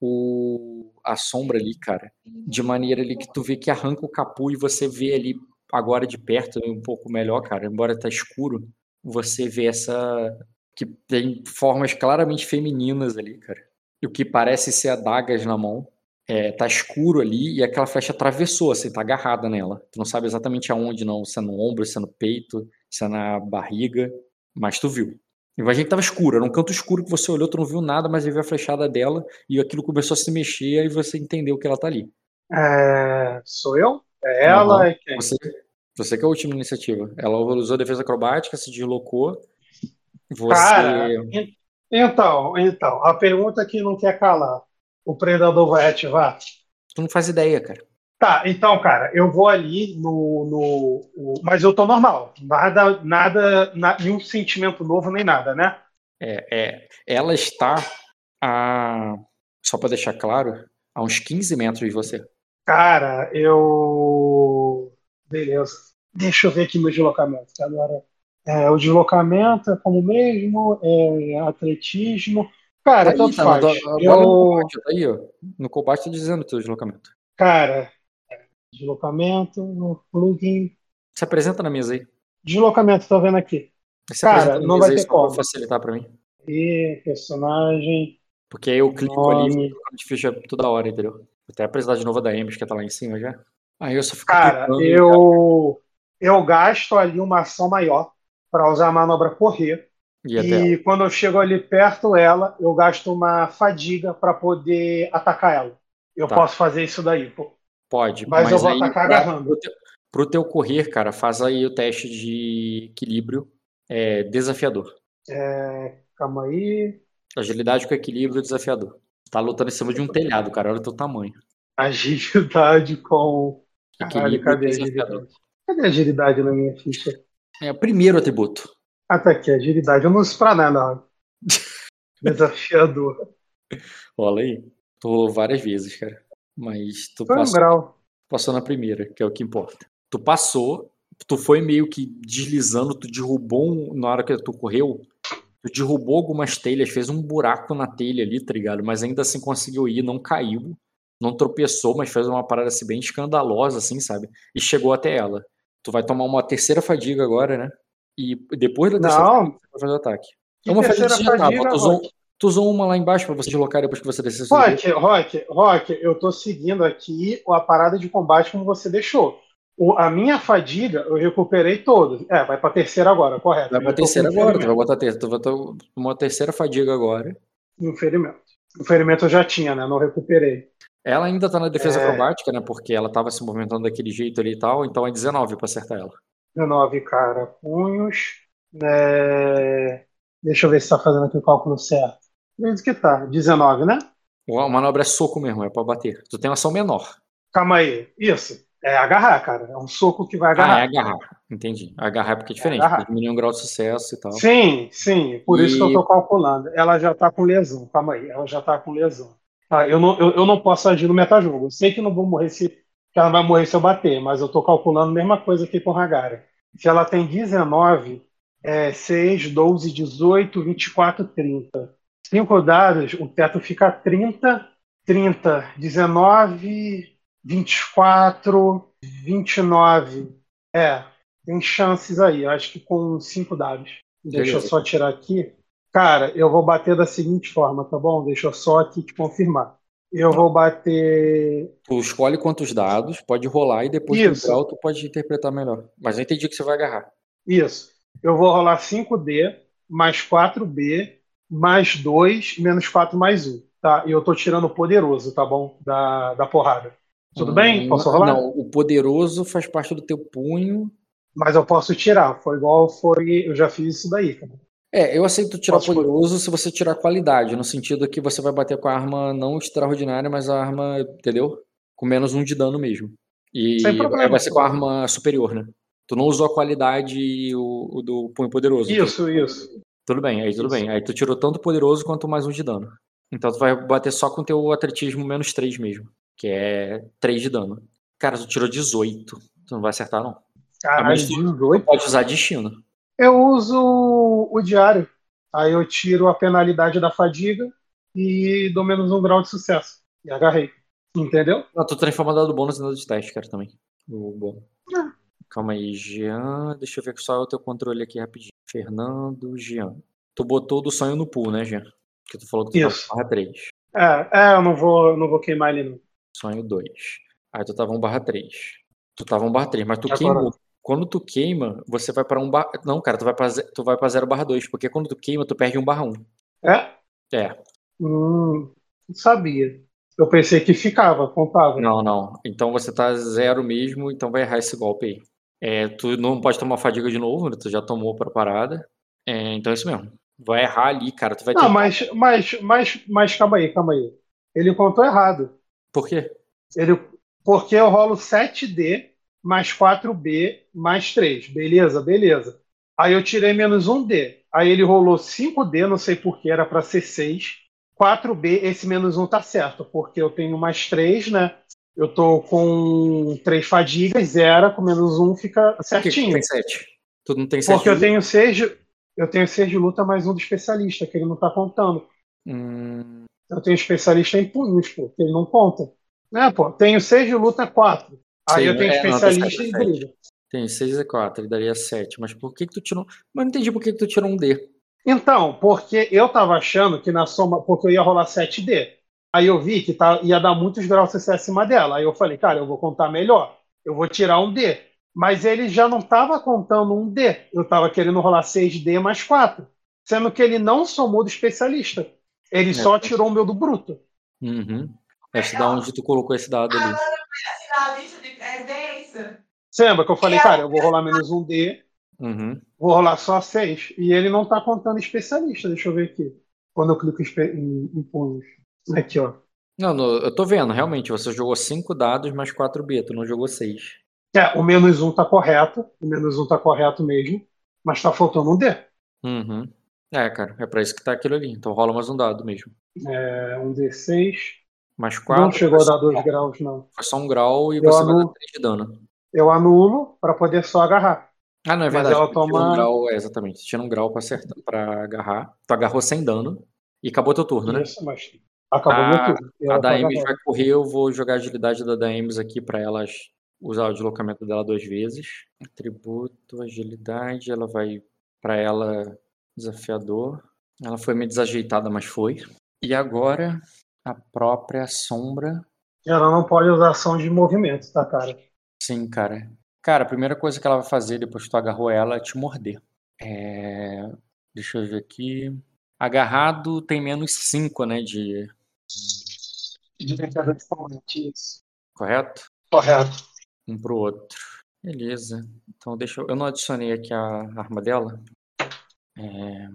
o, a sombra ali, cara. De maneira ali que tu vê que arranca o capu e você vê ali, agora de perto, um pouco melhor, cara. Embora tá escuro, você vê essa... Que tem formas claramente femininas ali, cara. E o que parece ser adagas na mão. É, tá escuro ali e aquela flecha atravessou, assim, tá agarrada nela. Tu não sabe exatamente aonde, não. Se é no ombro, se é no peito, se é na barriga, mas tu viu. Imagina que tava escuro, era um canto escuro que você olhou, tu não viu nada, mas viu a flechada dela e aquilo começou a se mexer e você entendeu que ela tá ali. É, sou eu? É ela? Aham. É quem? Você, você que é o último na iniciativa. Ela usou a defesa acrobática, se deslocou. Você. Cara, en- então, então, a pergunta que não quer calar. O predador vai ativar? Tu não faz ideia, cara. Tá, então, cara, eu vou ali no. no mas eu tô normal. Nada, nada, na- nenhum sentimento novo nem nada, né? É, é, ela está a. Só pra deixar claro, a uns 15 metros de você. Cara, eu. Beleza. Deixa eu ver aqui meu deslocamento, agora É, o deslocamento é como mesmo, é atletismo. Cara, Tá tanto tá, faz. no- agora Eu- no combate, tá aí, ó. No combate tá dizendo o teu deslocamento. Cara, deslocamento, no plugin. Se apresenta na mesa aí. Deslocamento, tô vendo aqui. Se Cara, não vai ter como. facilitar pra mim. E personagem. Porque aí eu clico ali e Nome. trocando de ficha toda hora, entendeu? Até apresentar de novo a da Amos, que tá lá em cima já. Aí eu só fico Cara, e- eu, eu gasto ali uma ação maior para usar a manobra correr. e E quando eu chego ali perto dela, eu gasto uma fadiga para poder atacar ela. Eu Tá. posso fazer isso daí, pô. Pode, Mas eu vou aí atacar pra- agarrando. Pro teu, pro teu correr, cara, faz aí o teste de equilíbrio é, desafiador. É, calma aí. Agilidade com equilíbrio desafiador. Tá lutando em cima de um telhado, cara. Olha o teu tamanho. Agilidade com. Caralho, Equilíbrio cadê a desafiador. agilidade? Cadê a agilidade na minha ficha? É o primeiro atributo. Ah, tá aqui, agilidade. Eu não uso pra nada. Desafiador. Rola aí. Rolou várias vezes, cara. Mas tu Foi um passou, grau. passou na primeira, que é o que importa. Tu passou, tu foi meio que deslizando, tu derrubou, um- na hora que tu correu, tu derrubou algumas telhas, fez um buraco na telha ali, tá ligado? Mas ainda assim conseguiu ir, não caiu, não tropeçou, mas fez uma parada assim bem escandalosa, assim, sabe? E chegou até ela. Tu vai tomar uma terceira fadiga agora, né? E depois da terceira Não. fadiga, você vai fazer o ataque. Que É uma fadiga já tava. fadiga, Tu usou, uma lá embaixo pra você deslocar depois que você desceu. Rock, Rock, Rock, eu tô seguindo aqui a parada de combate como você deixou. O- a minha fadiga, eu recuperei todas. É, vai pra terceira agora, correto. Vai pra terceira agora, tu vai botar ter, tu vai ter uma terceira fadiga agora. Um ferimento. O ferimento eu já tinha, né? Não recuperei. Ela ainda tá na defesa É. acrobática, né? Porque ela tava se movimentando daquele jeito ali e tal, então é 19 pra acertar ela. 19, cara. Punhos. É, Deixa eu ver se tá fazendo aqui o cálculo certo. Diz que tá. 19, né? A manobra é soco mesmo, é pra bater. Tu tem uma ação menor. Calma aí. Isso. É agarrar, cara. É um soco que vai Ah, agarrar. é agarrar. Entendi. Agarrar é porque é diferente, porque diminui um grau de sucesso e tal. Sim, sim, por isso que eu E- tô calculando. Ela já tá com lesão, calma aí, ela já tá com lesão. Tá, eu, não, eu, eu não posso agir no metajogo. Eu sei que não vou morrer se que ela vai morrer se eu bater, mas eu tô calculando a mesma coisa aqui com Hagara. Se ela tem 19, é 6, 12, 18, 24, 30. Cinco dados, o teto fica 30, 30, 19, 24, 29. É, tem chances aí. Acho que com cinco dados. Deixa eu só tirar aqui. Cara, eu vou bater da seguinte forma, tá bom? Deixa eu só aqui te confirmar. Eu vou bater. Tu escolhe quantos dados, pode rolar e depois Isso. do grau tu pode interpretar melhor. Mas eu entendi que você vai agarrar. Isso. Eu vou rolar 5D, mais 4B, mais 2, menos 4 mais 1. Tá? E eu tô tirando o poderoso, tá bom? Da, da porrada. Tudo bem? Hum, Posso rolar? Não, o poderoso faz parte do teu punho. Mas eu posso tirar. Foi igual foi. Eu já fiz isso daí, cara. É, eu aceito tirar Posso- poderoso se você tirar qualidade, no sentido que você vai bater com a arma não extraordinária, mas a arma, entendeu? Com menos um de dano mesmo. E Sem problema. vai ser com a arma superior, né? Tu não usou a qualidade o, o do punho poderoso. Isso, isso. Tudo bem, aí tudo Isso. bem. Aí tu tirou tanto poderoso quanto mais um de dano. Então tu vai bater só com teu atletismo menos 3 mesmo, que é 3 de dano. Cara, tu tirou 18. Tu não vai acertar, não. Caralho, mas tu- 18. Pode usar destino. Eu uso o diário. Aí eu tiro a penalidade da fadiga e dou menos um grau de sucesso. E agarrei. Entendeu? Não, tu transforma dado bônus em dado de teste, cara, também. O bom. Ah. Calma aí, Jean. Deixa eu ver só o teu controle aqui rapidinho. Fernando, Jean. Tu botou do sonho no pool, né, Jean? Que tu falou que tu Isso. tava barra 3. É, é eu não vou, eu não vou queimar ele, não. Sonho 2. Aí tu tava 1 barra 3. Tu tava 1 barra 3, mas tu Agora- queimou. Quando tu queima, você vai pra 1 barra... Não, cara, tu vai pra, tu vai pra 0 barra 2, porque quando tu queima, tu perde 1 barra 1. É? É. Hum, não sabia. Eu pensei que ficava, contava. Não, não. Então você tá 0 mesmo, então vai errar esse golpe aí. É, tu não pode tomar fadiga de novo, né? Tu já tomou pra parada. É, então é isso mesmo. Vai errar ali, cara. Tu vai ter. Não, mas, mas, mas, mas calma aí, calma aí. Ele contou errado. Por quê? Ele, porque eu rolo 7D mais 4B mais 3. Beleza, beleza. Aí eu tirei menos 1D. Aí ele rolou 5D, não sei porquê, era para ser 6. 4B, esse menos 1 tá certo, porque eu tenho mais 3, né? Eu tô com 3 fadigas, zero, com menos 1 fica certinho. tem 7? Tu não tem sete Porque eu tenho seis de, eu tenho seis de luta mais um do especialista, que ele não tá contando. Hum, Eu tenho especialista em punhos, pô, que ele não conta. Né, pô? Tenho seis de luta, quatro. Aí Sim, eu tenho é, especialista sete, em sete. briga. tem 6 e 4, ele daria 7. Mas por que que tu tirou... Mas não entendi por que que tu tirou um D. Então, porque eu tava achando que na soma, porque eu ia rolar 7D. Aí eu vi que tá, ia dar muitos graus CC acima dela. Aí eu falei, cara, eu vou contar melhor. Eu vou tirar um D. Mas ele já não tava contando um D. Eu tava querendo rolar 6D mais 4. Sendo que ele não somou do especialista. Ele só tirou o meu do bruto. Uhum. Esse da onde tu colocou esse dado ali. presidência. Você lembra que eu falei, cara, eu vou rolar menos um D, Uhum. vou rolar só 6. E ele não tá contando especialista. Deixa eu ver aqui. Quando eu clico em, em punhos. Aqui, ó. Não, no- eu tô vendo, realmente, você jogou 5 dados mais 4B, tu não jogou 6. É, o menos um tá correto. O menos um tá correto mesmo. Mas tá faltando um D. Uhum. É, cara, é pra isso que tá aquilo ali. Então rola mais um dado mesmo. É, um D6. Mais 4. Não chegou a dar 2 graus, não. Foi só um grau e Eu você vai anulo. dar 3 de dano. Eu anulo para poder só agarrar. Ah, não, é Mas verdade. ela tira toma- um grau, é, exatamente. Tira um grau pra acertar, pra agarrar. Tu agarrou sem dano. E acabou teu turno, né? Isso, mas acabou A- meu A Daemis vai correr, eu vou jogar a agilidade da Daemis aqui pra elas usar o deslocamento dela duas vezes. Atributo, agilidade, ela vai pra ela desafiador. Ela foi meio desajeitada, mas foi. E agora a própria sombra. Ela não pode usar ação de movimento, tá, cara? Sim, cara. Cara, a primeira coisa que ela vai fazer depois que tu agarrou ela é te morder. É... Deixa eu ver aqui. Agarrado tem menos 5, né? De. Brincadeira de combate, isso. Correto? Correto. um pro outro. Beleza. Então deixa eu. Eu não adicionei aqui a arma dela. É...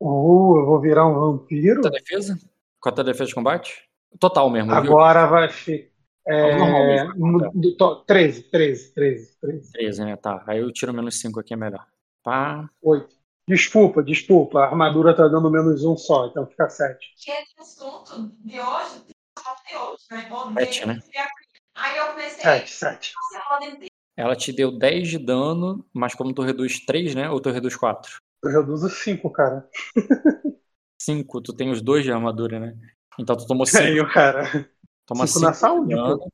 Uh, eu vou virar um vampiro. Quanto a defesa? Quanto a defesa de combate? Total mesmo, viu? Agora vai ficar. É, mesmo, tá. do to- 13, 13, 13, 13. 13, né? Tá. Aí eu tiro menos 5 aqui, é melhor. Pá. 8. Desculpa, desculpa. A armadura tá dando menos um só, então fica 7. Que é o assunto de hoje, de hoje, né? Sete, né? Aí eu comecei 7, 7. a passar lá dentro Ela te deu 10 de dano, mas como tu reduz 3, né? Ou tu reduz 4? Eu reduzo 5, cara. 5, tu tem os dois de armadura, né? Então tu tomou 5. Tenho, cara. Toma 5 na 5 saúde, de dano.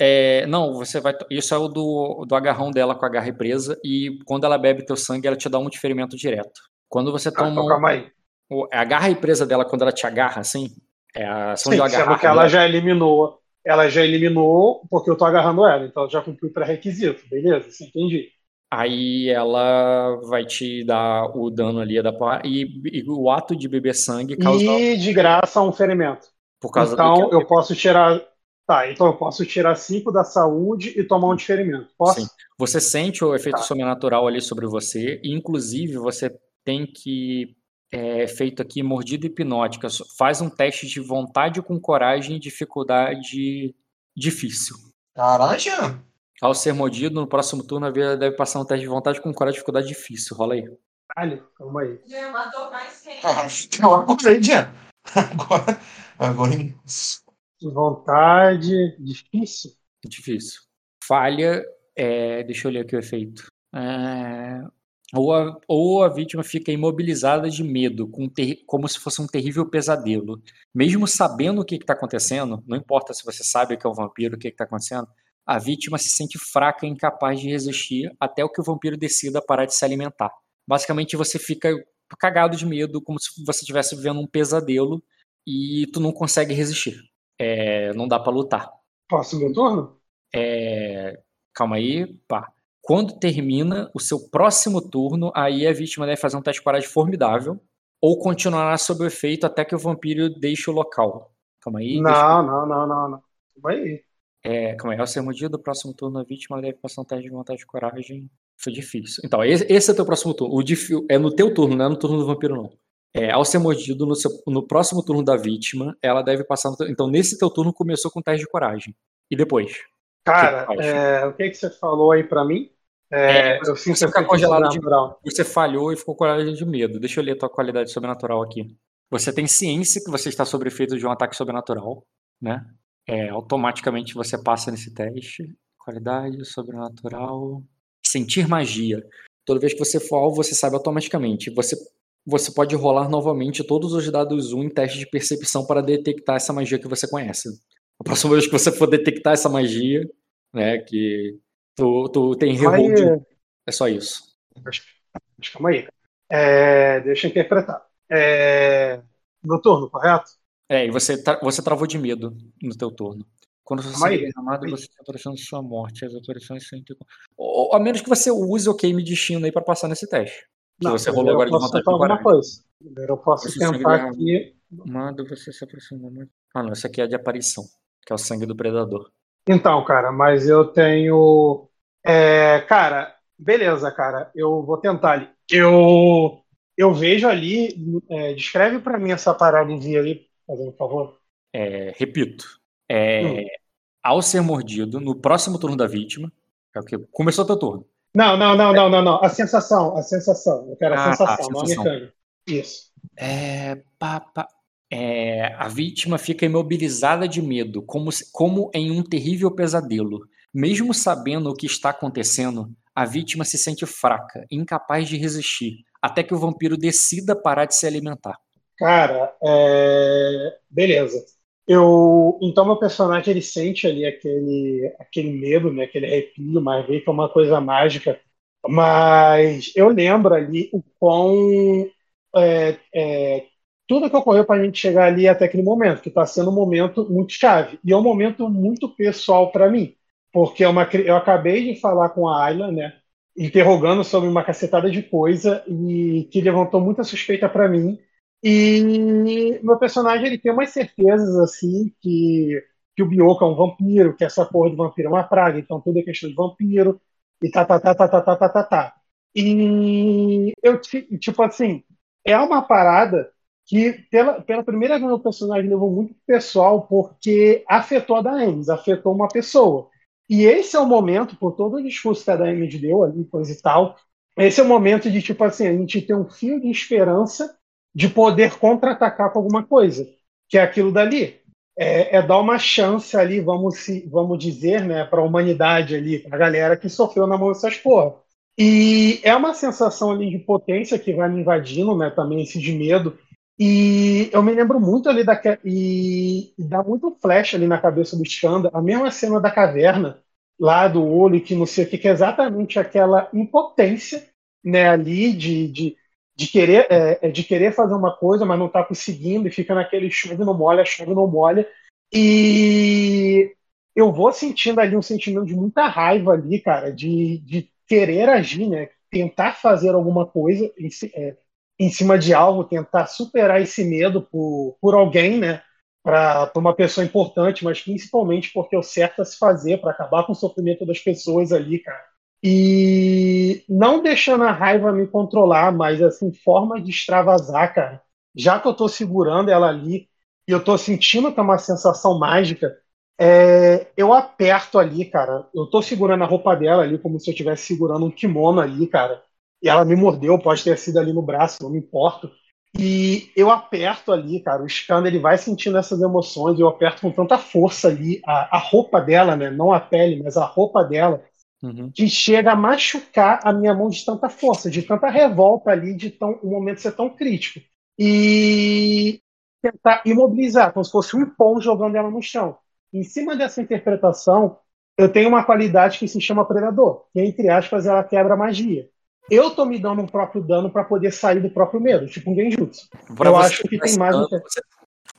É, não, você vai. Isso é o do, do agarrão dela com a garra presa. E quando ela bebe teu sangue, ela te dá um de ferimento direto. Quando você Ah, toma. um- calma aí. o- a garra presa dela, quando ela te agarra, assim. É a ação de Sim, agarrar. sendo que ela né? já eliminou. Ela já eliminou porque eu tô agarrando ela, então ela já cumpriu o pré-requisito, beleza? Sim, entendi. Aí ela vai te dar o dano ali da e, e o ato de beber sangue causa. E de graça um ferimento. Por causa Então eu posso tirar. Tá, então eu posso tirar 5 da saúde e tomar um de ferimento. Posso? Sim. Você sente o efeito Tá. sobrenatural ali sobre você, e inclusive você tem que. É feito aqui mordida hipnótica. Faz um teste de vontade com coragem e dificuldade difícil. Caralho, Jean. Ao ser mordido, no próximo turno, a vida deve passar um teste de vontade com coragem e dificuldade difícil. Rola aí. Caralho, calma aí. Já matou mais quem? Ah, Jean. Agora. Agora. Vontade difícil. Difícil. Falha. é, deixa eu ler aqui o efeito. É, ou, a, ou a vítima fica imobilizada de medo, com terri- como se fosse um terrível pesadelo. Mesmo sabendo o que está acontecendo, não importa se você sabe que é um vampiro, o que está acontecendo, a vítima se sente fraca e incapaz de resistir até o que o vampiro decida parar de se alimentar. Basicamente, você fica cagado de medo, como se você estivesse vivendo um pesadelo e tu não consegue resistir. É, não dá para lutar. Meu turno? É, calma aí, pá. Quando termina o seu próximo turno, aí a vítima deve fazer um teste de coragem formidável ou continuará sob o efeito até que o vampiro deixe o local. Calma aí. deixa Não, não, não, não, não. Calma aí. é, calma aí. Ao ser mordido, o próximo turno a vítima deve passar um teste de vontade de coragem. Foi difícil. Então, esse, esse é o teu próximo turno. O difí- é no teu turno, não é no turno do vampiro, não. É, ao ser mordido, no, seu- no próximo turno da vítima, ela deve passar. no então, nesse teu turno começou com teste de coragem. E depois? Cara, que que é, o que, que você falou aí pra mim? É, É, eu sinto você fica efeito congelado de-. Você falhou e ficou com coragem de medo. Deixa eu ler a tua qualidade sobrenatural aqui. Você tem ciência que você está sob efeito de um ataque sobrenatural, né? É, automaticamente você passa nesse teste. Qualidade sobrenatural. sentir magia. Toda vez que você for alvo, você sabe automaticamente. Você, você pode rolar novamente todos os dados 1 em teste de percepção para detectar essa magia que você conhece. A próxima vez que você for detectar essa magia, né, que tu, tu tem reroll de... Aí, É só isso. mas, mas calma aí. É, deixa eu interpretar. É, noturno, correto? É, e você, tra- você travou de medo no teu turno. Quando você Calma é você está de sua morte. As são Ou- A menos que você use o game destino aí para passar nesse teste. Que Não, você rolou agora de tentar com alguma 40. coisa. Eu posso sangue tentar aqui. Amado, você se aproxima muito. Ah, não, isso aqui é de aparição, que é o sangue do predador. Então, cara, mas eu tenho. é, cara, beleza, cara. Eu vou tentar ali. Eu, eu vejo ali. é, descreve pra mim essa paralisia fazendo um favor. É, repito, é, Hum. ao ser mordido, no próximo turno da vítima, é o que começou teu turno. Não, não, não, não, não, não. A sensação, a sensação. Eu quero a Ah, tá, sensação, não a mecânica. Isso. É, pá, pá. É, a vítima fica imobilizada de medo, como, como em um terrível pesadelo. Mesmo sabendo o que está acontecendo, a vítima se sente fraca, incapaz de resistir, até que o vampiro decida parar de se alimentar. Cara, é, beleza. Eu, então meu personagem ele sente ali aquele, aquele medo, né, aquele arrepio, mas vê que é uma coisa mágica. Mas eu lembro ali o quão é, é, tudo que ocorreu para a gente chegar ali até aquele momento, que está sendo um momento muito chave e é um momento muito pessoal para mim, porque é uma, eu acabei de falar com a Ayla, né, interrogando sobre uma cacetada de coisa e que levantou muita suspeita para mim. E meu personagem ele tem umas certezas assim que, que o Bioka é um vampiro, que essa porra de vampiro é uma praga, então tudo é questão de vampiro, e tá, tá, tá, tá, tá, tá, tá, tá, tá. E eu, ti- tipo assim, é uma parada que pela, pela primeira vez o personagem levou muito pessoal porque afetou a Daemis, afetou uma pessoa. E esse é o momento, por todo o discurso que a Daemis deu ali, coisa e tal, esse é o momento de, tipo assim, a gente ter um fio de esperança de poder contra-atacar com alguma coisa, que é aquilo dali. É, é dar uma chance ali, vamos, se, vamos dizer, né, para a humanidade ali, para a galera que sofreu na mão dessas porra. E é uma sensação ali de potência que vai me invadindo, né, também esse de medo. E eu me lembro muito ali daquela. E, e dá muito flash ali na cabeça do Skanda, a mesma cena da caverna, lá do olho, que não sei o que, que é exatamente aquela impotência, né, ali de, de, de, querer, é, é, de querer fazer uma coisa, mas não está conseguindo, e fica naquele chove não molha, chove não molha. E eu vou sentindo ali um sentimento de muita raiva ali, cara, de, de querer agir, né? Tentar fazer alguma coisa em, é, em cima de algo, tentar superar esse medo por, por alguém, né? Para uma pessoa importante, mas principalmente porque é o certo a se fazer para acabar com o sofrimento das pessoas ali, cara. E não deixando a raiva me controlar, mas assim, forma de extravasar, cara. Já que eu tô segurando ela ali e eu tô sentindo que é uma sensação mágica, é, eu aperto ali, cara. Eu tô segurando a roupa dela ali, como se eu estivesse segurando um kimono ali, cara. E ela me mordeu, pode ter sido ali no braço, não me importo. E eu aperto ali, cara. O Skanda ele vai sentindo essas emoções. Eu aperto com tanta força ali a, a roupa dela, né? Não a pele, mas a roupa dela, Uhum. que chega a machucar a minha mão de tanta força, de tanta revolta ali, de tão, o momento ser tão crítico. E tentar imobilizar, como se fosse um pão jogando ela no chão. Em cima dessa interpretação, eu tenho uma qualidade que se chama predador, que entre aspas ela quebra magia. Eu tô me dando um próprio dano para poder sair do próprio medo, tipo um genjutsu. Pra eu acho que tem mais dano, que... você-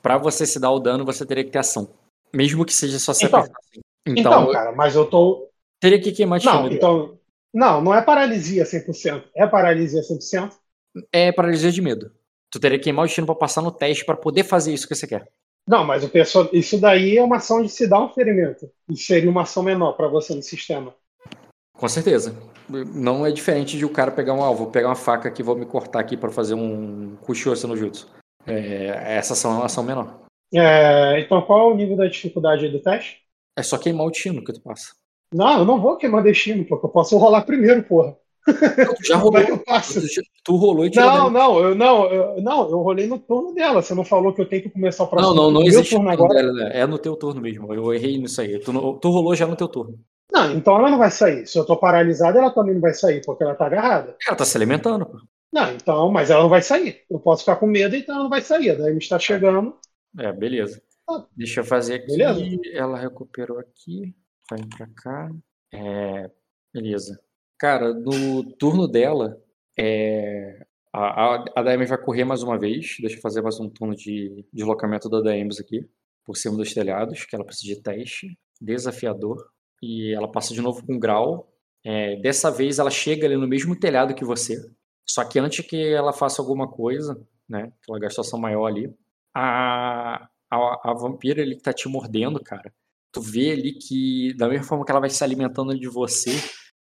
Pra você se dar o dano, você teria que ter ação. Mesmo que seja só se Então, assim. Então, Então, cara, mas eu tô. Teria que queimar Não, então. Não, não é paralisia 100%. É paralisia 100%? É paralisia de medo. Tu teria que queimar o destino pra passar no teste pra poder fazer isso que você quer. Não, mas o pessoal, isso daí é uma ação de se dar um ferimento. Isso seria uma ação menor para você no sistema. Com certeza. Não é diferente de o cara pegar um, ah, vou pegar uma faca aqui, vou me cortar aqui pra fazer um kushiosa no jutsu. É, essa ação é uma ação menor. É, então, qual é o nível da dificuldade do teste? É só queimar o destino que tu passa. Não, eu não vou queimar destino, porque eu posso rolar primeiro, porra. Tu já rolou. é que eu passo? Tu, tu rolou e tirou Não, não, eu, não, eu, não, eu rolei no turno dela. Você não falou que eu tenho que começar o próximo Não, não, não existe turno agora? dela, né? É no teu turno mesmo. Eu errei nisso aí. Tu, não- tu rolou já no teu turno. Não, então ela não vai sair. Se eu tô paralisado, ela também não vai sair, porque ela tá agarrada. Ela tá se alimentando, pô. Não, então, mas ela não vai sair. Eu posso ficar com medo, então ela não vai sair. Daí me está chegando. É, beleza. Ah. Deixa eu fazer aqui. Beleza. Ela recuperou aqui. Vai pra cá. É, beleza. Cara, no turno dela, é, a, a, a DM vai correr mais uma vez. Deixa eu fazer mais um turno de deslocamento da DMs aqui. Por cima dos telhados, que ela precisa de teste. Desafiador. E ela passa de novo com grau. É, dessa vez ela chega ali no mesmo telhado que você. Só que antes que ela faça alguma coisa, né? Aquela gastação maior ali, a, a, a vampira ele tá te mordendo, cara. Tu vê ali que, da mesma forma que ela vai se alimentando de você,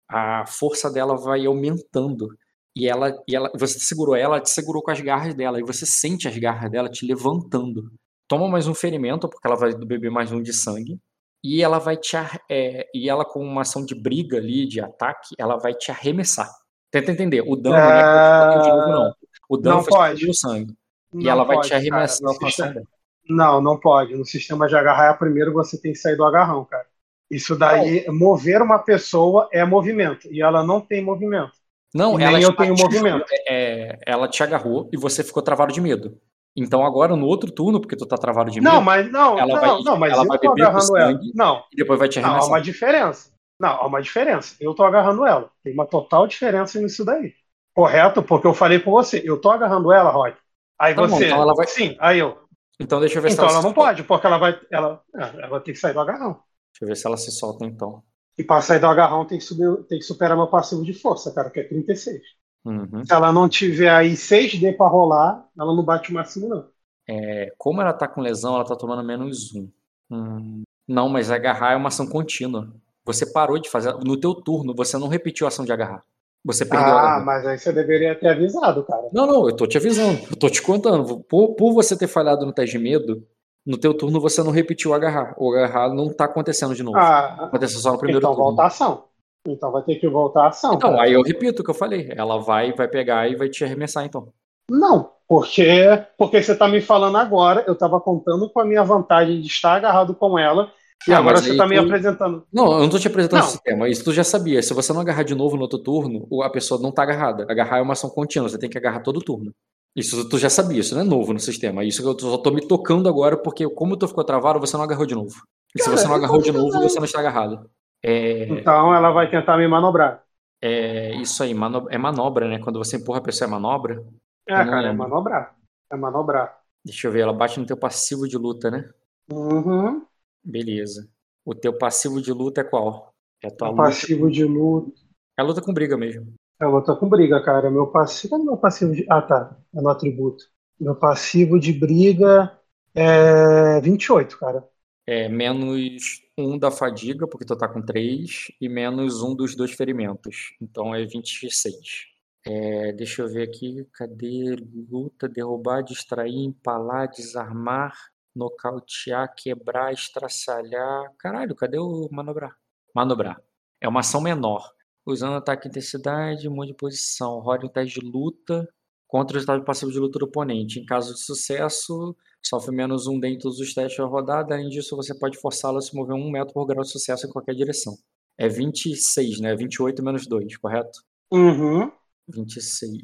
a força dela vai aumentando. E ela, e ela, você segurou ela, ela te segurou com as garras dela, e você sente as garras dela te levantando. Toma mais um ferimento, porque ela vai beber mais um de sangue. E ela vai te. É, e ela, com uma ação de briga ali, de ataque, ela vai te arremessar. Tenta entender. O dano não é de novo, não. O dano Não foi pode. o sangue. E Não ela vai pode, te arremessar cara. Não, não pode. No sistema de agarrar, primeiro você tem que sair do agarrão, cara. Isso daí, mover uma pessoa é movimento. E ela não tem movimento. Não, E ela nem eu te tenho movimento. é, ela te agarrou e você ficou travado de medo. Então agora, no outro turno, porque tu tá travado de medo, Não, mas não, ela não, vai- não, mas ela eu vai tô beber agarrando ela. Não, e depois vai te não, há arremessar. uma diferença. Não, há uma diferença. Eu tô agarrando ela. Tem uma total diferença nisso daí. Correto? Porque eu falei com você. Eu tô agarrando ela, Rock. Aí Tá bom, você. então ela vai- Sim, aí eu. Então deixa eu ver Então se ela ela não pode, porque ela vai. Ela, ela tem que sair do agarrão. Deixa eu ver se ela se solta então. E para sair do agarrão tem que, subir, tem que superar meu passivo de força, cara, que é 36. Uhum. Se ela não tiver aí 6D pra rolar, ela não bate o máximo, não. É, como ela tá com lesão, ela tá tomando menos um. Hum, não, mas agarrar é uma ação contínua. Você parou de fazer. No teu turno, você não repetiu a ação de agarrar. Você perdeu a Ah, mas aí você deveria ter avisado, cara. Não, não, eu tô te avisando, eu tô te contando. Por, por você ter falhado no teste de medo, no teu turno você não repetiu o agarrar. O agarrar não tá acontecendo de novo. Ah, Aconteceu só no primeiro então turno. volta a ação. Então vai ter que voltar a ação. Então, cara. aí eu repito o que eu falei. Ela vai, vai pegar e vai te arremessar, então. Não, porque, porque você tá me falando agora, eu tava contando com a minha vantagem de estar agarrado com ela, Ah, agora você tá me tu- apresentando. Não, eu não tô te apresentando Não. sistema. Isso tu já sabia. Se você não agarrar de novo no outro turno, a pessoa não tá agarrada. Agarrar é uma ação contínua, você tem que agarrar todo turno. Isso tu já sabia, isso não é novo no sistema. Isso que eu só tô me tocando agora, porque como tu ficou travado, você não agarrou de novo. E se Cara, você não agarrou de novo, você não está agarrado. É, Então ela vai tentar me manobrar. é isso aí, mano- é manobra, né? Quando você empurra a pessoa é manobra. É, cara, é manobrar. É manobrar. Deixa eu ver, ela bate no teu passivo de luta, né? Uhum. Beleza. O teu passivo de luta é qual? É tua luta. passivo de luta. É luta com briga mesmo. Vou estar com briga, cara. Meu passivo. Cadê meu passivo de. Ah, tá. É no atributo. Meu passivo de briga é 28, cara. É menos um da fadiga, porque tu tá com três, e menos um dos dois ferimentos. Então é 26. É, deixa eu ver aqui. Cadê? Luta, derrubar, distrair, empalar, desarmar, nocautear, quebrar, estraçalhar. Caralho, cadê o manobrar? Manobrar. É uma ação menor. Usando ataque intensidade, mude de posição. Rode um teste de luta contra o estado passivo de luta do oponente. Em caso de sucesso, sofre menos um dentro dos testes da rodada. Além disso, você pode forçá-lo a se mover um metro por grau de sucesso em qualquer direção. É 26, né? 28 menos 2, correto? Uhum. 26.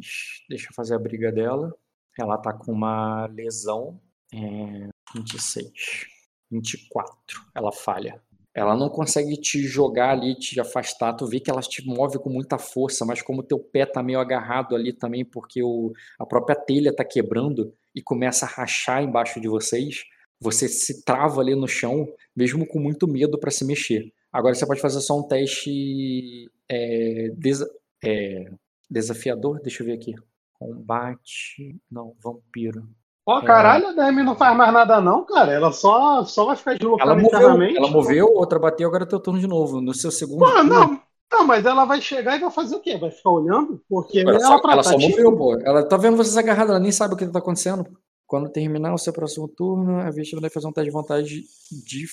Deixa eu fazer a briga dela. Ela tá com uma lesão. É, 26. 24. Ela falha. Ela não consegue te jogar ali, te afastar. Tu vê que ela te move com muita força, mas como teu pé tá meio agarrado ali também, porque o, a própria telha tá quebrando e começa a rachar embaixo de vocês, você se trava ali no chão, mesmo com muito medo para se mexer. Agora você pode fazer só um teste é, desa- é, desafiador. Deixa eu ver aqui. Combate. Não, vampiro. Pô, É. caralho, a DM não faz mais nada, não, cara. Ela só, só vai ficar Ela deslocando moveu, ela moveu, outra bateu, agora é teu turno de novo. No seu segundo Pô, turno. não. Não, mas ela vai chegar e vai fazer o quê? Vai ficar olhando? Porque Ela ela, só, ela só moveu, pô. Ela tá vendo vocês agarrados, ela nem sabe o que tá acontecendo. Quando terminar o seu próximo turno, a vítima vai fazer um teste de vontade de.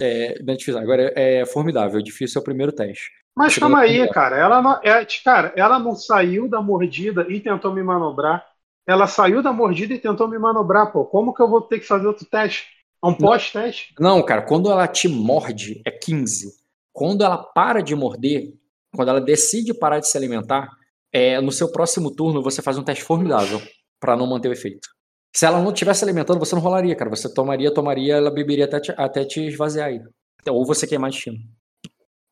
É, não é difícil, agora é, é formidável. Difícil é o primeiro teste. Mas calma aí, cara. Ela não, é, cara, ela não saiu da mordida e tentou me manobrar. Ela saiu da mordida e tentou me manobrar, pô. Como que eu vou ter que fazer outro teste? É um pós-teste? Não, cara, quando ela te morde, é 15. Quando ela para de morder, quando ela decide parar de se alimentar, é, no seu próximo turno você faz um teste formidável pra não manter o efeito. Se ela não estivesse alimentando, você não rolaria, cara. Você tomaria, tomaria, ela beberia até te, até te esvaziar aí. Então, ou você queimar destino.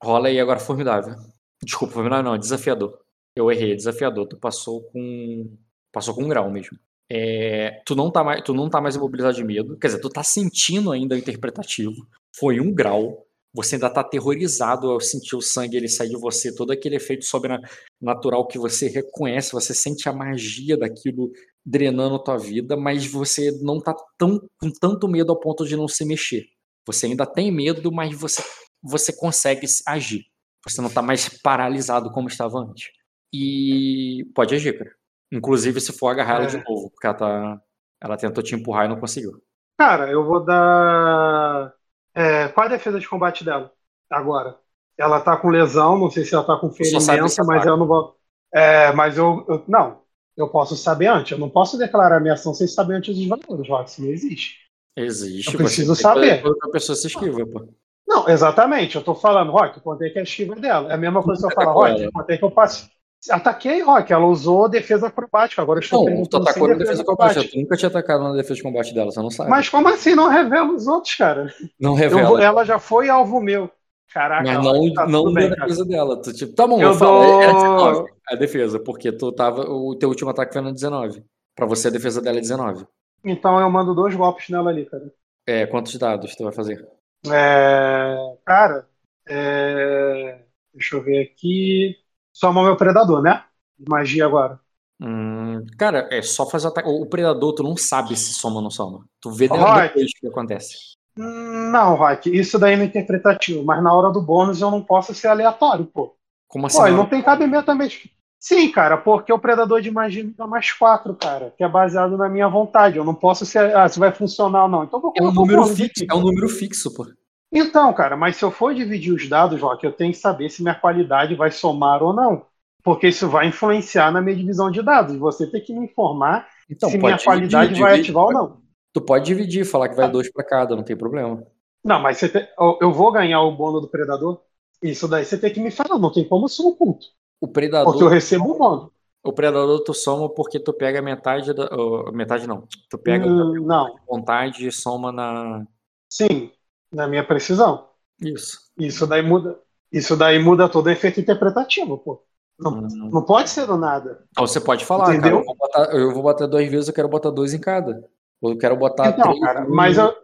Rola aí agora formidável. Desculpa, formidável não, é desafiador. Eu errei, é desafiador. Tu passou com. Passou com um grau mesmo. É, tu, não tá mais, tu não tá mais imobilizado de medo. Quer dizer, tu tá sentindo ainda interpretativo. Foi um grau. Você ainda tá aterrorizado ao sentir o sangue ele sair de você, todo aquele efeito sobrenatural que você reconhece, você sente a magia daquilo drenando a tua vida, mas você não tá tão, com tanto medo ao ponto de não se mexer. Você ainda tem medo, mas você, você consegue agir. Você não tá mais paralisado como estava antes. E pode agir, cara. Inclusive se for agarrar ela É. de novo, porque ela tá. Ela tentou te empurrar e não conseguiu. Cara, eu vou dar. É, qual é a defesa de combate dela? Agora. Ela tá com lesão, não sei se ela tá com ferimento, mas eu não vou. É, mas eu, eu- Não. Eu posso saber antes. Eu não posso declarar minha ação sem saber antes dos valores, Rock. Isso não existe. Existe. Eu preciso saber. a pessoa se esquiva, pô. Não, exatamente. Eu tô falando, Rock, quanto é que é a esquiva dela? É a mesma coisa que eu atacou Rock, ela. quanto é que eu passo. Ataquei, Rock. Ela usou defesa acrobática. Agora eu estou Não, tu atacou na defesa de combate. Tu nunca tinha atacado na defesa de combate dela, você não sabe. Mas como assim não revela os outros, cara? não revela. vou- ela já foi alvo meu. Caraca, Mas não, tá não bem, cara. defesa dela. Tu, tipo, tá bom, Eu eu, falo, é- é dou- 19 a defesa, porque tu tava. O teu último ataque foi no 19. Pra você a defesa dela é 19. Então eu mando dois golpes nela ali, cara. É, quantos dados tu vai fazer? É, cara, é, deixa eu ver aqui. Soma meu predador, né? Magia agora. Hum, cara, é só fazer o ataque. O predador, tu não sabe se soma ou não soma. Tu vê depois o que acontece. Hum, Não, Rock, isso daí não é interpretativo, mas na hora do bônus eu não posso ser aleatório, pô. Como assim? Pô, não? não tem cabimento também. Sim, cara, porque o predador de magia me dá mais quatro, cara, que é baseado na minha vontade. Eu não posso ser. Ah, se vai funcionar ou não. Então vou É um número fixo, aqui. é um número fixo, pô. Então, cara, mas se eu for dividir os dados, Rock, eu tenho que saber se minha qualidade vai somar ou não. Porque isso vai influenciar na minha divisão de dados. Você tem que me informar Então, se minha qualidade dividir, vai divide, ativar ou pode- não. Tu pode dividir, falar que vai dois pra cada, não tem problema. Não, mas você tem- eu- eu vou ganhar o bônus do predador? Isso daí você tem que me falar, não tem como ser oculto. O predador. Porque eu recebo o bônus. O predador tu soma porque tu pega metade da. oh, metade não. Tu pega Hum, não, vontade e soma na. sim, na minha precisão. Isso. Isso daí muda. Isso daí muda todo o efeito interpretativo, pô. Não, Hum. não pode ser do nada. Então você pode falar, cara, Entendeu? eu vou, botar, eu vou botar duas vezes, eu quero botar dois em cada. Ou eu quero botar Então, três. cara, mas eu,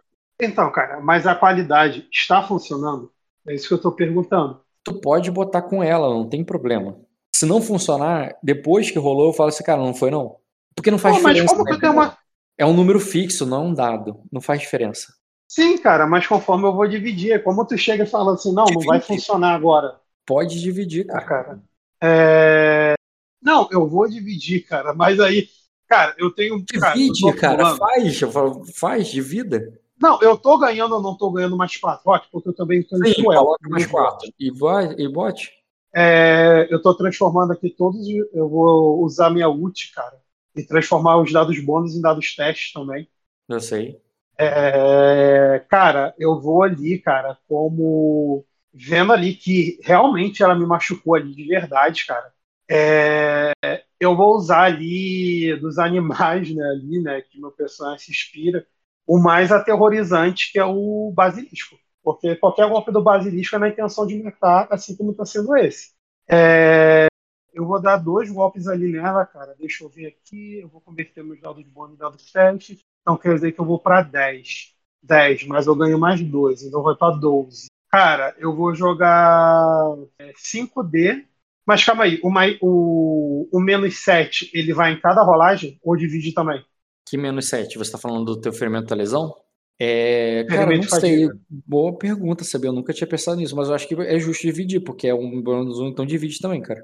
então, cara, mas a qualidade está funcionando? É isso que eu tô perguntando. Tu pode botar com ela, não tem problema. Se não funcionar, depois que rolou, eu falo assim, cara, não foi não. Porque não faz mas diferença. né, cara? uma. É um número fixo, não é um dado. Não faz diferença. Sim, cara, mas conforme eu vou dividir, é como tu chega e fala assim, não, não vai funcionar agora. Pode dividir, Ah, cara. cara. É, Não, eu vou dividir, cara, mas aí, cara, eu tenho. cara, Divide, cara. acumulando. Faz. eu falo, Faz, divida. Não, eu tô ganhando ou não tô ganhando mais quatro, porque eu também tô Sim, coloca mais quatro. E, vai, e bote. É, eu tô transformando aqui todos. Eu vou usar minha ult, cara, e transformar os dados bônus em dados testes também. Eu sei. É, cara, eu vou ali, cara, como vendo ali que realmente ela me machucou ali de verdade, cara. É, eu vou usar ali dos animais, né, ali, né, que meu personagem se inspira, o mais aterrorizante que é o basilisco, porque qualquer golpe do basilisco é na intenção de matar, assim como está sendo esse. É, eu vou dar dois golpes ali nela, cara. Deixa eu ver aqui. Eu vou converter meus dados de bônus em dados testes. Então quer dizer que eu vou para 10. 10, mas eu ganho mais 2, então vai para 12. Cara, eu vou jogar é, 5D. Mas calma aí, o, mai- o, o menos 7, ele vai em cada rolagem ou divide também? Que menos 7? Você tá falando do teu ferimento da lesão? É, cara, não sei. fadiga. Boa pergunta, sabia? Eu nunca tinha pensado nisso, mas eu acho que é justo dividir, porque é um bônus 1, então divide também, cara.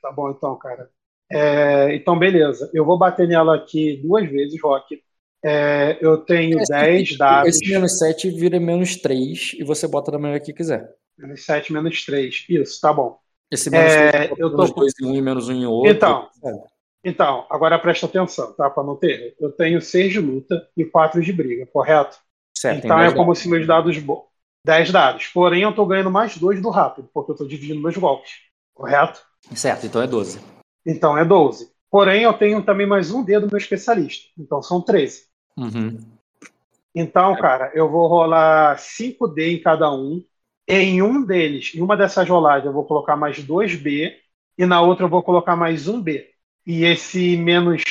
Tá bom, então, cara. É, então, beleza. Eu vou bater nela aqui duas vezes, Rock. É, eu tenho Esse- 10 dados. Esse menos 7 vira menos 3 e você bota da maneira que quiser. Menos 7, menos 3. Isso, tá bom. Esse menos É, 3 eu tô menos com- 2 em um e menos 1 em outro. Então? Então, agora presta atenção, tá? Para não ter. Eu tenho 6 de luta e 4 de briga, correto? Certo, então é 10 como se meus dados. bo- 10 dados. Porém, eu tô ganhando mais dois do rápido, porque eu tô dividindo meus golpes. Correto? Certo, então é 12. Então é 12. Porém, eu tenho também mais um dedo do meu especialista. Então são 13. Uhum. Então, cara, eu vou rolar 5D em cada um. Em um deles, em uma dessas rolagens, eu vou colocar mais 2B. E na outra eu vou colocar mais um B. E esse menos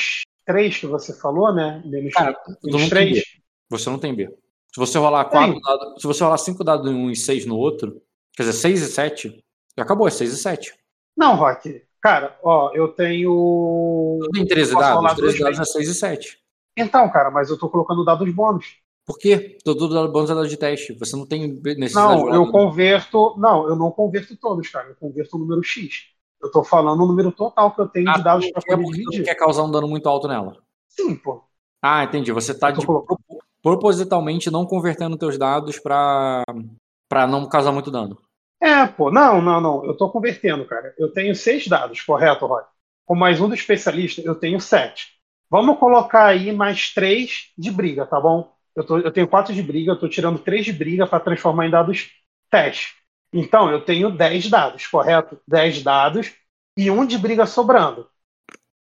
3 que você falou, né? Menos, Cara, menos não tem 3. B. Você não tem B. Se você rolar quatro dados, se você rolar 5 dados em um e 6 no outro, quer dizer, 6 e 7, já acabou, é 6 e 7. Não, Rock. Cara, ó, eu tenho. Não tem 13 Posso dados? rolar 13 dois dados é 6 e 7. Então, cara, mas eu tô colocando dados bônus. Por quê? Todo dado bônus é dado de teste. Você não tem necessidade Não, eu converto. Não, eu não converto todos, cara. Eu converto o número X. Eu tô falando o número total que eu tenho Ah, de dados quer poder dividir. quer causar um dano muito alto nela. Sim, pô. Ah, entendi. Você tá tô de- colocando- propositalmente não convertendo teus dados pra, pra não causar muito dano. É, pô, não, não, não. Eu tô convertendo, cara. Eu tenho seis dados, correto, Rock? Com mais um do especialista, eu tenho sete. Vamos colocar aí mais três de briga, tá bom? Eu, tô- eu tenho quatro de briga, eu tô tirando três de briga para transformar em dados teste. Então, eu tenho dez dados, correto? Dez dados e um de briga sobrando.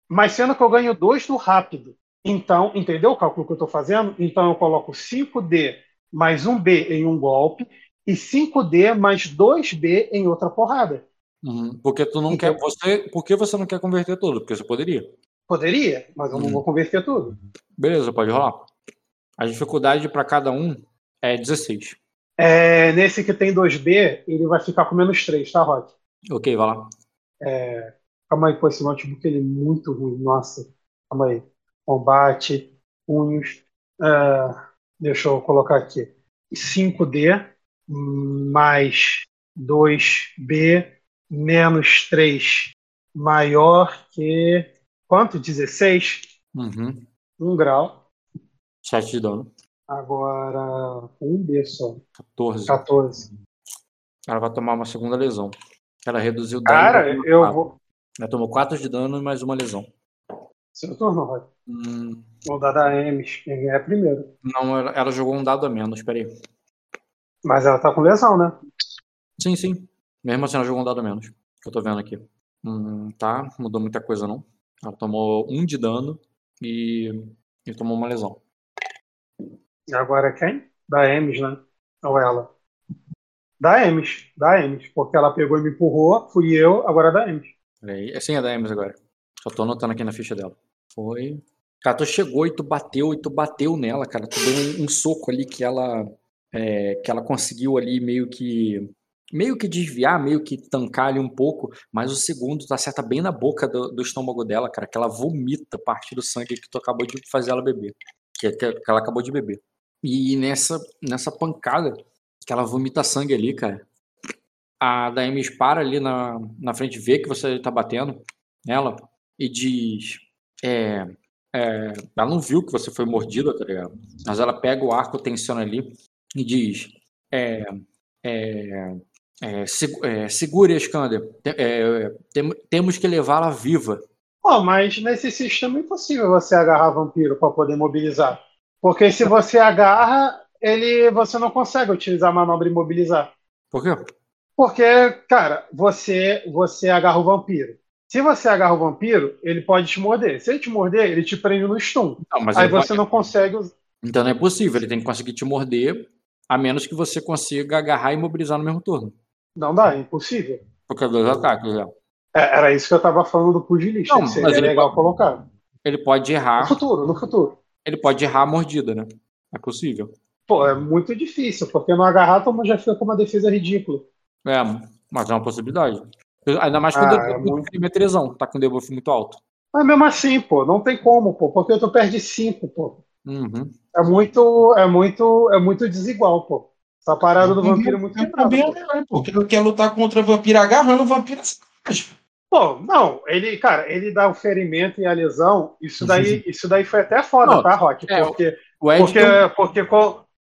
Mas sendo que eu ganho dois do rápido. Então, entendeu o cálculo que eu estou fazendo? Então, eu coloco 5D mais um B em um golpe e 5D mais 2B em outra porrada. Uhum. Porque tu não Então- quer. Você, por que você não quer converter tudo? Porque você poderia. Poderia, mas eu não Hum. vou converter tudo. Beleza, pode rolar. A dificuldade pra cada um é 16. É, nesse que tem 2B, ele vai ficar com menos 3, tá, Rock? Ok, vai lá. Calma aí, pô, esse notebook ele é muito ruim. Nossa, calma aí. Combate, punhos. Ah, deixa eu colocar aqui. 5D mais 2B menos 3 maior que. Quanto? 16? Uhum. 1 grau. 7 de dano. Agora, 1B só. 14. 14. Ela vai tomar uma segunda lesão. Ela reduziu 10. Cara, de eu dano. vou. Ela tomou 4 de dano e mais uma lesão. Seu turno, Rock. Hum, Vou dar da Ames. Quem é primeiro. não, ela, ela jogou um dado a menos, peraí. Mas ela tá com lesão, né? Sim, sim. Mesmo assim, ela jogou um dado a menos. Que eu tô vendo aqui. Hum, tá, mudou muita coisa não. Ela tomou um de dano e, e tomou uma lesão. Agora quem? Da Ames, né? Ou ela? Da Ames. Da Ames. Porque ela pegou e me empurrou, fui eu, agora é da. Peraí. É sim, é da Ames agora. Só tô anotando aqui na ficha dela. Foi. Cara, tu chegou e tu bateu, e tu bateu nela, cara. Tu deu um, um soco ali que ela. é, que ela conseguiu ali meio que. Meio que desviar, meio que tancar ali um pouco, mas o segundo acerta bem na boca do, do estômago dela, cara, que ela vomita parte do sangue que tu acabou de fazer ela beber. Que, que, que ela acabou de beber. E nessa, nessa pancada, que ela vomita sangue ali, cara, a Daemis para ali na, na frente, vê que você tá batendo nela e diz. É, é, ela não viu que você foi mordida, tá ligado? Mas ela pega o arco, tensiona ali e diz: é, é, é, segu- é, segure a Skander. Te- é, tem- temos que levá-la viva. Pô, mas nesse sistema é impossível você agarrar vampiro para poder mobilizar. Porque se você agarra, ele você não consegue utilizar a manobra imobilizar. Por quê? Porque, cara, você você agarra o vampiro. Se você agarra o vampiro, ele pode te morder. Se ele te morder, ele te prende no stun. Não, mas Aí ele vai- você não consegue usar. Então não é possível, ele tem que conseguir te morder, a menos que você consiga agarrar e imobilizar no mesmo turno. Não dá, é impossível. Porque é dois ataques, né? É, era isso que eu tava falando do pugilista. Não, que mas seria ele legal pode- colocar. Ele pode No errar, futuro, no futuro. ele pode errar a mordida, né? É possível. Pô, é muito difícil, porque no agarrar mundo já fica com uma defesa ridícula. É, mas é uma possibilidade. Ainda mais que Ah, o é muito- tá com um debuff muito alto. Mas mesmo assim, pô, não tem como, pô, porque tu perde 5, pô. Uhum. É muito, é muito, é muito desigual, pô. Essa parada do vampiro é muito quebrada, não, pô. Quem quer lutar contra vampiro agarrando o vampiro é Pô, não, ele, cara, ele dá o ferimento e a lesão, isso daí, isso daí foi até foda, Não, tá, Rock? é, Porque, O Ed porque, tem um- porque, o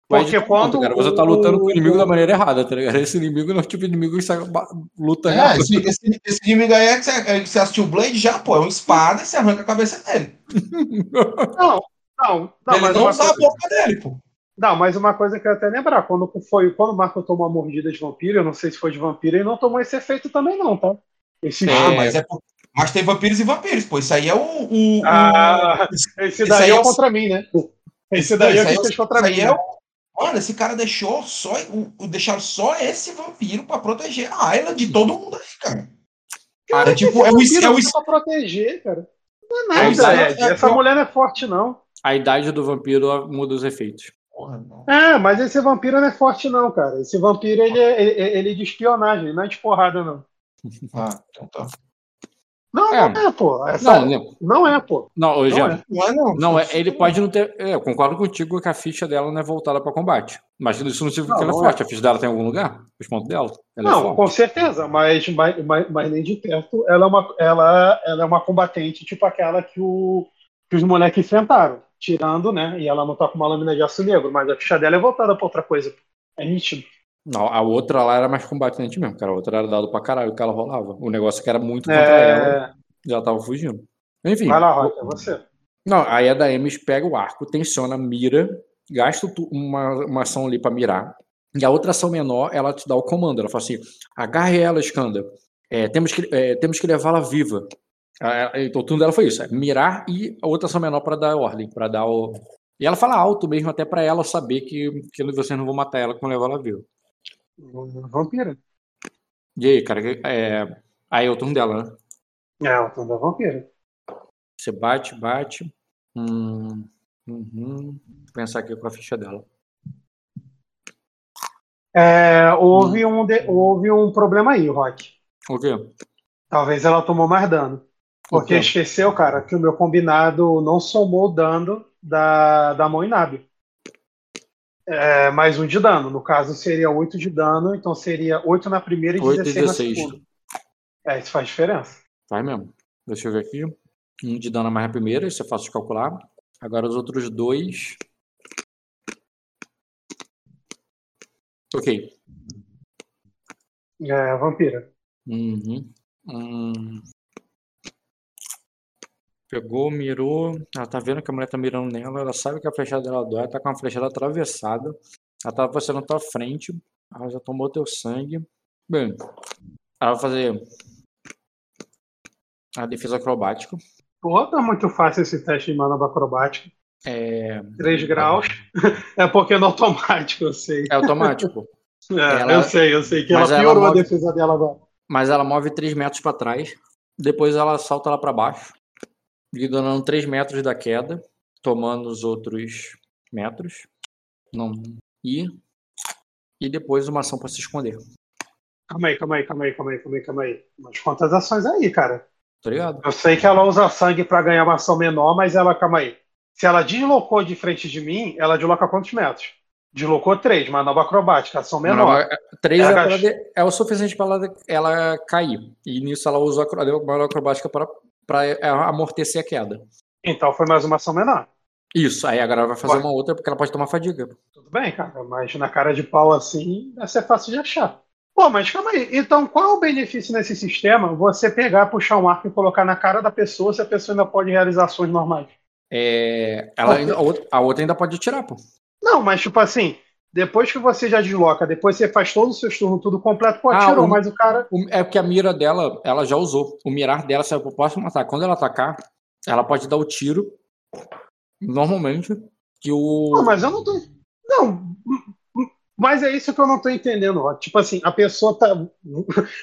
porque um quando. ponto, cara. Você tá o- lutando com o inimigo da maneira errada, tá ligado? Esse inimigo não é o tipo de inimigo que você ba- luta É, esse, esse, esse inimigo aí é que você, é que você assistiu o Blade já, pô. É uma espada e você arranca a cabeça dele. Não, não, não, ele mas não usa a boca dele, pô. Não, mas uma coisa que eu ia até lembrar, quando foi, quando o Marco tomou a mordida de vampiro, eu não sei se foi de vampiro, ele não tomou esse efeito também, não, tá? Esse Ah, mas é por- Mas tem vampiros e vampiros, pô. Isso aí é o. o- o- Ah, esse esse daí aí é é o o- contra mim, né? Esse daí é Isso o aí que é fez contra isso mim. aí é né? o- Mano, esse cara deixou só. O, o- deixaram só esse vampiro pra proteger a Ayla de todo mundo aí, cara. Cara, é tipo, esse é o, é o, pra proteger, cara. Não é É nada, aí. Ed. Essa mulher não é forte, não. A idade do vampiro muda os efeitos. Porra, não. É, mas esse vampiro não é forte, não, cara. Esse vampiro, ele é, ele, ele é de espionagem, não é de porrada, não. Ah, então tá. Não, É. não é, pô. Essa- Não, não, não é, pô. não, Jean, é. Não é, não. Não, é, ele pode não ter. é, eu concordo contigo que a ficha dela não é voltada para combate. Mas isso não significa Não, que ela é forte. A ficha dela tem em algum lugar? Os pontos dela? Ela é Não, com certeza, mas, mas, mas, mas nem de perto ela é, uma, ela, ela é uma combatente, tipo aquela que, o, que os moleques enfrentaram, tirando, né? E ela não tá com uma lâmina de aço negro, mas a ficha dela é voltada pra outra coisa. É nítido. Não, a outra lá era mais combatente mesmo, cara. A outra era dado pra caralho que ela rolava. O negócio que era muito contra ela, É... já tava fugindo. Enfim. Vai lá, Rock, é você. Não, aí a da Emes pega o arco, tensiona, mira, gasta uma, uma ação ali pra mirar. E a outra ação menor, ela te dá o comando. Ela fala assim: agarre ela, Skanda. É, temos, que, é, temos que levá-la viva. Então, o turno dela foi isso: é mirar e a outra ação menor pra dar ordem, para dar o. E ela fala alto mesmo, até pra ela saber que, que vocês não vão matar ela quando levar ela viva. Vampira. E aí, cara, é... aí é o turno dela, né? É, o tom da vampira. Você bate, bate. Hum, uhum. Vou pensar aqui com a ficha dela. É, houve, um de- houve um problema aí, Rock. O quê? Talvez ela tomou mais dano. Porque quê? esqueceu, cara, que o meu combinado não somou o dano da, da mão inábil. É, mais um de dano. No caso, seria 8 de dano, então seria 8 na primeira e 8 e 16 na 16. segunda. É, isso faz diferença. Vai mesmo. Deixa eu ver aqui. Um de dano a mais na primeira, isso é fácil de calcular. Agora os outros dois. Ok. É, vampira. Uhum. Hum. Pegou, mirou. Ela tá vendo que a mulher tá mirando nela. Ela sabe que a flechada dela dói. Ela tá com a flechada atravessada. Ela tá você na tua frente. Ela já tomou teu sangue. Bem, ela vai fazer a defesa acrobática. Pô, tá muito fácil esse teste de manobra acrobática. É, 3 graus. É porque é no automático, eu sei. é automático. É, Ela- Eu sei, eu sei que ela Mas ela piorou move- a defesa dela agora. Mas ela move 3 metros pra trás. Depois ela salta lá pra baixo. Dando 3 metros da queda. Tomando os outros metros. Não. E. E depois uma ação pra se esconder. Calma aí, calma aí, calma aí, calma aí, calma aí, calma aí. Mas quantas ações aí, cara? Tá ligado? Eu sei que ela usa sangue pra ganhar uma ação menor, mas ela, calma aí. Se ela deslocou de frente de mim, ela desloca quantos metros? Deslocou 3, manobra acrobática, ação menor. 3 Ela é, pra gasta- ela de- é o suficiente pra ela, ela cair. E nisso ela usa a manobra acrobática pra, pra é, amortecer a queda. Então foi mais uma ação menor. Isso, aí agora ela vai fazer uma outra porque ela pode tomar fadiga. Tudo bem, cara, mas na cara de pau assim, vai ser fácil de achar. Pô, mas calma aí. Então, qual é o benefício nesse sistema você pegar, puxar um arco e colocar na cara da pessoa se a pessoa ainda pode realizar ações normais? É, ela ainda- a, outra, ainda pode atirar, pô. Não, mas tipo assim, depois que você já desloca, depois você faz todos os seus turnos tudo completo, pô, Ah, atirou, o- mas o cara. O- É porque a mira dela, ela já usou. O mirar dela serve pro próximo ataque. Quando ela atacar, ela pode dar o tiro. Normalmente. Que o. Não, mas eu não tô. Não, mas é isso que eu não tô entendendo, ó. Tipo assim, a pessoa tá.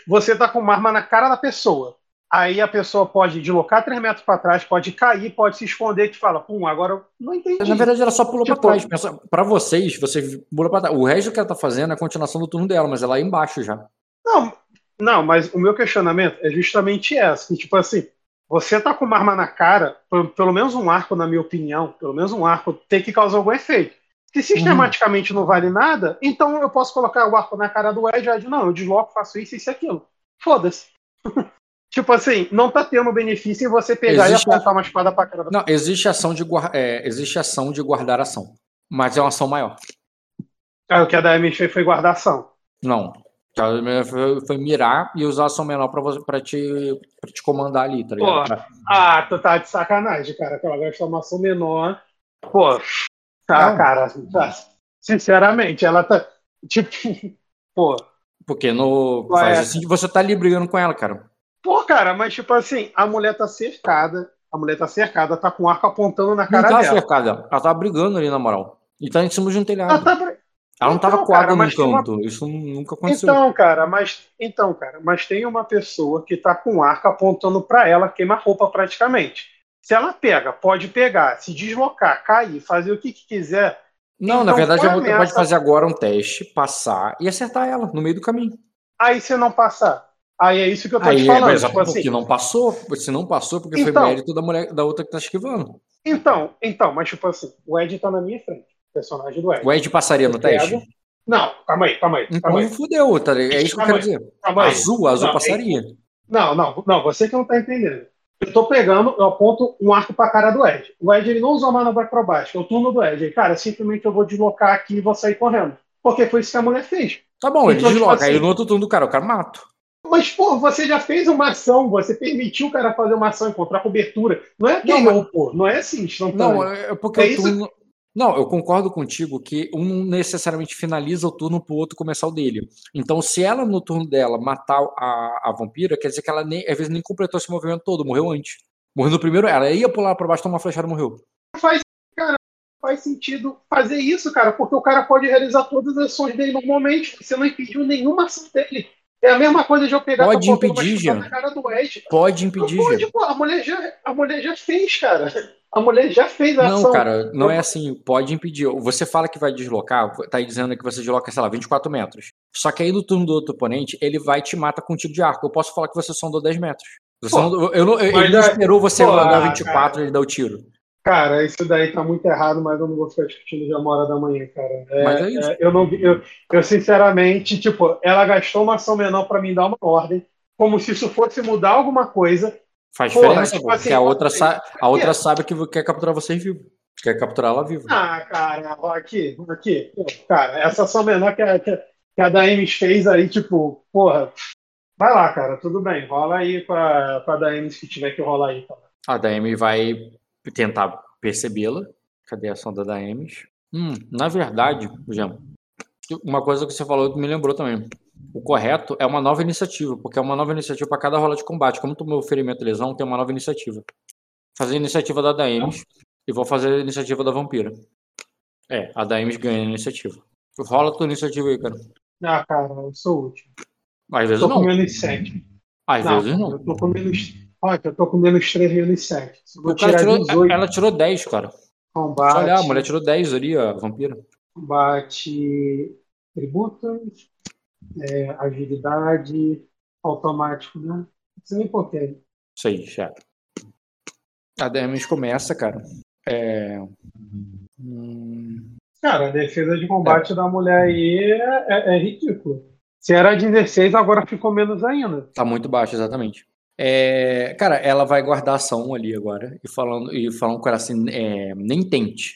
Você tá com uma arma na cara da pessoa. Aí a pessoa pode deslocar três metros pra trás, pode cair, pode se esconder e te fala, pum, agora eu não entendi. Na verdade, ela só pulou Tipo- pra trás. Pensa, pra vocês, você pula pra trás. O resto que ela tá fazendo é a continuação do turno dela, mas ela é embaixo já. Não, não, mas o meu questionamento é justamente esse, que tipo assim, você tá com uma arma na cara, pelo, menos um arco, na minha opinião, pelo menos um arco tem que causar algum efeito. Se sistematicamente não vale nada, então eu posso colocar o arco na cara do Ed, Ed, não, eu desloco, faço isso, isso e aquilo. Foda-se. tipo assim, não tá tendo benefício em você pegar Existe e apontar uma espada pra cara da Não, existe ação de, guar- é, existe ação de guardar ação. Mas é uma ação maior. Ah, o que a da fez foi guardar ação. Não. Foi, foi mirar e usar ação menor pra, você, pra, te, pra te comandar ali, tá ligado? Pra- Ah, tu tá de sacanagem, cara, que ela gastou uma ação menor. Pô, tá, Não. cara, tá. Sinceramente, ela tá. Tipo, pô. Porque no. Faz assim que você tá ali brigando com ela, cara. Pô, cara, mas tipo assim, a mulher tá cercada. A mulher tá cercada, tá com o arco apontando na Não cara tá dela. cercada. Ela tá brigando ali, na moral. E tá em cima de um telhado. Ela tá br- Ela não tava Então, coada cara, num mas tem uma- canto. Isso nunca aconteceu. Então, cara, mas então, cara, mas tem uma pessoa que tá com o arco apontando pra ela, queima-roupa praticamente. Se ela pega, pode pegar, se deslocar, cair, fazer o que, que quiser. não, na então verdade, foi a ameaça- pode fazer agora um teste, passar e acertar ela no meio do caminho. Aí se não passar, aí é isso que eu tô Aí, te falando. mas tipo porque assim, não passou, se não passou, porque foi Então. mérito da mulher da outra que tá esquivando. então, então, mas tipo assim, o Ed tá na minha frente, o personagem do Ed. O Ed passaria no Eu pego- teste? Não, calma aí, calma aí, calma aí. Então fudeu, tá ligado? É isso que eu Calma quero aí, dizer. calma aí. Azul, azul Não, passaria. Não, não, não, você que não tá entendendo. Eu tô pegando, eu aponto um arco pra cara do Ed. O Ed ele não usou manobra acrobática, é o turno do Ed. Aí, cara, simplesmente eu vou deslocar aqui e vou sair correndo. Porque foi isso que a mulher fez. Tá bom, ele Então, tipo desloca. Aí assim- no outro turno do cara, o cara mata. Mas, pô, você já fez uma ação, você permitiu o cara fazer uma ação, encontrar cobertura. Não é Não, não, pô, não é assim, instantâneo. Não, é é porque É o isso- turno. Não, eu concordo contigo que um necessariamente finaliza o turno pro outro começar o dele. Então, se ela no turno dela matar a, a vampira, quer dizer que ela nem, às vezes nem completou esse movimento todo, morreu antes. Morreu no primeiro, ela ia pular pra baixo, tomar uma flechada e morreu. faz, cara, faz sentido fazer isso, cara, porque o cara pode realizar todas as ações dele normalmente. Você não impediu nenhuma ação dele. É a mesma coisa de eu pegar Pode impedir, Jean. na cara do Ed. Pode Não impedir, pode, Gil. pô, a mulher, já, a mulher já fez, cara. A mulher já fez a Não, ação. cara, não é assim. Pode impedir. Você fala que vai deslocar, tá aí dizendo que você desloca, sei lá, 24 metros. Só que aí no turno do outro oponente, ele vai te mata com um tiro de arco. Eu posso falar que você só andou 10 metros. Você Pô, não- eu não- ele não é- esperou você pô, andar ah, 24 cara. e ele dar o tiro. Cara, isso daí tá muito errado, mas eu não vou ficar discutindo já uma hora da manhã, cara. É, Mas é isso. é, eu não vi- eu, eu sinceramente, tipo, ela gastou uma ação menor pra mim dar uma ordem, como se isso fosse mudar alguma coisa. Faz Porra, diferença, tipo pô, porque assim, a outra, assim, sa- a é. outra sabe que quer capturar vocês vivo. Quer capturar ela viva. Ah, cara, aqui, aqui, cara, essa ação menor que a, que a, que a Daemis fez aí, tipo, porra, vai lá, cara, tudo bem, rola aí com a, com a Daemis que tiver que rolar aí, tá? A Daemi vai tentar percebê-la. Cadê a ação da Daemis? Hum, na verdade, Jean, uma coisa que você falou me lembrou também. O correto é uma nova iniciativa, porque é uma nova iniciativa para cada rola de combate. Como tomou ferimento e lesão, tem uma nova iniciativa. Fazer a iniciativa da Daemis e vou fazer a iniciativa da Vampira. É, a Daemis ganha a iniciativa. Rola a tua iniciativa aí, cara. Ah, cara, eu sou último. Às vezes Tô com não. menos 7. Às Não, vezes não. eu tô com menos. Olha, eu tô com menos 3 menos 7. Se eu vou O cara tirou, 18, ela tirou 10, cara. Combate, olhar, a mulher tirou 10 ali, a vampira. combate, tributos, é, agilidade, automático, né? Isso nem importei. Isso aí, chato. A Demis começa, cara. É... Hum, Cara, a defesa de combate da mulher aí é, é, é ridículo. Se era 16, agora ficou menos ainda. Tá muito baixo, exatamente. É, cara, ela vai guardar ação ali agora e falando, e falando com ela assim, é, nem tente.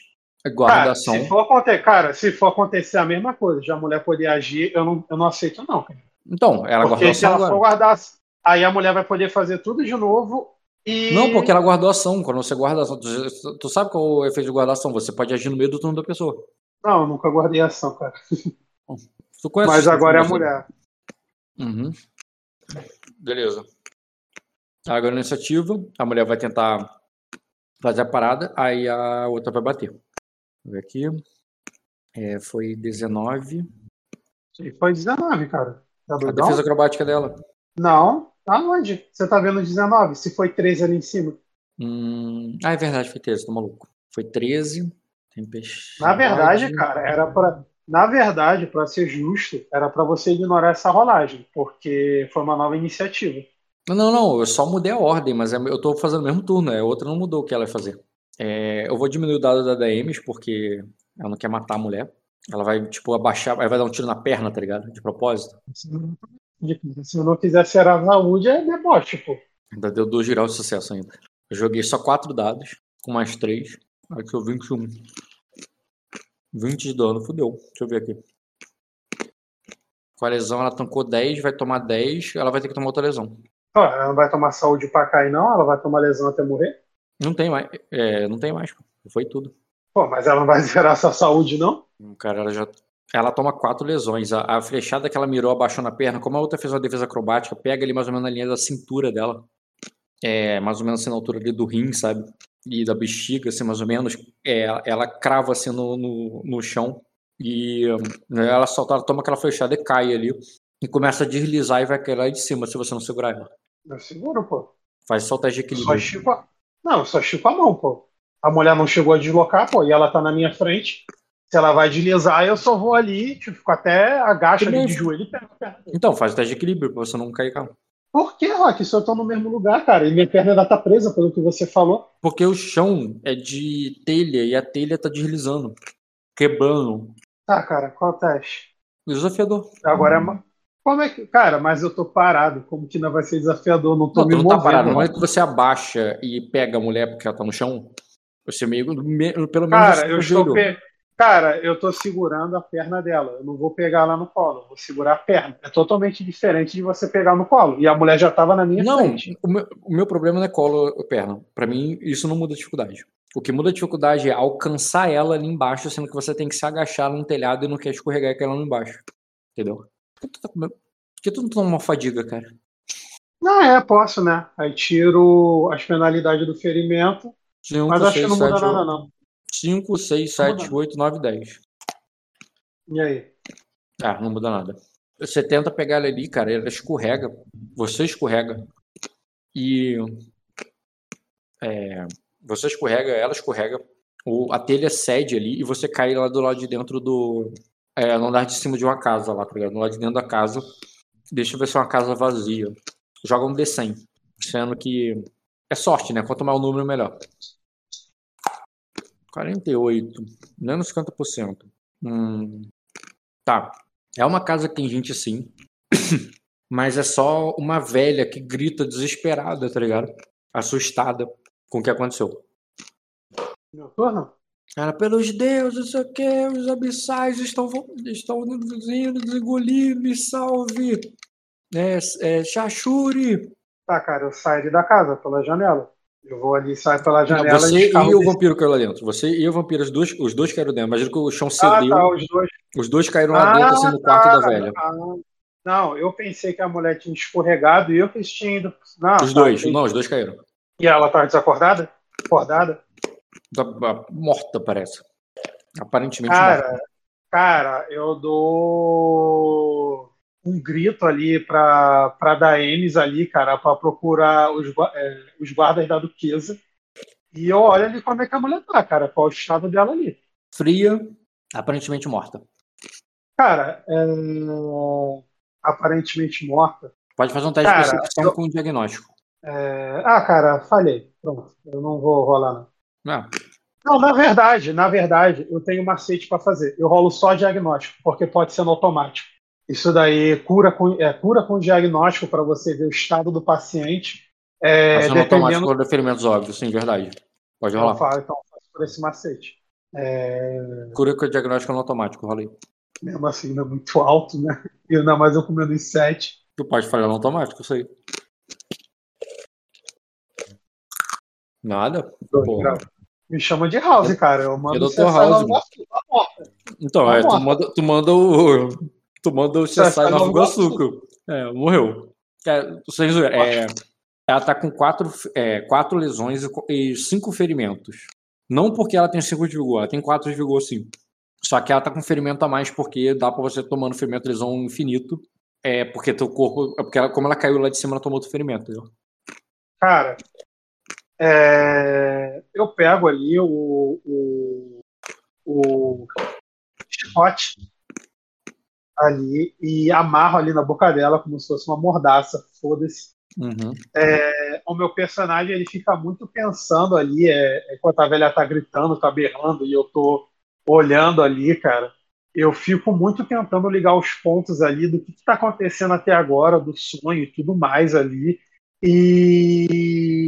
Guarda Cara, ação. se for acontecer, cara, se for acontecer a mesma coisa, de a mulher poder agir, eu não, eu não aceito, não, cara. Então, ela guardou Porque se ação ela agora. for guardar, aí a mulher vai poder fazer tudo de novo e. Não, porque ela guardou ação. Quando você guarda ação, tu, tu sabe qual é o efeito de guardar ação? Você pode agir no meio do turno da pessoa. Não, eu nunca guardei ação, cara. Tu conhece Mas agora é a mulher. Uhum. Beleza. Agora na iniciativa, a mulher vai tentar fazer a parada, aí a outra vai bater. Vou ver aqui. É, foi 19. E Foi 19, cara. Tá A defesa acrobática dela. Não, tá onde? Você tá vendo 19? Se foi 13 ali em cima. Hum, Ah, é verdade, foi 13, tô maluco. Foi 13. Tempestade. Na verdade, cara, era para. Na verdade, para ser justo, era para você ignorar essa rolagem, porque foi uma nova iniciativa. Não, não, não, eu só mudei a ordem, mas é- eu tô fazendo o mesmo turno, a outra não mudou o que ela vai fazer. É, eu vou diminuir o dado da Daemis, porque ela não quer matar a mulher. Ela vai, tipo, abaixar, aí vai dar um tiro na perna, tá ligado? De propósito. Se eu não quisesse ser a saúde, é deboche, pô. Ainda deu dois graus de sucesso ainda. Eu joguei só quatro dados, com mais três. Aqui eu 21. 20 de dano, fudeu. Deixa eu ver aqui. Com a lesão, ela tancou 10, vai tomar 10, ela vai ter que tomar outra lesão. Ela não vai tomar saúde pra cair, não? Ela vai tomar lesão até morrer? Não tem mais. É, não tem mais, pô. Foi tudo. Pô, mas ela não vai zerar sua saúde, não? Hum, Cara, ela já. Ela toma quatro lesões. A, a flechada que ela mirou abaixou na perna, como a outra fez uma defesa acrobática, pega ali mais ou menos na linha da cintura dela. É, mais ou menos assim na altura ali do rim, sabe? E da bexiga, assim, mais ou menos. É, ela crava assim no, no, no chão. E hum, ela solta, ela toma aquela flechada e cai ali. E começa a deslizar e vai cair lá de cima se você não segurar ela. Eu seguro, pô. Faz só o teste de equilíbrio. só estico a... Não, só estico a mão, pô. A mulher não chegou a deslocar, pô, e ela tá na minha frente. Se ela vai deslizar, eu só vou ali, tipo, fico até agacho ali de joelho e pego a perna. Então, faz o teste de equilíbrio pra você não cair, cara. Por que, Rock? Se eu tô no mesmo lugar, cara, e minha perna ainda tá presa, pelo que você falou. Porque o chão é de telha e a telha tá deslizando, quebrando. Tá, cara, qual é o teste? Desafiador. Agora é. Como é que. Cara, mas eu tô parado. Como que não vai ser desafiador? Não tô Não, me não tá movendo. parado. Não é Rock. que você abaixa e pega a mulher porque ela tá no chão. Você meio. me- Pelo menos Cara, você eu estou. Pe... Cara, eu tô segurando a perna dela. Eu não vou pegar lá no colo, eu vou segurar a perna. É totalmente diferente de você pegar no colo. E a mulher já tava na minha Não, frente. o meu, o meu problema não é colo ou perna. Pra mim, isso não muda a dificuldade. O que muda a dificuldade é alcançar ela ali embaixo, sendo que você tem que se agachar num telhado e não quer escorregar com ela lá embaixo. Entendeu? Por que tu, tá com... Por que tu não toma uma fadiga, cara? Não, é, posso, né? Aí tiro as penalidades do ferimento. 5, Mas acho que 6, não muda 7, nada, 8. não. 5, 6, Não 7, muda. 8, 9, 10. E aí? Ah, não muda nada. Você tenta pegar ela ali, cara, ela escorrega. Você escorrega. E. é, você escorrega, ela escorrega. O, a telha cede ali e você cai lá do lado de dentro do. É, no andar de cima de uma casa lá, tá ligado? No lado de dentro da casa. Deixa eu ver se é uma casa vazia. Joga um D100. Sendo que. É sorte, né? Quanto mais o número, melhor. 48. Menos 50%. Hum, tá. É uma casa que tem gente sim. Mas é só uma velha que grita desesperada, tá ligado? Assustada com o que aconteceu. Meu turno? Ela, pelos deuses, não sei o que, os abissais estão, estão indo desengolir, me salve. É, é, Shashuri. Tá, cara, eu saio ali da casa, pela janela. Eu vou ali, saio pela Não, janela você e e o vampiro caiu lá dentro. Você e o vampiro, os dois, os dois caíram dentro. Imagina que o chão Ah, cedeu. tá, os dois. Os dois caíram lá dentro, assim, no quarto tá. da velha. Ah, não, eu pensei que a mulher tinha escorregado e eu que tinha ido. Não, Os tá, dois, não, os dois caíram. E ela tá desacordada? Acordada? Morta, parece. Aparentemente morta. Cara, cara, eu dou um grito ali pra, pra Daemis ali, cara, pra procurar os, é, os guardas da duquesa. E eu olho ali como é que a mulher tá, cara, qual o estado dela ali. Fria, aparentemente morta. Cara, é, aparentemente morta. Pode fazer um teste Cara, de percepção eu- com diagnóstico. É, Ah, cara, falhei. Pronto, eu não vou rolar, não. Ah, Não, na verdade, na verdade, eu tenho um macete para fazer. Eu rolo só diagnóstico, porque pode ser no automático. Isso daí cura com, é, cura com diagnóstico para você ver o estado do paciente. É, Ação automático dependendo. por ferimentos óbvios, sim, verdade. Pode Eu rolar. falo, então, faço por esse macete. É, Cura com diagnóstico no automático, rolei. mesmo assim, não é muito alto, né? E ainda mais eu comendo em 7. Tu pode falhar no automático, isso aí. Nada? Porra. Me chama de House, cara. Eu mando você House. Então, é, tu manda, tu manda o. Tu manda o Você CSI sai Nova Iguaçu. É, morreu. É, é, ela tá com quatro, é, quatro lesões e co- e cinco ferimentos. Não porque ela tem cinco de vigor, ela tem quatro de vigor sim. Só que ela tá com ferimento a mais porque dá pra você tomando ferimento lesão infinito. É porque teu corpo. É porque ela, como ela caiu lá de cima, ela tomou outro ferimento, entendeu? Cara, é, eu pego ali o, o, o chicote ali e amarro ali na boca dela como se fosse uma mordaça, foda-se. Uhum. É, o meu personagem ele fica muito pensando ali, é, enquanto a velha tá gritando, tá berrando e eu tô olhando ali, cara. Eu fico muito tentando ligar os pontos ali do que está acontecendo até agora, do sonho e tudo mais ali. E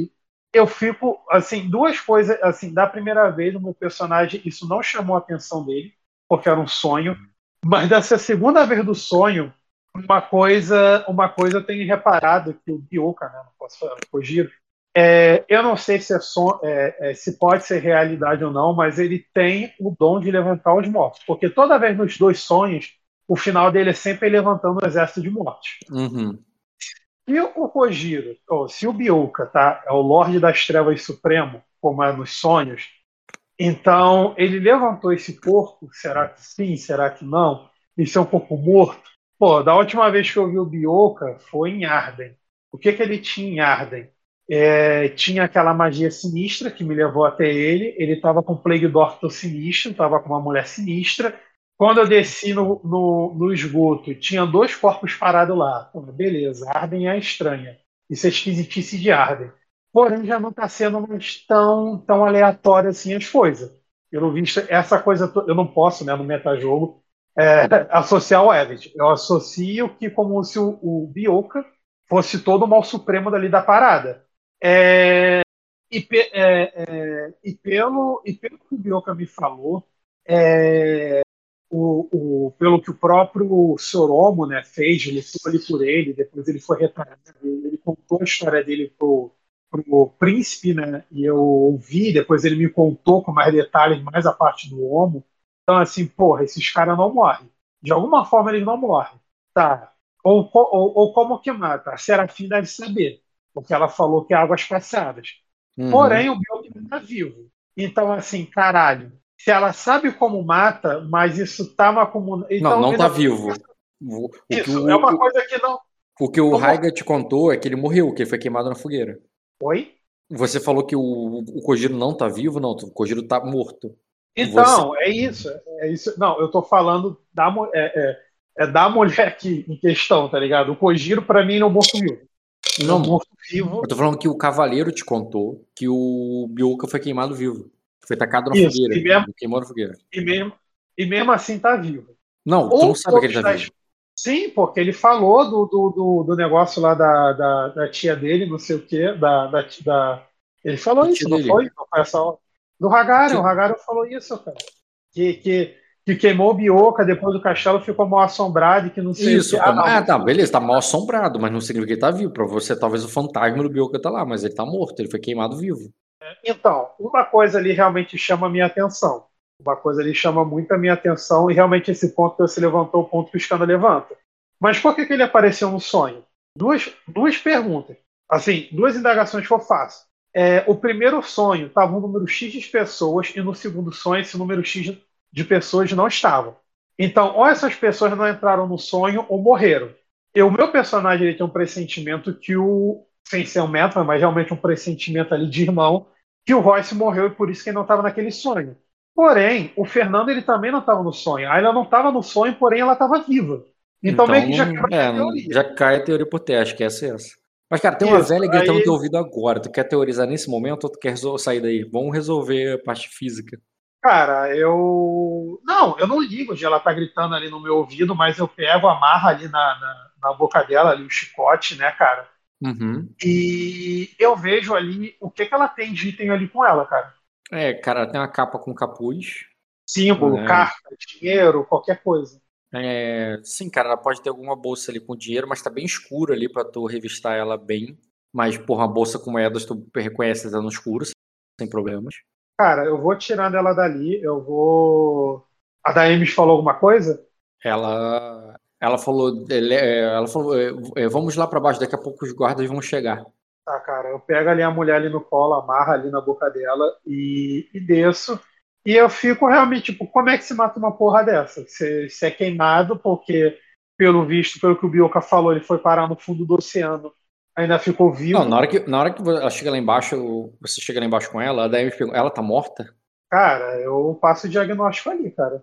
eu fico, assim, duas coisas, assim, da primeira vez o meu personagem, isso não chamou a atenção dele, porque era um sonho, mas dessa segunda vez do sonho, uma coisa, uma coisa eu tenho reparado que o Bioka, né, não posso Kojiro, É, eu não sei se, é son- é, é, se pode ser realidade ou não, mas ele tem o dom de levantar os mortos. Porque toda vez nos dois sonhos, o final dele é sempre levantando o exército de mortos. Uhum. Se o Kojiro, ou se o Bioka, tá, é o Lorde das Trevas Supremo, como é nos sonhos, então ele levantou esse corpo, será que sim, será que não? Isso é um corpo morto? Pô, da última vez que eu vi o Bioka foi em Arden. O que, que ele tinha em Arden? É, tinha aquela magia sinistra que me levou até ele. Ele estava com Plague Doctor sinistro, estava com uma mulher sinistra. Quando eu desci no, no, no esgoto, tinha dois corpos parados lá. Beleza, Arden é estranha. Isso é esquisitice de Arden. Porém, já não está sendo mais tão, tão aleatório assim as coisas. Pelo visto, essa coisa eu não posso, né, no metajogo, é, associar o Evit. Eu associo que como se o, o Bioka fosse todo o mal supremo dali da parada. É, e, pe- é, é, e pelo, e pelo que o Bioka me falou, é, o, o- pelo que o próprio Soromo né, fez, lutou ali por ele, depois ele foi retornado, ele contou a história dele pro, pro príncipe, né, e eu ouvi, depois ele me contou com mais detalhes, mais a parte do Homo. Então, assim, porra, esses caras não morrem. De alguma forma eles não morrem. Tá. Ou, ou, ou como que mata? A Serafim deve saber, porque ela falou que é águas passadas. Uhum. Porém, o Bioki não tá vivo. Então, assim, caralho, se ela sabe como mata, mas isso tava como. Então, não, não ele tá vivo. O, Isso, o, é uma coisa que não. o que o Como- Raiga te contou é que ele morreu, que ele foi queimado na fogueira. Oi? Você falou que o, o Kojiro não tá vivo? Não, o Kojiro tá morto. Então, é isso. É isso. Não, eu tô falando da, é, é, é da mulher aqui em questão, tá ligado? O Kojiro, pra mim, não é morto-vivo. Não, morto-vivo. Eu tô falando que o Cavaleiro te contou que o Bioka foi queimado vivo. Foi tacado na Isso, fogueira. e mesmo- Queimou na fogueira. E mesmo, e mesmo assim tá vivo. Não, tu não sabe que ele tá vivo. Sim, porque ele falou do, do, do, do negócio lá da, da, da tia dele, não sei o quê, da, da, da- ele falou isso, não foi? Não foi essa hora? Do Hagarion, o Hagarion falou isso, cara. Que, que, que queimou o Bioka, depois do castelo ficou mal assombrado e que não sei Isso, o que. como- ah, tá, beleza, tá mal assombrado, mas não significa que ele tá vivo. Pra você, talvez o fantasma do Bioka tá lá, mas ele tá morto, ele foi queimado vivo. Então, uma coisa ali realmente chama a minha atenção. Uma coisa ali chama muito a minha atenção e realmente esse ponto que você levantou, o ponto que o Scanda levanta. Mas por que, que ele apareceu no sonho? Duas, duas perguntas. Assim, duas indagações que eu faço. É, o primeiro sonho estava um número X de pessoas e no segundo sonho esse número X de pessoas não estavam. Então, ou essas pessoas não entraram no sonho ou morreram. E o meu personagem ele tem um pressentimento que o, sem ser um meta, mas realmente um pressentimento ali de irmão, que o Royce morreu e por isso que ele não estava naquele sonho. Porém, o Fernando ele também não estava no sonho. A Ayla não estava no sonho, porém ela estava viva. Então, meio que já não- quebra é, a teoria. já cai a teoria por acho que essa é essa. Mas, cara, tem uma Isso, velha gritando aí- no teu ouvido agora. Tu quer teorizar nesse momento ou tu quer sair daí? Vamos resolver a parte física. Cara, eu. Não, eu não ligo de ela estar gritando ali no meu ouvido, mas eu pego, amarro ali na, na, na boca dela, ali o chicote, né, cara? Uhum. E eu vejo ali o que, que ela tem de item ali com ela, cara. É, cara, ela tem uma capa com capuz. Símbolo, É. carta, dinheiro, qualquer coisa. É, sim, cara, ela pode ter alguma bolsa ali com dinheiro, mas tá bem escuro ali pra tu revistar ela bem. Mas, porra, uma bolsa com moedas tu reconhece tá no escuro, sem problemas. Cara, eu vou tirando ela dali, eu vou. A Daemis falou alguma coisa? Ela, ela falou, é, ela falou, é, é, vamos lá pra baixo, daqui a pouco os guardas vão chegar. Tá, cara, eu pego ali a mulher ali no colo, amarro ali na boca dela e, e desço. E eu fico realmente, tipo, como é que se mata uma porra dessa? Se, se é queimado, porque, pelo visto, pelo que o Bioka falou, ele foi parar no fundo do oceano, ainda ficou vivo. Não, na hora que, na hora que ela chega lá embaixo, você chega lá embaixo com ela, daí me pergunta, ela tá morta? Cara, eu passo o diagnóstico ali, cara.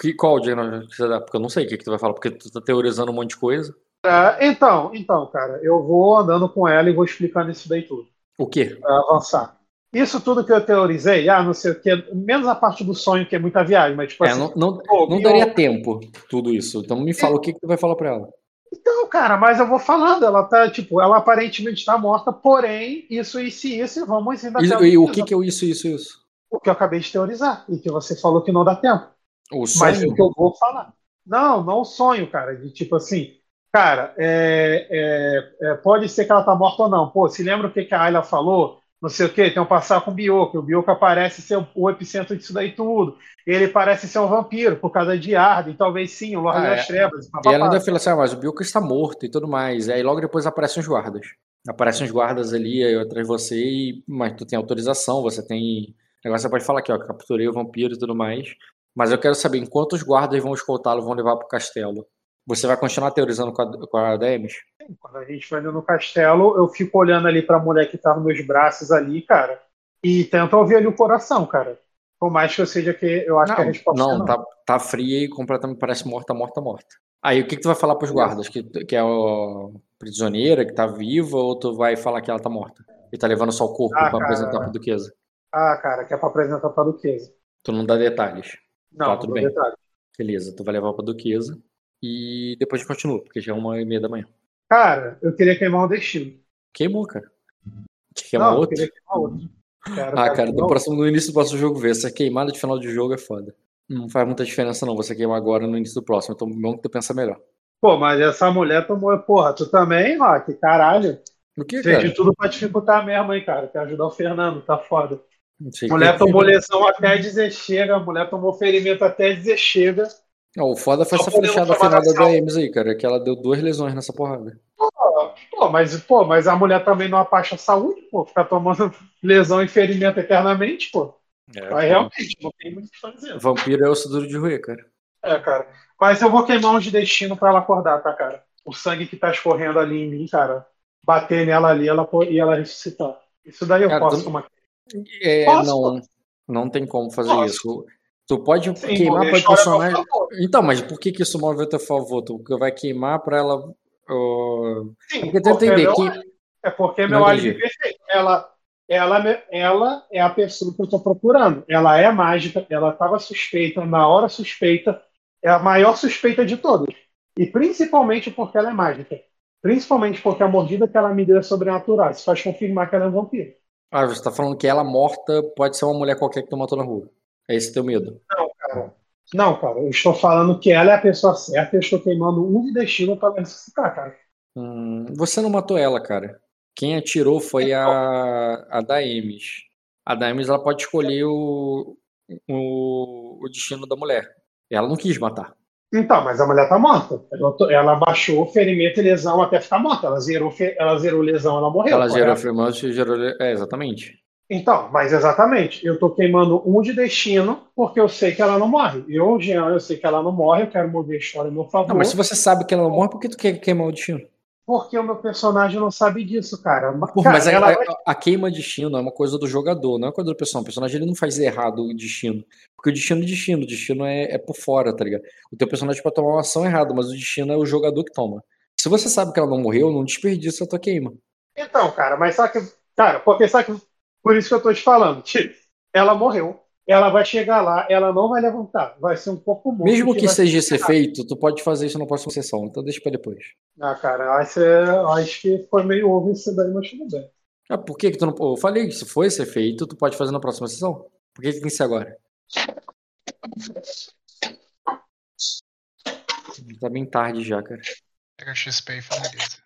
Que, qual o que você dá? Porque eu não sei o que, que tu vai falar, porque tu tá teorizando um monte de coisa. Ah, então, então, cara, eu vou andando com ela e vou explicando isso daí tudo. O quê? Pra avançar. Isso tudo que eu teorizei, ah, não sei o que, menos a parte do sonho, que é muita viagem, mas tipo É, assim. não, não, pô, não daria tempo tudo isso. Então me fala o que, que tu vai falar pra ela. Então, cara, mas eu vou falando, ela tá, tipo, ela aparentemente tá morta, porém, isso, isso e isso, e vamos ainda E, até e o início. que, que é o isso, isso, isso? O que eu acabei de teorizar, e que você falou que não dá tempo. O Mas sonho? o que eu vou falar. Não, não o sonho, cara, de tipo assim, Cara, é, é, é, pode ser que ela tá morta ou não. Pô, se lembra o que, que a Ayla falou? Não sei o que, tem um passar com o Bioka. O Bioka parece ser o, o epicentro disso daí tudo. Ele parece ser um vampiro por causa de Arden, talvez sim, o Lorde Ah, das é. Trevas. E ela ainda fala assim, ah, mas o Bilko está morto e tudo mais. E aí logo depois aparecem os guardas. Aparecem os guardas ali aí, atrás de você, e... mas tu tem autorização, você tem. Agora você pode falar aqui, ó, capturei o vampiro e tudo mais. Mas eu quero saber em quantos guardas vão escoltá-lo, vão levar pro castelo. Você vai continuar teorizando com a, com a Demis? Quando a gente vai indo no castelo, eu fico olhando ali pra mulher que tá nos meus braços ali, cara, e tento ouvir ali o coração, cara. Por mais que eu seja que eu acho que a resposta é não, não. tá, tá fria e completamente parece morta, morta, morta. Aí o que, que tu vai falar pros guardas? Que, que é a prisioneira, que tá viva, ou tu vai falar que ela tá morta? E tá levando só o corpo Ah, pra cara. apresentar pra duquesa? Ah, cara, que é pra apresentar pra duquesa. Tu não dá detalhes. Não, Tá, não tudo dou bem. detalhe. Beleza, tu vai levar pra duquesa. E depois a gente continua, porque já é uma e meia da manhã. Cara, eu queria queimar o destino. Queimou, cara. Quer queimar não, outro? eu queria queimar outro. Quero, Ah, quero cara, no, próximo, no início do próximo jogo ver. Essa queimada de final de jogo é foda. Não faz muita diferença, não. Você queimar agora no início do próximo. Então, bom que tu pensa melhor. Pô, mas essa mulher tomou. Porra, tu também, Rock? Caralho. O que, Fez cara? de tudo pra dificultar mesmo, hein, cara. Quer ajudar o Fernando, tá foda. Mulher tomou lesão até dizer chega, mulher tomou ferimento até dizer chega. Não, o foda foi Só essa tomar final da. DMs aí, cara. Que ela deu duas lesões nessa porrada. Pô, mas, pô, mas a mulher também não abaixa a saúde, pô. Ficar tomando lesão e ferimento eternamente, pô. É, Aí realmente, não tem muito o que fazer. Vampiro é osso duro de roer, cara. É, cara. Mas eu vou queimar um de destino pra ela acordar, tá, cara? O sangue que tá escorrendo ali em mim, cara. Bater nela ali ela, e ela ressuscitar. Isso daí eu Cara, posso tomar. É, não. Não tem como fazer Posso. isso. Tu pode Sim, queimar mover pra a história a personagem. Então, mas por que, que isso move a teu favor? Tu vai queimar pra ela. ó, Sim, Porque tu porque entender meu- que. É porque meu alívio é perfeito. Ela, ela, ela é a pessoa que eu tô procurando. Ela é mágica, ela estava suspeita, na hora suspeita, é a maior suspeita de todas. E principalmente porque ela é mágica. Principalmente porque a mordida que ela me deu é sobrenatural. Isso faz confirmar que ela é um vampiro. Ah, você tá falando que ela morta pode ser uma mulher qualquer que tu matou na rua. É esse teu medo. Não, cara. Não, cara. Eu estou falando que ela é a pessoa certa e eu estou queimando um de destino para ressuscitar, cara. Hum, você não matou ela, cara. Quem atirou foi a, a Daemis. A Daemis ela pode escolher o, o, o destino da mulher. Ela não quis matar. Então, mas a mulher tá morta. Ela, ela baixou ferimento e lesão até ficar morta. Ela zerou, ela zerou lesão, ela morreu. ela correto? firmante e gerou. É, exatamente. Então, mas exatamente. Eu tô queimando um de destino porque eu sei que ela não morre. Eu, Jean, eu sei que ela não morre, eu quero mover a história a meu favor. Não, mas se você sabe que ela não morre, por que tu quer queimar o destino? Porque o meu personagem não sabe disso, cara. Porra, Cara, mas a, ela a- vai- a queima de destino é uma coisa do jogador, não é uma coisa do personagem. O personagem ele não faz errado o destino. Porque o destino é destino, o destino é, é por fora, tá ligado? O teu personagem pode tomar uma ação errada, mas o destino é o jogador que toma. Se você sabe que ela não morreu, não desperdiça a tua queima. Então, cara, mas só que. Cara, porque sabe que. Por isso que eu tô te falando. Tipo, ela morreu. Ela vai chegar lá, ela não vai levantar. Vai ser um pouco morto. Mesmo que seja ser ser feito, tu pode fazer isso na próxima sessão, então deixa pra depois. Ah, cara, você- acho que foi meio ovo isso daí, mas tudo bem. Ah, por que que tu não... Eu falei que se for ser feito, tu pode fazer na próxima sessão. Por que que tem que ser agora? Tá bem tarde já, cara. Pega XP e finaliza.